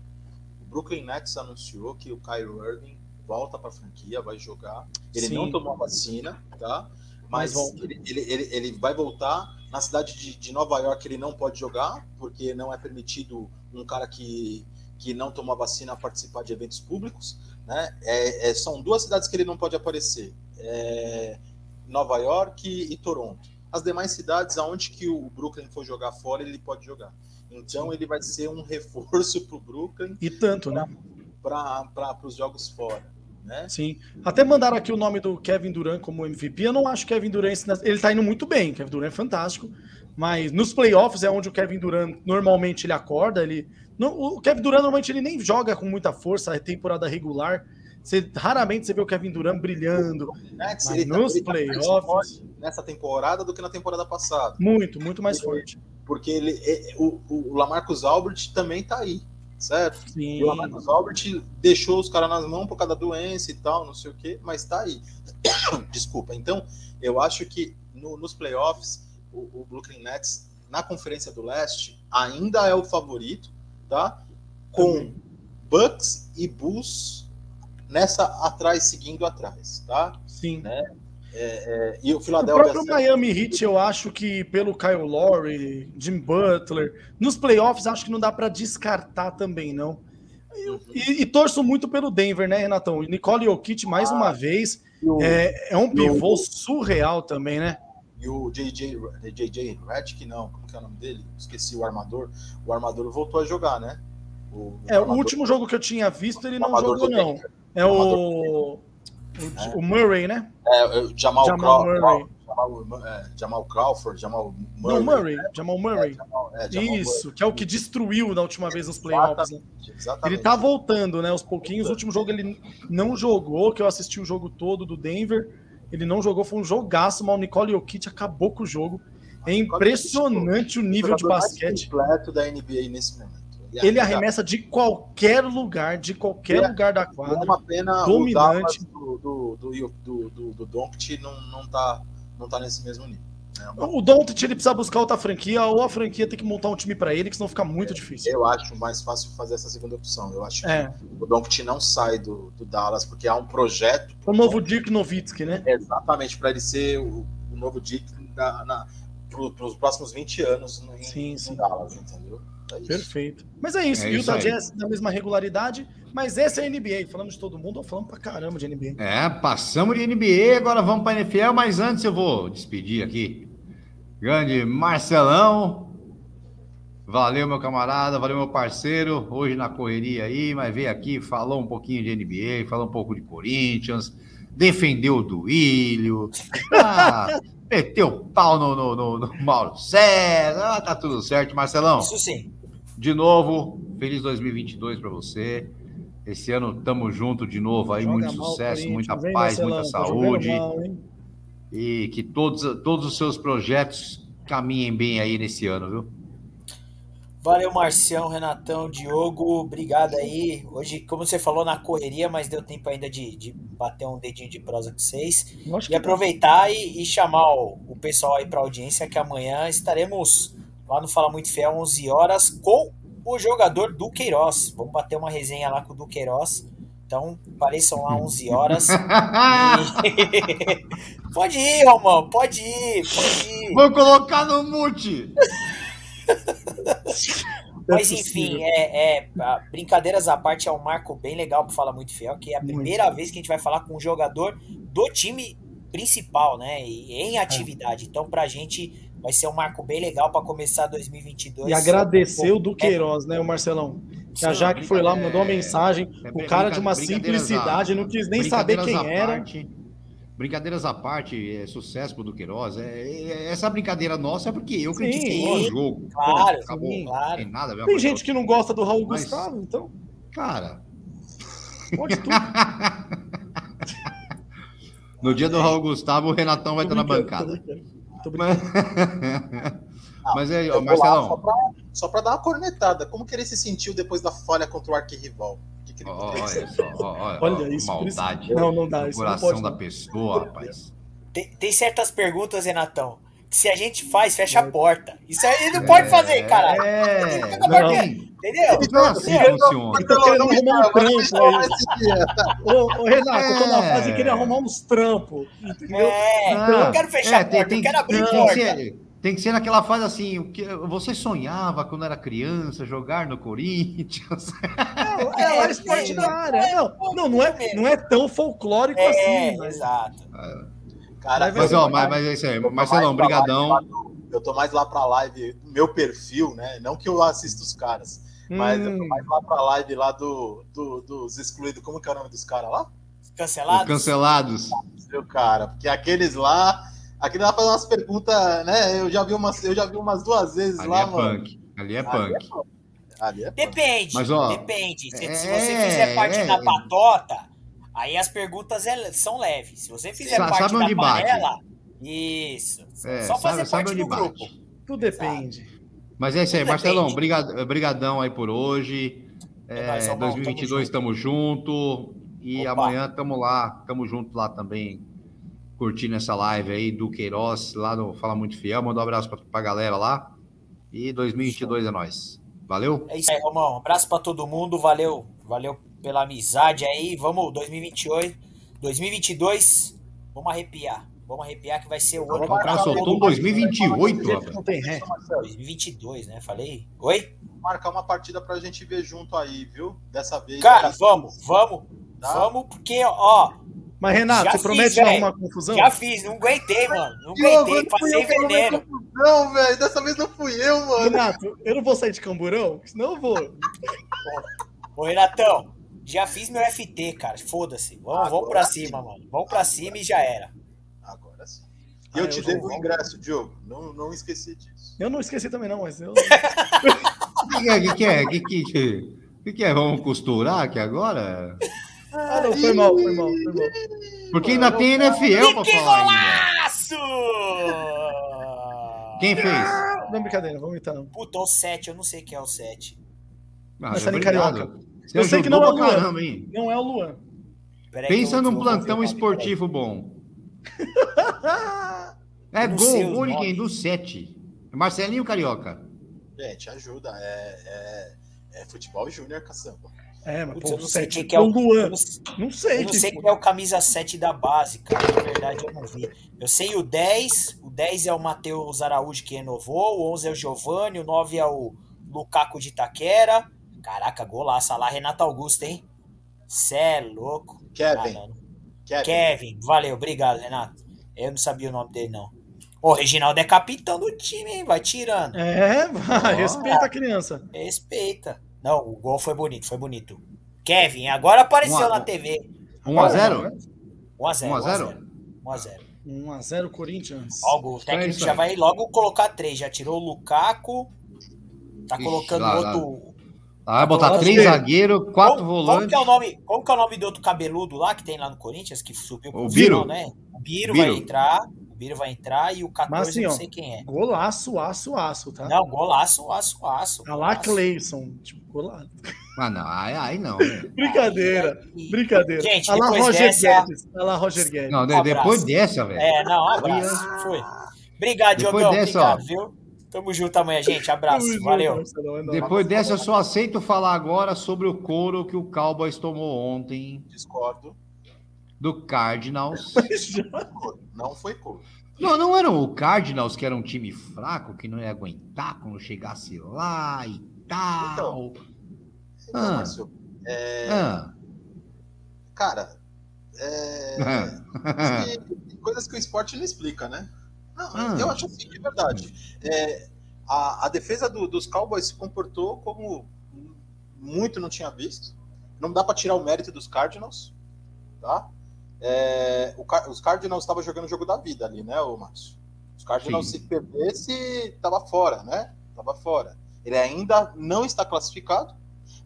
o Brooklyn Nets anunciou que o Kyrie Irving volta para a franquia, vai jogar. Ele Sim. não tomou a vacina, tá? Mas ele, ele, ele, ele vai voltar. Na cidade de, de Nova York ele não pode jogar, porque não é permitido um cara que, que não tomou a vacina participar de eventos públicos. Né? É, é, são duas cidades que ele não pode aparecer: é, Nova York e, Toronto. As demais cidades, aonde que o Brooklyn for jogar fora, ele pode jogar. Então ele vai ser um reforço para o Brooklyn E tanto, né? para os jogos fora. Né? Sim. Até mandaram aqui o nome do Kevin Durant como MVP. Eu não acho que Kevin Durant. Ele tá indo muito bem. Kevin Durant é fantástico. Mas nos playoffs é onde o Kevin Durant normalmente ele acorda. Ele, o Kevin Durant normalmente ele nem joga com muita força a temporada regular. Você, raramente você vê o Kevin Durant brilhando. Nets, Mas ele tá- nos tá playoffs- forte nessa temporada do que na temporada passada. Muito, muito mais forte. Porque ele, é- o, o Lamarcus Albert também tá aí, certo? Sim. E o Lamarcus Albert deixou os caras nas mãos por causa da doença e tal, não sei o quê, mas tá aí. Desculpa. Então, eu acho que no- nos playoffs, o, o Brooklyn Nets, na Conferência do Leste, ainda é o favorito, tá? Com Bucks e Bulls nessa atrás, seguindo atrás, tá? Sim. É, é, e o O Philadelphia próprio Miami Heat, eu acho que pelo Kyle Lowry, Jim Butler, nos playoffs acho que não dá pra descartar também, não. E, e torço muito pelo Denver, né, Renatão? Nicole Jokic, mais uma vez, o- é, é um pivô surreal também, né? E o JJ, JJ Redick, não, como que é o nome dele? Esqueci o armador. O armador voltou a jogar, né? O, É, o último jogo que eu tinha visto, ele não jogou, não. É o, o, o Murray, né? É, é o Jamal, Jamal Craw- Murray. Jamal, é, Jamal Crawford, Jamal Murray. Não, Murray. Jamal Murray. É, Jamal Isso, que é o que destruiu na última vez nos playoffs. Né? Murray. Exatamente. Ele tá voltando, né? Aos pouquinhos. O último jogo ele não jogou, que eu assisti o jogo todo do Denver. Ele não jogou, foi um jogaço, mas o Nicole Jokic acabou com o jogo. É impressionante o nível de basquete. completo da NBA nesse momento. Ele arremessa de qualquer lugar, de qualquer É. lugar da É quadra. uma pena dominante. o do, do, do, do, do, do Doncic não, não, tá, não tá nesse mesmo nível. né? O Doncic ele precisa buscar outra franquia, ou a franquia tem que montar um time pra ele, que senão fica muito difícil. Eu acho mais fácil fazer essa segunda opção. Eu acho É. que o Doncic não sai do, do Dallas porque há um projeto O novo Dirk Nowitzki, né? exatamente para ele ser o, novo Dick na, para os próximos 20 anos no, em, Sim, em sim. Dallas, entendeu? É. Perfeito. Mas é isso, É Utah isso. Jazz na mesma regularidade, mas essa é a NBA. Falamos de todo mundo ou falamos pra caramba de NBA? É, passamos de NBA, agora vamos para NFL, mas antes eu vou despedir aqui. Grande Marcelão. Valeu, meu camarada, valeu, meu parceiro. Hoje na correria aí, mas veio aqui, falou um pouquinho de NBA, falou um pouco de Corinthians, defendeu o Duílio, ah, meteu pau no, no, no, no Mauro César, ah, tá tudo certo, Marcelão. Isso sim. De novo, feliz 2022 para você. Esse ano tamo junto de novo aí, Joga muito sucesso, muita hein, paz, Marcelão? muita Tá saúde mal, e que todos, todos os seus projetos caminhem bem aí nesse ano, viu? Valeu, Marcião, Renatão, Diogo, obrigado aí. Hoje, como você falou, na correria, mas deu tempo ainda de, de bater um dedinho de prosa com vocês. Lógico E aproveitar e, e chamar o, o pessoal aí para audiência, que amanhã estaremos lá no Fala Muito Fiel, 11 horas, com o jogador Duqueiroz. Vamos bater uma resenha lá com o Duqueiroz. Então, apareçam lá 11 horas. E- pode ir, Romão, pode ir, pode ir. Vou colocar no mute! Mas enfim, é, é, brincadeiras à parte, é um marco bem legal para falar muito fiel, que é a primeira vez que a gente vai falar com um jogador do time principal, né? E em atividade. Então, pra gente vai ser um marco bem legal para começar 2022. E agradecer o Duqueiroz, né, o Marcelão? Que a Sim, Jaque foi lá, é- mandou uma mensagem. é o cara de uma simplicidade, não quis nem saber brincadeiras quem à era. parte, brincadeiras à parte, é sucesso pro Duqueiroz. É, é- essa brincadeira nossa é porque eu Sim, critiquei o lógico. jogo. Claro, Pronto, acabou. sim, claro. Tem nada Tem gente que não gosta do Raul Mas- Gustavo, então Cara, pode tudo. No dia do Raul Gustavo, o Renatão vai estar na brincando, bancada. Tô brincando. Mas, mas aí, Eu ó, vou lá só Marcelão, pra, só pra dar uma cornetada. Como que ele se sentiu depois da falha contra o arquirrival? Que que olha só, Olha ó, isso, maldade Não, não dá. no Isso não coração pode. da não. pessoa, rapaz. Tem, tem certas perguntas, Renatão, se a gente faz, fecha a porta. Isso aí não pode fazer, caralho. É, Fica não, não Entendeu? é assim que funciona. Eu tô querendo Não arrumar um não trampo aí. Ô, ô, Renato, eu tô na É. fase de querer arrumar uns trampos. Entendeu? É, eu não quero fechar a porta, eu quero abrir tem, que porta. ser, tem que ser naquela fase assim, o que você sonhava quando era criança, jogar no Corinthians. Não, é, é esporte na área. Não, não, não, é, não é tão folclórico É, assim, mas. exato. Cara, Mas, ó, mas, mas é isso aí. Marcelão, brigadão. lá Eu tô mais lá pra live, do meu perfil, né? Não que eu assisto os caras, mas eu tô Hum. mais lá pra live lá do, do- dos excluídos. Como que é o nome dos caras lá? Os Cancelados? cancelados. Meu cara, porque aqueles lá. Aquele lá faz umas perguntas, né? Eu já vi umas, eu já vi umas duas vezes Ali lá, é mano. punk. Ali é Ali punk. Ali é Depende, Mas, ó, depende. Se, se é- você fizer parte é- da patota, aí as perguntas é- são leves. Se você fizer Sa- parte sabe da onde bate? panela, isso. É, Só fazer sabe, sabe parte do bate. grupo. Tudo depende. Mas é isso aí, Tudo Marcelão, depende. brigad- brigadão aí por hoje. É É, nóis, Romão, 2022 tamo estamos junto. E Opa. amanhã estamos lá, estamos junto lá também, curtindo essa live aí do Queiroz, lá no Fala Muito Fiel. Manda um abraço pra, pra galera lá. E 2022 é nóis. Valeu? É isso aí, Romão. Um abraço pra todo mundo. Valeu, valeu pela amizade aí. Vamos, 2028, 2022, vamos arrepiar. Vamos arrepiar que vai ser o ano O cara soltou todo um 2028, Jeito rapaz. Não tem ré. 2022, né? Falei? Oi? marcar uma partida pra gente ver junto aí, viu? Dessa vez. Cara, vamos, vamos. Tá. Vamos, porque, ó, Mas, Renato, Já você fiz, promete não velho. arrumar confusão? já fiz, não aguentei, mano. Não Diogo, aguentei, não passei veneno. Não, velho, dessa vez não fui eu, mano. Renato, eu não vou sair de camburão, senão eu vou. Ô, Renatão, já fiz meu FT, cara. Foda-se. Vamos, vamos pra cima, mano. Vamos pra cima e já era. Agora sim. E Ah, eu eu te devo o ingresso, Diogo. Não, não esqueci disso. Eu não esqueci também, não, mas eu. O que é? O que é? O que, que, que, que que é? Vamos costurar aqui agora? Ah, não, foi mal, foi mal, foi mal. Porque ainda tem NFL pra que falar ainda. golaço! Quem fez? Não, brincadeira, vamos então. Puta, o 7, eu não sei quem é o 7. Ah, Mas tá nem carioca. Você Eu sei que não é o Luan. caramba, hein? Não é o Luan. Peraí Pensa num plantão esportivo bom. É sei gol, gol de quem? Do 7. Marcelinho Carioca. Gente, ajuda. É, é, é futebol júnior, caçamba. É, mas Putz, pô, eu não sei quem que é o. Luan. Não, Não sei. eu não sei quem é o camisa 7 da base, cara. Na verdade, eu não vi. Eu sei o 10. O 10 é o Matheus Araújo que renovou. O 11 é o Giovanni. O 9 é o Lukaku de Itaquera. Caraca, golaço. Olha lá, Renato Augusto, hein? Cê é louco. Kevin. Ah. Kevin. Kevin, valeu, obrigado, Renato. Eu não sabia o nome dele, não. Ô, Reginaldo é capitão do time, hein? Vai tirando. É, vai, Ó. respeita a criança. Respeita. Não, o gol foi bonito, foi bonito. Kevin, agora apareceu Um a- na TV. 1x0? 1x0. 1 a 0? 1x0. 1x0 Corinthians. Ó, o é técnico isso já vai logo colocar três. Já tirou o Lukaku. Tá Ixi, colocando lá, lá. Ah, vai botar Nossa, três zagueiros, quatro como, como volantes. que é o nome? Como que é o nome do outro cabeludo lá que tem lá no Corinthians que subiu pro O Biro. final, né? O Biro, Biro. vai entrar. O Biro vai entrar e o 14 Mas assim, não sei quem é. Golaço, aço, aço, tá? Não, golaço, aço, aço. A lá. Cleison. Tipo, golaço. Ah, não, aí, aí não. né? Brincadeira, E- brincadeira. Gente, a lá depois Roger dessa- Guedes. A lá Roger Guedes. Não, Um depois dessa, velho. É, não, um abraço. Foi. Obrigado, Depois Diogão. dessa, Obrigado, ó. viu? Tamo junto amanhã, gente. Abraço. Tamo Valeu. Marcelão, é. Depois dessa, eu só aceito falar agora sobre o couro que o Cowboys tomou ontem Discordo. do Cardinals. Não foi cor. Não, não era o Cardinals que era um time fraco, que não ia aguentar quando chegasse lá e tal. Então, Ah. Márcio, é, Ah. cara, é, Ah. tem coisas que o esporte não explica, né? Não, Ah. Eu acho assim, de verdade. É, a, a defesa do- dos Cowboys se comportou como muito não tinha visto. Não dá para tirar o mérito dos Cardinals, tá? É, o os Cardinals estavam jogando o jogo da vida ali, né, o Márcio? Os Cardinals, Sim. se perdesse, tava fora, né? Tava fora. Ele ainda não está classificado,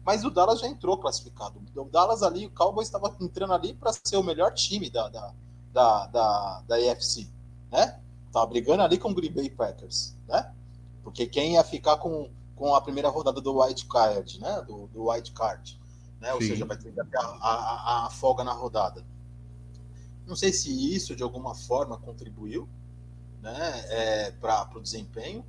mas o Dallas já entrou classificado. O Dallas ali, o Cowboys estava entrando ali para ser o melhor time da, da, da, da, da AFC, né? Tava brigando ali com o Green Bay Packers, né? Porque quem ia ficar com, com a primeira rodada do White Card, né? Do, do White Card, né? Ou Sim. seja, vai ter a, a, a- a folga na rodada. Não sei se isso de alguma forma contribuiu, né? É, para o desempenho.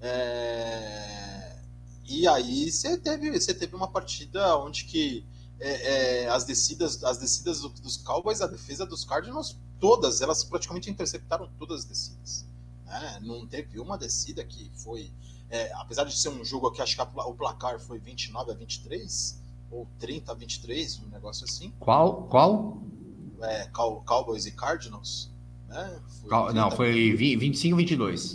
É, e aí você teve, você teve uma partida onde que é, é, as descidas, as descidas do- dos Cowboys, a defesa dos Cardinals, todas, elas praticamente interceptaram todas as descidas. né? Não teve uma descida que foi. é, apesar de ser um jogo que acho que a o placar foi 29 a 23, ou 30 a 23, um negócio assim. Qual? Qual? É, Cow- Cowboys e Cardinals. Né? Foi Qual- Não, 30 foi vi- 25 22.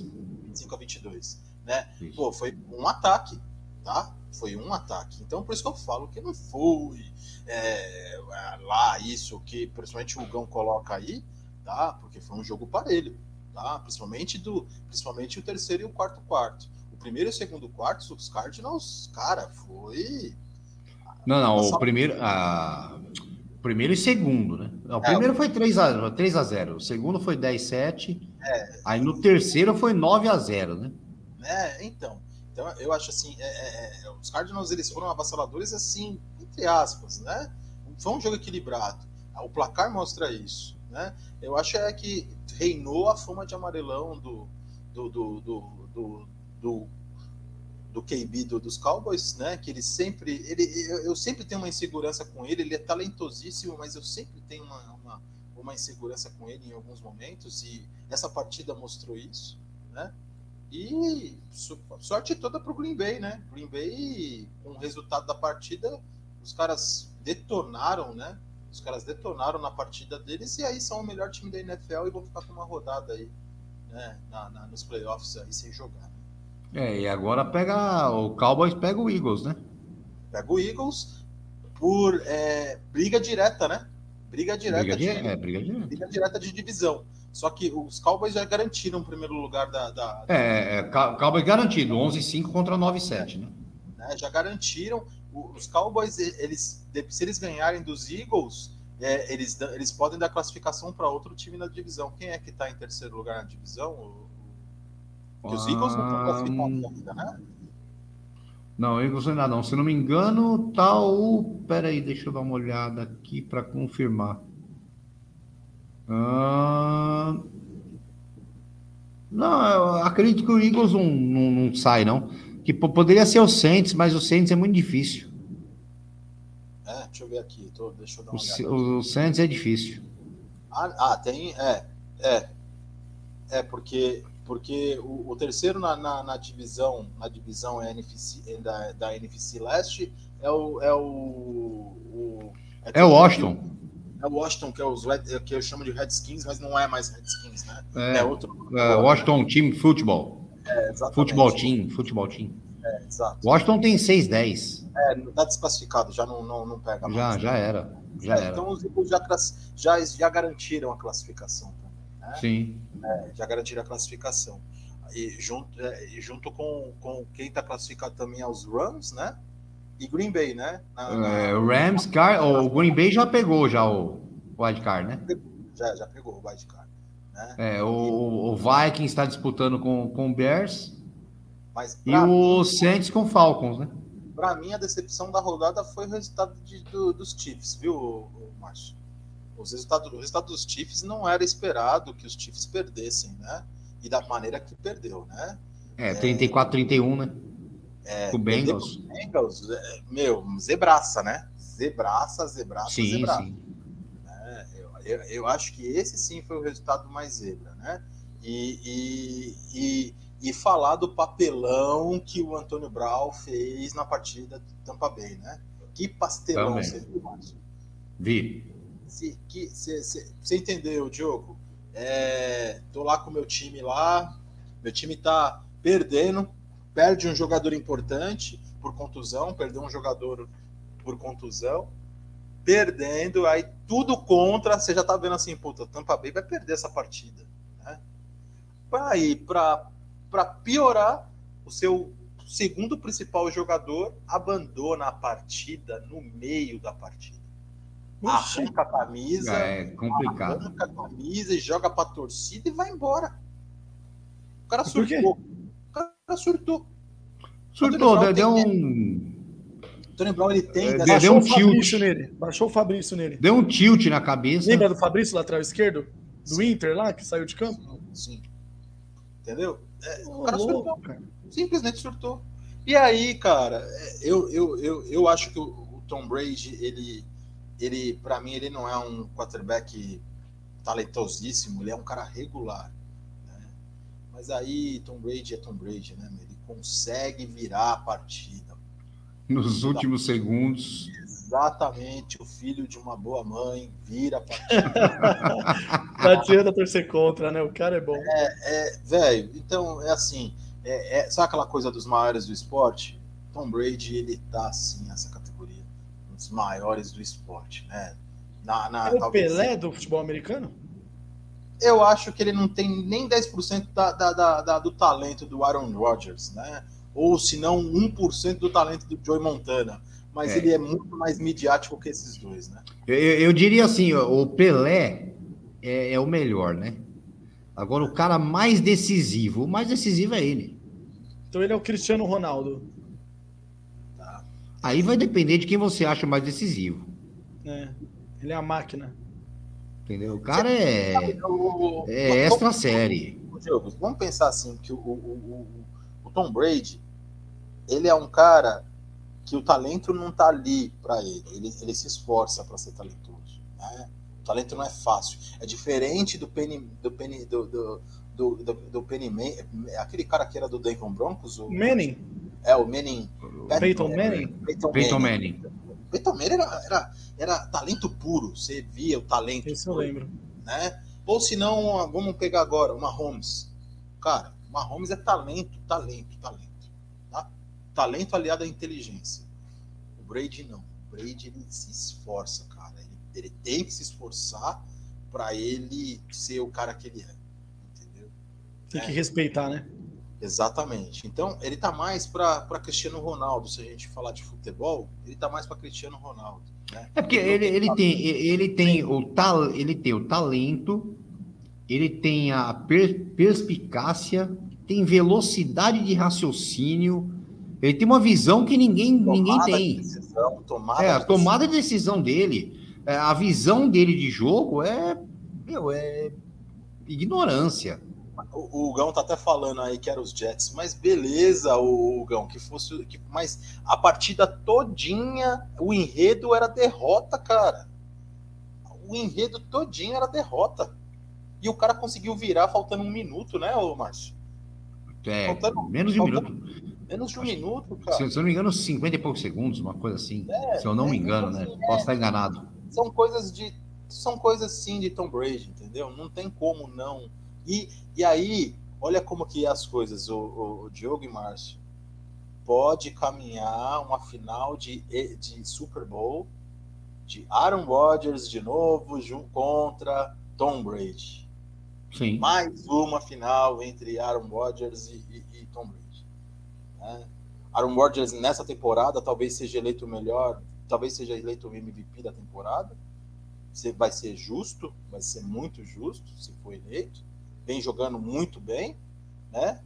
25 a 22, né? Isso. Pô, foi um ataque, tá? Foi um ataque. Então, por isso que eu falo que não foi é, lá isso que principalmente o Gão coloca aí, tá? Porque foi um jogo parelho, tá? Principalmente do, principalmente o terceiro e o quarto quarto. O primeiro e o segundo quarto, os Cardinals, cara, foi Não, não, Nossa. o primeiro, ah, primeiro e segundo, né? O É, primeiro foi 3 a, 3 a 0, o segundo foi 10 7, É. aí no terceiro foi 9 a 0, né? né? Então, então eu acho assim, é, é, é, os Cardinals eles foram avassaladores assim, entre aspas, né? Foi um jogo equilibrado. O placar mostra isso, né? Eu acho é que reinou a fama de amarelão do do do, do, do, do, do KB do- dos Cowboys, né? Que ele sempre, ele, eu, eu sempre tenho uma insegurança com ele. Ele é talentosíssimo, mas eu sempre tenho uma, uma, uma insegurança com ele em alguns momentos e essa partida mostrou isso, né? E so- sorte toda pro Green Bay, né? Green Bay, com o resultado da partida, os caras detonaram, né? Os caras detonaram na partida deles e aí são o melhor time da NFL e vão ficar com uma rodada aí, né? Na, na- nos playoffs aí sem jogar. É, e agora pega o Cowboys pega o Eagles, né? Pega o Eagles por é, briga direta, né? Briga direta Briga de, é, briga de. briga direta de divisão. Só que os Cowboys já garantiram o primeiro lugar da, da, É, é, Cow- Cowboys garantido, 11-5 contra 9-7, né? né, já garantiram. O- Os Cowboys, eles, se eles ganharem dos Eagles, é, eles, eles podem dar classificação para outro time na divisão. Quem é que está em terceiro lugar na divisão? Porque os Eagles não estão Ah, classificados ainda, né? Não, Eagles ainda não. Se não me engano, tá o. Pera aí, deixa eu dar uma olhada aqui para confirmar. Ah, Não, eu acredito que o Eagles não, não, não sai, não. Que po- poderia ser o Saints, mas o Saints é muito difícil. É, deixa eu ver aqui. tô- deixa eu dar O, uma olhada. o Saints é difícil. Ah, ah, tem. É, é. É, porque, porque o, o terceiro na, na, na divisão, na divisão é NFC, é da, da NFC Leste é o. É o, o É o Washington. É o Washington, que, é os Red, que eu chamo de Redskins, mas não é mais Redskins, né? É, É outro. é, Washington Team Futebol. É, exatamente. Futebol Team, Futebol Team. É, exato. Washington tem 6-10. É, tá desclassificado, já não, não, não pega Já, mais. já era. Já É, era. Então os Eagles já, já, já garantiram a classificação também, né? Sim. É, já garantiram a classificação. E junto, é, junto com, com quem está classificado também é os Rams, né? E Green Bay, né? Na- na- É, Rams, Car... o Green Bay já pegou já o Wild Card, né? já, já pegou o Wild Card. Né? É, o, o Vikings está disputando com, com o Bears Mas e o Saints com o Falcons, né? pra mim, a decepção da rodada foi o resultado de- do- dos Chiefs, viu, o, Márcio? Os resultados, o resultado dos Chiefs não era esperado que os Chiefs perdessem, né? E da maneira que perdeu, né? É, 34-31, né? É, o Bengals. Bengals, é, meu, zebraça, né? Zebraça, zebraça, Sim, zebraça. sim. né? Eu, eu, eu acho que esse sim foi o resultado mais zebra, né? E, e, e, e falar do papelão que o Antônio Brown fez na partida do Tampa Bay, né? Que pastelão Também. você viu, Márcio? Vi. Você entendeu, Diogo? É, tô lá com o meu time lá, meu time tá perdendo, perde um jogador importante por contusão, perdeu um jogador por contusão, perdendo, aí tudo contra, você já tá vendo assim, puta, Tampa Bay vai perder essa partida, né? Pra ir, pra, pra piorar, o seu segundo principal jogador abandona a partida no meio da partida. Oxi. arranca a camisa, É complicado. arranca a camisa e joga pra torcida e vai embora. O cara surtou. O cara surtou. Surtou, Antônio deu Brown um, O Tony Brown ele tem É, deu Baixou um tilt. nele. Baixou o Fabrício nele. deu um tilt na cabeça. Lembra do Fabrício, lateral esquerdo? Do Inter lá, que saiu de campo? Sim. Entendeu? É, o cara louco, surtou. cara. Simplesmente surtou. E aí, cara, é, eu, eu, eu, eu acho que o, Tom Brady, ele, ele para mim, ele não é um quarterback talentosíssimo, ele é um cara regular. né? Mas aí, Tom Brady é Tom Brady, né? Ele consegue virar a partida. Nos últimos segundos. Exatamente, o filho de uma boa mãe vira partida. Não adianta torcer contra, né? O cara é bom. É, velho, então é assim, é, é- sabe aquela coisa dos maiores do esporte? Tom Brady, ele tá assim nessa categoria, um dos maiores do esporte, né? Na, na, É o Pelé do futebol americano? Eu acho que ele não tem nem 10% da, da, da, da- do talento do Aaron Rodgers, né? Ou se não 1% do talento do Joey Montana. Mas É. ele é muito mais midiático que esses dois, né? Eu, eu- diria assim, o Pelé é, é o melhor, né? Agora, o cara mais decisivo, o mais decisivo é ele. Então ele é o Cristiano Ronaldo. Aí vai depender de quem você acha mais decisivo. né? Ele é a máquina. Entendeu? O cara é, O- é extra série. Vamos pensar assim, que o, o, o, o Tom Brady, ele é um cara que o talento não tá ali para ele. ele. Ele se esforça para ser talentoso. Né? O talento não é fácil. É diferente do Penny, do Penny, do, do, do, do, do Penny Man, aquele cara que era do Denver Broncos, o, Manning? é o Manning, Peyton Manning? Peyton, Peyton Manning. Peyton Manning era, era, era talento puro. Você via o talento. Esse eu lembro. né? Ou se não, vamos pegar agora uma Holmes. Cara, uma Holmes é talento, talento, talento. Talento aliado à inteligência. O Brady não. O Brady ele se esforça, cara. Ele, ele tem que se esforçar para ele ser o cara que ele é. Entendeu? Tem É. que respeitar, né? Exatamente. Então, ele tá mais para Cristiano Ronaldo. Se a gente falar de futebol, ele tá mais para Cristiano Ronaldo. Né? É porque ele, ele tem, ele tem o tal, ele tem o talento, ele tem a per- perspicácia, tem velocidade de raciocínio, ele tem uma visão que ninguém, ninguém Tomada de tem. decisão, tomada É, a de tomada de decisão dele, é, a visão dele de jogo é, meu, é ignorância. O, o Gão tá até falando aí que era os Jets, mas beleza, o, o Gão, que fosse. Que, mas a partida todinha, o enredo era derrota, cara. O enredo todinho era derrota. E o cara conseguiu virar faltando um minuto, né, ô Márcio? É, Faltando- menos de um faltando- minuto. Menos de um minuto, Se, cara. se eu não me engano, 50 e poucos segundos, uma coisa assim. É, se eu não me é, engano, né? assim, Posso estar enganado. São coisas de. São coisas sim de Tom Brady, entendeu? Não tem como não. E, e aí, olha como que é as coisas, o, o, o Diogo e Márcio. Pode caminhar uma final de, de Super Bowl de Aaron Rodgers de novo contra Tom Brady. Sim. Mais uma final entre Aaron Rodgers e, e- e Tom Brady. Né? Aaron Rodgers nessa temporada talvez seja eleito o melhor, talvez seja eleito o MVP da temporada. Vai ser justo, vai ser muito justo se for eleito. Vem jogando muito bem, né?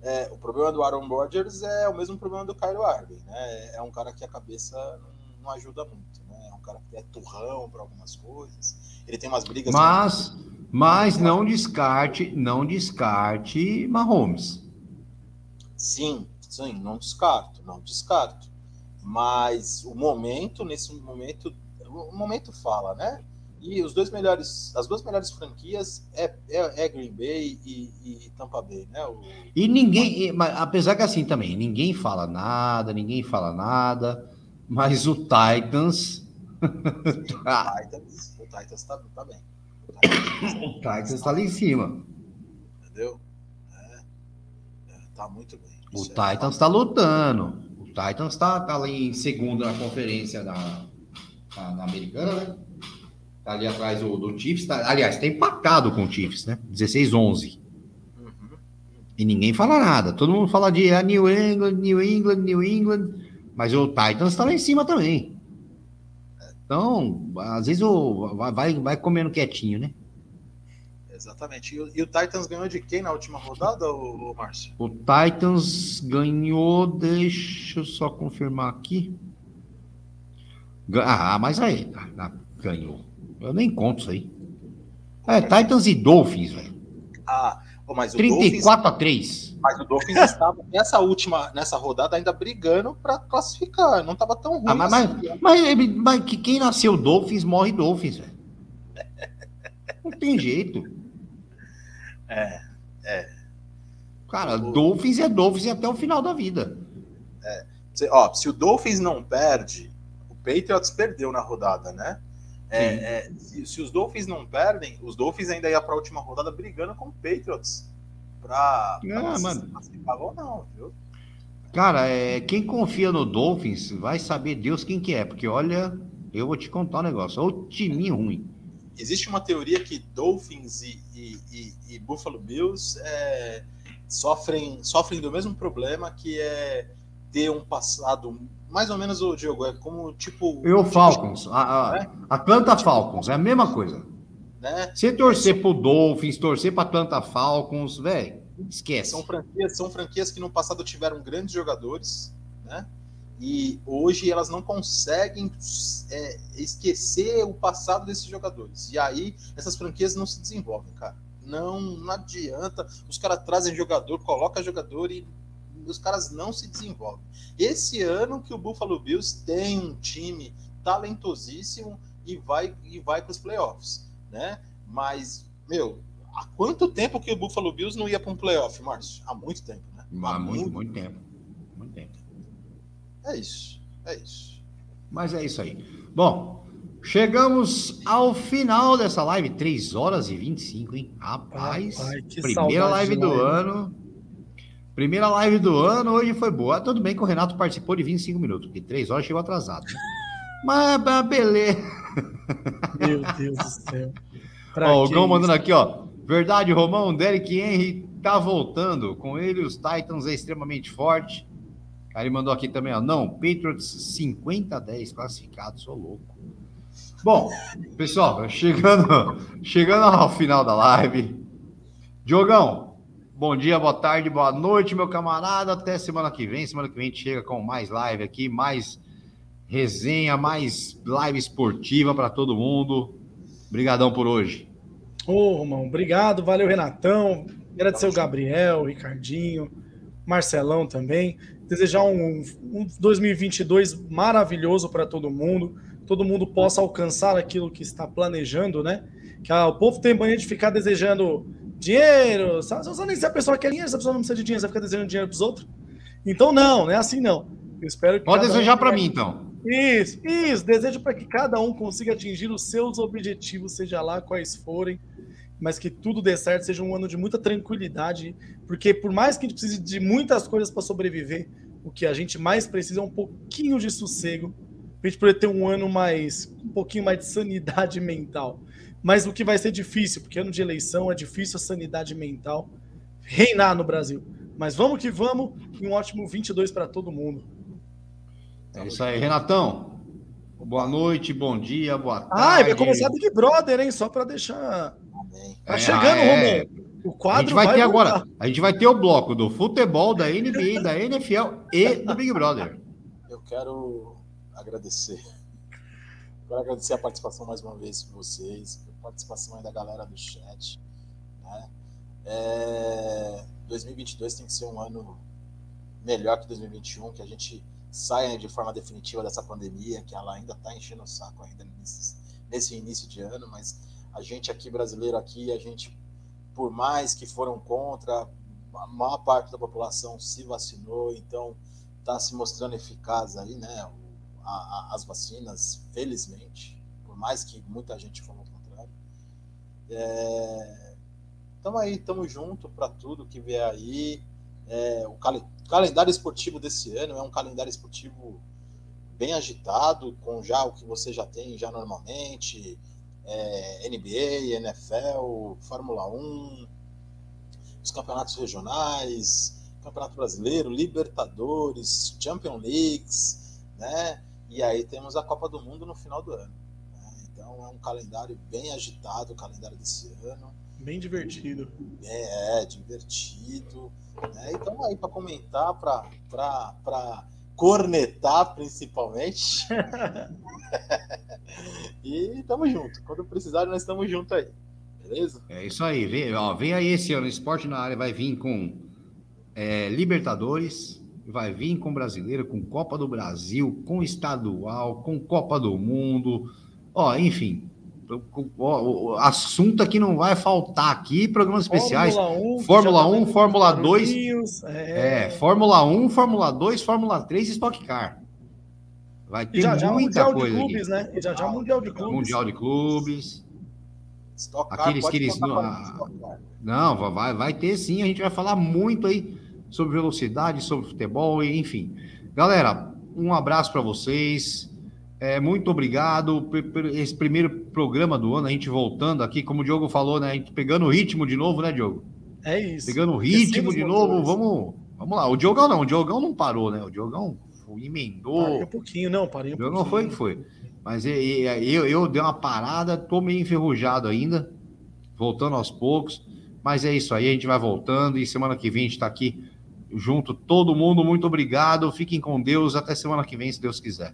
É, o problema do Aaron Rodgers é o mesmo problema do Kylo Irving, né? É um cara que a cabeça não, não ajuda muito, né? É um cara que é turrão para algumas coisas. Ele tem umas brigas. Mas, mas não descarte, não descarte Mahomes. Sim, sim, não descarto, não descarto. Mas o momento, nesse momento, o momento fala, né? E os dois melhores, as duas melhores franquias é, é, é Green Bay e, e Tampa Bay, né? O, E ninguém, mas apesar que assim também, ninguém fala nada, ninguém fala nada, mas o Titans. Titans, o Titans tá, tá bem. o Titans tá lá em cima. Entendeu? É, é, tá muito bem. O é Titans tá lutando. O Titans tá, tá ali em segundo na conferência da, da- na americana, né? Tá ali atrás do, do Chiefs. Tá, aliás, tá empatado com o Chiefs, né? 16-11. Uhum. E ninguém fala nada. Todo mundo fala de ah, New England, New England, New England. Mas o Titans tá lá em cima também. Então, às vezes o, vai, vai comendo quietinho, né? Exatamente. E, o- e o Titans ganhou de quem na última rodada, o, Márcio? O Titans ganhou, deixa eu só confirmar aqui. Ah, mas aí, ah, ah, ganhou. Eu nem conto isso aí. É, Titans e Dolphins, velho. Ah, mas o 34 a 3. Dolphins, mas o Dolphins estava nessa última, nessa rodada ainda brigando para classificar. Não estava tão ruim. Ah, mas, assim. mas, mas, mas que quem nasceu Dolphins morre Dolphins, velho. Não tem jeito. É, é. Cara, Dolphins é Dolphins até o final da vida. Se, ó, se o Dolphins não perde, o Patriots perdeu na rodada, né? É, é, se, se os Dolphins não perdem, os Dolphins ainda iam para a última rodada brigando com o Patriots para Ah, classificar ou não, viu? Cara, é, quem confia no Dolphins vai saber Deus quem que é, porque olha, eu vou te contar um negócio, o timinho ruim. Existe uma teoria que Dolphins e, e- e- e Buffalo Bills é, sofrem, sofrem do mesmo problema que é ter um passado mais ou menos o Diogo, é como tipo. E o tipo, Falcons, a, a Atlanta Falcons, é a mesma coisa. Né? Você torcer pro Dolphins, torcer pra Atlanta Falcons, velho, esquece. São franquias, são franquias que no passado tiveram grandes jogadores, né? E hoje elas não conseguem é, esquecer o passado desses jogadores. E aí essas franquias não se desenvolvem, cara. Não, não adianta. Os caras trazem jogador, coloca jogador e os caras não se desenvolvem. Esse ano que o Buffalo Bills tem um time talentosíssimo e vai e vai para os playoffs, né? Mas meu, há quanto tempo que o Buffalo Bills não ia para um playoff, Márcio? Há muito tempo, né? Há muito, muito tempo. Muito tempo. É isso, é isso. Mas é isso aí. Bom, chegamos ao final dessa live, 3 horas e 25, hein? Rapaz, primeira live do live. ano. Primeira live do ano, hoje foi boa. Tudo bem que o Renato participou de 25 minutos, porque 3 horas chegou atrasado. né? Mas, mas beleza. Meu Deus do céu. Pra Ó, o Gão mandando aqui, ó. Verdade, Romão, Derek Henry tá voltando. Com ele, os Titans é extremamente forte. Aí ele mandou aqui também, ó. Não, Patriots 50 a 10 classificados, sou louco. Bom, pessoal, chegando, chegando ao final da live. Diogão, bom dia, boa tarde, boa noite, meu camarada. Até semana que vem. Semana que vem a gente chega com mais live aqui, mais resenha, mais live esportiva para todo mundo. Obrigadão por hoje. Ô, Romão, obrigado, valeu, Renatão. Agradecer o Gabriel, o Ricardinho, Marcelão também. Desejar um, um 2022 maravilhoso para todo mundo. Todo mundo possa alcançar aquilo que está planejando, né? Que ah, o povo tem mania de ficar desejando dinheiro. Sabe? Você nem se a pessoa quer dinheiro, se a pessoa não precisa de dinheiro, você vai ficar desejando dinheiro para os outros. Então, não, não é assim não. Eu espero que Pode cada um desejar para mim, então. isso, isso. Desejo para que cada um consiga atingir os seus objetivos, seja lá quais forem, mas que tudo dê certo, seja um ano de muita tranquilidade, porque por mais que a gente precise de muitas coisas para sobreviver, o que a gente mais precisa é um pouquinho de sossego, para a gente poder ter um ano mais, um pouquinho mais de sanidade mental. Mas o que vai ser difícil, porque ano de eleição é difícil a sanidade mental reinar no Brasil. Mas vamos que vamos, e um ótimo 22 para todo mundo. É isso aí, Renatão. Boa noite, bom dia, boa tarde. Ah, vai começar Big Brother, hein? Só para deixar. Tá É, chegando, é. Romão. O A quadro gente vai, ter voltar. agora. A gente vai ter o bloco do futebol, da NBA, da NFL e do Big Brother. Eu quero agradecer. Quero agradecer a participação mais uma vez de vocês, a participação aí da galera do chat. Né? É, 2022 tem que ser um ano melhor que 2021, que a gente saia de forma definitiva dessa pandemia, que ela ainda está enchendo o saco ainda nesse, nesse início de ano, mas a gente aqui, brasileiro aqui, a gente, por mais que foram contra, a maior parte da população se vacinou, então está se mostrando eficaz aí, né? a- a- as vacinas, felizmente, por mais que muita gente for ao contrário. Estamos aí, estamos junto para tudo que vier aí. É, o cale- calendário esportivo desse ano é um calendário esportivo bem agitado, com já o que você já tem já normalmente, é, NBA, NFL, Fórmula 1, os campeonatos regionais, Campeonato Brasileiro, Libertadores, Champions Leagues, né? E aí temos a Copa do Mundo no final do ano. Então é um calendário bem agitado, o calendário desse ano. Bem divertido. É, divertido. Né? E estamos aí para comentar, para cornetar principalmente. e estamos juntos. Quando precisar, nós estamos juntos aí. Beleza? É isso aí. Vem, ó, vem aí esse ano. Esporte na área vai vir com é, Libertadores, vai vir com Brasileiro, com Copa do Brasil, com Estadual, com Copa do Mundo. Ó, enfim, o assunto aqui não vai faltar aqui, programas especiais. Fórmula 1, Fórmula, 1, tá Fórmula 2. É. é. Fórmula 1, Fórmula 2, Fórmula 3 e Stock Car. Vai ter já, já muita mundial coisa de clubes, aqui. né? E já já Mundial de Clubes. Mundial de Clubes. Stock Car, Aqueles que eles não, não, vai, vai ter sim. A gente vai falar muito aí sobre velocidade, sobre futebol, enfim. Galera, um abraço para vocês. É, muito obrigado por, esse primeiro programa do ano, a gente voltando aqui, como o Diogo falou, né? A gente pegando o ritmo de novo, né, Diogo? É isso. Pegando o ritmo de novo, vamos, vamos lá. O Diogão não, o Diogão não parou, né? O Diogão emendou. Parei um pouquinho, não, parei um pouquinho. Não foi que foi. Mas eu, eu, eu dei uma parada, tô meio enferrujado ainda, voltando aos poucos. Mas é isso aí, a gente vai voltando e semana que vem a gente tá aqui junto, todo mundo. Muito obrigado, fiquem com Deus. Até semana que vem, se Deus quiser.